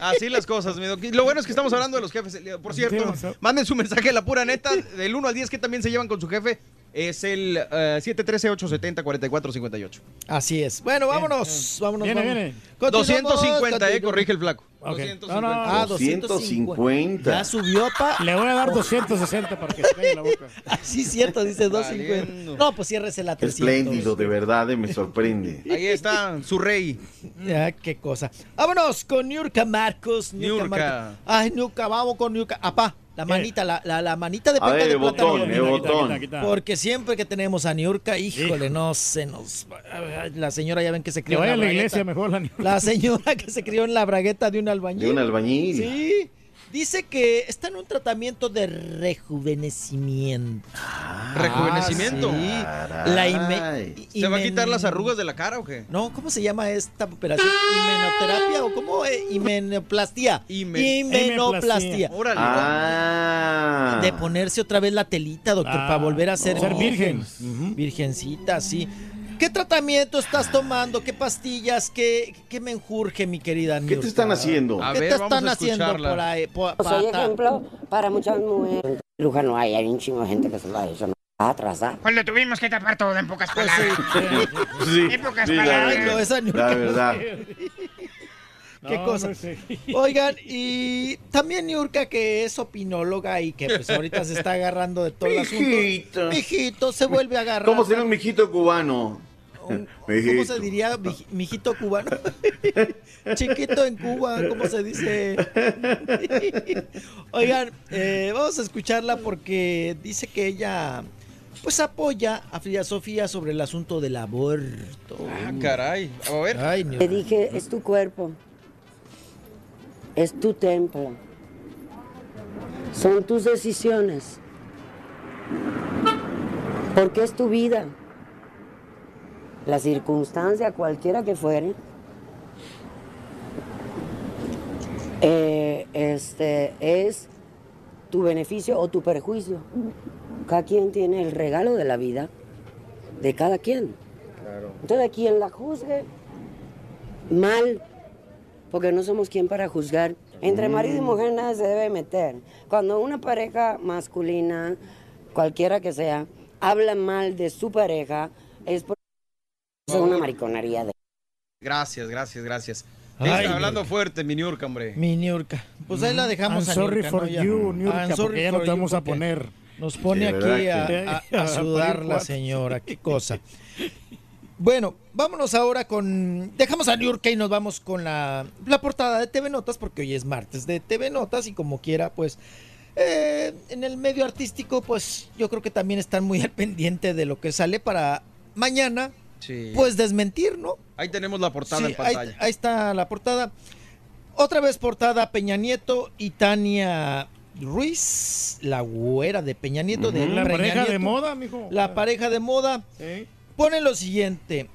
Así las cosas, mi doc. Lo bueno es que estamos hablando de los jefes. Por cierto, manden su mensaje, la pura neta, del 1 al 10 que también se llevan con su jefe. Es el eh, 713-870-4458. Así es. Bueno, vámonos. Vámonos. Viene, vámonos. viene. Continuamos, 250, eh, corrige el flaco. Ok. 250. No, no, Ah, 250. Ya subió, pa. Le voy a dar 260 para que se caiga la boca. Ah, sí, cierto, dice 250. Valiendo. No, pues ciérrese la 300. Espléndido, de verdad, eh, me sorprende. Ahí está, su rey. Ya, qué cosa. Vámonos con Niurka Marcos. Marcos. Ay, Niurka, vamos con Niurka. Apá, la manita, la, la, la manita de A ver, penca de el plátano. botón, botón. Porque siempre que tenemos a Niurka, híjole, no se nos... La señora ya ven que se Que crió en vaya a la bragueta. iglesia mejor la La señora que se crió en la bragueta de un albañil. De un albañil. Sí. Dice que está en un tratamiento de rejuvenecimiento. Rejuvenecimiento. Ah, sí. La ime-. ¿Se va a quitar las arrugas de la cara o qué? No, ¿cómo se llama esta operación? ¿Imenoterapia o cómo? Eh, Imenoplastia. Ime- Imenoplastia. Órale. Ah. De ponerse otra vez la telita, doctor, Ah, para volver a ser, ser virgen. Virgencita, sí. ¿Qué tratamiento estás tomando? ¿Qué pastillas? ¿Qué, qué menjurje, mi querida ¿Qué te están haciendo? A ¿Qué ver, te vamos están a haciendo por ahí? po- Soy pata? ejemplo para muchas mujeres. Luja no hay, hay un chingo de gente que se lo ha hecho. No va a atrasar. Pues le tuvimos que tapar todo en pocas Pues palabras. Sí, En pocas sí, la palabras. No, esa La verdad. ¿Qué No, cosa? no sé. Oigan, y también Niurka, que es opinóloga y que pues ahorita se está agarrando de todo el asunto. Mijito. Mijito, se vuelve a agarrar. ¿Cómo sería un mijito cubano? Un- ¿Cómo se diría mij- mijito cubano? Chiquito en Cuba, ¿cómo se dice? Oigan, eh, vamos a escucharla porque dice que ella pues apoya a Frida Sofía sobre el asunto del aborto. Ah, caray. A ver. Ay, Te Niurka. dije, es tu cuerpo. Es tu templo. Son tus decisiones. Porque es tu vida. La circunstancia, cualquiera que fuere, eh, este, es tu beneficio o tu perjuicio. Cada quien tiene el regalo de la vida de cada quien. Entonces, quien la juzgue mal, porque no somos quien para juzgar. Entre marido y mujer nada se debe meter. Cuando una pareja masculina, cualquiera que sea, habla mal de su pareja, es es una mariconería de... Gracias, gracias, gracias. Ay, Está hablando fuerte, mi Niurka, hombre. Mi Niurka. Pues ahí la dejamos I'm a sorry Niurka, for you, Niurka, I'm sorry porque ya no te vamos a poner. Nos pone Sí, aquí ¿verdad a, a- a sudar la señora. Qué cosa. Bueno, vámonos ahora con... Dejamos a Niurka y nos vamos con la, la portada de TV Notas, porque hoy es martes de TV Notas y como quiera, pues... eh, en el medio artístico, pues yo creo que también están muy al pendiente de lo que sale para mañana, Sí. pues desmentir, ¿no? Ahí tenemos la portada Sí, en ahí, pantalla. ahí está la portada. Otra vez portada Peña Nieto y Tania Ruiz, la güera de Peña Nieto. de La Peña pareja de moda, mijo. La pareja de moda. Sí. Pone lo siguiente.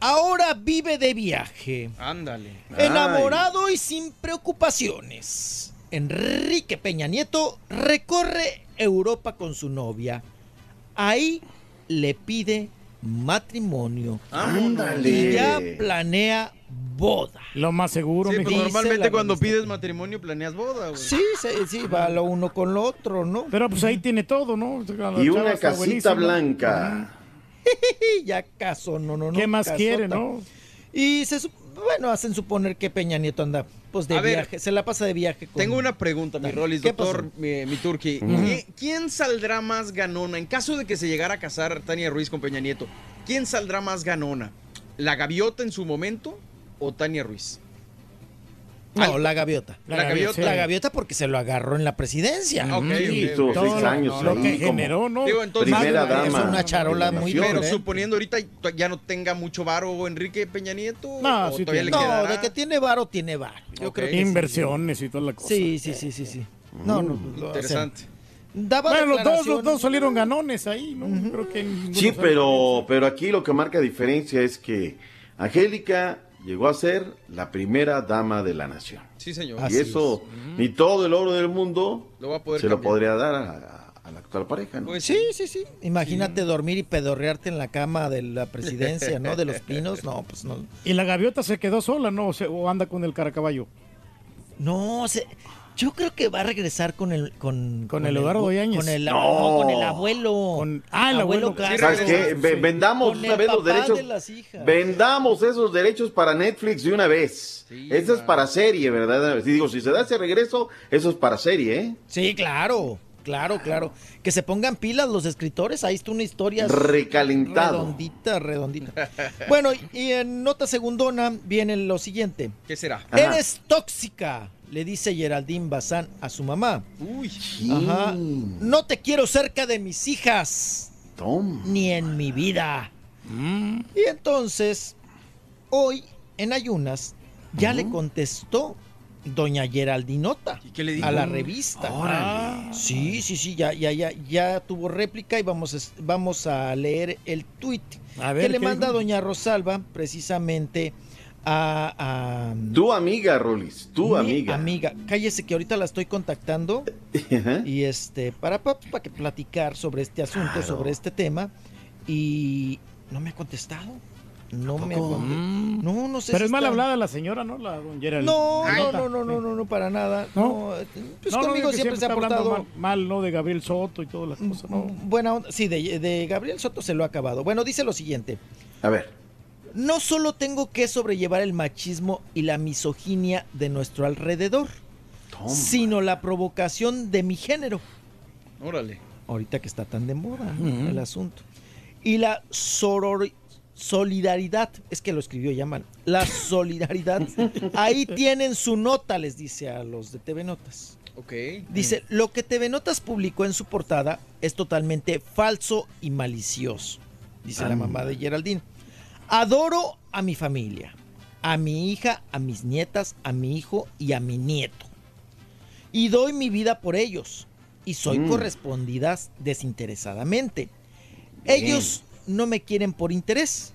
Ahora vive de viaje. Ándale. Enamorado y sin preocupaciones. Enrique Peña Nieto recorre Europa con su novia. Ahí le pide matrimonio. Ándale. Y ya planea boda. Lo más seguro, Sí, mijo. pues normalmente cuando pides matrimonio planeas boda, güey. Sí, sí, sí, va lo uno con lo otro, ¿no? Pero pues ahí tiene todo, ¿no? La Y una casita buenísima. blanca. ya caso, no, no, no. ¿Qué más casota. quiere, no? Y se bueno, hacen suponer que Peña Nieto anda pues de A ver, se la pasa de viaje con Tengo una pregunta, mi. Rolis, ¿Qué doctor, mi, mi Turki. Ujú. ¿Qui- ¿Quién saldrá más ganona en caso de que se llegara a casar Tania Ruiz con Peña Nieto? ¿Quién saldrá más ganona? ¿La gaviota en su momento o Tania Ruiz? No, la gaviota. La gaviota. La gaviota porque se lo agarró en la presidencia. Ah, ok, ok, Hizo ok. seis años Lo que generó, ¿no? Digo, entonces, primera Más- es dama. una charola la muy. Pero diferente. suponiendo ahorita ya no tenga mucho varo Enrique Peña Nieto, No, o sí todavía le. No, de que tiene varo, tiene varo. Yo Ok. creo que sí. Inversiones y toda la cosa. Sí, sí, sí, sí, sí. No, no, no, o sea, Interesante. daba Bueno, los dos, los dos salieron ganones ahí, ¿no? Creo que Sí, pero, pero aquí lo que marca diferencia es que Angélica llegó a ser la primera dama de la nación. Sí, señor. y eso, ni todo el oro del mundo Lo va a poder se lo podría dar a, a- a la actual pareja, ¿no? Pues Sí, sí, sí. Imagínate dormir y pedorrearte en la cama de la presidencia, ¿no? De los pinos. No, pues no. Y la gaviota se quedó sola, ¿no? O, se- o anda con el caracaballo. No, se- yo creo que va a regresar con el con, Con el Eduardo Yáñez. Con el, No. no, con el abuelo. Con- ah, el abuelo. Sí. Vendamos Con una vez los derechos. de las hijas. Vendamos esos derechos para Netflix de una vez. Sí, Eso es man. para serie, ¿verdad? Si digo, si se da ese regreso, eso es para serie, ¿eh? Sí, claro. Claro, claro. Que se pongan pilas los escritores. Ahí está una historia Recalentado. redondita, redondita. Bueno, y en nota segundona viene lo siguiente. ¿Qué será? Ajá. Eres tóxica, le dice Geraldine Bazán a su mamá. Uy. Ajá. No te quiero cerca de mis hijas, Tom. ni en mi vida. Y entonces, hoy en ayunas, ya le contestó doña Geraldinota ¿Y qué le dijo? a la revista. Órale. Sí, sí, sí, ya, ya, ya, ya tuvo réplica y vamos, a- vamos a leer el tuit A ver, que le ¿qué manda dijo? doña Rosalba precisamente a... a Tu amiga, Rolis, tu mi amiga. amiga. Cállese que ahorita la estoy contactando Ajá. y este para para, para que platicar sobre este asunto, Claro. sobre este tema y no me ha contestado. No me ha contestado. No, no sé Pero si es mal está- hablada la señora, ¿no? La don. No, no, no, no, no, no, no, para nada. ¿No? No, pues No, conmigo que siempre se ha está hablando portado mal, mal, ¿no? De Gabriel Soto y todas las cosas, ¿no? buena onda. Sí, de, de Gabriel Soto se lo ha acabado. Bueno, dice lo siguiente. A ver. No solo tengo que sobrellevar el machismo y la misoginia de nuestro alrededor, Toma. sino la provocación de mi género. Órale. Ahorita que está tan de moda el asunto. Y la soror- solidaridad, es que lo escribió Yaman, la solidaridad. Ahí tienen su nota, les dice a los de TV Notas. Ok. Dice, lo que TV Notas publicó en su portada es totalmente falso y malicioso, dice la mamá de Geraldine. Adoro a mi familia, a mi hija, a mis nietas, a mi hijo y a mi nieto. Y doy mi vida por ellos. Y soy Mm. correspondida desinteresadamente. Ellos no me quieren por interés,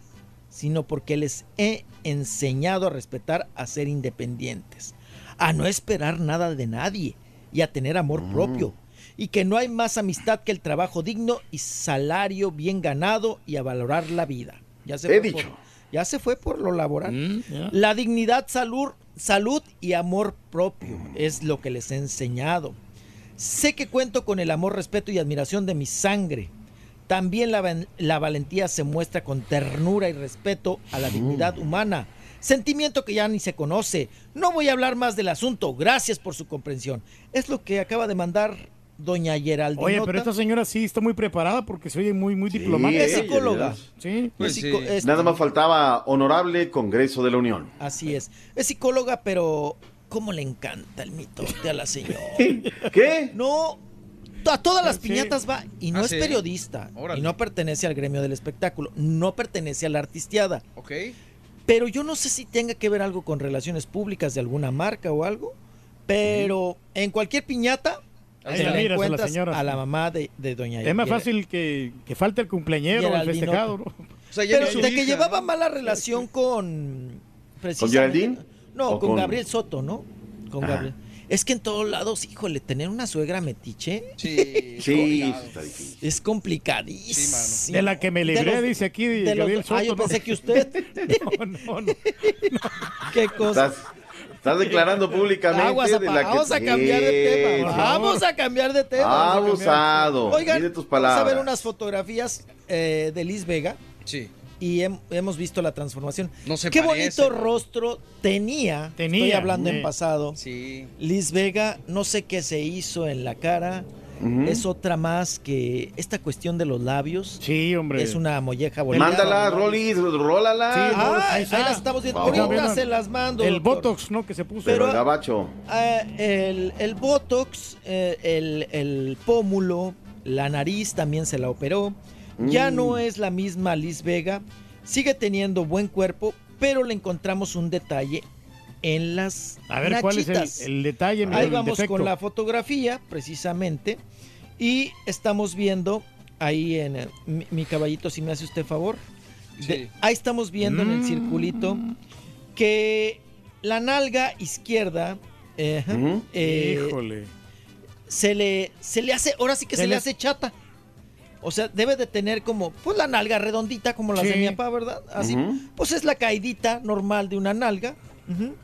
sino porque les he enseñado a respetar, a ser independientes, a no esperar nada de nadie y a tener amor Mm. propio. Y que no hay más amistad que el trabajo digno y salario bien ganado y a valorar la vida. Ya se He fue por- dicho. ya se fue por lo laboral. Mm. La dignidad, salud, salud y amor propio es lo que les he enseñado. Sé que cuento con el amor, respeto y admiración de mi sangre. También la, la valentía se muestra con ternura y respeto a la dignidad humana. Sentimiento que ya ni se conoce. No voy a hablar más del asunto. Gracias por su comprensión. Es lo que acaba de mandar doña Geraldine. Oye, pero esta señora sí está muy preparada porque se oye muy, muy Sí, diplomática. Es psicóloga. Sí. Pues Es psico- sí. es- Nada más faltaba Honorable Congreso de la Unión. Así es. Es psicóloga, pero ¿cómo le encanta el mitote a la señora? ¿Qué? No, a todas las Sí. piñatas va y no Ah, es sí. periodista Órale. y no pertenece al gremio del espectáculo, no pertenece a la artisteada. Ok. Pero yo no sé si tenga que ver algo con relaciones públicas de alguna marca o algo, pero en cualquier piñata Ahí te la la miras a la encuentras señora, a sí. la mamá de, de doña Es más fácil que, que falte el cumpleañero o el festejado, ¿no? ¿no? O sea, ya Pero de que llevaba ¿no? mala relación con... ¿Con Geraldine? No, ¿O con, con- Gabriel Soto, ¿no? Con Ah. Gabriel. Es que en todos lados, híjole, tener una suegra metiche. Sí, Sí, está difícil. Es complicadísimo. De la que me De libré, los- dice aquí de los- Gabriel Soto. Ah, yo ¿no? pensé que usted. No, no, no. Qué cosa. Estás, estás declarando públicamente Aguas, de la que vamos a cambiar de tema. sí. Vamos a cambiar de tema. vamos a cambiar de tema. Abusado. Oigan, Mide tus vamos a ver palabras. unas fotografías eh, de Liz Vega. Sí. Y hem- hemos visto la transformación. No se Qué parece, bonito rostro tenía. Tenía, Estoy hablando en sí. pasado. Sí. Liz Vega, no sé qué se hizo en la cara. Es otra más que esta cuestión de los labios. Sí, hombre. Es una molleja bonita. Mándala, Rolis, rólala. Sí, Ah, ahí ahí, está. las estamos viendo. Ahorita se las mando. El doctor. Botox, ¿no? Que se puso. Pero Pero- el gabacho. Ah, el, el Botox, eh, el, el pómulo, la nariz también se la operó. Ya Mm. no es la misma Liz Vega. Sigue teniendo buen cuerpo, pero le encontramos un detalle en las A ver, ¿cuál es el, el detalle? Ahí el vamos defecto? con la fotografía, precisamente. Y estamos viendo ahí en mi, mi caballito, si me hace usted favor. De- ahí estamos viendo en el Mm. circulito que la nalga izquierda eh, eh, Híjole. se le se le hace, ahora sí que se, Se le hace chata. O sea, debe de tener como, pues la nalga redondita como las de Sí. mi papá, ¿verdad? Así, pues es la caidita normal de una nalga. Ujú.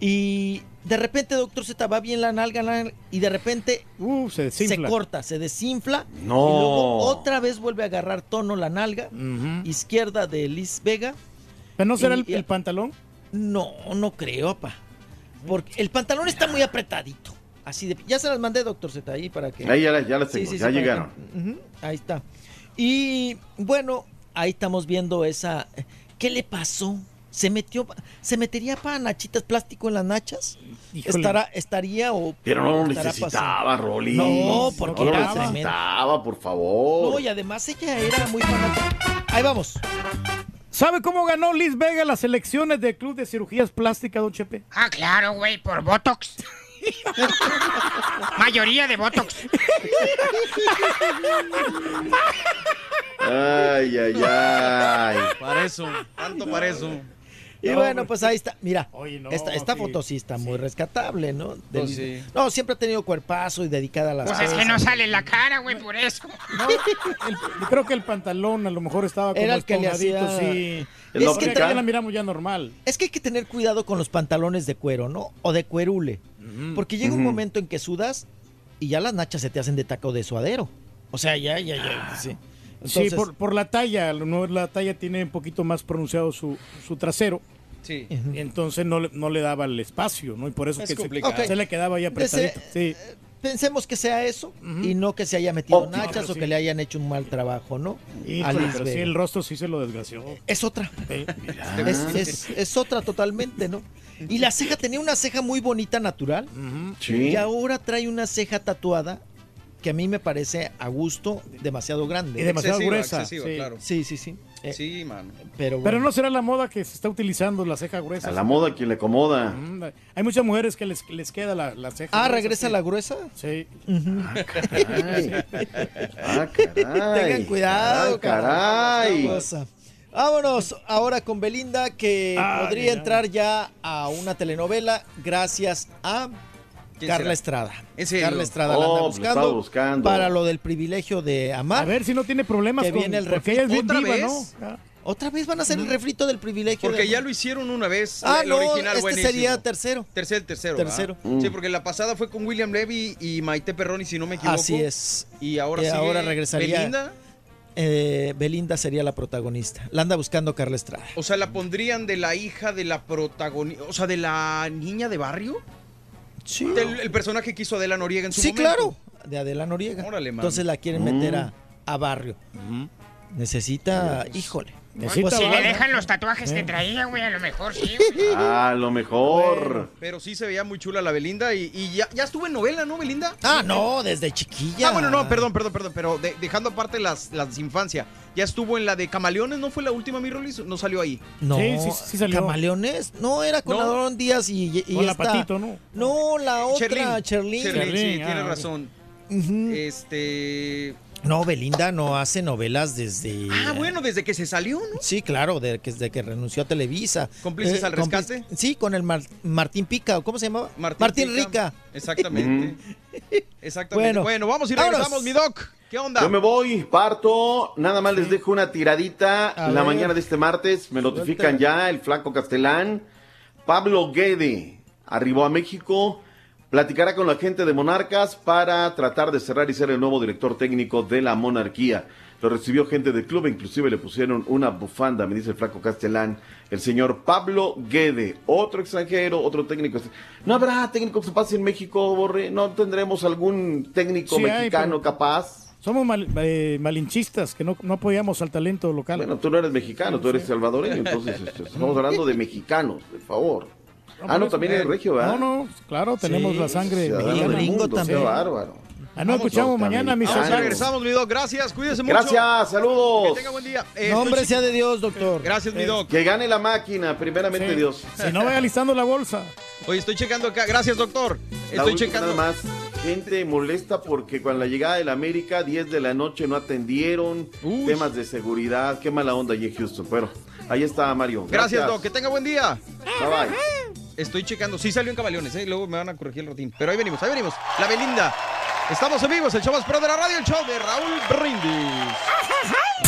Y de repente, doctor, se te va bien la nalga, la nalga, y de repente Uh, se corta, se desinfla. No. Y luego otra vez vuelve a agarrar tono la nalga izquierda de Liz Vega. ¿Pero no será el, y- el pantalón? No, no creo, papá. Porque el pantalón está muy apretadito. Así de. Ya se las mandé, doctor Z, ahí para que. Ahí ya, las- ya las tengo, sí, ya sí, llegaron. que- ahí está. Y bueno, ahí estamos viendo esa. ¿Qué le pasó? ¿Se metió, se metería para nachitas plástico en las nachas? Híjole. ¿Estará, estaría o Pero no lo necesitaba? Rolis. No, porque no lo era necesitaba, por favor. No, y además ella era muy fanática. Ahí vamos. ¿Sabe cómo ganó Liz Vega las elecciones del Club de Cirugías Plásticas, don Chepe? Ah, claro, güey, por Botox. Mayoría de Botox. Ay, ay, ay. Para eso, tanto para eso. Y No, bueno, pues ahí está. Mira, Oye, no, esta, esta sí. foto sí está muy rescatable, ¿no? Pues sí. No, siempre ha tenido cuerpazo y dedicada a las Pues es que no sale la cara, güey, por eso. No, el- yo creo que el pantalón a lo mejor estaba como Era el que le hacía- sí. El Es Porque que ya la miramos ya normal. Es que hay que tener cuidado con los pantalones de cuero, ¿no? O de cuerule. Porque llega un momento en que sudas y ya las nachas se te hacen de taco de suadero. O sea, ya, ya, ya. Sí. sí, Entonces, por, por la talla. No, la talla tiene un poquito más pronunciado su, su trasero. Sí. Y entonces no, le- no le daba el espacio, ¿no? Y por eso Es que se, complicado. se le quedaba ahí apretadito. Sí. Pensemos que sea eso y no que se haya metido Óptimo. nachas o sí. que le hayan hecho un mal trabajo, ¿no? Liz pero sí, el rostro sí se lo desgració. Es otra. Sí. Es, es- es otra totalmente, ¿no? Y la ceja tenía una ceja muy bonita natural. Sí. Y ahora trae una ceja tatuada que a mí me parece a gusto demasiado grande. Y demasiado Excesiva, gruesa. excesiva, sí. claro. Sí, sí, sí. Eh, Sí, mano. Pero, Pero no será la moda que se está utilizando la ceja gruesa. A la moda quien le acomoda. Mm, Hay muchas mujeres que les, les queda la, la ceja. Ah, gruesa, regresa sí. la gruesa. Sí. Caray. Ah, caray. Tengan cuidado, Ah, caray. Vámonos ahora con Belinda, que Ah, podría mira. entrar ya a una telenovela gracias a ¿Quién Carla será? Estrada. Carla Estrada la Oh, anda buscando, buscando. para lo del privilegio de amar. A ver si no tiene problemas Que con viene el porque ella es bien ¿Otra viva, vez? ¿no? Ah, Otra vez van a hacer el refrito del privilegio Porque de ya lo hicieron una vez. Ah, el no, original este buenísimo. sería tercero. Tercer, tercero. Tercero. Sí, porque la pasada fue con William Levy y Maite Perroni, si no me equivoco. Así es. Y ahora Y sigue ahora regresaría- Belinda. Eh, Belinda sería la protagonista. La anda buscando Carla Estrada. O sea, la pondrían de la hija de la protagonista. O sea, de la niña de barrio. Sí. Del el personaje que hizo Adela Noriega en su Sí, momento. claro. De Adela Noriega. Órale. Entonces la quieren meter a, a barrio. Necesita, híjole. Necesita Pues si le dejan los tatuajes que traía, güey, a lo mejor sí. güey. A lo mejor. Pero sí se veía muy chula la Belinda y, y ya, ya estuvo en novela, ¿no, Belinda? Ah, no, desde chiquilla. Ah, bueno, no, perdón, perdón, perdón, pero de- dejando aparte las, las de infancia, ya estuvo en la de Camaleones, ¿no fue la última, mi Rolis? No salió ahí. No, Sí, sí, sí salió. Camaleones. No, era con No. Adorón Díaz y, y Con la esta- patito, ¿no? No, la otra, Cherlin. Cherlin, sí, tienes ah, razón. Este. No, Belinda no hace novelas desde... Ah, bueno, desde que se salió, ¿no? Sí, claro, de que- desde que renunció a Televisa. ¿Cómplices al compli- rescate? Sí, con el Mar- Martín Pica, ¿cómo se llamaba? Martín, Pica. Rica. Exactamente. Exactamente. Bueno, Bueno. vamos y Vámonos. regresamos, mi doc. ¿Qué onda? Yo me voy, parto, nada más les dejo una tiradita A la ver. mañana de este martes, me notifican ya el flaco Castelán, Pablo Guede arribó a México, platicará con la gente de Monarcas para tratar de cerrar y ser el nuevo director técnico de la monarquía. Lo recibió gente del club, inclusive le pusieron una bufanda, me dice el flaco Castelán, el señor Pablo Guede, otro extranjero, otro técnico. ¿No habrá técnico que se pase en México, Borre? ¿No tendremos algún técnico Sí mexicano capaz? Somos mal- eh, malinchistas, que no, no apoyamos al talento local. Bueno, tú no eres mexicano, tú eres salvadoreño, entonces este, estamos hablando de mexicanos, por favor. Ah, no, eso, también eh, eres regio, ¿verdad? No, no, claro, tenemos Sí, la sangre mexicana. qué bárbaro. Ah, no, escuchamos mañana, mis hermanos. regresamos, mi doc. Gracias, cuídese mucho. Gracias, saludos. Que tenga buen día. Eh, Nombre sea de Dios, doctor. Gracias, mi doc. Que gane la máquina, primeramente Sí. Dios. Si no, vaya listando la bolsa. Oye, estoy checando acá. Gracias, doctor. La Estoy checando. nada más. Gente molesta porque con la llegada del América, 10 de la noche no atendieron. Temas de seguridad. Qué mala onda allí en Houston. Bueno, ahí está Mario. Gracias, doc. Que tenga buen día. Bye bye. Estoy checando. Sí salió en Camaleones, ¿eh? Luego me van a corregir el rotín. Pero ahí venimos, ahí venimos. La Belinda. Estamos es el show más pro de la radio, el show de Raúl Brindis.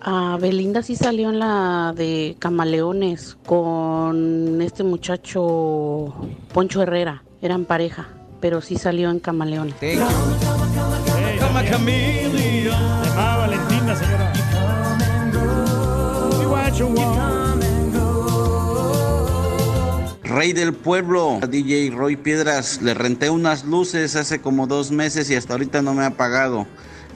a Belinda sí salió en la de Camaleones con este muchacho Poncho Herrera. Eran pareja, pero sí salió en Camaleones. Cama Camila. Ah, Valentina, señora. Rey del pueblo, DJ Roy Piedras, le renté unas luces hace como dos meses y hasta ahorita no me ha pagado.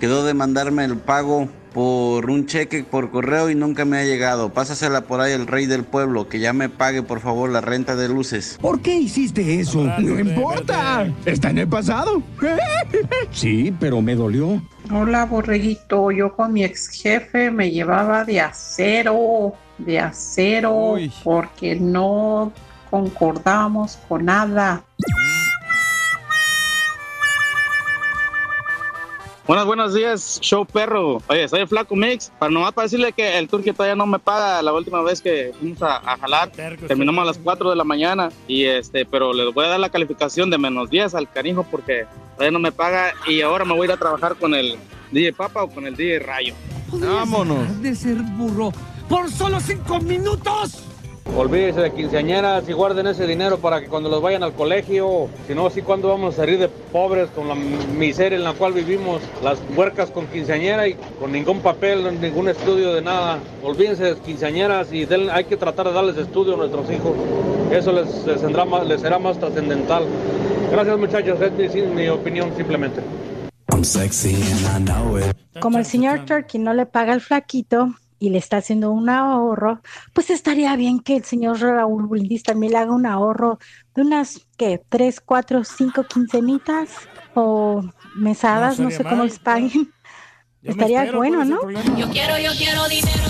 Quedó de mandarme el pago por un cheque por correo y nunca me ha llegado. Pásasela por ahí el rey del pueblo, que ya me pague por favor la renta de luces. ¿Por qué hiciste eso? No importa. Está en el pasado. Sí, pero me dolió. Hola, borreguito. Yo con mi ex jefe me llevaba de acero, de acero, porque no concordamos con nada. Buenos, buenos días, show perro. Oye, soy el Flaco Mix. Para nomás para decirle que el turque todavía no me paga la última vez que fuimos a, a jalar. Terminamos a las 4 de la mañana. Y este, pero le voy a dar la calificación de menos 10 al canijo porque todavía no me paga. Y ahora me voy a ir a trabajar con el DJ Papa o con el DJ Rayo. Vámonos. De ser burro por solo cinco minutos. Olvídese de quinceañeras y guarden ese dinero para que cuando los vayan al colegio, si no, así cuando vamos a salir de pobres con la miseria en la cual vivimos, las huercas con quinceañera y con ningún papel, ningún estudio de nada. Olvídense de quinceañeras y den- hay que tratar de darles estudio a nuestros hijos. Eso les, les, tendrá más- les será más trascendental. Gracias muchachos, es mi, mi opinión simplemente. Como el señor Turkey no le paga al flaquito y le está haciendo un ahorro, pues estaría bien que el señor Raúl Brindis también le haga un ahorro de unas, ¿qué? ¿Tres, cuatro, cinco quincenitas? O mesadas, no, No sé cómo les paguen. Yo Estaría espero, bueno, ¿cuál es el ¿no? problema? Yo quiero, yo quiero dinero.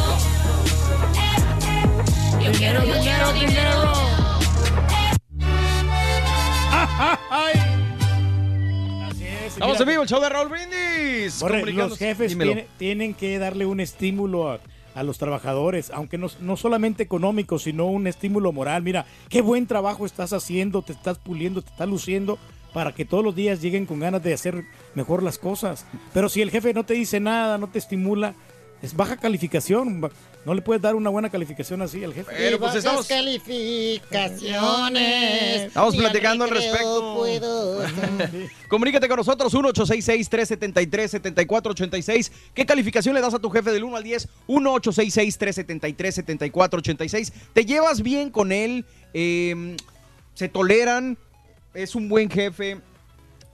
Yo quiero, yo quiero dinero. Estamos en vivo, el show de Raúl Brindis. Borre, los jefes tiene- tienen que darle un estímulo a, a los trabajadores, aunque no, no solamente económico, sino un estímulo moral. Mira, qué buen trabajo estás haciendo, te estás puliendo, te estás luciendo para que todos los días lleguen con ganas de hacer mejor las cosas. Pero si el jefe no te dice nada, no te estimula, es baja calificación. No le puedes dar una buena calificación así al jefe. Pero pues estamos, calificaciones. estamos platicando al respecto. Comunícate con nosotros, 1-866-373-7486. ¿Qué calificación le das a tu jefe del 1 al 10? 1-866-373-7486. ¿Te llevas bien con él? Eh, ¿Se toleran? ¿Es un buen jefe?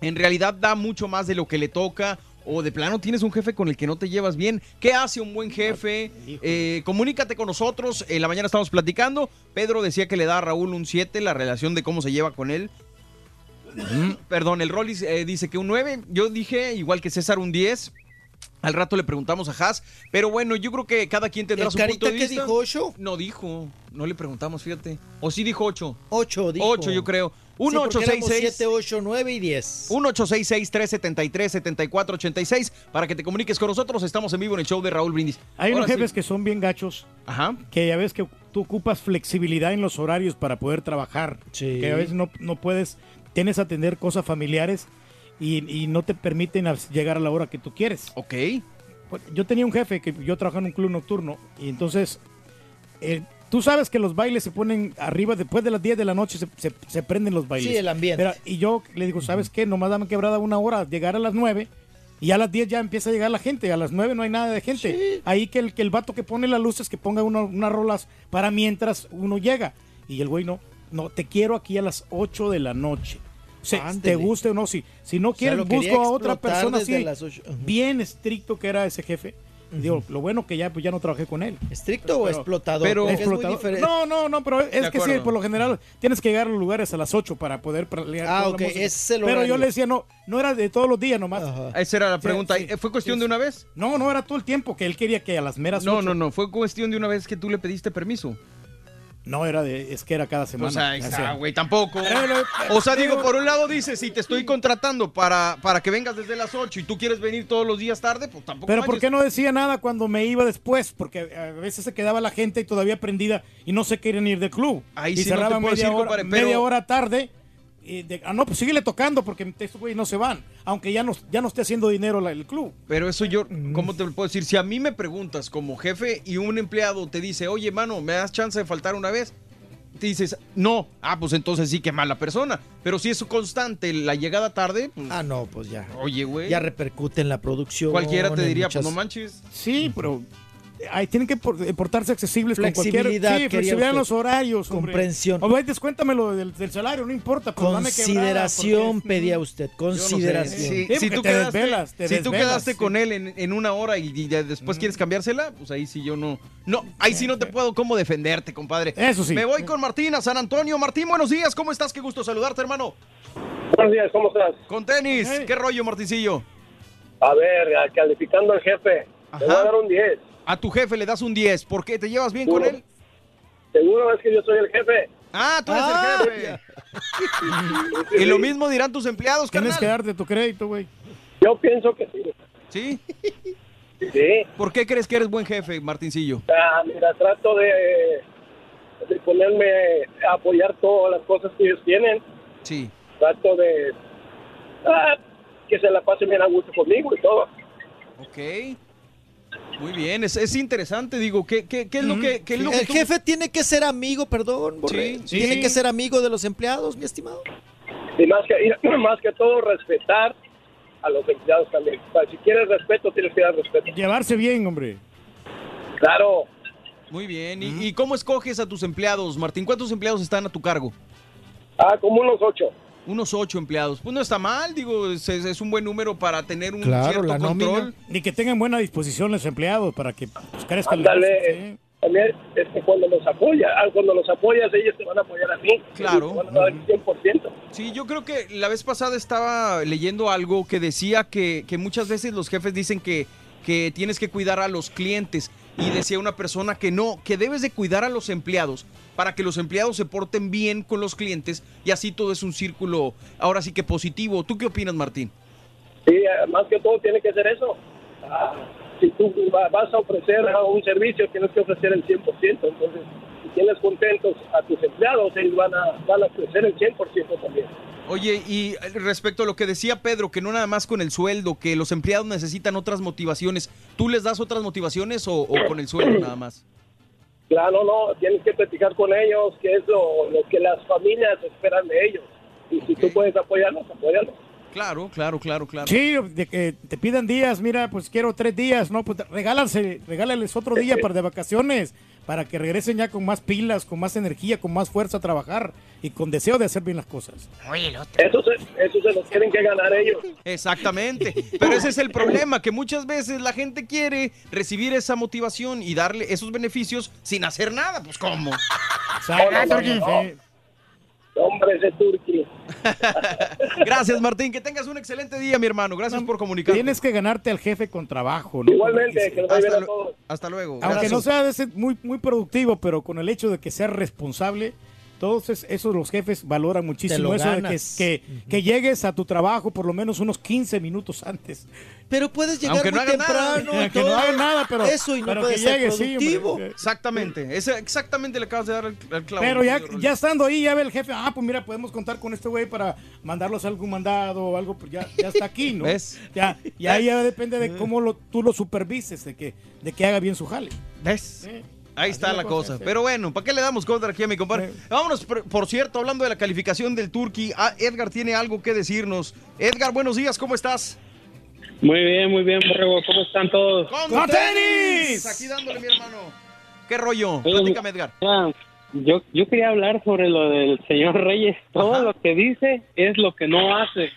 ¿En realidad da mucho más de lo que le toca? O de plano tienes un jefe con el que no te llevas bien. ¿Qué hace un buen jefe? Eh, comunícate con nosotros. En la mañana estamos platicando. Pedro decía que le da a Raúl un 7, la relación de cómo se lleva con él. Mm, Perdón, el Rollis eh, dice que un 9. Yo dije, igual que César, un 10. Al rato le preguntamos a Haas. Pero bueno, yo creo que cada quien tendrá ¿El su punto de vista. dijo, 8? No dijo. No le preguntamos, fíjate. O sí dijo 8. 8 dijo. 8, yo creo. Sí, porque éramos 1866 7, 8, 9 y 10. 1-866-373-7486 para que te comuniques con nosotros. Estamos en vivo en el show de Raúl Brindis. Hay unos sí. jefes que son bien gachos. Ajá. Que ya ves que tú ocupas flexibilidad en los horarios para poder trabajar. Sí. Que a veces no, no puedes, tienes a atender cosas familiares y, y no te permiten llegar a la hora que tú quieres. Ok. Pues, Yo tenía un jefe que yo trabajaba en un club nocturno y entonces eh, tú sabes que los bailes se ponen arriba después de las 10 de la noche se, se- se prenden los bailes. Sí, el ambiente. Pero- y yo le digo, ¿sabes qué? Nomás dame quebrada una hora, llegar a las 9 y a las 10 ya empieza a llegar la gente. A las 9 no hay nada de gente. Ahí que el, que el vato que pone las luces que ponga una- unas rolas para mientras uno llega. Y el güey no, no, te quiero aquí a las 8 de la noche. O sea, te guste o no, si, si no quieres, busco a otra persona así. las. Bien estricto que era ese jefe. Digo, lo bueno que ya, pues ya no trabajé con él. ¿Estricto o explotador? Pero, Porque es muy explotador. diferente. No, no, no, pero es De que sí, acuerdo. por lo general tienes que llegar a los lugares a las 8 para poder pelear. Ah, ok, ese es el Pero yo le decía, no, no era de todos los días nomás. Esa era la Sí, pregunta. sí. ¿Fue cuestión de una vez? No, no, era todo el tiempo que él quería que a las meras No, ocho. no, no. Fue cuestión de una vez que tú le pediste permiso. No, era de, es que era cada semana. O sea, está, güey, tampoco. O sea, digo, por un lado dices, si te estoy contratando para, para que vengas desde las 8 y tú quieres venir todos los días tarde, pues tampoco Pero ¿por manches. qué no decía nada cuando me iba después? Porque a veces se quedaba la gente todavía prendida y no se querían ir del club. Ahí y sí no te cerraban puedo media, decir, hora, compadre, pero- media hora tarde. De- ah, no, pues síguele tocando porque estos güeyes no se van. Aunque ya no, ya no esté haciendo dinero la- el club. Pero eso yo, ¿cómo te lo puedo decir? Si a mí me preguntas como jefe y un empleado te dice, oye, mano, ¿me das chance de faltar una vez? Te dices, no. Ah, pues entonces sí que mala persona. Pero si es constante la llegada tarde, pues, Ah, no, pues ya. oye, güey. Ya repercute en la producción. Cualquiera te diría, muchas- pues no manches. Sí, pero ahí tienen que eh, portarse accesibles con cualquier sí, flexibilidad en los horarios. hombre. Comprensión. O güey, descuéntamelo del, del salario, no importa. Pero dame quebrada, Consideración pedía usted. Yo no sé. Consideración. Sí, Sí, si tú te quedaste, desvelas, te si tú desvelas, quedaste sí. con él en, en una hora y, después quieres cambiársela, pues ahí sí yo no. No, ahí sí no te puedo cómo defenderte, compadre. Eso sí. Me voy con Martín a San Antonio. Martín, buenos días. ¿Cómo estás? Qué gusto saludarte, hermano. Buenos días, ¿cómo estás? Con tenis. ¿Qué rollo, Martincillo? A ver, calificando al jefe, te voy a dar un 10. A tu jefe le das un 10. ¿Por qué? ¿Te llevas bien con él? Seguro es que yo soy el jefe. Ah, tú eres el jefe. y lo mismo dirán tus empleados, Tienes carnal. que darte tu crédito, güey. Yo pienso que sí. ¿Sí? Sí. ¿Por qué crees que eres buen jefe, Martincillo? Ah, mira, trato de, de ponerme a apoyar todas las cosas que ellos tienen. Sí. Trato de ah, que se la pasen bien a gusto conmigo y todo. Ok. Muy bien, es, es interesante, digo, ¿qué, qué, qué es lo que, qué es lo que el tú- jefe tiene que ser amigo, perdón, Borré. Sí, sí. Tiene que ser amigo de los empleados, mi estimado. Y más que, y más que todo, respetar a los empleados también. O sea, si quieres respeto, tienes que dar respeto. Llevarse bien, hombre. Claro. Muy bien, ¿Y, y cómo escoges a tus empleados, Martín? ¿Cuántos empleados están a tu cargo? Ah, como unos ocho. Unos ocho empleados. Pues no está mal, digo, es, un buen número para tener un Claro, cierto la control. nómina. Ni que tengan buena disposición los empleados para que pues, crezca el Ándale. negocio, sí. También es que cuando los apoya, ah, cuando los apoyas, ellos te van a apoyar a mí. Claro. Te van a dar el 100%. Sí, yo creo que la vez pasada estaba leyendo algo que decía que, que muchas veces los jefes dicen que, que tienes que cuidar a los clientes y decía una persona que no, que debes de cuidar a los empleados para que los empleados se porten bien con los clientes y así todo es un círculo, ahora sí que positivo. ¿Tú qué opinas, Martín? Sí, más que todo tiene que ser eso. Ah, si tú va- vas a ofrecer a un servicio, tienes que ofrecer el 100%. Entonces, si tienes contentos a tus empleados, ellos van a, van a ofrecer el 100% también. Oye, y respecto a lo que decía Pedro, que no nada más con el sueldo, que los empleados necesitan otras motivaciones, ¿tú les das otras motivaciones o, o con el sueldo nada más? Claro, no, tienes que platicar con ellos, qué es lo, lo que las familias esperan de ellos. Y si tú puedes apoyarlos, apoyarlos. Claro, claro, claro, claro. Sí, de que te pidan días, mira, pues quiero tres días, ¿no? Pues regálanse, regálales otro día para de vacaciones, para que regresen ya con más pilas, con más energía, con más fuerza a trabajar y con deseo de hacer bien las cosas. Oye, el otro. Eso se, eso se lo tienen que ganar ellos. Exactamente. Pero ese es el problema, que muchas veces la gente quiere recibir esa motivación y darle esos beneficios sin hacer nada. Pues ¿cómo? Hombre, ese turqui. Gracias, Martín. Que tengas un excelente día, mi hermano. Gracias por comunicar. Tienes que ganarte al jefe con trabajo, ¿no? Igualmente, que Hasta, a todos. hasta luego. Aunque Gracias. no sea a veces muy, muy productivo, pero con el hecho de que sea responsable, todos es- esos los jefes valoran muchísimo eso de que, que, que llegues a tu trabajo por lo menos unos 15 minutos antes. Pero puedes llegar Aunque muy no haga nada. temprano. y Que no todo. haga nada, pero- Eso y no pero puedes que ser llegue, sí, hombre. productivo. Exactamente. Ese, exactamente le acabas de dar el, el clavo. Pero ya, ya estando ahí, ya ve el jefe, ah, pues mira, podemos contar con este güey para mandarlos a algún mandado o algo, pues ya, ya está aquí, ¿no? ¿Ves? Ya, y ahí ya depende de cómo lo, tú lo supervises, de que, de que haga bien su jale. ¿Ves? Ahí está es la cosa. sí. Pero bueno, ¿para qué le damos contra aquí a mi compadre? Vámonos, por, por cierto, hablando de la calificación del Turkey, ah, Edgar tiene algo que decirnos. Edgar, buenos días, ¿cómo estás? Muy bien, muy bien, Borrego. ¿Cómo están todos? ¡Con, tenis! Aquí dándole, mi hermano. ¿Qué rollo? Oye, Platícame, Edgar. yo, yo quería hablar sobre lo del señor Reyes. Todo lo que dice es lo que no hace.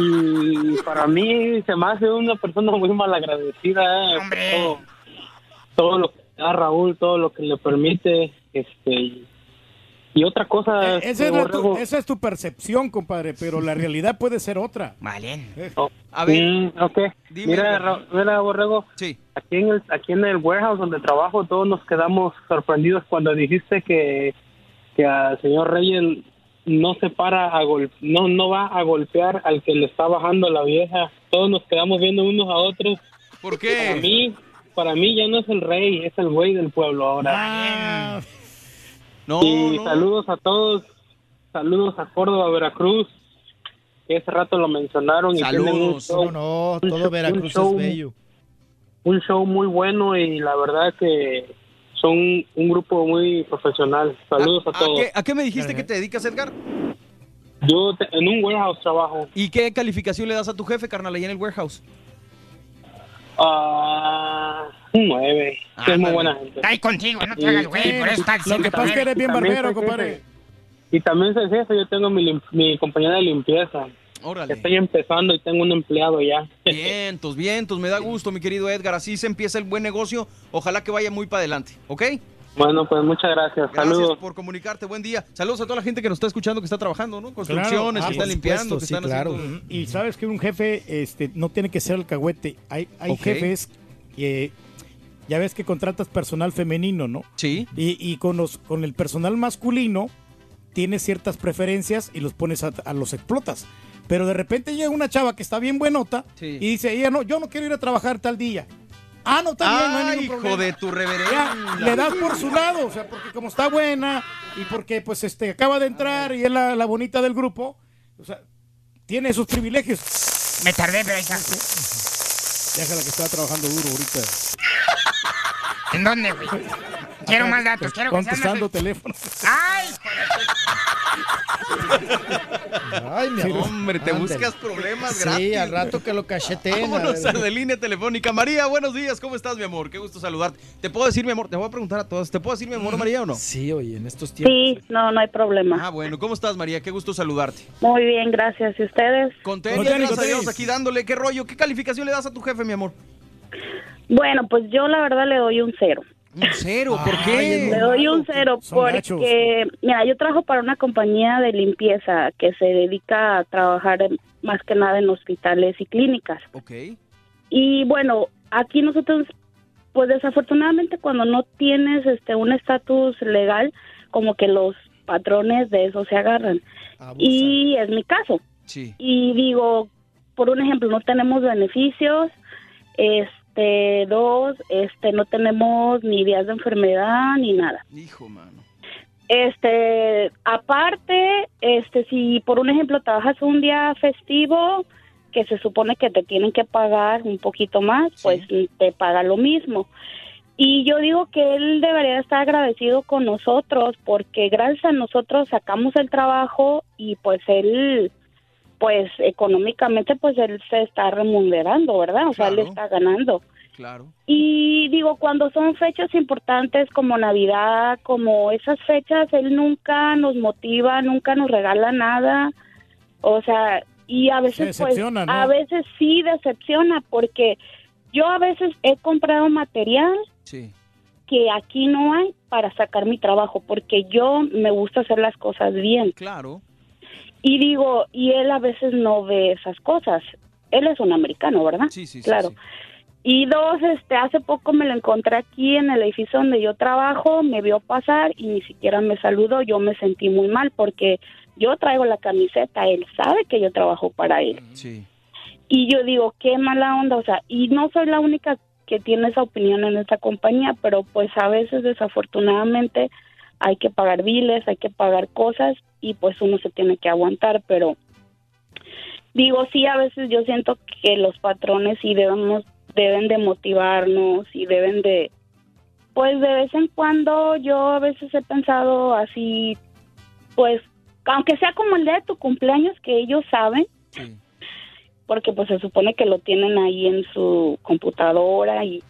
Y para mí se me hace una persona muy malagradecida. eh, por Todo, todo lo que da Raúl, todo lo que le permite. este Y, y otra cosa. Eh, Esa es, tu- esa es tu percepción, compadre, pero la realidad puede ser otra. Vale. A ver, Mm, ok. dime, Mira. Ra- mira, Borrego. Sí. Aquí en, el, aquí en el warehouse donde trabajo, todos nos quedamos sorprendidos cuando dijiste que, que al señor Reyes no se para a gol no no va a golpear al que le está bajando la vieja. Todos nos quedamos viendo unos a otros. ¿Por qué? Para mí, para mí ya no es el rey, es el güey del pueblo ahora. Ah, No, y no. saludos a todos, saludos a Córdoba, Veracruz. Que ese rato lo mencionaron y tienen un Saludos. show, No, no, un todo show- Veracruz es bello. un show muy bueno y la verdad que son un grupo muy profesional. Saludos a, ¿A todos. qué, a qué me dijiste que te dedicas, Edgar? Yo te- en un warehouse trabajo. ¿Y qué calificación le das a tu jefe, carnal, ahí en el warehouse? Ah, un nueve. que es muy buena gente. Está ahí contigo, no te hagas güey, por eso está Lo que pasa es que eres bien barbero, compadre. Y también soy jefe, yo tengo mi, mi compañía de limpieza. Órale. Estoy empezando y tengo un empleado ya. Vientos, vientos, me da gusto, mi querido Edgar. Así se empieza el buen negocio. Ojalá que vaya muy para adelante, ¿ok? Bueno, pues muchas gracias. Gracias Saludos. por comunicarte. Buen día. Saludos a toda la gente que nos está escuchando, que está trabajando, ¿no? Claro, Construcciones, ah, que están por limpiando, que supuesto, están sí, claro. haciendo... Y sabes que un jefe este, no tiene que ser alcahuete. Hay, hay Ok. jefes que ya ves que contratas personal femenino, ¿no? Sí. Y, y con, los, con el personal masculino tienes ciertas preferencias y los pones a, a los explotas. Pero de repente llega una chava que está bien buenota Sí. y dice, ella no, yo no quiero ir a trabajar tal día. Ah, no, está bien, no hay ¡Ay, ningún hijo problema. de tu Ya, reverenda! le das por su lado, o sea, porque como está buena y porque pues este acaba de entrar y es la, la bonita del grupo, o sea, tiene esos privilegios. Me tardé, pero ahí está. Déjala que está trabajando duro ahorita. ¿En dónde, güey? Quiero más datos, quiero que. Contestando teléfono. ¡Ay, Ay, mi amor. Hombre, te Ándale. buscas problemas Sí, gratis. al rato que lo cacheteen. a Vámonos ver. a la línea telefónica. María, buenos días. ¿Cómo estás, mi amor? Qué gusto saludarte. ¿Te puedo decir, mi amor? Te voy a preguntar a todos. ¿Te puedo decir, mi amor, María, o no? Sí, oye, en estos tiempos. Sí, no, no hay problema. Ah, bueno. ¿Cómo estás, María? Qué gusto saludarte. Muy bien, gracias. ¿Y ustedes? Con tenis, Con tenis, gracias a Dios, aquí dándole. ¿Qué rollo? ¿Qué calificación le das a tu jefe, mi amor? Bueno, pues yo la verdad le doy un cero. Un cero, ¿por Ay, qué? Le doy un cero porque, mira, yo trabajo para una compañía de limpieza que se dedica a trabajar en- más que nada en hospitales y clínicas. Ok. Y bueno, aquí nosotros, pues desafortunadamente cuando no tienes este un estatus legal, como que los patrones de eso se agarran. Y es mi caso. Sí. Y digo, por un ejemplo, no tenemos beneficios, este, dos, este, no tenemos ni días de enfermedad ni nada. Hijo, mano. Este, aparte, este, si por un ejemplo trabajas un día festivo, que se supone que te tienen que pagar un poquito más, pues te paga lo mismo. Y yo digo que él debería estar agradecido con nosotros porque gracias a nosotros sacamos el trabajo y pues él, pues económicamente, pues él se está remunerando, ¿verdad? O sea, él está ganando. Claro. Y digo, cuando son fechas importantes como Navidad, como esas fechas, él nunca nos motiva, nunca nos regala nada. O sea, y a veces pues ¿no? a veces sí decepciona porque yo a veces he comprado material Sí. que aquí no hay para sacar mi trabajo porque yo me gusta hacer las cosas bien. Claro. Y digo, y él a veces no ve esas cosas. Él es un americano, ¿verdad? Sí, sí, sí, Claro. Y dos, este, hace poco me lo encontré aquí en el edificio donde yo trabajo, me vio pasar y ni siquiera me saludó. Yo me sentí muy mal porque yo traigo la camiseta, él sabe que yo trabajo para él. Sí. Y yo digo, qué mala onda, o sea, y no soy la única que tiene esa opinión en esta compañía, pero pues a veces desafortunadamente hay que pagar biles, hay que pagar cosas y pues uno se tiene que aguantar, pero digo, sí, a veces yo siento que los patrones sí debemos, deben de motivarnos y deben de, pues de vez en cuando yo a veces he pensado así, pues, aunque sea como el día de tu cumpleaños que ellos saben, porque pues se supone que lo tienen ahí en su computadora y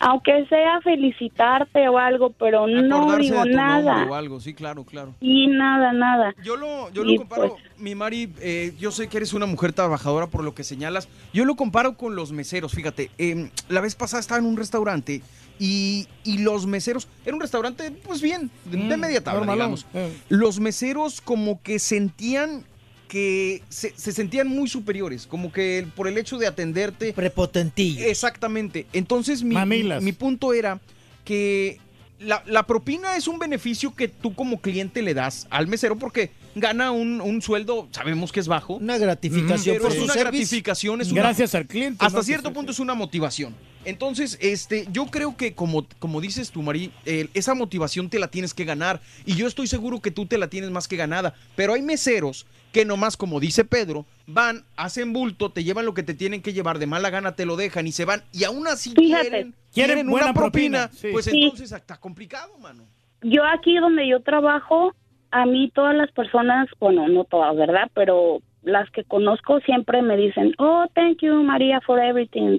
aunque sea felicitarte o algo, pero no digo de tu nada. o algo, sí, claro, claro. Y nada, nada. Yo lo, yo lo Y, comparo, pues, mi Mari, eh, yo sé que eres una mujer trabajadora por lo que señalas. Yo lo comparo con los meseros, fíjate. eh, la vez pasada estaba en un restaurante y, y los meseros, era un restaurante, pues bien, de, de Mm, media tabla, digamos. eh. Los meseros como que sentían que se, se sentían muy superiores, como que por el hecho de atenderte. Prepotentillo. Exactamente. Entonces mi, mi punto era que la, la propina es un beneficio que tú como cliente le das al mesero porque gana un, un sueldo, sabemos que es bajo. Una gratificación Pero por es su una service. gratificación, es una- Gracias al cliente. hasta ¿no? cierto punto es una motivación. Entonces, este, yo creo que como, como dices tú, Mari, eh, esa motivación te la tienes que ganar. Y yo estoy seguro que tú te la tienes más que ganada. Pero hay meseros que nomás, como dice Pedro, van, hacen bulto, te llevan lo que te tienen que llevar, de mala gana te lo dejan y se van. Y aún así Fíjate. quieren, Quieren quieren buena una propina. propina, sí. Pues Sí. entonces está complicado, mano. Yo aquí donde yo trabajo, a mí todas las personas, bueno, no todas, ¿verdad? Pero las que conozco siempre me dicen, oh, thank you, María, for everything,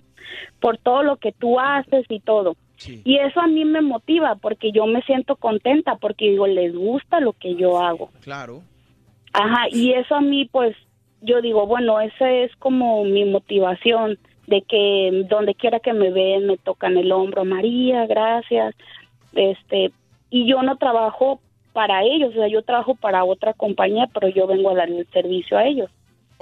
por todo lo que tú haces y todo. Y eso a mí me motiva porque yo me siento contenta porque digo, les gusta lo que yo hago. Claro. Ajá, y eso a mí, pues, yo digo, bueno, ese es como mi motivación de que donde quiera que me ven me tocan el hombro, María, gracias, este, y yo no trabajo para ellos, o sea, yo trabajo para otra compañía, pero yo vengo a darle el servicio a ellos.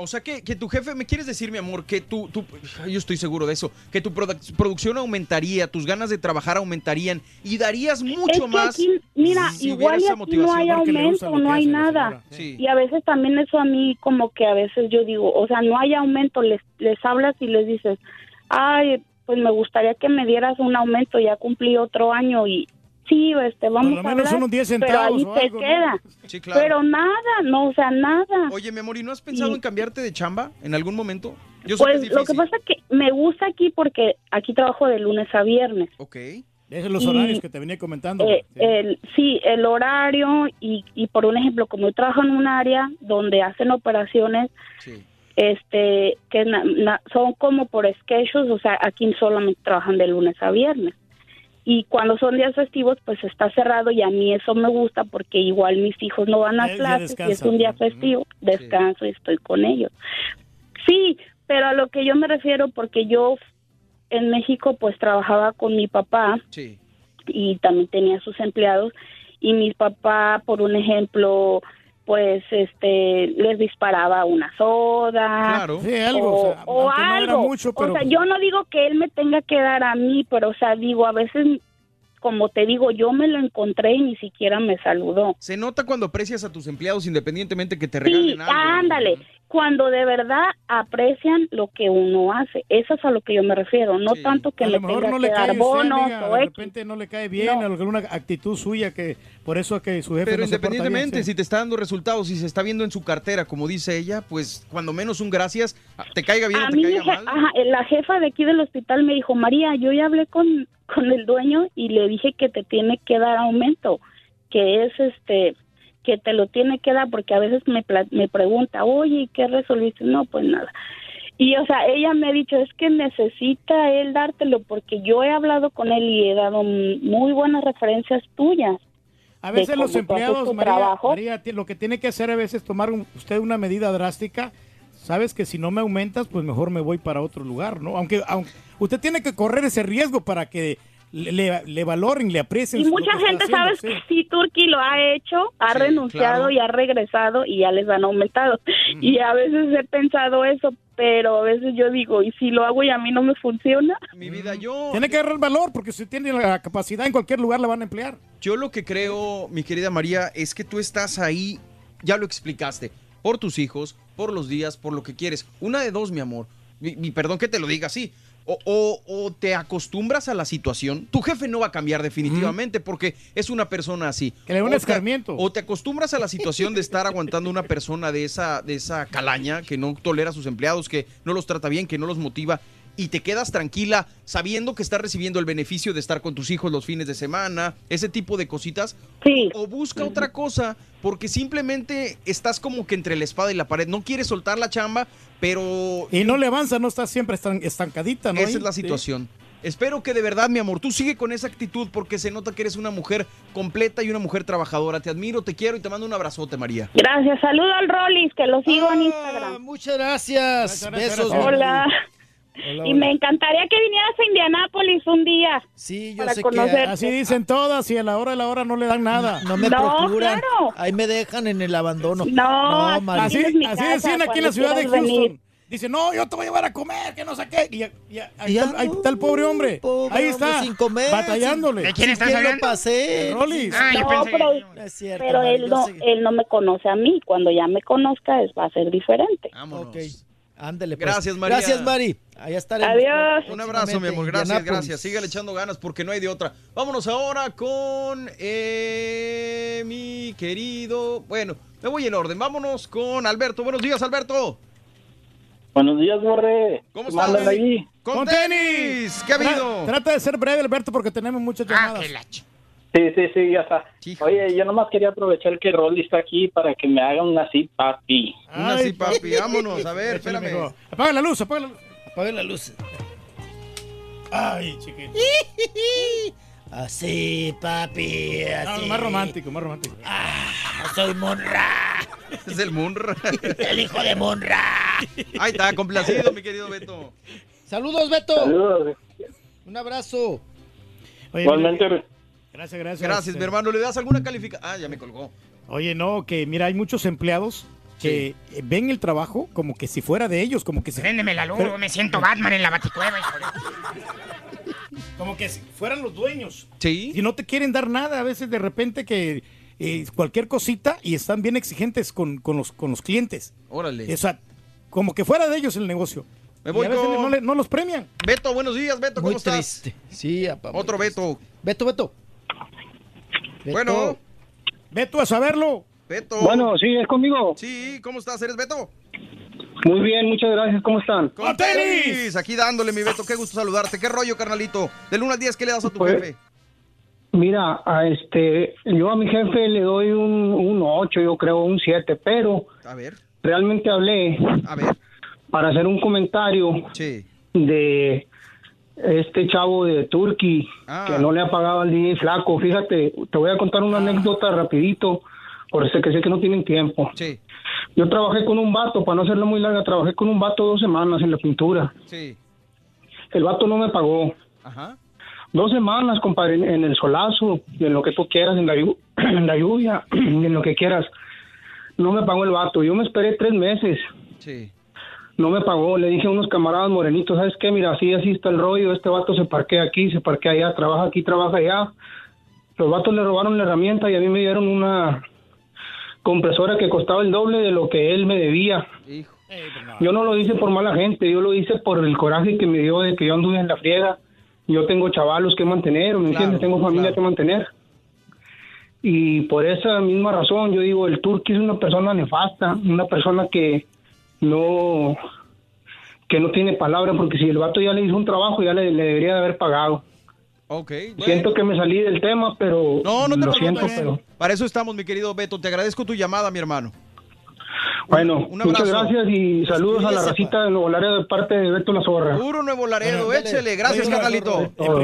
O sea que, que tu jefe, ¿me quieres decir, mi amor, que tú, tú, yo estoy seguro de eso, que tu produc- producción aumentaría, tus ganas de trabajar aumentarían y darías mucho es que más? aquí, mira, si igual esa aquí no hay aumento, no hay nada. Sí. Y a veces también eso a mí como que a veces yo digo, o sea, no hay aumento, les, les hablas y les dices, ay, pues me gustaría que me dieras un aumento, ya cumplí otro año y sí, este, vamos lo a menos hablar, unos 10 pero centavos ahí o algo, ¿no? queda. Sí, claro. Pero nada, no, o sea, nada. Oye, mi amor, ¿y no has pensado Y- en cambiarte de chamba en algún momento? Yo sé Pues que es lo que pasa es que me gusta aquí porque aquí trabajo de lunes a viernes. Ok. Esos son los Y- horarios que te venía comentando. Eh, el, sí, el horario y, y por un ejemplo, como yo trabajo en un área donde hacen operaciones, este, que na- na- son como por schedules, o sea, aquí solamente trabajan de lunes a viernes. Y cuando son días festivos, pues está cerrado y a mí eso me gusta porque igual mis hijos no van a clases y es un día festivo, descanso y estoy con ellos. Sí, pero a lo que yo me refiero, porque yo en México pues trabajaba con mi papá Sí. y también tenía sus empleados y mi papá, por un ejemplo, pues este les disparaba una soda Claro. Sí, algo, o, o sea, o aunque no era algo. mucho, pero- O sea, yo no digo que él me tenga que dar a mí, pero o sea, digo, a veces como te digo, yo me lo encontré y ni siquiera me saludó. Se nota cuando aprecias a tus empleados independientemente que te Sí, regalen algo. ándale. Cuando de verdad aprecian lo que uno hace. Eso es a lo que yo me refiero. No tanto que a lo mejor tenga no que le cae dar a usted, bonos amiga, o de repente no le cae bien, alguna actitud suya que por eso es que su jefe Pero no bien, independientemente, sí. si te está dando resultados y se está viendo en su cartera, como dice ella, pues cuando menos un gracias, te caiga bien o A te mí, caiga mal. ajá, la jefa de aquí del hospital me dijo, María, yo ya hablé con, con el dueño y le dije que te tiene que dar aumento, que es este, que te lo tiene que dar, porque a veces me, pregunta, oye, ¿y qué resolviste? No, pues nada. Y, o sea, ella me ha dicho, es que necesita él dártelo porque yo he hablado con él y he dado muy buenas referencias tuyas. A veces los empleados, María, trabajo. María, lo que tiene que hacer a veces es tomar un- usted una medida drástica. Sabes que si no me aumentas, pues mejor me voy para otro lugar, ¿no? Aunque, aunque usted tiene que correr ese riesgo para que le, le- le valoren, le aprecien. Y mucha gente, haciendo, ¿sabes? sí. que Sí, Turki lo ha hecho, ha Sí, renunciado claro. y ha regresado y ya les han aumentado. Y a veces he pensado eso, pero a veces yo digo, ¿y si lo hago y a mí no me funciona? Mi vida, yo... Tiene que agarrar valor porque si tiene la capacidad en cualquier lugar la van a emplear. Yo lo que creo, mi querida María, es que tú estás ahí, ya lo explicaste, por tus hijos, por los días, por lo que quieres. Una de dos, mi amor. Mi, mi- perdón que te lo diga así. O, o- o te acostumbras a la situación. Tu jefe no va a cambiar definitivamente porque es una persona así. Que le un O te- escarmiento. O te acostumbras a la situación de estar aguantando una persona de esa, de esa calaña que no tolera a sus empleados, que no los trata bien, que no los motiva. Y te quedas tranquila sabiendo que estás recibiendo el beneficio de estar con tus hijos los fines de semana, ese tipo de cositas. O busca otra cosa, porque simplemente estás como que entre la espada y la pared. No quieres soltar la chamba, pero Y no le avanza, no está siempre estan- estancadita, ¿no? esa es la sí. situación. Espero que de verdad, mi amor, tú sigue con esa actitud porque se nota que eres una mujer completa y una mujer trabajadora. Te admiro, te quiero y te mando un abrazote, María. Gracias, saludo al Rollis, que lo sigo en Instagram. Muchas gracias. Besos. Hola. Hola, Y hola. me encantaría que vinieras a Indianápolis un día. Sí, para conocerte. Así dicen todas y a la hora de la hora no le dan nada. No me No, procuran. claro. Ahí me dejan en el abandono. No, Mari. Así, así decían aquí en la ciudad de Houston. venir. Dice, no, yo te voy a llevar a comer, que no sé qué. Y, y- ahí, Ya está, ahí está el pobre hombre. Pobre ahí hombre, está. sin comer, Batallándole. ¿De quién estás ¿Quién lo hablando? pasé? Rollis. no, pero, es cierto, pero él, yo no, sé. él no me conoce a mí. Cuando ya me conozca, es, va a ser diferente. Ok. Ándele, pues. Gracias, María. Gracias, Mari. Allá estaremos. Adiós. Un abrazo, mi amor. Gracias, gracias. Sígale echando ganas porque no hay de otra. Vámonos ahora con eh, mi querido. Bueno, me voy en orden. Vámonos con Alberto. Buenos días, Alberto. Buenos días, Borre. ¿Cómo ¿Cómo estás? ahí? Con tenis. ¿Qué ha habido? Tra- Trata de ser breve, Alberto, porque tenemos muchas Ah, llamadas. Sí, sí, sí, ya está. Oye, yo nomás quería aprovechar que Rolly está aquí para que me haga una así, papi. Una sí, papi. Vámonos. A ver, espérame. Apaga la luz, apaga la luz. Apaga la luz. Ay, chiquito. Así, papi. No, Así. más romántico, más romántico. soy Monra. Es el Munra. El hijo de Monra. Ahí está, complacido, mi querido Beto. Saludos, Beto. Saludos. Un abrazo. Oye, Igualmente. Gracias, gracias. Gracias, mi hermano. ¿Le das alguna calificación? Ah, ya me colgó. Oye, no, que mira, hay muchos empleados que ven el trabajo como que si fuera de ellos, como que si, Préndeme la luz, Pero- me siento Batman en la baticueva, hijo de- como que si fueran los dueños. Sí. Y no te quieren dar nada, a veces de repente que eh, cualquier cosita y están bien exigentes con, con los, con los clientes. Órale. O sea, como que fuera de ellos el negocio. Me Y voy a veces con- no, le- no los premian. Beto, buenos días, Beto. Muy ¿Cómo estás? triste. Sí, muy Otro triste. Beto. Beto, Beto. Beto. Bueno. Beto, a saberlo. Beto. Bueno, sí, es conmigo. Sí, ¿cómo estás? ¿Eres Beto? Muy bien, muchas gracias. ¿Cómo están? Con tenis. Aquí dándole, mi Beto. Qué gusto saludarte. ¿Qué rollo, carnalito? Del 1 al 10, ¿qué le das a tu Pues, jefe? Mira, a este, yo a mi jefe le doy un, un 8, yo creo, un 7, pero A ver. realmente hablé A ver. para hacer un comentario Sí. de este chavo de Turkey Ah. que no le ha pagado al DJ Flaco. Fíjate, te voy a contar una anécdota rapidito, por eso que sé que no tienen tiempo. Sí. Yo trabajé con un vato, para no hacerlo muy larga, trabajé con un vato dos semanas en la pintura. Sí. El vato no me pagó. Ajá. Dos semanas, compadre, en, en el solazo, en lo que tú quieras, en la, en la lluvia, en lo que quieras. No me pagó el vato. Yo me esperé tres meses. Sí. No me pagó. Le dije a unos camaradas morenitos, ¿sabes qué? Mira, así, así está el rollo. Este vato se parquea aquí, se parquea allá, trabaja aquí, trabaja allá. Los vatos le robaron la herramienta y a mí me dieron una compresora que costaba el doble de lo que él me debía. Hijo. Yo no lo hice por mala gente, yo lo hice por el coraje que me dio de que yo anduve en la friega. Yo tengo chavalos que mantener, ¿me entiendes? Tengo familia que mantener. Y por esa misma razón, yo digo, el Turqui es una persona nefasta, una persona que no que no tiene palabra, porque si el vato ya le hizo un trabajo, ya le, le debería de haber pagado. Ok. Siento que me salí del tema, pero No, no te lo preocupes. siento, pero... Para eso estamos, mi querido Beto. Te agradezco tu llamada, mi hermano. Bueno, Un muchas gracias y saludos a la racita de Nuevo Laredo de parte de Beto La Zorra. Puro Nuevo Laredo, Bueno, échele. Gracias. En primer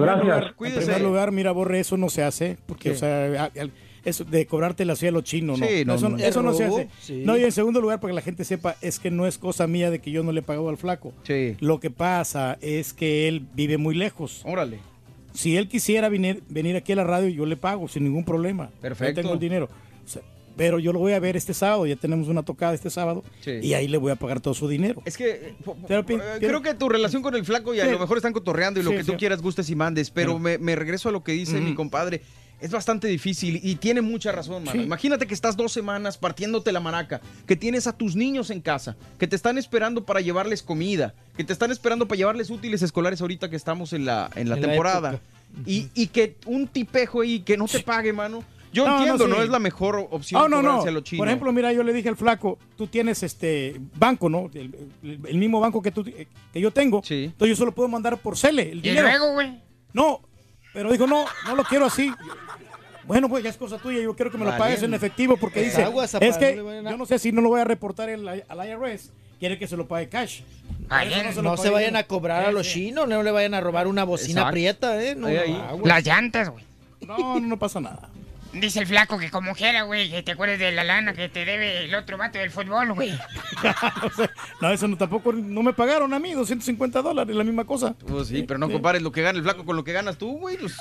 gracias. lugar, en primer lugar, mira, Borre, eso no se hace, porque, ¿Qué? o sea, al- eso de cobrarte así a lo chino, no. Sí, no, eso no, no. eso no se hace. Sí. No, y en segundo lugar, para que la gente sepa, es que no es cosa mía de que yo no le he pagado al flaco. Sí. Lo que pasa es que él vive muy lejos. Órale. Si él quisiera venir, venir aquí a la radio, yo le pago sin ningún problema. Perfecto. Yo tengo el dinero. O sea, pero yo lo voy a ver este sábado, ya tenemos una tocada este sábado, Sí. y ahí le voy a pagar todo su dinero. Es que eh, Pero creo que tu relación con el flaco y a Sí. lo mejor están cotorreando y lo Sí, que tú sí. quieras gustes y mandes, pero Sí. me, me regreso a lo que dice mi compadre. Es bastante difícil y tiene mucha razón, mano. Sí. Imagínate que estás dos semanas partiéndote la maraca, que tienes a tus niños en casa, que te están esperando para llevarles comida, que te están esperando para llevarles útiles escolares ahorita que estamos en la, en la En temporada. y, y que un tipejo ahí que no te pague, mano. Yo No, entiendo, no, sí. es la mejor opción Ah, no, no. a lo chino. Por ejemplo, mira, yo le dije al flaco, tú tienes este banco, ¿no? El, el- el mismo banco que, tú, que yo tengo. Sí. Entonces yo solo puedo mandar por Cele el Y dinero. luego, güey. No, pero dijo, no, no lo quiero así. Bueno, pues ya es cosa tuya, yo quiero que me lo pagues en efectivo porque dice, agua, es que no yo no sé si no lo voy a reportar el- al IRS, quiere que se lo pague cash. Ay, no se vayan a cobrar a los Sí, chinos, no le vayan a robar una bocina Exacto. prieta, ¿eh? No. Las llantas, güey. No, no pasa nada. Dice el flaco que como quiera, güey, que te acuerdes de la lana que te debe el otro vato del fútbol, güey. no, sé, no, eso no tampoco, no me pagaron a mí, 250 dólares, la misma cosa. Pues sí, pero no compares lo que gana el flaco con lo que ganas tú, güey. pues.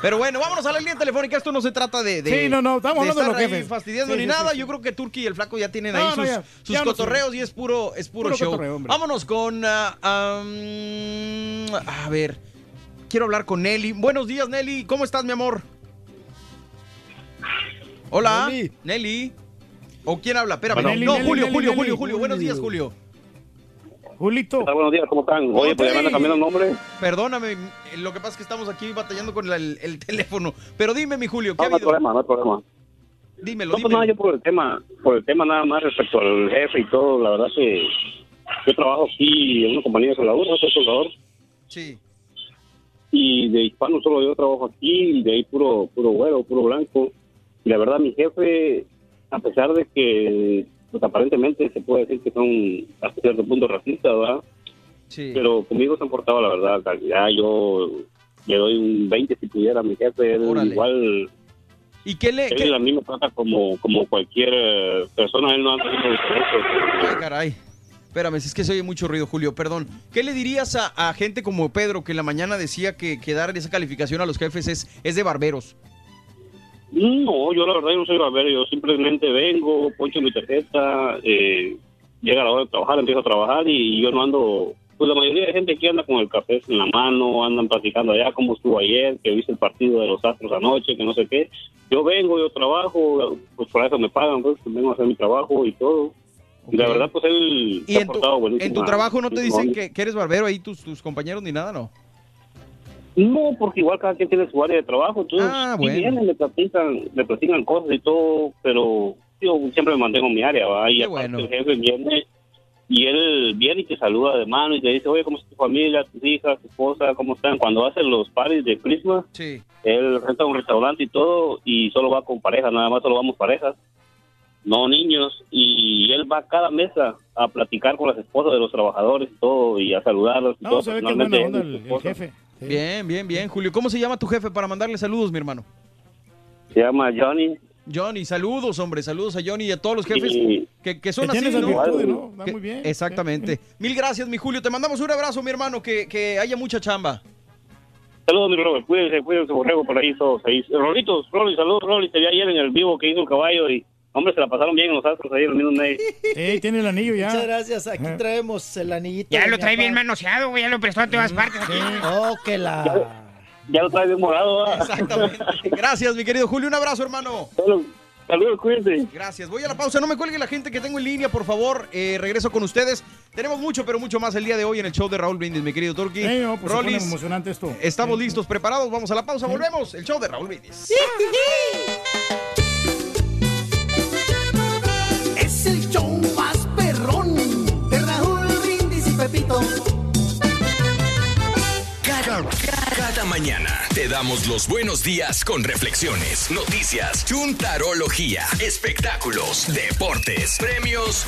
Pero bueno, vámonos a la línea telefónica. Esto no se trata de. de Sí, no, no, estamos hablando de estar los jefes. fastidiando Sí, ni sí, nada. sí, Yo creo que Turki y el flaco ya tienen No, ahí no, sus, ya, sus ya cotorreos y es puro, es puro, Puro show. cotorreo, vámonos con. ah, a ver. Quiero hablar con Nelly. Buenos días, Nelly. ¿Cómo estás, mi amor? Hola, Nelly. Nelly. ¿O quién habla? Espérame. Bueno, no, Nelly, Julio, Nelly, Julio. Julio, Julio. Buenos días, Julio. Julito. ¿Qué tal? Buenos días, ¿cómo están? Oye, pues ya me cambiando el nombre. Perdóname, lo que pasa es que estamos aquí batallando con el, el teléfono. Pero dime, mi Julio, ¿qué No, ha no hay habido? problema, no hay problema. Dímelo, No, pues dímelo. nada, yo por el tema, por el tema nada más respecto al jefe y todo, la verdad que yo trabajo aquí en una compañía de soldadura, soy soldador, Sí. y de hispano solo yo trabajo aquí, y de ahí puro, puro güero, puro blanco. Y la verdad, mi jefe, a pesar de que, pues aparentemente se puede decir que son hasta cierto punto racistas, ¿verdad? Sí. Pero conmigo se han portado, la verdad, calidad. Yo le doy un 20 si pudiera a mi jefe, él Órale. igual ¿Y qué le.? Él qué- a mí me trata como, como cualquier eh, persona, él no diferencias. Ay, caray. Espérame, es que se oye mucho ruido, Julio, perdón. ¿Qué le dirías a, a gente como Pedro que en la mañana decía que, que dar esa calificación a los jefes es, es de barberos? No, yo la verdad yo no soy barbero, yo simplemente vengo, poncho mi tarjeta, eh, llega la hora de trabajar, empiezo a trabajar y yo no ando, pues la mayoría de gente aquí anda con el café en la mano, andan platicando allá cómo estuvo ayer, que viste el partido de los Astros anoche, que no sé qué. Yo vengo, yo trabajo, pues por eso me pagan, pues vengo a hacer mi trabajo y todo. Y la verdad, pues él ¿Y se ha en tu, portado buenísimo. en tu trabajo no te dicen que, que eres barbero ahí tus, tus compañeros ni nada, no? No, porque igual cada quien tiene su área de trabajo, entonces Ah, bueno. vienen, me platican, me platican cosas y todo, pero yo siempre me mantengo en mi área, ¿va? Y Qué aparte bueno. el jefe viene y él viene y te saluda de mano y te dice, oye, ¿cómo está tu familia, tus hijas, tu esposa, cómo están? Cuando hacen los parties de Christmas, Sí. él renta un restaurante y todo y solo va con parejas, nada más solo vamos parejas, no niños, y él va a cada mesa a platicar con las esposas de los trabajadores y todo y a saludarlos y No, todo. se ve que buena onda el, jefe. Sí. Bien, bien, bien, Julio. ¿Cómo se llama tu jefe para mandarle saludos, mi hermano? Se llama Johnny. Johnny, saludos, hombre, saludos a Johnny y a todos los jefes Y- que, que son Que así, ¿no? virtudes, ¿no? Va Que- muy bien. Exactamente. Mil gracias, mi Julio. Te mandamos un abrazo, mi hermano, que, que haya mucha chamba. Saludos, mi Robert. Cuídense, cuídense, borrego, por ahí todos. Ahí. Rolitos, Rolly, saludos, Rolly. Te vi ayer en el vivo que hizo el caballo y, hombre, se la pasaron bien en los astros ahí en el mismo medio. Sí, tiene el anillo ya. Muchas gracias. Aquí traemos el anillito. Ya lo trae bien manoseado, güey. Ya lo prestó a todas partes. aquí. Oh, que la. Ya lo trae bien morado, ¿verdad? Exactamente. Gracias, mi querido Julio. Un abrazo, hermano. Saludos, saludos, cuídense. Gracias. Voy a la pausa. No me cuelgue la gente que tengo en línea, por favor. Eh, regreso con ustedes. Tenemos mucho, pero mucho más el día de hoy en el show de Raúl Brindis, mi querido Turki. Sí, no, pues se pone Rollis, emocionante esto. estamos listos, preparados. Vamos a la pausa. Volvemos. El show de Raúl Brindis. Es el show más perrón de Raúl Brindis y Pepito. Cada, mañana te damos los buenos días con reflexiones, noticias, chuntarología, espectáculos, deportes, premios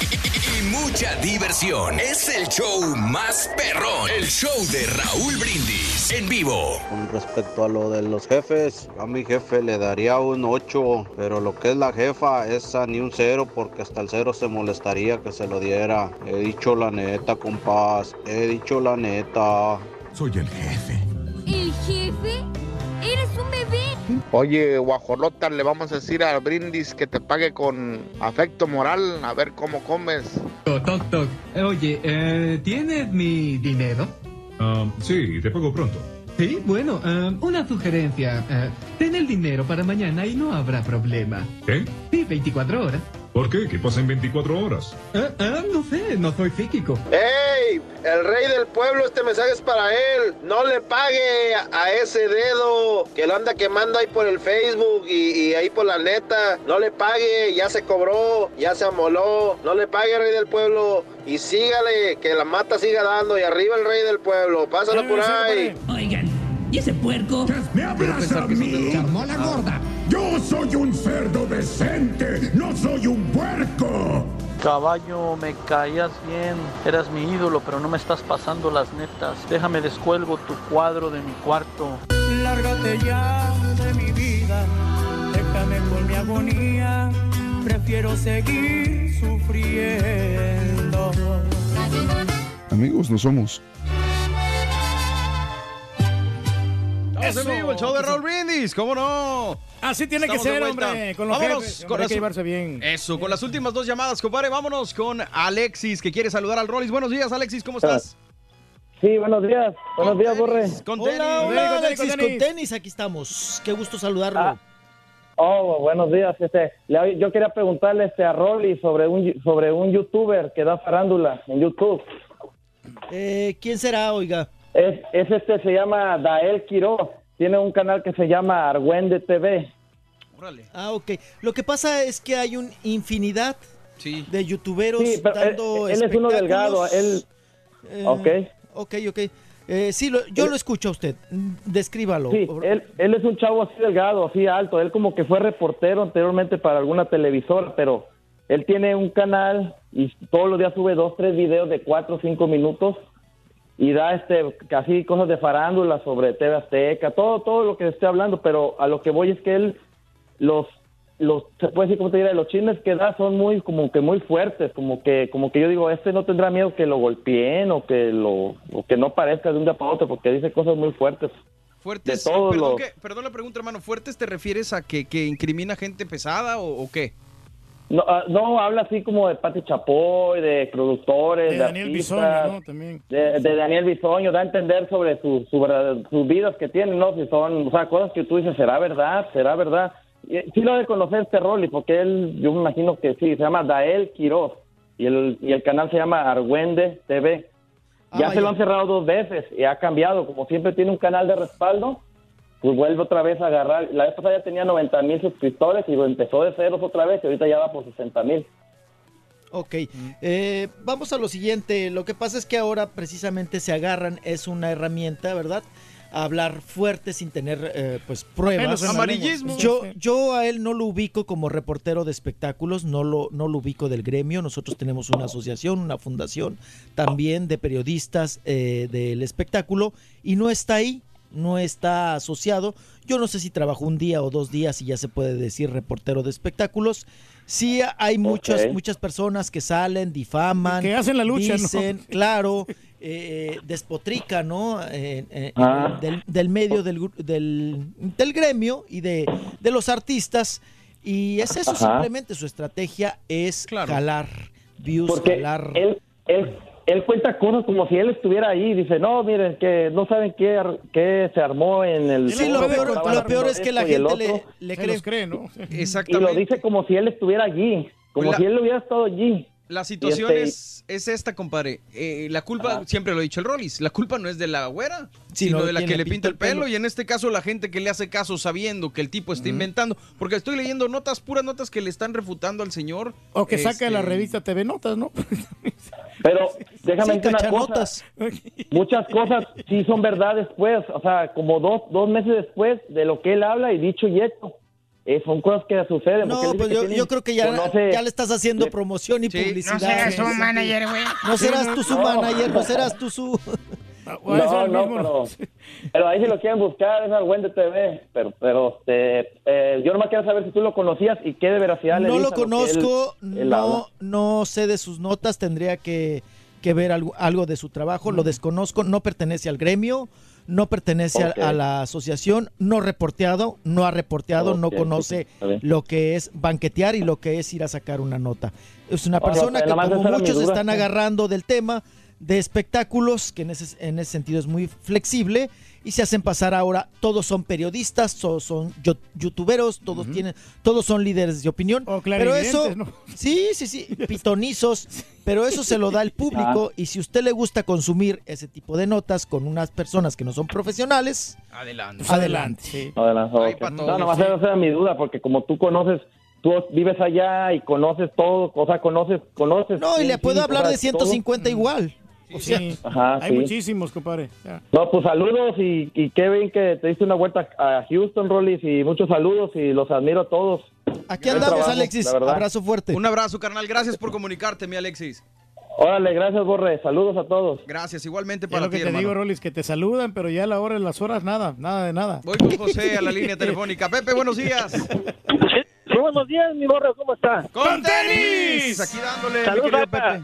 y mucha diversión. Es el show más perrón, el show de Raúl Brindis en vivo. Con respecto a lo de los jefes, a mi jefe le daría un 8, pero lo que es la jefa, esa ni un 0, porque hasta el 0 se molestaría que se lo diera. He dicho la neta, compás, he dicho la neta. Soy el jefe. ¿El jefe? ¿Eres un bebé? Oye, guajolota, le vamos a decir al brindis que te pague con afecto moral, a ver cómo comes. Toc, toc. Oye, eh, ¿tienes mi dinero? Ah, sí, te pago pronto. Sí, bueno, eh, una sugerencia. eh, ten el dinero para mañana y no habrá problema. ¿Qué? Sí, 24 horas. ¿Por qué? ¿Qué pasa en 24 horas? Eh, eh, no sé, no soy psíquico. ¡Ey! El rey del pueblo, este mensaje es para él. No le pague a, a ese dedo que lo anda quemando ahí por el Facebook y, y ahí por la neta. No le pague, ya se cobró, ya se amoló. No le pague, rey del pueblo. Y sígale, que la mata siga dando. Y arriba el rey del pueblo. Pásalo por ahí. Oigan, ¿y ese puerco? ¿Me hablas a mí? la gorda. Yo soy un cerdo decente, Caballo, me caías bien, eras mi ídolo, pero no me estás pasando las netas. Déjame descuelgo tu cuadro de mi cuarto. Lárgate ya de mi vida, déjame con mi agonía, prefiero seguir sufriendo. Amigos no somos. Estamos en vivo, el show de Raúl Brindis, ¿cómo no? Así tiene que Estamos de ser, hombre, con los Vámonos jefes, con hombre, hay que llevarse bien. Eso, con las últimas dos llamadas, compadre. Vámonos con Alexis, que quiere saludar al Rollis. Buenos días, Alexis, ¿cómo estás? Sí, buenos días. Buenos días, Borre. Con Hola, tenis. hola, Con tenis, Alexis, con con tenis. tenis. Aquí estamos. Qué gusto saludarlo. Oh, buenos días. Este, le- yo quería preguntarle este, a Rolly sobre un, sobre un youtuber que da farándula en YouTube. Eh, ¿Quién será, oiga? Es, es este, se llama Dael Quiroz. Tiene un canal que se llama Argüende TV. Ah, ok. Lo que pasa es que hay una infinidad de youtuberos Sí, pero dando él, él es uno delgado. Él, Eh, ok. Ok, ok. Eh, sí, lo- yo lo escucho a usted. Descríbalo. Sí, él, él es un chavo así delgado, así alto. Él como que fue reportero anteriormente para alguna televisora, pero él tiene un canal y todos los días sube dos, tres videos de cuatro o cinco minutos y da este casi cosas de farándula sobre TV Azteca, todo, todo lo que esté hablando, pero a lo que voy es que él los los se puede decir como te diré los chismes que da son muy como que muy fuertes como que como que yo digo este no tendrá miedo que lo golpeen o que lo o que no parezca de un día para otro porque dice cosas muy fuertes Fuertes, perdón, los- que- perdón la pregunta, hermano. ¿Fuertes te refieres a que, que incrimina gente pesada o, o qué? No, ah, no, habla así como de Pati Chapoy, de productores, De de, Daniel artistas, Bisoño, ¿no? También. de, de Daniel Bisoño, da a entender sobre su, su verdad- sus vidas que tienen, ¿no? Si son, o sea, cosas que tú dices, ¿será verdad? ¿Será verdad? Y, sí lo de conocer este Rolly, porque él, yo me imagino que sí, se llama Dael Quiroz, y el, y el canal se llama Argüende TV. Ya Ah, se lo han cerrado dos veces y ha cambiado, como siempre tiene un canal de respaldo, pues vuelve otra vez a agarrar. La vez pasada ya tenía 90 mil suscriptores y lo empezó de ceros otra vez y ahorita ya va por 60 mil. Ok, eh, vamos a lo siguiente. Lo que pasa es que ahora precisamente se agarran, es una herramienta, ¿verdad? A hablar fuerte sin tener eh, pues pruebas. Menos amarillismo. Yo, yo a él no lo ubico como reportero de espectáculos, no lo, no lo ubico del gremio. Nosotros tenemos una asociación, una fundación también de periodistas eh, del espectáculo y no está ahí, no está asociado. Yo no sé si trabajó un día o dos días y ya se puede decir reportero de espectáculos. Sí hay muchas, muchas personas que salen, difaman, Que hacen la lucha, ¿no? dicen, claro, eh, despotrican, ¿no? Eh, eh, Ah. del, del medio del, del, del gremio y de, de los artistas. Y es eso, Ajá. simplemente su estrategia es jalar views, Porque jalar... él, él, él cuenta cosas como si él estuviera ahí. Dice, no, miren, que no saben qué, ar- qué se armó en el... Sí, lo peor- estaban lo peor es que la gente le- le cree. los cree, ¿no? Y lo dice como si él estuviera allí, como La- si él hubiera estado allí. La situación este- es, es esta, compadre. Eh, la culpa, siempre lo ha dicho el Rollis, la culpa no es de la güera, Sí, sino no, de la que le pinta el pelo. Y en este caso, la gente que le hace caso sabiendo que el tipo está inventando. Porque estoy leyendo notas, puras notas que le están refutando al señor. O que saca Este, la revista TV Notas, ¿no? Pero de déjame Sí, decir una cachanotas. cosa. Muchas cosas sí son verdad después, o sea, como dos, dos meses después de lo que él habla y dicho y hecho. Eh, son cosas que suceden. No, pues yo, creo que ya, conoce- ya le estás haciendo promoción y publicidad. No serás su manager, güey. No serás tú su No. manager, no serás tú su... No, no, pero, pero ahí si lo quieren buscar es Argüende TV, pero, pero este, eh, yo nomás quiero saber si tú lo conocías y qué de veracidad le No lo conozco, él- él habla. no, no sé de sus notas, tendría que, que ver algo, algo de su trabajo, lo desconozco, no pertenece al gremio, no pertenece a- Ok. a, la asociación, no reporteado, no ha reporteado, no conoce lo que es banquetear y lo que es ir a sacar una nota. Es una persona que como muchos duda. están agarrando del tema de espectáculos, que en ese, en ese sentido es muy flexible, y se hacen pasar ahora, todos son periodistas, todos son yo- youtuberos, todos tienen, todos son líderes de opinión. pero eso, sí, sí, sí, pitonizos, pero eso se lo da el público, y si usted le gusta consumir ese tipo de notas con unas personas que no son profesionales, Adelante. adelante. Adelante, ok. pa' No, todos, nomás sí. esa era mi duda, porque como tú conoces, tú vives allá y conoces todo, o sea, conoces, conoces. No, y le puedo hablar de 150 igual. Sí, Ajá, hay sí. muchísimos, compadre. Ya. No, pues saludos y, y qué bien que te diste una vuelta a Houston, Rollis, y muchos saludos y los admiro a todos. Aquí Buen andamos, trabajo, Alexis. Abrazo fuerte. Un abrazo, carnal. Gracias por comunicarte, mi Alexis. Órale, gracias, Borre. Saludos a todos. Gracias, igualmente Es para lo que te hermano. digo, Rolis, que te saludan, pero ya a la hora de las horas, nada, nada de nada. Voy con José a la línea telefónica. Pepe, buenos días. Sí, buenos días, mi borre, ¿cómo está? ¡Con tenis! Aquí dándole, mi Pepe.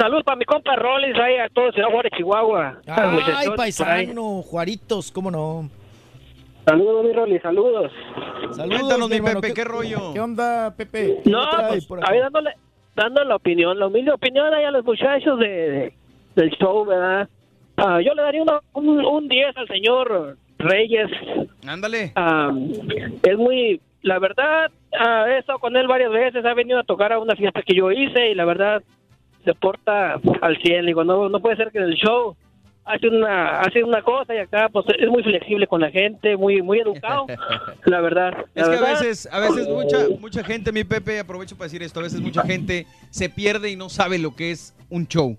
Saludos para mi compa Rollins ahí a todos, Ciudad Juárez, Chihuahua. Ay, paisano, Juaritos, cómo no. Saludos, mi Rollins, saludos. Saludos, Cuéntanos, mi hermano, Pepe, ¿qué rollo? ¿Qué onda, Pepe? No, pues, ahí dándole, dando la opinión, la humilde opinión ahí a los muchachos de, de- del show, ¿verdad? Ah, yo le daría una- un, un 10 al señor Reyes. Ándale. Ah, es muy, la verdad, ah, he estado con él varias veces, ha venido a tocar a una fiesta que yo hice y la verdad se porta al 100. Digo, no, no puede ser que en el show hace una, hace una cosa y acá pues es muy flexible con la gente, muy, muy educado, la verdad. la Es que a veces, a veces mucha, mucha gente, mi Pepe, aprovecho para decir esto, a veces mucha gente se pierde y no sabe lo que es un show.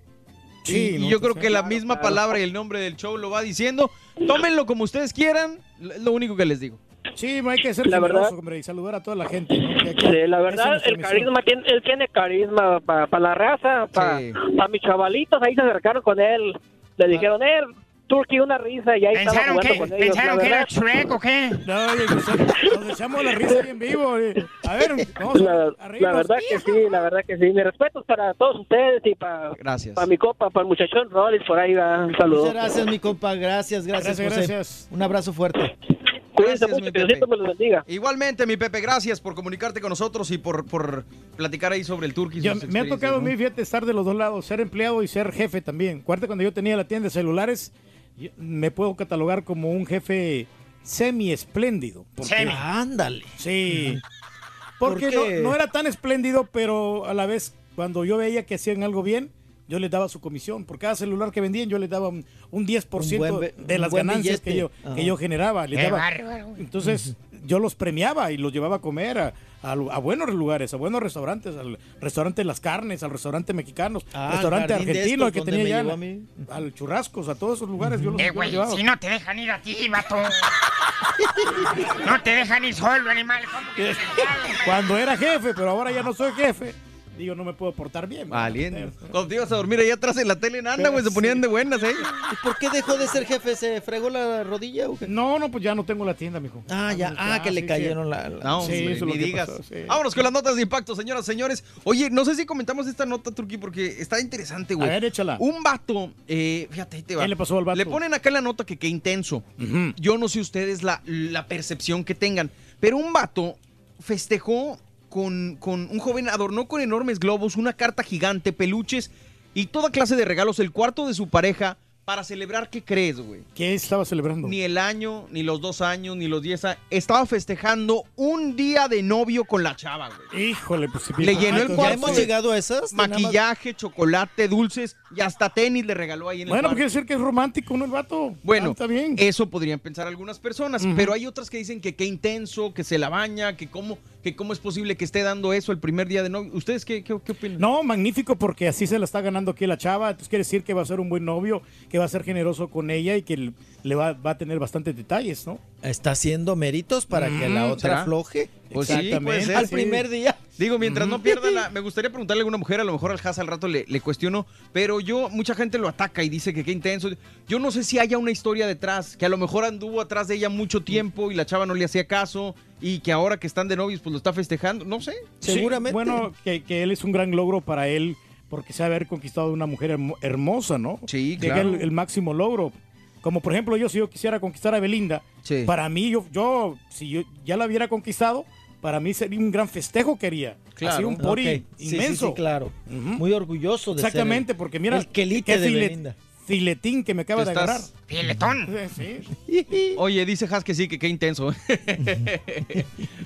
Sí, y no, yo creo que la misma palabra y el nombre del show lo va diciendo. Tómenlo como ustedes quieran, es lo único que les digo. Sí, hay que ser La generoso, verdad- hombre, y saludar a toda la gente. ¿no? Que aquí- Sí, la verdad, el carisma, tiene, él tiene carisma para la raza, para Sí. mis chavalitos, ahí se acercaron con él, le dijeron, eh, Turkey, una risa, y ahí estaba ¿Pensaron jugando que, con ellos. Pensaron que era Shrek o qué? No, oye, nos, nos echamos la risa bien vivo. A ver, vamos la, a la reírnos. verdad que sí, la verdad que sí. Mi respeto para todos ustedes y para Gracias. mi copa, para el muchachón Rollins, por ahí va, un saludo. Muchas gracias, mi compa. Gracias, gracias, Gracias, José. gracias. Un abrazo fuerte. Cuídense Gracias, mucho, mi que Diosito Pepe. me los bendiga. Igualmente, mi Pepe, gracias por comunicarte con nosotros y por, por platicar ahí sobre el sus me ha tocado a experiencias, mí, fíjate, estar de los dos lados, ser empleado y ser jefe también. Acuérdate cuando yo tenía la tienda de celulares, me puedo catalogar como un jefe semi espléndido. Semi. Ándale. Sí. ¿Por Porque no, no era tan espléndido, pero a la vez, cuando yo veía que hacían algo bien, yo les daba su comisión. Por cada celular que vendían, yo les daba un, un 10% Un buen be- de las ganancias que yo, Ajá. que yo generaba. les Qué daba-. Entonces, yo los premiaba y los llevaba a comer a, a buenos lugares, a buenos restaurantes, al restaurante Las Carnes, al restaurante Mexicanos, Ah, restaurante de argentino estos que tenía ya, a al Churrascos, a todos esos lugares. Yo los, Eh, güey, si no te dejan ir a ti, vato. No te dejan ir solo, animal. ¿cómo que te dejan? Cuando era jefe, pero ahora ya no soy jefe. Digo, no me puedo portar bien. Valiente. Cuando te ibas a dormir allá atrás en la tele, anda, güey, se ponían de buenas, ¿eh? ¿Y por qué dejó de ser jefe? ¿Se fregó la rodilla o qué? No, no, pues ya no tengo la tienda, mijo. Ah, ya. Ah, que le cayeron sí. la... la- No, Sí, hombre, eso ni digas. pasó, sí. Vámonos con las notas de impacto, señoras, señores. Oye, no sé si comentamos esta nota, Turquí, porque está interesante, A güey. ver, échala. Un vato, eh, fíjate, ahí te va. ¿Qué le pasó al vato? Le ponen acá en la nota que qué intenso. Yo no sé ustedes la, la percepción que tengan, pero un vato festejó con, con un joven, adornó con enormes globos, una carta gigante, peluches y toda clase de regalos el cuarto de su pareja Para celebrar, ¿qué crees, güey? ¿Qué estaba celebrando? Ni el año, ni los dos años, ni los diez años. Estaba festejando un día de novio con la chava, güey. Híjole, pues si Le llenó el ¿Ya cuarto. hemos llegado a esas? Maquillaje, chocolate, dulces y hasta tenis le regaló ahí en el Bueno, porque quiere decir que es romántico, ¿no? El vato. Bueno, Ah, está bien. eso podrían pensar algunas personas, pero hay otras que dicen que qué intenso, que se la baña, que cómo, que cómo es posible que esté dando eso el primer día de novio. ¿Ustedes qué, qué, qué opinan? No, magnífico porque así se la está ganando aquí la chava. Entonces quiere decir que va a ser un buen novio, que va a ser generoso con ella y que le va, va a tener bastantes detalles, ¿no? ¿Está haciendo méritos para que la Mm, otra ¿será? afloje? Pues sí, puede ser, Al sí. primer día. Digo, mientras no pierda la... Me gustaría preguntarle a alguna mujer, a lo mejor al Haas al rato le, le cuestiono, pero yo, mucha gente lo ataca y dice que qué intenso. Yo no sé si haya una historia detrás, que a lo mejor anduvo atrás de ella mucho tiempo y la chava no le hacía caso y que ahora que están de novios pues lo está festejando, no sé. Sí, bueno, que, que él es un gran logro para él porque sabe haber conquistado una mujer hermo- hermosa, ¿no? Sí, claro. el, el máximo logro. Como por ejemplo, yo si yo quisiera conquistar a Belinda, Sí. para mí, yo, yo, si yo ya la hubiera conquistado, para mí sería un gran festejo que haría. Claro. Así un pori Ok. Sí, sí, inmenso. sí, claro. Muy orgulloso de ser Exactamente, el- porque mira, el quelite qué de filet- Belinda. filetín que me acaba de agarrar. Filetón. Sí. Oye, dice Haas que sí, que qué intenso.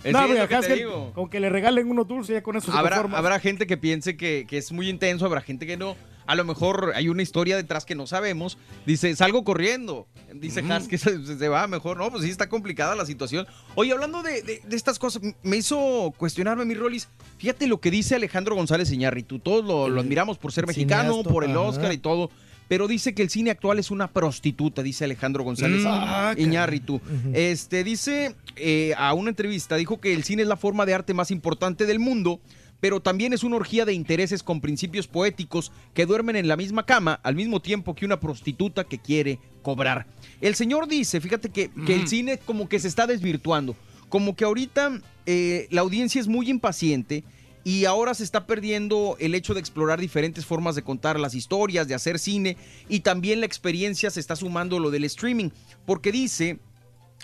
Es No, lo que con que le regalen unos dulces ya con eso Habrá, habrá gente que piense que, que es muy intenso, habrá gente que no. A lo mejor hay una historia detrás que no sabemos. Dice, salgo corriendo. Dice. Haas que se, se va mejor. No, pues sí está complicada la situación. Oye, hablando de, de- de estas cosas, me hizo cuestionarme mi Rolis. Fíjate lo que dice Alejandro González Iñárritu. Todos lo, lo admiramos por ser mexicano, por el ajá. Oscar y todo. Pero dice que el cine actual es una prostituta, dice Alejandro González Mm. Ah. Iñárritu. Este dice eh, a una entrevista, dijo que el cine es la forma de arte más importante del mundo, pero también es una orgía de intereses con principios poéticos que duermen en la misma cama al mismo tiempo que una prostituta que quiere cobrar. El señor dice, fíjate que, que el cine como que se está desvirtuando, como que ahorita eh, la audiencia es muy impaciente. Y ahora se está perdiendo el hecho de explorar diferentes formas de contar las historias, de hacer cine y también la experiencia se está sumando lo del streaming, porque dice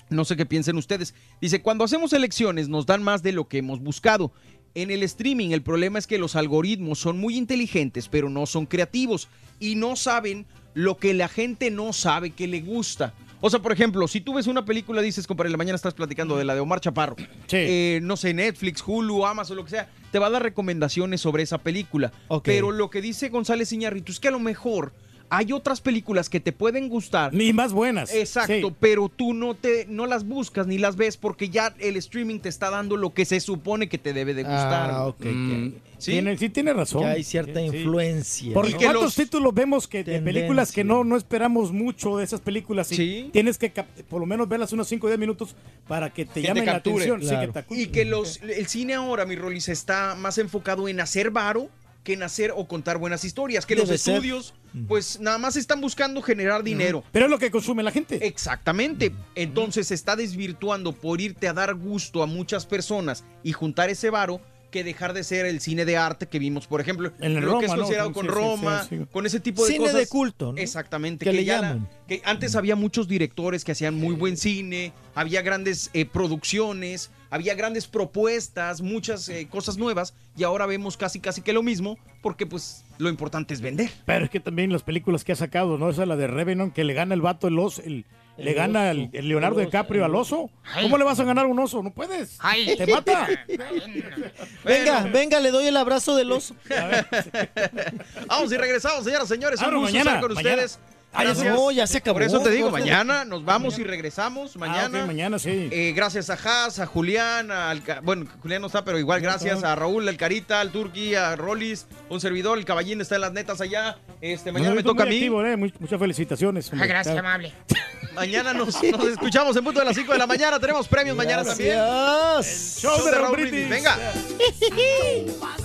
no sé qué piensen ustedes. Dice, cuando hacemos elecciones nos dan más de lo que hemos buscado. En el streaming el problema es que los algoritmos son muy inteligentes, pero no son creativos y no saben lo que la gente no sabe que le gusta. O sea, por ejemplo, si tú ves una película, dices, compadre, la mañana estás platicando de la de Omar Chaparro. Eh, no sé, Netflix, Hulu, Amazon, lo que sea, te va a dar recomendaciones sobre esa película. Pero lo que dice González Iñárritu es que a lo mejor hay otras películas que te pueden gustar. Ni más buenas. Exacto, Sí. pero tú no te no las buscas ni las ves porque ya el streaming te está dando lo que se supone que te debe de gustar. Ah, ok, Mm, ok. ¿Sí? Tiene, sí, tiene razón. Que hay cierta Sí, sí. influencia. Porque ¿no? ¿cuántos títulos vemos que de películas que no, no esperamos mucho de esas películas? Y Tienes que por lo menos verlas unos 5 o 10 minutos para que te que llamen te la atención. Sí, que te y que los, el cine ahora, mi Rolis, está más enfocado en hacer varo que en hacer o contar buenas historias. Que los ser. estudios, pues nada más están buscando generar dinero. Pero es lo que consume la gente. Exactamente. Entonces se está desvirtuando por irte a dar gusto a muchas personas y juntar ese varo que dejar de ser el cine de arte que vimos, por ejemplo, En el lo que es Roma, ¿no? considerado con sí, Roma, sí, sí. con ese tipo de Cine cosas. de culto, ¿no? Exactamente. Que le ya la- llaman. que antes había muchos directores que hacían muy buen cine, había grandes eh, producciones, había grandes propuestas, muchas eh, cosas nuevas, y ahora vemos casi casi que lo mismo, porque pues lo importante es vender. Pero es que también las películas que ha sacado, ¿no? Esa la de Revenant, que le gana el vato el oso, el- El le gana oso, el, el Leonardo el oso, DiCaprio el al oso. ¿Cómo le vas a ganar un oso? No puedes. Ay. Te mata. Venga, venga, le doy el abrazo del oso. Vamos y regresamos, señoras y señores. Un Ah, no, gusto mañana, estar con mañana. ustedes. Ah, Gracias. no, ya se acabó. Por eso te digo, mañana nos vamos y regresamos. Mañana. Ah, mañana sí. Eh, gracias a Haas, a Julián, al Ca- bueno, Julián no está, pero igual gracias a Raúl, el Carita, al Turqui, a Rolis, un servidor, el Caballín está en las netas allá. Este, mañana No, me toca a mí. activo, ¿eh? Muchas felicitaciones. hombre. gracias, Claro. amable. Mañana nos, nos escuchamos en punto de las 5 de la mañana. Tenemos premios mañana también. El show de Raúl Brindis. Venga.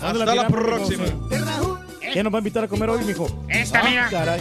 ¿Dónde Hasta la próxima. ¿Quién nos va a invitar a comer hoy, mijo? Esta, Ah, mira. Caray.